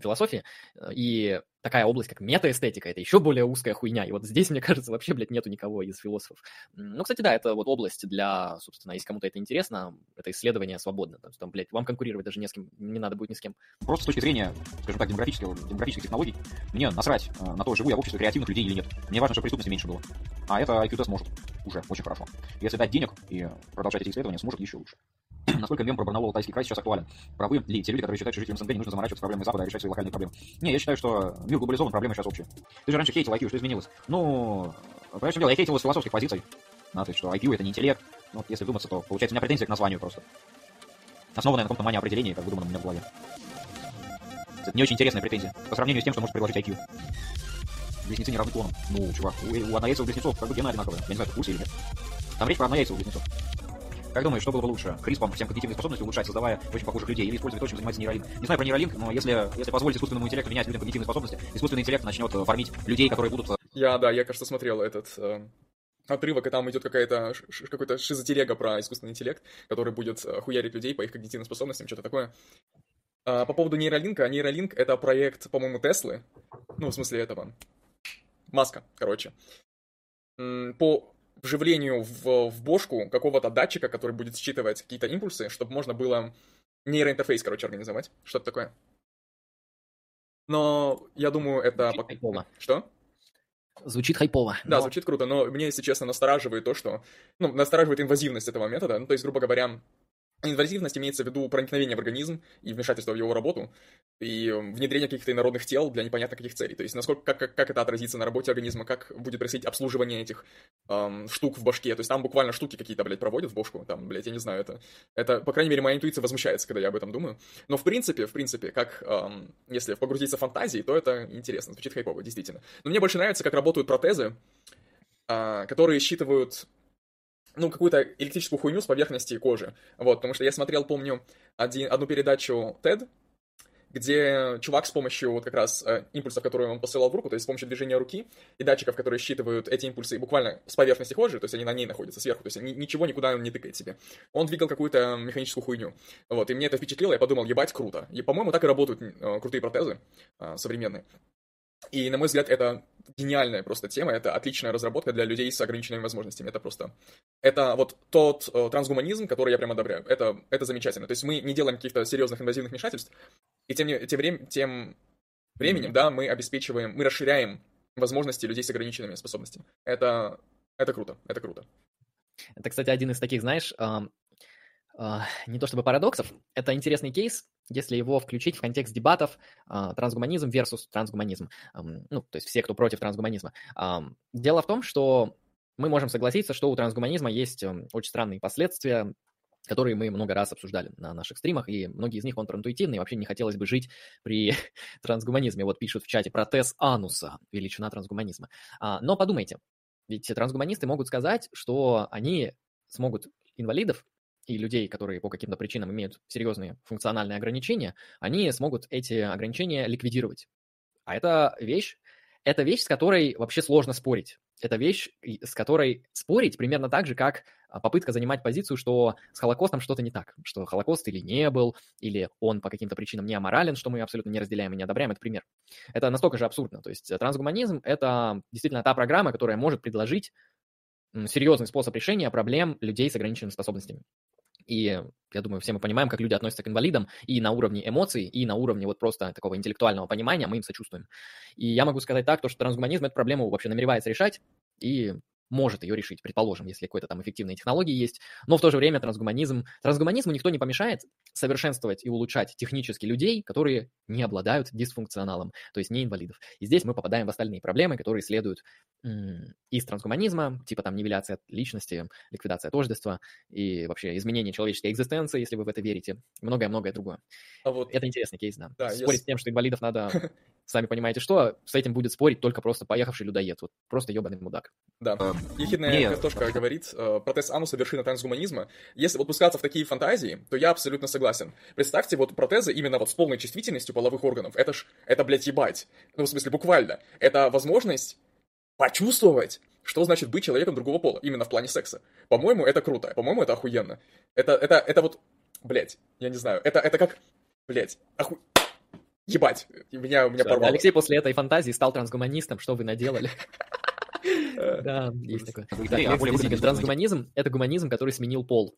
философии, э, и такая область, как метаэстетика, это еще более узкая хуйня, и вот здесь, мне кажется, вообще, блядь, нету никого из философов. Ну, кстати, да, это вот область для, собственно, если кому-то это интересно, это исследование свободно, там, там, блядь, вам конкурировать даже не с кем, не надо будет ни с кем. Просто с точки зрения, скажем так, демографических, демографических технологий, мне насрать э, на то, живу я в обществе креативных людей или нет. Мне важно, чтобы преступности меньше было. А это IQ-тест может уже очень хорошо. Если дать денег и продолжать эти исследования, сможет еще лучше. Насколько мем про Барнаул Алтайский край сейчас актуален? Правы ли те люди, которые считают, что жителям СНГ не нужно заморачиваться проблемами Запада, а решать свои локальные проблемы? Не, я считаю, что мир глобализован, проблемы сейчас общие. Ты же раньше хейтил IQ, что изменилось? Ну, понимаешь, дело? Я хейтил его с философских позиций. А, то что IQ это не интеллект. Ну, вот, если вдуматься, то получается у меня претензия к названию просто. Основанная на каком-то мане определении, как выдумано у меня в голове. Это не очень интересная претензия. По сравнению с тем, что может предложить IQ. Близнецы не равны клонам. Ну, чувак, у, у однояйцевых близнецов как бы гены одинаковые. Я не знаю, ты в или нет. Там речь про однояйцевых близнецов. Как думаешь, что было бы лучше? Хриспом всем когнитивные способности улучшать, создавая очень похожих людей, или использовать то, чем занимается нейролинк? Не знаю про нейролинк, но если, если позволить искусственному интеллекту менять людям когнитивные способности, искусственный интеллект начнет э, фармить людей, которые будут... Э, я, да, я, кажется, смотрел этот э, отрывок, и там идет какая-то какой-то шизотелега про искусственный интеллект, который будет э, хуярить людей по их когнитивным способностям, что-то такое. А, по поводу нейролинка, нейролинк — это проект, по-моему, Теслы, ну, в смысле этого, Маска, короче. По вживлению в, в бошку какого-то датчика, который будет считывать какие-то импульсы, чтобы можно было нейроинтерфейс, короче, организовать. Что-то такое. Но я думаю, это... Звучит хайпово. Что? Звучит хайпово. Да, но... звучит круто, но мне, если честно, настораживает то, что... Ну, настораживает инвазивность этого метода. Ну, то есть, грубо говоря, Инвазивность имеется в виду проникновение в организм и вмешательство в его работу, и внедрение каких-то инородных тел для непонятно каких целей. То есть, насколько, как, как, как это отразится на работе организма, как будет происходить обслуживание этих эм, штук в башке. То есть, там буквально штуки какие-то, блядь, проводят в башку. Там, блядь, я не знаю, это, это, по крайней мере, моя интуиция возмущается, когда я об этом думаю. Но, в принципе, в принципе, как, эм, если погрузиться в фантазии, то это интересно, звучит хайпово, действительно. Но мне больше нравится, как работают протезы, э, которые считывают ну, какую-то электрическую хуйню с поверхности кожи. Вот, потому что я смотрел, помню, один, одну передачу TED, где чувак с помощью вот как раз э, импульсов, которые он посылал в руку, то есть с помощью движения руки и датчиков, которые считывают эти импульсы буквально с поверхности кожи, то есть они на ней находятся сверху, то есть ни, ничего никуда он не тыкает себе. Он двигал какую-то механическую хуйню. Вот, и мне это впечатлило, я подумал, ебать, круто. И, по-моему, так и работают э, крутые протезы э, современные. И, на мой взгляд, это гениальная просто тема, это отличная разработка для людей с ограниченными возможностями. Это просто... Это вот тот э, трансгуманизм, который я прям одобряю. Это, это замечательно. То есть мы не делаем каких-то серьезных инвазивных вмешательств, и тем, тем, врем, тем временем, да, мы обеспечиваем, мы расширяем возможности людей с ограниченными способностями. Это, это круто, это круто. Это, кстати, один из таких, знаешь, не то чтобы парадоксов, это интересный кейс, если его включить в контекст дебатов э, трансгуманизм versus трансгуманизм, ну, то есть все, кто против трансгуманизма. Дело в том, что мы можем согласиться, что у трансгуманизма есть очень странные последствия, которые мы много раз обсуждали на наших стримах, и многие из них контринтуитивны, и вообще не хотелось бы жить при трансгуманизме. Вот пишут в чате протез ануса, величина трансгуманизма. А, но подумайте, ведь трансгуманисты могут сказать, что они смогут инвалидов и людей, которые по каким-то причинам имеют серьезные функциональные ограничения, они смогут эти ограничения ликвидировать. А это вещь, это вещь, с которой вообще сложно спорить. Это вещь, с которой спорить примерно так же, как а, попытка занимать позицию, что с Холокостом что-то не так, что Холокост или не был, или он по каким-то причинам не аморален, что мы абсолютно не разделяем и не одобряем, это пример. Это настолько же абсурдно. То есть трансгуманизм — это действительно та программа, которая может предложить серьезный способ решения проблем людей с ограниченными способностями. И я думаю, все мы понимаем, как люди относятся к инвалидам и на уровне эмоций, и на уровне вот просто такого интеллектуального понимания мы им сочувствуем. И я могу сказать так, то, что трансгуманизм эту проблему вообще намеревается решать, и может ее решить, предположим, если какой-то там эффективные технологии есть, но в то же время трансгуманизм, трансгуманизму никто не помешает совершенствовать и улучшать технически людей, которые не обладают дисфункционалом, то есть не инвалидов. И здесь мы попадаем в остальные проблемы, которые следуют из трансгуманизма, типа там нивеляция личности, ликвидация тождества и вообще изменение человеческой экзистенции, если вы в это верите, многое-многое другое. А вот... Это интересный кейс, да. да Спорить я... с тем, что инвалидов надо сами понимаете что, с этим будет спорить только просто поехавший людоед. Вот просто ебаный мудак. Да. А, Ехидная Нет. картошка говорит, э, протез ануса вершина трансгуманизма. Если вот пускаться в такие фантазии, то я абсолютно согласен. Представьте, вот протезы именно вот с полной чувствительностью половых органов. Это ж, это, блядь, ебать. Ну, в смысле, буквально. Это возможность почувствовать, что значит быть человеком другого пола, именно в плане секса. По-моему, это круто. По-моему, это охуенно. Это, это, это вот, блядь, я не знаю. Это, это как, блядь, оху... Ебать, меня, меня порвало. Алексей после этой фантазии стал трансгуманистом, что вы наделали? Да, есть такое. Трансгуманизм — это гуманизм, который сменил пол.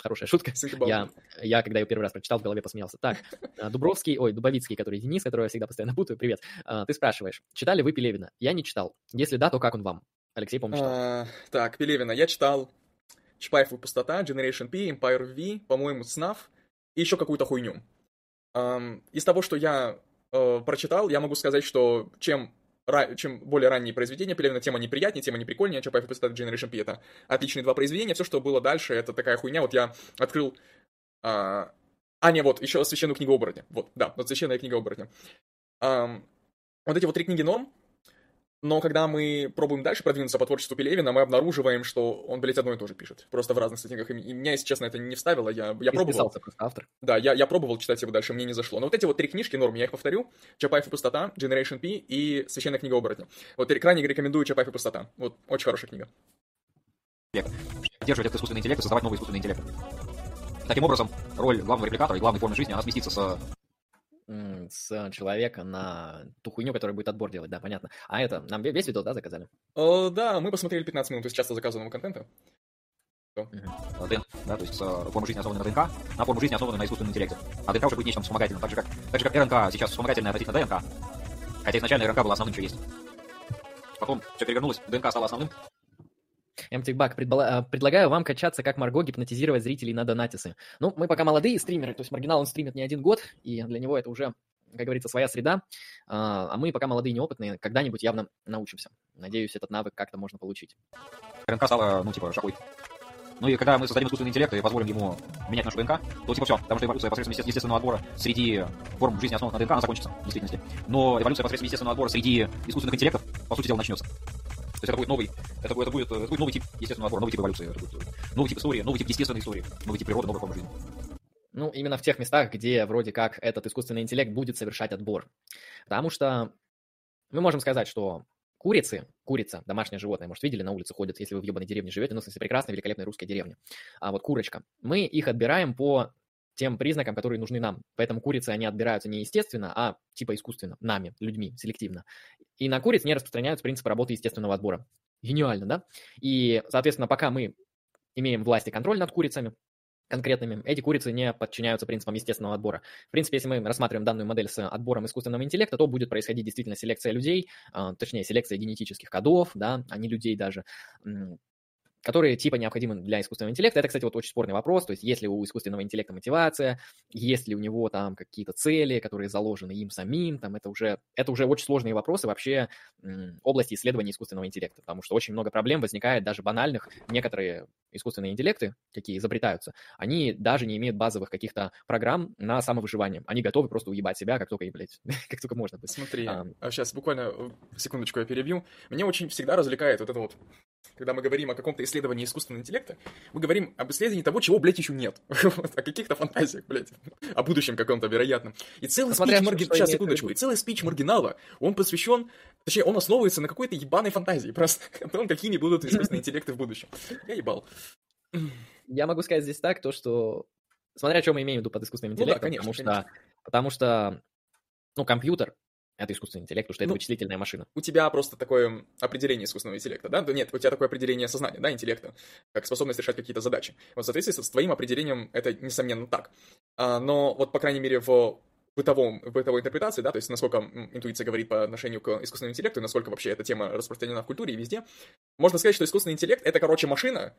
Хорошая шутка. Я, я, когда ее первый раз прочитал, в голове посмеялся. Так, а, Дубровский, ой, Дубовицкий, который Денис, которого я всегда постоянно путаю, привет. А, ты спрашиваешь, читали вы Пелевина? Я не читал. Если да, то как он вам? Алексей, по-моему, читал. А, так, Пелевина я читал. Чапаев и пустота, Generation P, Empire V, по-моему, Снав и еще какую-то хуйню. Из того, что я э, прочитал, я могу сказать, что чем чем более ранние произведения, Пелевина тема неприятнее, тема неприкольнее, Чапаев и Пистолет Generation P это отличные два произведения, все, что было дальше, это такая хуйня, вот я открыл... А, а не, вот, еще Священную книгу оборотня, вот, да, вот Священная книга оборотня. А, вот эти вот три книги норм, но когда мы пробуем дальше продвинуться по творчеству Пелевина, мы обнаруживаем, что он, блядь, одно и то же пишет. Просто в разных сеттингах. И меня, если честно, это не вставило. Я, я пробовал. просто автор. Да, я, я пробовал читать его дальше, мне не зашло. Но вот эти вот три книжки норм, я их повторю. Чапаев и пустота, Generation P и Священная книга оборотня. Вот крайне рекомендую Чапаев и пустота. Вот, очень хорошая книга. Держать этот искусственный интеллект и создавать новый искусственный интеллект. Таким образом, роль главного репликатора и главной формы жизни, она сместится с с человека на ту хуйню, которая будет отбор делать, да, понятно. А это, нам весь видос, да, заказали? О, да, мы посмотрели 15 минут из часто заказанного контента. ДНК, да, то есть форма жизни основана на ДНК, на форму жизни основана на искусственном интеллекте. А ДНК уже будет нечем вспомогательным, так же как, так же как РНК сейчас вспомогательная относительно ДНК. Хотя изначально РНК была основным, что есть. Потом все перевернулось, ДНК стала основным, MTBAC, предбала... предлагаю вам качаться как Марго, гипнотизировать зрителей на донатисы. Ну, мы пока молодые стримеры, то есть Маргинал он стримит не один год, и для него это уже, как говорится, своя среда, а, а мы пока молодые, неопытные, когда-нибудь явно научимся. Надеюсь, этот навык как-то можно получить. РНК стала, ну, типа, шахуй. Ну и когда мы создадим искусственный интеллект и позволим ему менять нашу ДНК, то типа все, потому что эволюция посредством естественного отбора среди форм жизни, основанных на ДНК, она закончится, в действительности. Но эволюция посредством естественного отбора среди искусственных интеллектов, по сути дела, начнется. То есть это будет новый, это будет, это будет, это будет новый тип естественного отбора, новый тип эволюции, это будет новый тип истории, новый тип естественной истории, новый тип природы, новая форма жизни. Ну, именно в тех местах, где вроде как этот искусственный интеллект будет совершать отбор. Потому что мы можем сказать, что курицы, курица, домашнее животное, может, видели, на улице ходят, если вы в ебаной деревне живете, ну, в смысле, прекрасной, великолепной русской деревне. А вот курочка. Мы их отбираем по тем признакам, которые нужны нам. Поэтому курицы, они отбираются не естественно, а типа искусственно, нами, людьми, селективно. И на куриц не распространяются принципы работы естественного отбора. Гениально, да? И, соответственно, пока мы имеем власть и контроль над курицами, конкретными, эти курицы не подчиняются принципам естественного отбора. В принципе, если мы рассматриваем данную модель с отбором искусственного интеллекта, то будет происходить действительно селекция людей, а, точнее, селекция генетических кодов, да, а не людей даже, которые типа необходимы для искусственного интеллекта. Это, кстати, вот очень спорный вопрос. То есть, есть ли у искусственного интеллекта мотивация, есть ли у него там какие-то цели, которые заложены им самим, там это уже, это уже очень сложные вопросы вообще области исследования искусственного интеллекта, потому что очень много проблем возникает даже банальных. Некоторые искусственные интеллекты, какие изобретаются, они даже не имеют базовых каких-то программ на самовыживание. Они готовы просто уебать себя, как только, блядь, как только можно. Смотри, а, сейчас буквально э, секундочку я перебью. Мне очень всегда развлекает вот это вот когда мы говорим о каком-то исследовании искусственного интеллекта, мы говорим об исследовании того, чего, блядь, еще нет. Вот, о каких-то фантазиях, блядь, о будущем каком-то вероятном. И целый Смотря спич что- Марги... что Сейчас, секундочку. И целый спич Маргинала, он посвящен... Точнее, он основывается на какой-то ебаной фантазии просто. О том, какими будут искусственные интеллекты в будущем. Я ебал. Я могу сказать здесь так, то что, смотря что мы имеем в виду под искусственным Ну да, интеллектом, конечно, потому, что, конечно. потому что, ну, компьютер — это искусственный интеллект, потому что это Ну, вычислительная машина. у тебя просто такое определение искусственного интеллекта, да? Нет, у тебя такое определение сознания, да, интеллекта, как способность решать какие-то задачи. Вот в соответствии с твоим определением это, несомненно, так. А, но вот, по крайней мере, в бытовом, в бытовой интерпретации, да, то есть насколько интуиция говорит по отношению к искусственному интеллекту, и насколько вообще эта тема распространена в культуре и везде, можно сказать, что искусственный интеллект — это, короче, машина,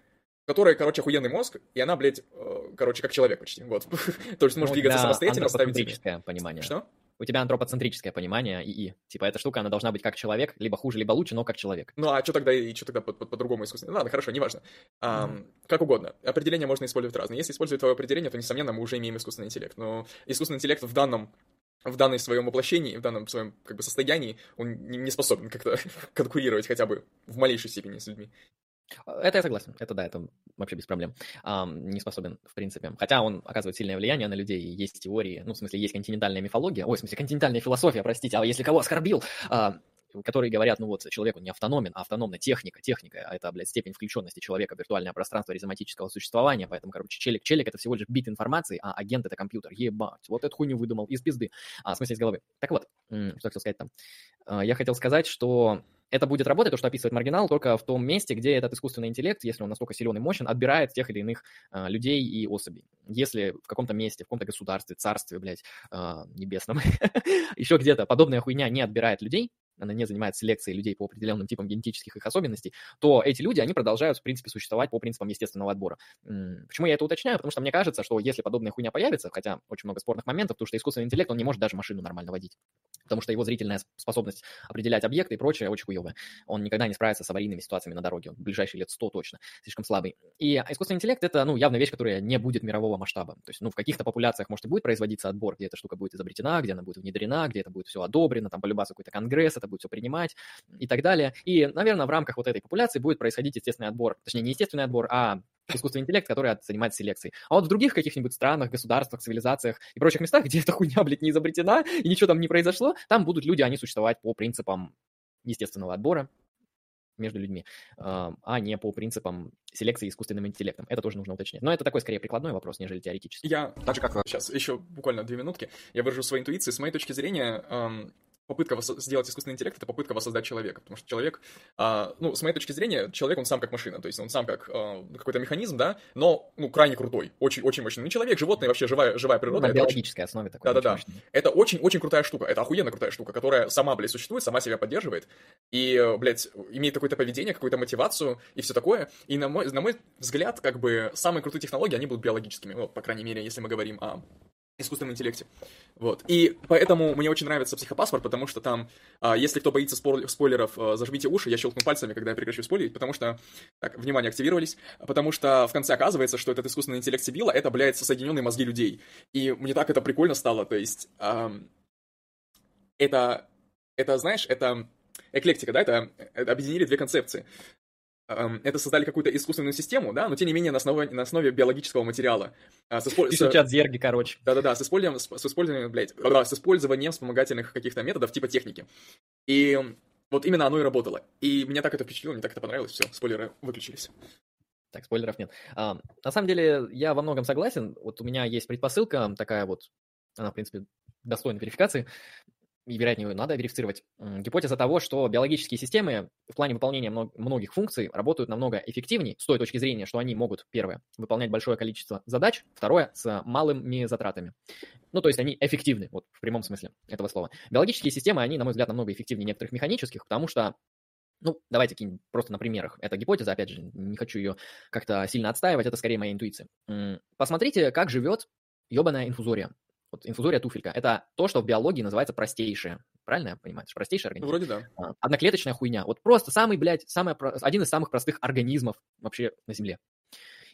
которая, короче, охуенный мозг, и она, блядь, э, короче, как человек почти, вот. То есть может Ну, двигаться самостоятельно, ставить понимание. Что? У тебя антропоцентрическое понимание ИИ. Типа, эта штука, она должна быть как человек, либо хуже, либо лучше, но как человек. Ну, а что тогда и что тогда по- по- по-другому искусственно? Ладно, хорошо, неважно. Ам, Как угодно. Определения можно использовать разные. Если использовать твое определение, то, несомненно, мы уже имеем искусственный интеллект. Но искусственный интеллект в данном в данном своем воплощении, в данном своем как бы состоянии, он не способен как-то конкурировать хотя бы в малейшей степени с людьми. Это я согласен. Это да, это вообще без проблем. Ам, не способен, в принципе. Хотя он оказывает сильное влияние на людей. Есть теории, ну, в смысле, есть континентальная мифология. Ой, в смысле, континентальная философия, простите. А если кого оскорбил, а, которые говорят, ну вот, человек он не автономен, а автономная техника. Техника — это, блядь, степень включенности человека в виртуальное пространство резоматического существования. Поэтому, короче, челик, челик — это всего лишь бит информации, а агент — это компьютер. Ебать, вот эту хуйню выдумал из пизды. А, в смысле, из головы. Так вот, что хотел сказать там. А, Я хотел сказать, что это будет работать, то, что описывает маргинал, только в том месте, где этот искусственный интеллект, если он настолько силен и мощен, отбирает тех или иных а, людей и особей. Если в каком-то месте, в каком-то государстве, царстве, блядь, а, небесном, еще где-то подобная хуйня не отбирает людей, она не занимается селекцией людей по определенным типам генетических их особенностей, то эти люди, они продолжают, в принципе, существовать по принципам естественного отбора. Почему я это уточняю? Потому что мне кажется, что если подобная хуйня появится, хотя очень много спорных моментов, потому что искусственный интеллект, он не может даже машину нормально водить, потому что его зрительная способность определять объекты и прочее очень хуевая. Он никогда не справится с аварийными ситуациями на дороге, он в ближайшие лет 100 точно, слишком слабый. И искусственный интеллект — это, ну, явно вещь, которая не будет мирового масштаба. То есть, ну, в каких-то популяциях, может, и будет производиться отбор, где эта штука будет изобретена, где она будет внедрена, где это будет все одобрено, там полюбаться какой-то конгресс, это будет все принимать и так далее. И, наверное, в рамках вот этой популяции будет происходить естественный отбор. Точнее, не естественный отбор, а искусственный интеллект, который от- занимается селекцией. А вот в других каких-нибудь странах, государствах, цивилизациях и прочих местах, где эта хуйня, блядь, не изобретена, и ничего там не произошло, там будут люди, они существовать по принципам естественного отбора между людьми, а а не по принципам селекции искусственным интеллектом. Это тоже нужно уточнять. Но это такой, скорее, прикладной вопрос, нежели теоретический. Я Так же, как э, Сейчас, еще буквально две минутки. Я выражу свои интуиции. С моей точки зрения, эм, попытка воссо- сделать искусственный интеллект — это попытка воссоздать человека. Потому что человек, а, ну, с моей точки зрения, человек, он сам как машина. То есть он сам как а, какой-то механизм, да, но, ну, крайне крутой. Очень, очень мощный. Ну, человек, животное, вообще живая, живая Ну, природа. на это очень- биологической основе такой. Да-да-да. Это очень-очень крутая штука. Это охуенно крутая штука, которая сама, блядь, существует, сама себя поддерживает. И, блядь, имеет какое-то поведение, какую-то мотивацию и все такое. И на мой, на мой взгляд, как бы, самые крутые технологии, они будут биологическими. Ну, по крайней мере, если мы говорим о искусственном интеллекте. Вот. И поэтому мне очень нравится психопаспорт, потому что там, а, если кто боится спойлеров, а, зажмите уши, я щелкну пальцами, когда я прекращу спойлерить, потому что, так, внимание, активировались, потому что в конце оказывается, что этот искусственный интеллект Сибила, это, блядь, соединенные мозги людей. И мне так это прикольно стало, то есть, ам, это, это, знаешь, это эклектика, да, это, это объединили две концепции. Ам, Это создали какую-то искусственную систему, да, но тем не менее на основе, на основе биологического материала. А, с Пишут чат зерги, короче. да-да-да, с использованием, с, с использованием, блядь, с использованием вспомогательных каких-то методов типа техники. И вот именно оно и работало. И меня так это впечатлило, мне так это понравилось, все, спойлеры выключились. Так, спойлеров нет. А, на самом деле, я во многом согласен. Вот у меня есть предпосылка такая вот, она, в принципе, достойна верификации, и, вероятнее, ее надо верифицировать. Гипотеза того, что биологические системы в плане выполнения мно- многих функций работают намного эффективнее с той точки зрения, что они могут, первое, выполнять большое количество задач, второе, с малыми затратами. Ну, то есть они эффективны, вот в прямом смысле этого слова. Биологические системы, они, на мой взгляд, намного эффективнее некоторых механических, потому что ну, давайте кинем просто на примерах. Это гипотеза, опять же, не хочу ее как-то сильно отстаивать, это скорее моя интуиция. Посмотрите, как живет ебаная инфузория. Вот инфузория туфелька. Это то, что в биологии называется простейшее. Правильно я понимаю? Это простейший организм. вроде да. А, Одноклеточная хуйня. Вот просто самый, блядь, самый, один из самых простых организмов вообще на Земле.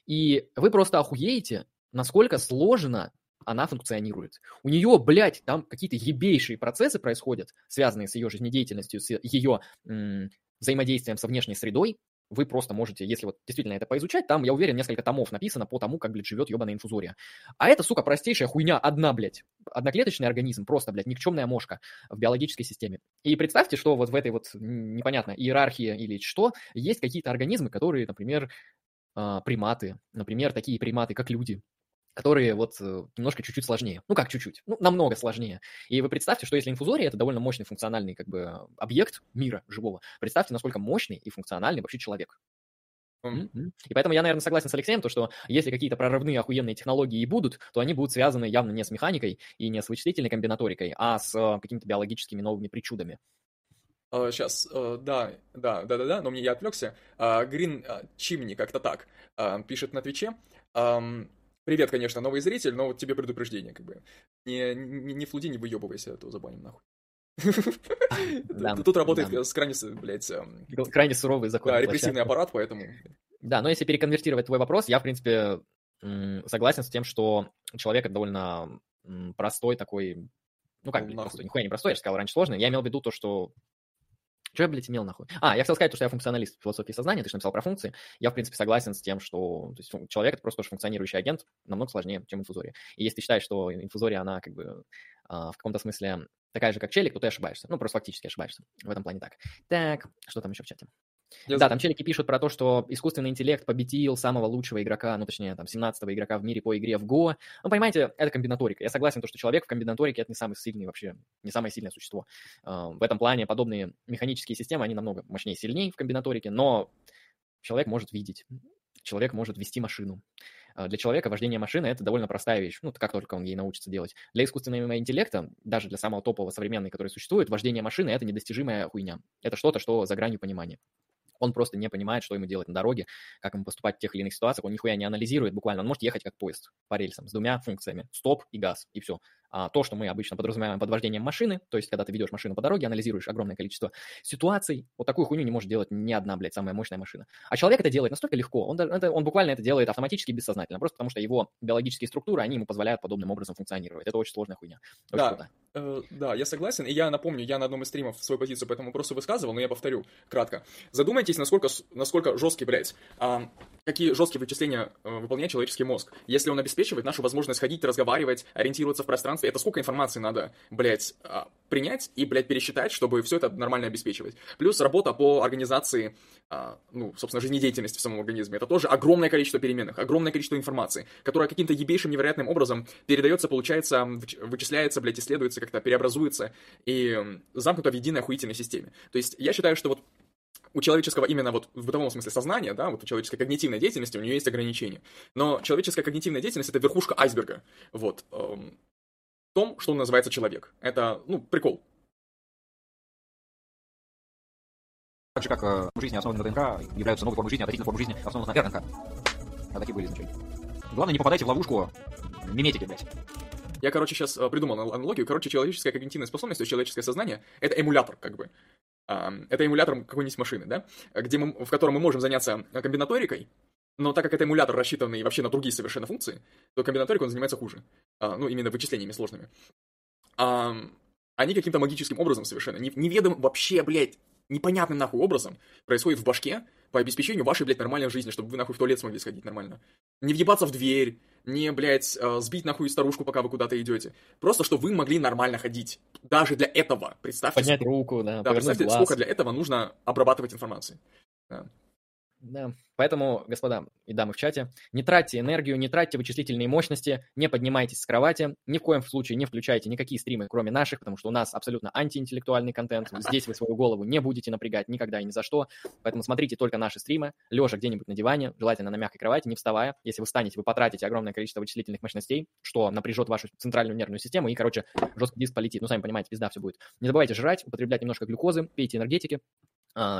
И вы просто охуеете, насколько сложно она функционирует. У нее, блядь, там какие-то ебейшие процессы происходят, связанные с ее жизнедеятельностью, с ее м, взаимодействием со внешней средой, вы просто можете, если вот действительно это поизучать, там, я уверен, несколько томов написано по тому, как, блядь, живет ебаная инфузория. А это, сука, простейшая хуйня одна, блядь. Одноклеточный организм, просто, блядь, никчемная мошка в биологической системе. И представьте, что вот в этой вот, непонятно, иерархии или что, есть какие-то организмы, которые, например, а, приматы, например, такие приматы, как люди, которые вот э, немножко чуть-чуть сложнее. Ну, как чуть-чуть? Ну, намного сложнее. И вы представьте, что если инфузория – это довольно мощный функциональный как бы объект мира живого, представьте, насколько мощный и функциональный вообще человек. Mm-hmm. И поэтому я, наверное, согласен с Алексеем, то, что если какие-то прорывные охуенные технологии и будут, то они будут связаны явно не с механикой и не с вычислительной комбинаторикой, а с э, какими-то биологическими новыми причудами. Сейчас, uh, uh, да, да, да, да, да, но мне я отвлекся. Грин uh, Чимни как-то так пишет на Твиче. Um, Привет, конечно, новый зритель, но вот тебе предупреждение, как бы. Не, не, не флуди, не выебывайся, а то забаним нахуй. Тут работает крайне, блядь... Эм, крайне суровый закон. Да, репрессивный аппарат, поэтому... Да, но если переконвертировать твой вопрос, я, в принципе, согласен с тем, что человек довольно простой такой... Ну как, блин, простой, нихуя не простой, я же сказал раньше сложный. Я имел в виду то, что что я, блядь, имел нахуй? А, я хотел сказать, что я функционалист в философии сознания, ты же написал про функции. Я, в принципе, согласен с тем, что то есть, человек — это просто тоже функционирующий агент, намного сложнее, чем инфузория. И если ты считаешь, что инфузория, она как бы а, в каком-то смысле такая же, как челик, то ты ошибаешься. Ну, просто фактически ошибаешься. В этом плане так. Так, что там еще в чате? Я да, там челики пишут про то, что искусственный интеллект победил самого лучшего игрока, ну, точнее, там, 17-го игрока в мире по игре в Go. Ну, понимаете, это комбинаторика. Я согласен, то, что человек в комбинаторике — это не самый сильный вообще, не самое сильное существо. А, в этом плане подобные механические системы, они намного мощнее сильнее в комбинаторике, но человек может видеть, человек может вести машину. А, для человека вождение машины — это довольно простая вещь, ну, как только он ей научится делать. Для искусственного интеллекта, даже для самого топового современного, который существует, вождение машины — это недостижимая хуйня. Это что-то, что за гранью понимания. Он просто не понимает, что ему делать на дороге, как ему поступать в тех или иных ситуациях. Он нихуя не анализирует буквально. Он может ехать как поезд по рельсам с двумя функциями. Стоп и газ, и все. А то, что мы обычно подразумеваем под вождением машины, то есть, когда ты ведешь машину по дороге, анализируешь огромное количество ситуаций, вот такую хуйню не может делать ни одна, блядь, самая мощная машина. А человек это делает настолько легко, он, это, он буквально это делает автоматически, бессознательно, просто потому что его биологические структуры, они ему позволяют подобным образом функционировать. Это очень сложная хуйня. Очень да, круто. Э, да, я согласен, и я напомню, я на одном из стримов свою позицию по этому вопросу высказывал, но я повторю кратко. Задумайтесь, насколько, насколько жесткий, блядь, а, какие жесткие вычисления выполняет человеческий мозг. Если он обеспечивает нашу возможность ходить, разговаривать, ориентироваться в пространстве, это сколько информации надо, блядь, а, принять и, блядь, пересчитать, чтобы все это нормально обеспечивать. Плюс работа по организации, а, ну, собственно, жизнедеятельности в самом организме. Это тоже огромное количество переменных, огромное количество информации, которая каким-то ебейшим невероятным образом передается, получается, вычисляется, блядь, исследуется, как-то преобразуется и замкнуто в единой охуительной системе. То есть я считаю, что вот у человеческого именно вот в бытовом смысле сознания, да, вот у человеческой когнитивной деятельности у нее есть ограничения. Но человеческая когнитивная деятельность это верхушка айсберга. Вот. Том, что называется человек. Это, ну, прикол. Так же, как э, жизни, основанные на ДНК, являются новой формой жизни, относительно формы жизни, основанной на РНК. А такие были изначально. Главное, не попадайте в ловушку миметики, блядь. Я, короче, сейчас э, придумал аналогию. Короче, человеческая когнитивная способность, то есть человеческое сознание — это эмулятор, как бы. Это эмулятор какой-нибудь машины, да? Где мы, в котором мы можем заняться комбинаторикой, но так как это эмулятор, рассчитанный вообще на другие совершенно функции, то комбинаторикой он занимается хуже. А, ну, именно вычислениями сложными. А, они каким-то магическим образом совершенно, неведомым вообще, блядь, непонятным нахуй образом происходит в башке по обеспечению вашей, блядь, нормальной жизни, чтобы вы нахуй в туалет смогли сходить нормально. Не въебаться в дверь, не, блядь, а, сбить нахуй старушку, пока вы куда-то идете. Просто, чтобы вы могли нормально ходить. Даже для этого, представьте. Поднять руку, да, Да, представьте, глаз. сколько для этого нужно обрабатывать информации. Да. Да. Поэтому, господа и дамы в чате, не тратьте энергию, не тратьте вычислительные мощности, не поднимайтесь с кровати, ни в коем случае не включайте никакие стримы, кроме наших, потому что у нас абсолютно антиинтеллектуальный контент. Здесь вы свою голову не будете напрягать никогда и ни за что. Поэтому смотрите только наши стримы, лежа где-нибудь на диване, желательно на мягкой кровати, не вставая. Если вы встанете, вы потратите огромное количество вычислительных мощностей, что напряжет вашу центральную нервную систему, и, короче, жесткий диск полетит. Ну, сами понимаете, пизда все будет. Не забывайте жрать, употреблять немножко глюкозы, пейте энергетики,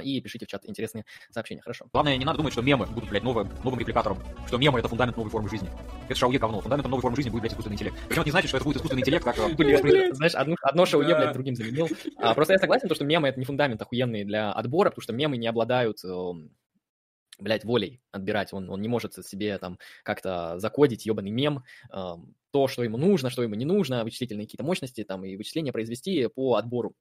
и пишите в чат интересные сообщения, хорошо. Главное, не надо думать, что мемы будут, блядь, новым, новым репликатором, что мемы — это фундамент новой формы жизни. Это шауе говно. Фундаментом новой формы жизни будет, блядь, искусственный интеллект. Причем это не значит, что это будет искусственный интеллект, как... Блядь, знаешь, одно, шауе, блядь, другим заменил. А, просто я согласен, что мемы — это не фундамент охуенный для отбора, потому что мемы не обладают эм, блядь, волей отбирать. Он, он не может себе там как-то закодить ебаный мем, эм, то, что ему нужно, что ему не нужно, вычислительные какие-то мощности там и вычисления произвести по отбору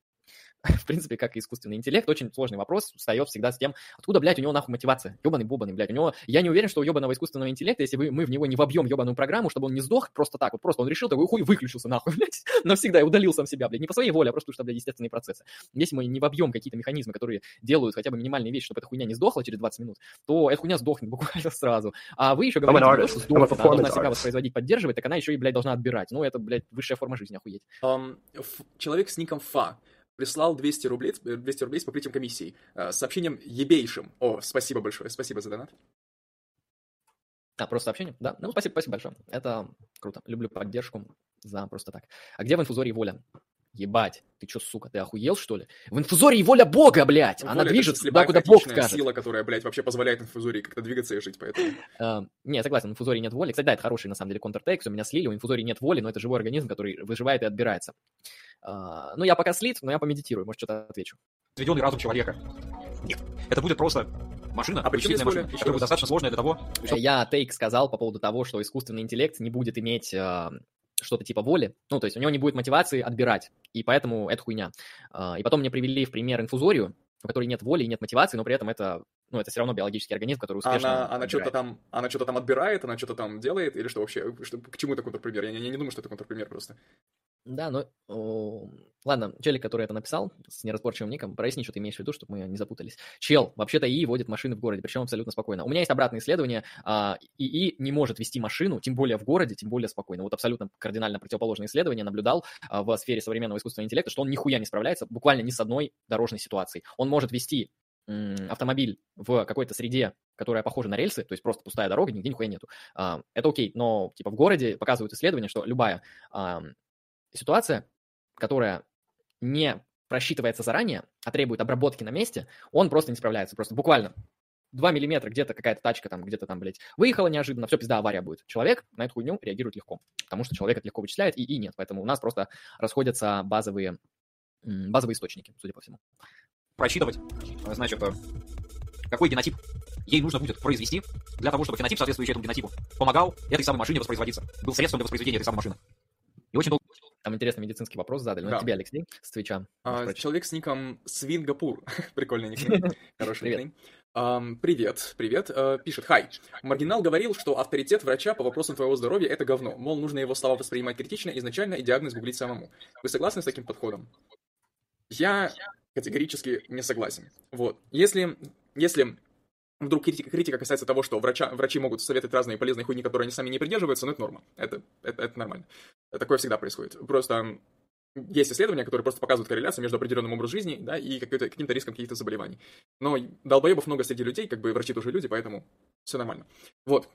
в принципе, как и искусственный интеллект, очень сложный вопрос встает всегда с тем, откуда, блядь, у него нахуй мотивация. Ебаный бубаный, блядь. У него, я не уверен, что у ебаного искусственного интеллекта, если мы в него не вобьем ебаную программу, чтобы он не сдох просто так, вот просто он решил, такой хуй выключился нахуй, блядь, навсегда и удалил сам себя, блядь, не по своей воле, а просто что, блядь, естественные процессы. Если мы не вобьем какие-то механизмы, которые делают хотя бы минимальные вещи, чтобы эта хуйня не сдохла через 20 минут, то эта хуйня сдохнет буквально сразу. А вы еще говорите, artist. что сдохнет, она должна себя воспроизводить, поддерживать, так она еще и, блядь, должна отбирать. Ну, это, блядь, высшая форма жизни, охуеть. Um, человек с ником Фа прислал 200 рублей, 200 рублей с покрытием комиссии с сообщением ебейшим. О, спасибо большое, спасибо за донат. А, просто сообщение? Да? Ну, спасибо, спасибо большое. Это круто. Люблю поддержку за просто так. А где в инфузории воля? Ебать, ты чё, сука, ты охуел, что ли? В инфузории воля Бога, блядь! Воля Она движется туда, куда Бог скажет. сила, которая, блядь, вообще позволяет инфузории как-то двигаться и жить, поэтому... Uh, не, согласен, в инфузории нет воли. Кстати, да, это хороший, на самом деле, контртекст. У меня слили, у инфузории нет воли, но это живой организм, который выживает и отбирается. Uh, ну, я пока слит, но я помедитирую, может, что-то отвечу. Сведенный разум человека. Нет, это будет просто машина, а вычислительная машина, которая будет достаточно сложная для того, чтобы... Я тейк сказал по поводу того, что искусственный интеллект не будет иметь uh, что-то типа воли, ну, то есть у него не будет мотивации отбирать, и поэтому это хуйня. И потом мне привели в пример инфузорию, у которой нет воли и нет мотивации, но при этом это, ну, это все равно биологический организм, который успешно Она, она что-то там, она что-то там отбирает, она что-то там делает, или что вообще, что, к чему это контрпример? Я, я не думаю, что это контрпример просто. Да, ну, о, ладно, челик, который это написал, с неразборчивым ником, проясни, что ты имеешь в виду, чтобы мы не запутались. Чел, вообще-то ИИ водит машины в городе, причем абсолютно спокойно. У меня есть обратное исследование, а, ИИ не может вести машину, тем более в городе, тем более спокойно. Вот абсолютно кардинально противоположное исследование наблюдал а, в сфере современного искусственного интеллекта, что он нихуя не справляется, буквально ни с одной дорожной ситуацией. Он может вести автомобиль в какой-то среде, которая похожа на рельсы, то есть просто пустая дорога, нигде нихуя нету. Это окей, но типа в городе показывают исследования, что любая ситуация, которая не просчитывается заранее, а требует обработки на месте, он просто не справляется. Просто буквально 2 миллиметра где-то какая-то тачка там где-то там, блядь, выехала неожиданно, все, пизда, авария будет. Человек на эту хуйню реагирует легко, потому что человек это легко вычисляет, и, и нет. Поэтому у нас просто расходятся базовые, базовые источники, судя по всему. Просчитывать, значит, какой генотип ей нужно будет произвести для того, чтобы фенотип, соответствующий этому генотипу, помогал этой самой машине воспроизводиться, был средством для воспроизведения этой самой машины. И очень долго там интересный медицинский вопрос задали. Ну, да. тебе, Алексей, с Твича. А, человек с ником Свингапур. Прикольный никнейм. Хороший никнейм. Um, привет, привет. Uh, пишет, хай. Маргинал говорил, что авторитет врача по вопросам твоего здоровья это говно. Мол, нужно его слова воспринимать критично изначально и диагноз гуглить самому. Вы согласны с таким подходом? Я категорически не согласен. Вот. Если, если вдруг критика, критика касается того, что врача, врачи могут советовать разные полезные хуйни, которые они сами не придерживаются, ну это норма. Это, это, это нормально. Такое всегда происходит. Просто есть исследования, которые просто показывают корреляцию между определенным образом жизни да, и каким-то риском каких-то заболеваний. Но долбоебов много среди людей, как бы врачи тоже люди, поэтому все нормально. Вот.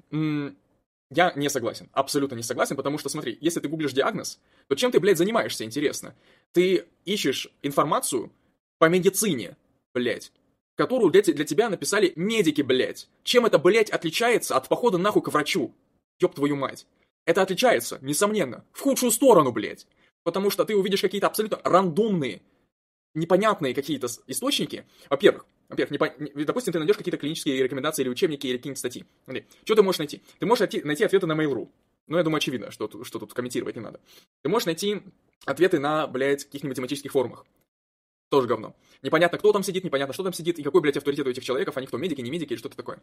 Я не согласен, абсолютно не согласен, потому что, смотри, если ты гуглишь диагноз, то чем ты, блядь, занимаешься, интересно? Ты ищешь информацию по медицине, блядь, которую для, для тебя написали медики, блядь. Чем это, блядь, отличается от похода нахуй к врачу? Ёб твою мать. Это отличается, несомненно, в худшую сторону, блядь. Потому что ты увидишь какие-то абсолютно рандомные, непонятные какие-то источники. Во-первых, во-первых, не по... допустим, ты найдешь какие-то клинические рекомендации или учебники, или какие-нибудь статьи. Смотри, что ты можешь найти? Ты можешь найти, найти ответы на Mail.ru. Ну, я думаю, очевидно, что, что тут комментировать не надо. Ты можешь найти ответы на, блядь, каких-нибудь тематических форумах. Тоже говно. Непонятно, кто там сидит, непонятно, что там сидит, и какой, блядь, авторитет у этих человеков, они кто, медики, не медики или что-то такое.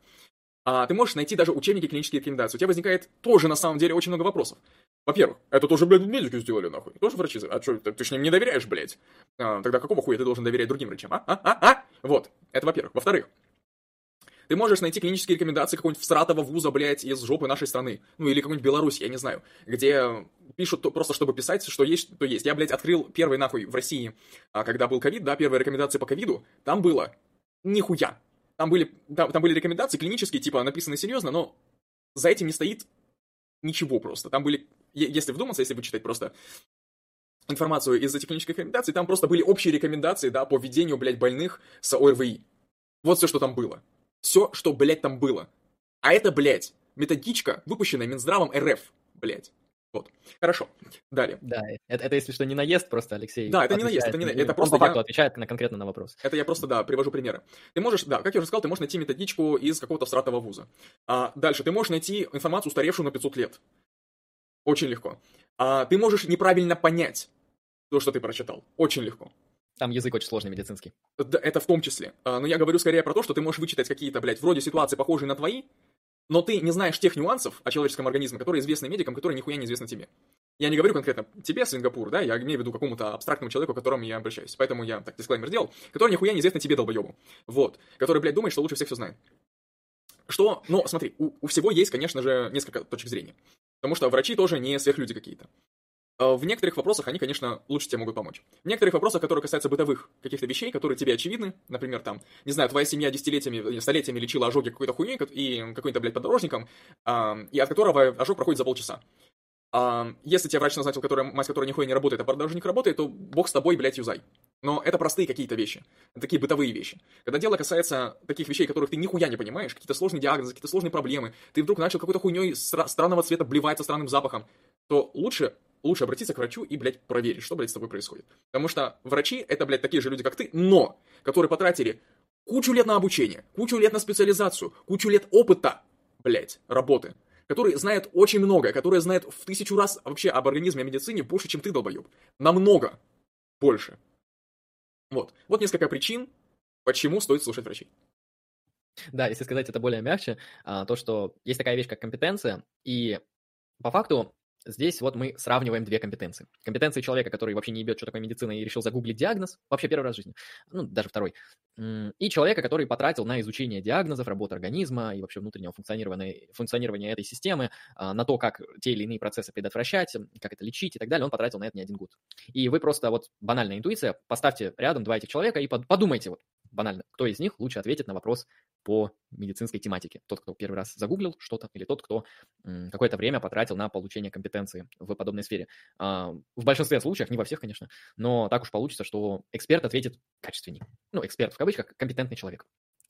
А, ты можешь найти даже учебники клинические рекомендации. У тебя возникает тоже, на самом деле, очень много вопросов. Во-первых, это тоже, блядь, медики сделали, нахуй. Тоже врачи. А что, ты, ж ним не доверяешь, блядь? А, тогда какого хуя ты должен доверять другим врачам, а? А? А? А? Вот. Это во-первых. Во-вторых, ты можешь найти клинические рекомендации какого-нибудь всратого вуза, блядь, из жопы нашей страны. Ну, или какой-нибудь Беларусь, я не знаю. Где пишут то, просто, чтобы писать, что есть, то есть. Я, блядь, открыл первый, нахуй, в России, а, когда был ковид, да, первые рекомендации по ковиду. Там было нихуя. Там были, там, там были рекомендации клинические, типа, написаны серьезно, но за этим не стоит ничего просто. Там были, если вдуматься, если вычитать просто информацию из этих клинических рекомендаций, там просто были общие рекомендации, да, по ведению, блядь, больных с ОРВИ. Вот все, что там было. Все, что, блядь, там было. А это, блядь, методичка, выпущенная Минздравом РФ, блядь. Вот. Хорошо. Далее. Да, это, это если что, не наезд просто, Алексей. Да, это не наезд, это не наезд. Это просто по факту я... отвечает на конкретно на вопрос. Это я просто, да, привожу примеры. Ты можешь, да, как я уже сказал, ты можешь найти методичку из какого-то всратого вуза. А, дальше, ты можешь найти информацию, устаревшую на 500 лет. Очень легко. А, ты можешь неправильно понять то, что ты прочитал. Очень легко. Там язык очень сложный медицинский. Да, это в том числе. А, но я говорю скорее про то, что ты можешь вычитать какие-то, блядь, вроде ситуации, похожие на твои, но ты не знаешь тех нюансов о человеческом организме, которые известны медикам, которые нихуя не известны тебе. Я не говорю конкретно тебе, Сингапур, да, я имею в виду какому-то абстрактному человеку, к которому я обращаюсь. Поэтому я так дисклеймер сделал, который нихуя не известно тебе, долбоебу. Вот. Который, блядь, думает, что лучше всех все знает. Что, ну, смотри, у, у всего есть, конечно же, несколько точек зрения. Потому что врачи тоже не сверхлюди какие-то. А в некоторых вопросах они, конечно, лучше тебе могут помочь. В некоторых вопросах, которые касаются бытовых каких-то вещей, которые тебе очевидны, например, там, не знаю, твоя семья десятилетиями, столетиями лечила ожоги какой-то хуйней и какой-то, блядь, подорожником, и от которого ожог проходит за полчаса. Если тебе врач назначил, который, мать которой нихуя не работает, а подорожник работает, то бог с тобой, блядь, юзай. Но это простые какие-то вещи, такие бытовые вещи. Когда дело касается таких вещей, которых ты нихуя не понимаешь, какие-то сложные диагнозы, какие-то сложные проблемы, ты вдруг начал какой-то хуйней стра- странного цвета блевать со странным запахом, то лучше, лучше обратиться к врачу и, блядь, проверить, что, блядь, с тобой происходит. Потому что врачи — это, блядь, такие же люди, как ты, но которые потратили кучу лет на обучение, кучу лет на специализацию, кучу лет опыта, блядь, работы, который знает очень много, который знает в тысячу раз вообще об организме, о медицине больше, чем ты, долбоеб. Намного больше. Вот. Вот несколько причин, почему стоит слушать врачей. Да, если сказать это более мягче, а, то, что есть такая вещь, как компетенция, и по факту Здесь вот мы сравниваем две компетенции. Компетенции человека, который вообще не ебет, что такое медицина, и решил загуглить диагноз, вообще первый раз в жизни, ну, даже второй. И человека, который потратил на изучение диагнозов, работы организма и вообще внутреннего функционирования, функционирования этой системы, а, на то, как те или иные процессы предотвращать, как это лечить и так далее, он потратил на это не один год. И вы просто, вот банальная интуиция, поставьте рядом два этих человека и подумайте, вот банально, кто из них лучше ответит на вопрос по медицинской тематике. Тот, кто первый раз загуглил что-то, или тот, кто какое-то время потратил на получение компетенции в подобной сфере. А, в большинстве случаев, не во всех, конечно, но так уж получится, что эксперт ответит качественней. Ну, эксперт в кавычках, компетентный человек.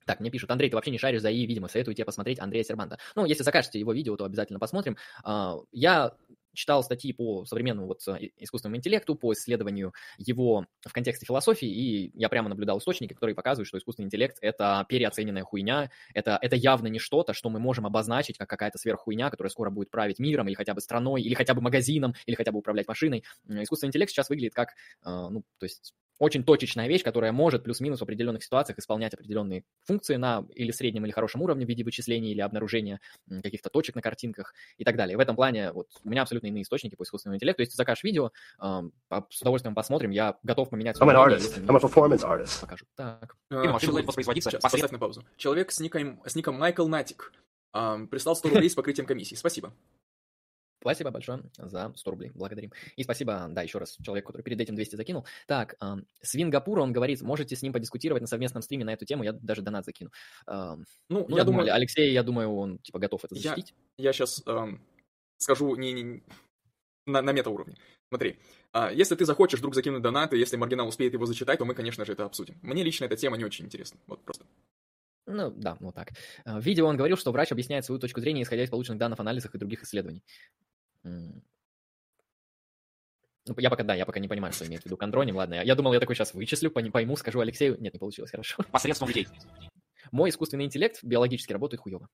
Так, мне пишут, Андрей, ты вообще не шаришь за ИИ, видимо, советую тебе посмотреть Андрея Сербанта. Ну, если закажете его видео, то обязательно посмотрим. А, я читал статьи по современному вот э, искусственному интеллекту, по исследованию его в контексте философии, и я прямо наблюдал источники, которые показывают, что искусственный интеллект — это переоцененная хуйня, это, это явно не что-то, что мы можем обозначить как какая-то сверххуйня, которая скоро будет править миром, или хотя бы страной, или хотя бы магазином, или хотя бы управлять машиной. Искусственный интеллект сейчас выглядит как, э, ну, то есть очень точечная вещь, которая может плюс-минус в определенных ситуациях исполнять определенные функции на или среднем, или хорошем уровне в виде вычислений или обнаружения каких-то точек на картинках и так далее. В этом плане вот у меня абсолютно иные источники по искусственному интеллекту. Если ты закажешь видео, э, с удовольствием посмотрим, я готов поменять... I'm an artist. I'm a performance artist. Покажу. Так. Или машина будет воспроизводиться Сейчас, поставь на паузу. Человек с ником, с ником Майкл Натик э, прислал 100 рублей с покрытием комиссии. Спасибо. Спасибо большое за 100 рублей, благодарим. И спасибо, да, еще раз, человеку, который перед этим 200 закинул. Так, э, Свингапур, он говорит, можете с ним подискутировать на совместном стриме на эту тему, я даже донат закину. Э, ну, ну, я, думаю, Алексей, я думаю, он, типа, готов это защитить. Я, я сейчас эм, скажу не, не, на, на метауровне. Смотри, а, если ты захочешь вдруг закинуть донат, и если маргинал успеет его зачитать, то мы, конечно же, это обсудим. Мне лично эта тема не очень интересна, вот просто. Ну, да, вот так. В видео он говорил, что врач объясняет свою точку зрения, исходя из полученных данных, анализах и других исследований. Ну, я пока, да, я пока не понимаю, что имеет в виду контроним. Ладно, я, я думал, я такой сейчас вычислю, пойму, скажу Алексею. Нет, не получилось, хорошо. Посредством людей. Мой искусственный интеллект биологически работает хуево.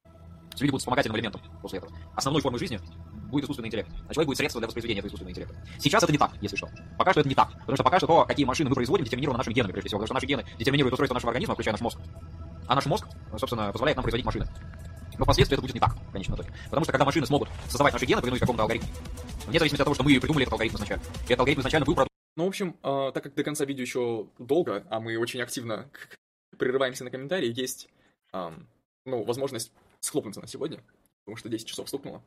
Люди будут вспомогательным элементом после этого. Основной формой жизни будет искусственный интеллект. А человек будет средство для воспроизведения этого искусственного интеллекта. Сейчас это не так, если что. Пока что это не так. Потому что пока что то, какие машины мы производим, детерминировано нашими генами, прежде всего. Потому что наши гены детерминируют устройство нашего организма, включая наш мозг. А наш мозг, собственно, позволяет нам производить машины. Но впоследствии это будет не так, в конечном итоге. Потому что когда машины смогут создавать наши гены, повинуясь какому-то алгоритму, вне зависимости от того, что мы придумали этот алгоритм изначально. И этот алгоритм изначально был Ну, в общем, э, так как до конца видео еще долго, а мы очень активно прерываемся на комментарии, есть, э, ну, возможность схлопнуться на сегодня, потому что 10 часов стукнуло.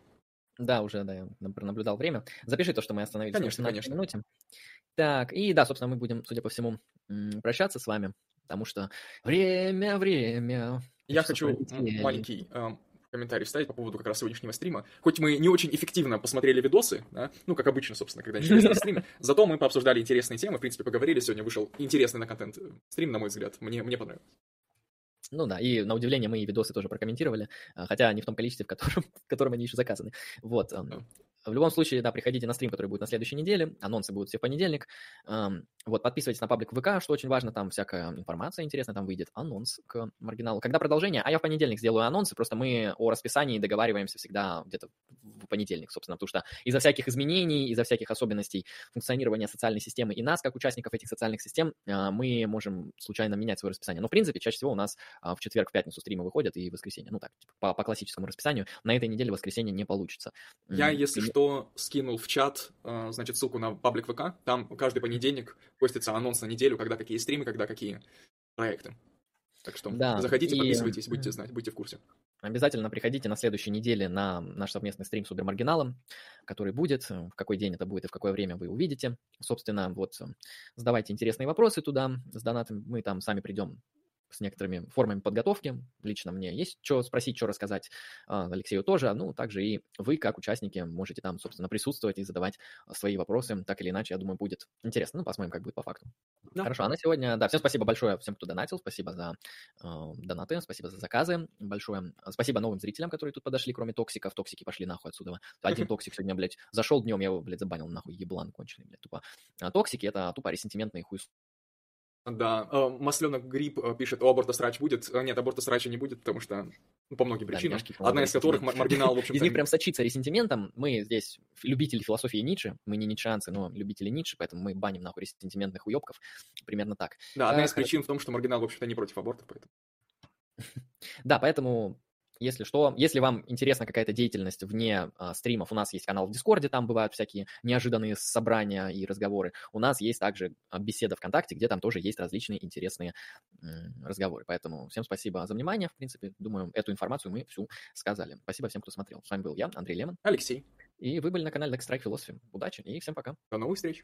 Да, уже, да, я наблюдал время. Запиши то, что мы остановились конечно, на конечно. минуте. Так, и да, собственно, мы будем, судя по всему, прощаться с вами, потому что время, время. Я хочу маленький э, комментарий вставить по поводу как раз сегодняшнего стрима. Хоть мы не очень эффективно посмотрели видосы, да, ну, как обычно, собственно, когда интересные стримы, зато мы пообсуждали интересные темы, в принципе, поговорили. Сегодня вышел интересный на контент стрим, на мой взгляд. Мне, мне понравилось. Ну да, и на удивление мы и видосы тоже прокомментировали, а, хотя не в том количестве, в котором, в котором они еще заказаны. Вот. В любом случае, да, приходите на стрим, который будет на следующей неделе. Анонсы будут все в понедельник. Вот, подписывайтесь на паблик ВК, что очень важно, там всякая информация интересная, там выйдет анонс к маргиналу. Когда продолжение? А я в понедельник сделаю анонсы, просто мы о расписании договариваемся всегда где-то в понедельник, собственно, потому что из-за всяких изменений, из-за всяких особенностей функционирования социальной системы и нас, как участников этих социальных систем, а, мы можем случайно менять свое расписание. Но, в принципе, чаще всего у нас а, в четверг, в пятницу стримы выходят и в воскресенье. Ну так, типа, по, по классическому расписанию. На этой неделе воскресенье не получится. Я, если и... что, скинул в чат, а, значит, ссылку на паблик ВК. Там каждый понедельник постится анонс на неделю, когда какие стримы, когда какие проекты. Так что да, заходите, и... подписывайтесь, будете знать, будьте в курсе. Обязательно приходите на следующей неделе на наш совместный стрим с Убермаргиналом, который будет, в какой день это будет и в какое время вы увидите. Собственно, вот задавайте интересные вопросы туда с донатом, мы там сами придем с некоторыми формами подготовки. Лично мне есть что спросить, что рассказать. А, Алексею тоже. Ну, также и вы, как участники, можете там, собственно, присутствовать и задавать свои вопросы. Так или иначе, я думаю, будет интересно. Ну, посмотрим, как будет по факту. Да. Хорошо, а на сегодня, да, всем спасибо большое всем, кто донатил. Спасибо за э, донаты, спасибо за заказы большое. Спасибо новым зрителям, которые тут подошли, кроме токсиков. Токсики пошли нахуй отсюда. Один токсик сегодня, блядь, зашел днем, я его, блядь, забанил нахуй, еблан конченый, блядь, тупо. А токсики — это тупо ресентиментные хуй да, э, масленок гриб э, пишет, о, аборта срач будет. Э, нет, аборта срача не будет, потому что ну, по многим причинам. Да, Одна из которых маргинал, в общем Из них прям сочится ресентиментом. Мы здесь любители философии Ницше, мы не ницшеанцы, но любители Ницше, поэтому мы баним нахуй ресентиментных уебков. Примерно так. Да, одна из причин в том, что маргинал, в общем-то, не против абортов, поэтому. Да, поэтому если что, если вам интересна какая-то деятельность вне а, стримов, у нас есть канал в Дискорде, там бывают всякие неожиданные собрания и разговоры. У нас есть также а, беседа ВКонтакте, где там тоже есть различные интересные м, разговоры. Поэтому всем спасибо за внимание. В принципе, думаю, эту информацию мы всю сказали. Спасибо всем, кто смотрел. С вами был я, Андрей Лемон. Алексей. И вы были на канале Next Strike Philosophy. Удачи и всем пока. До новых встреч.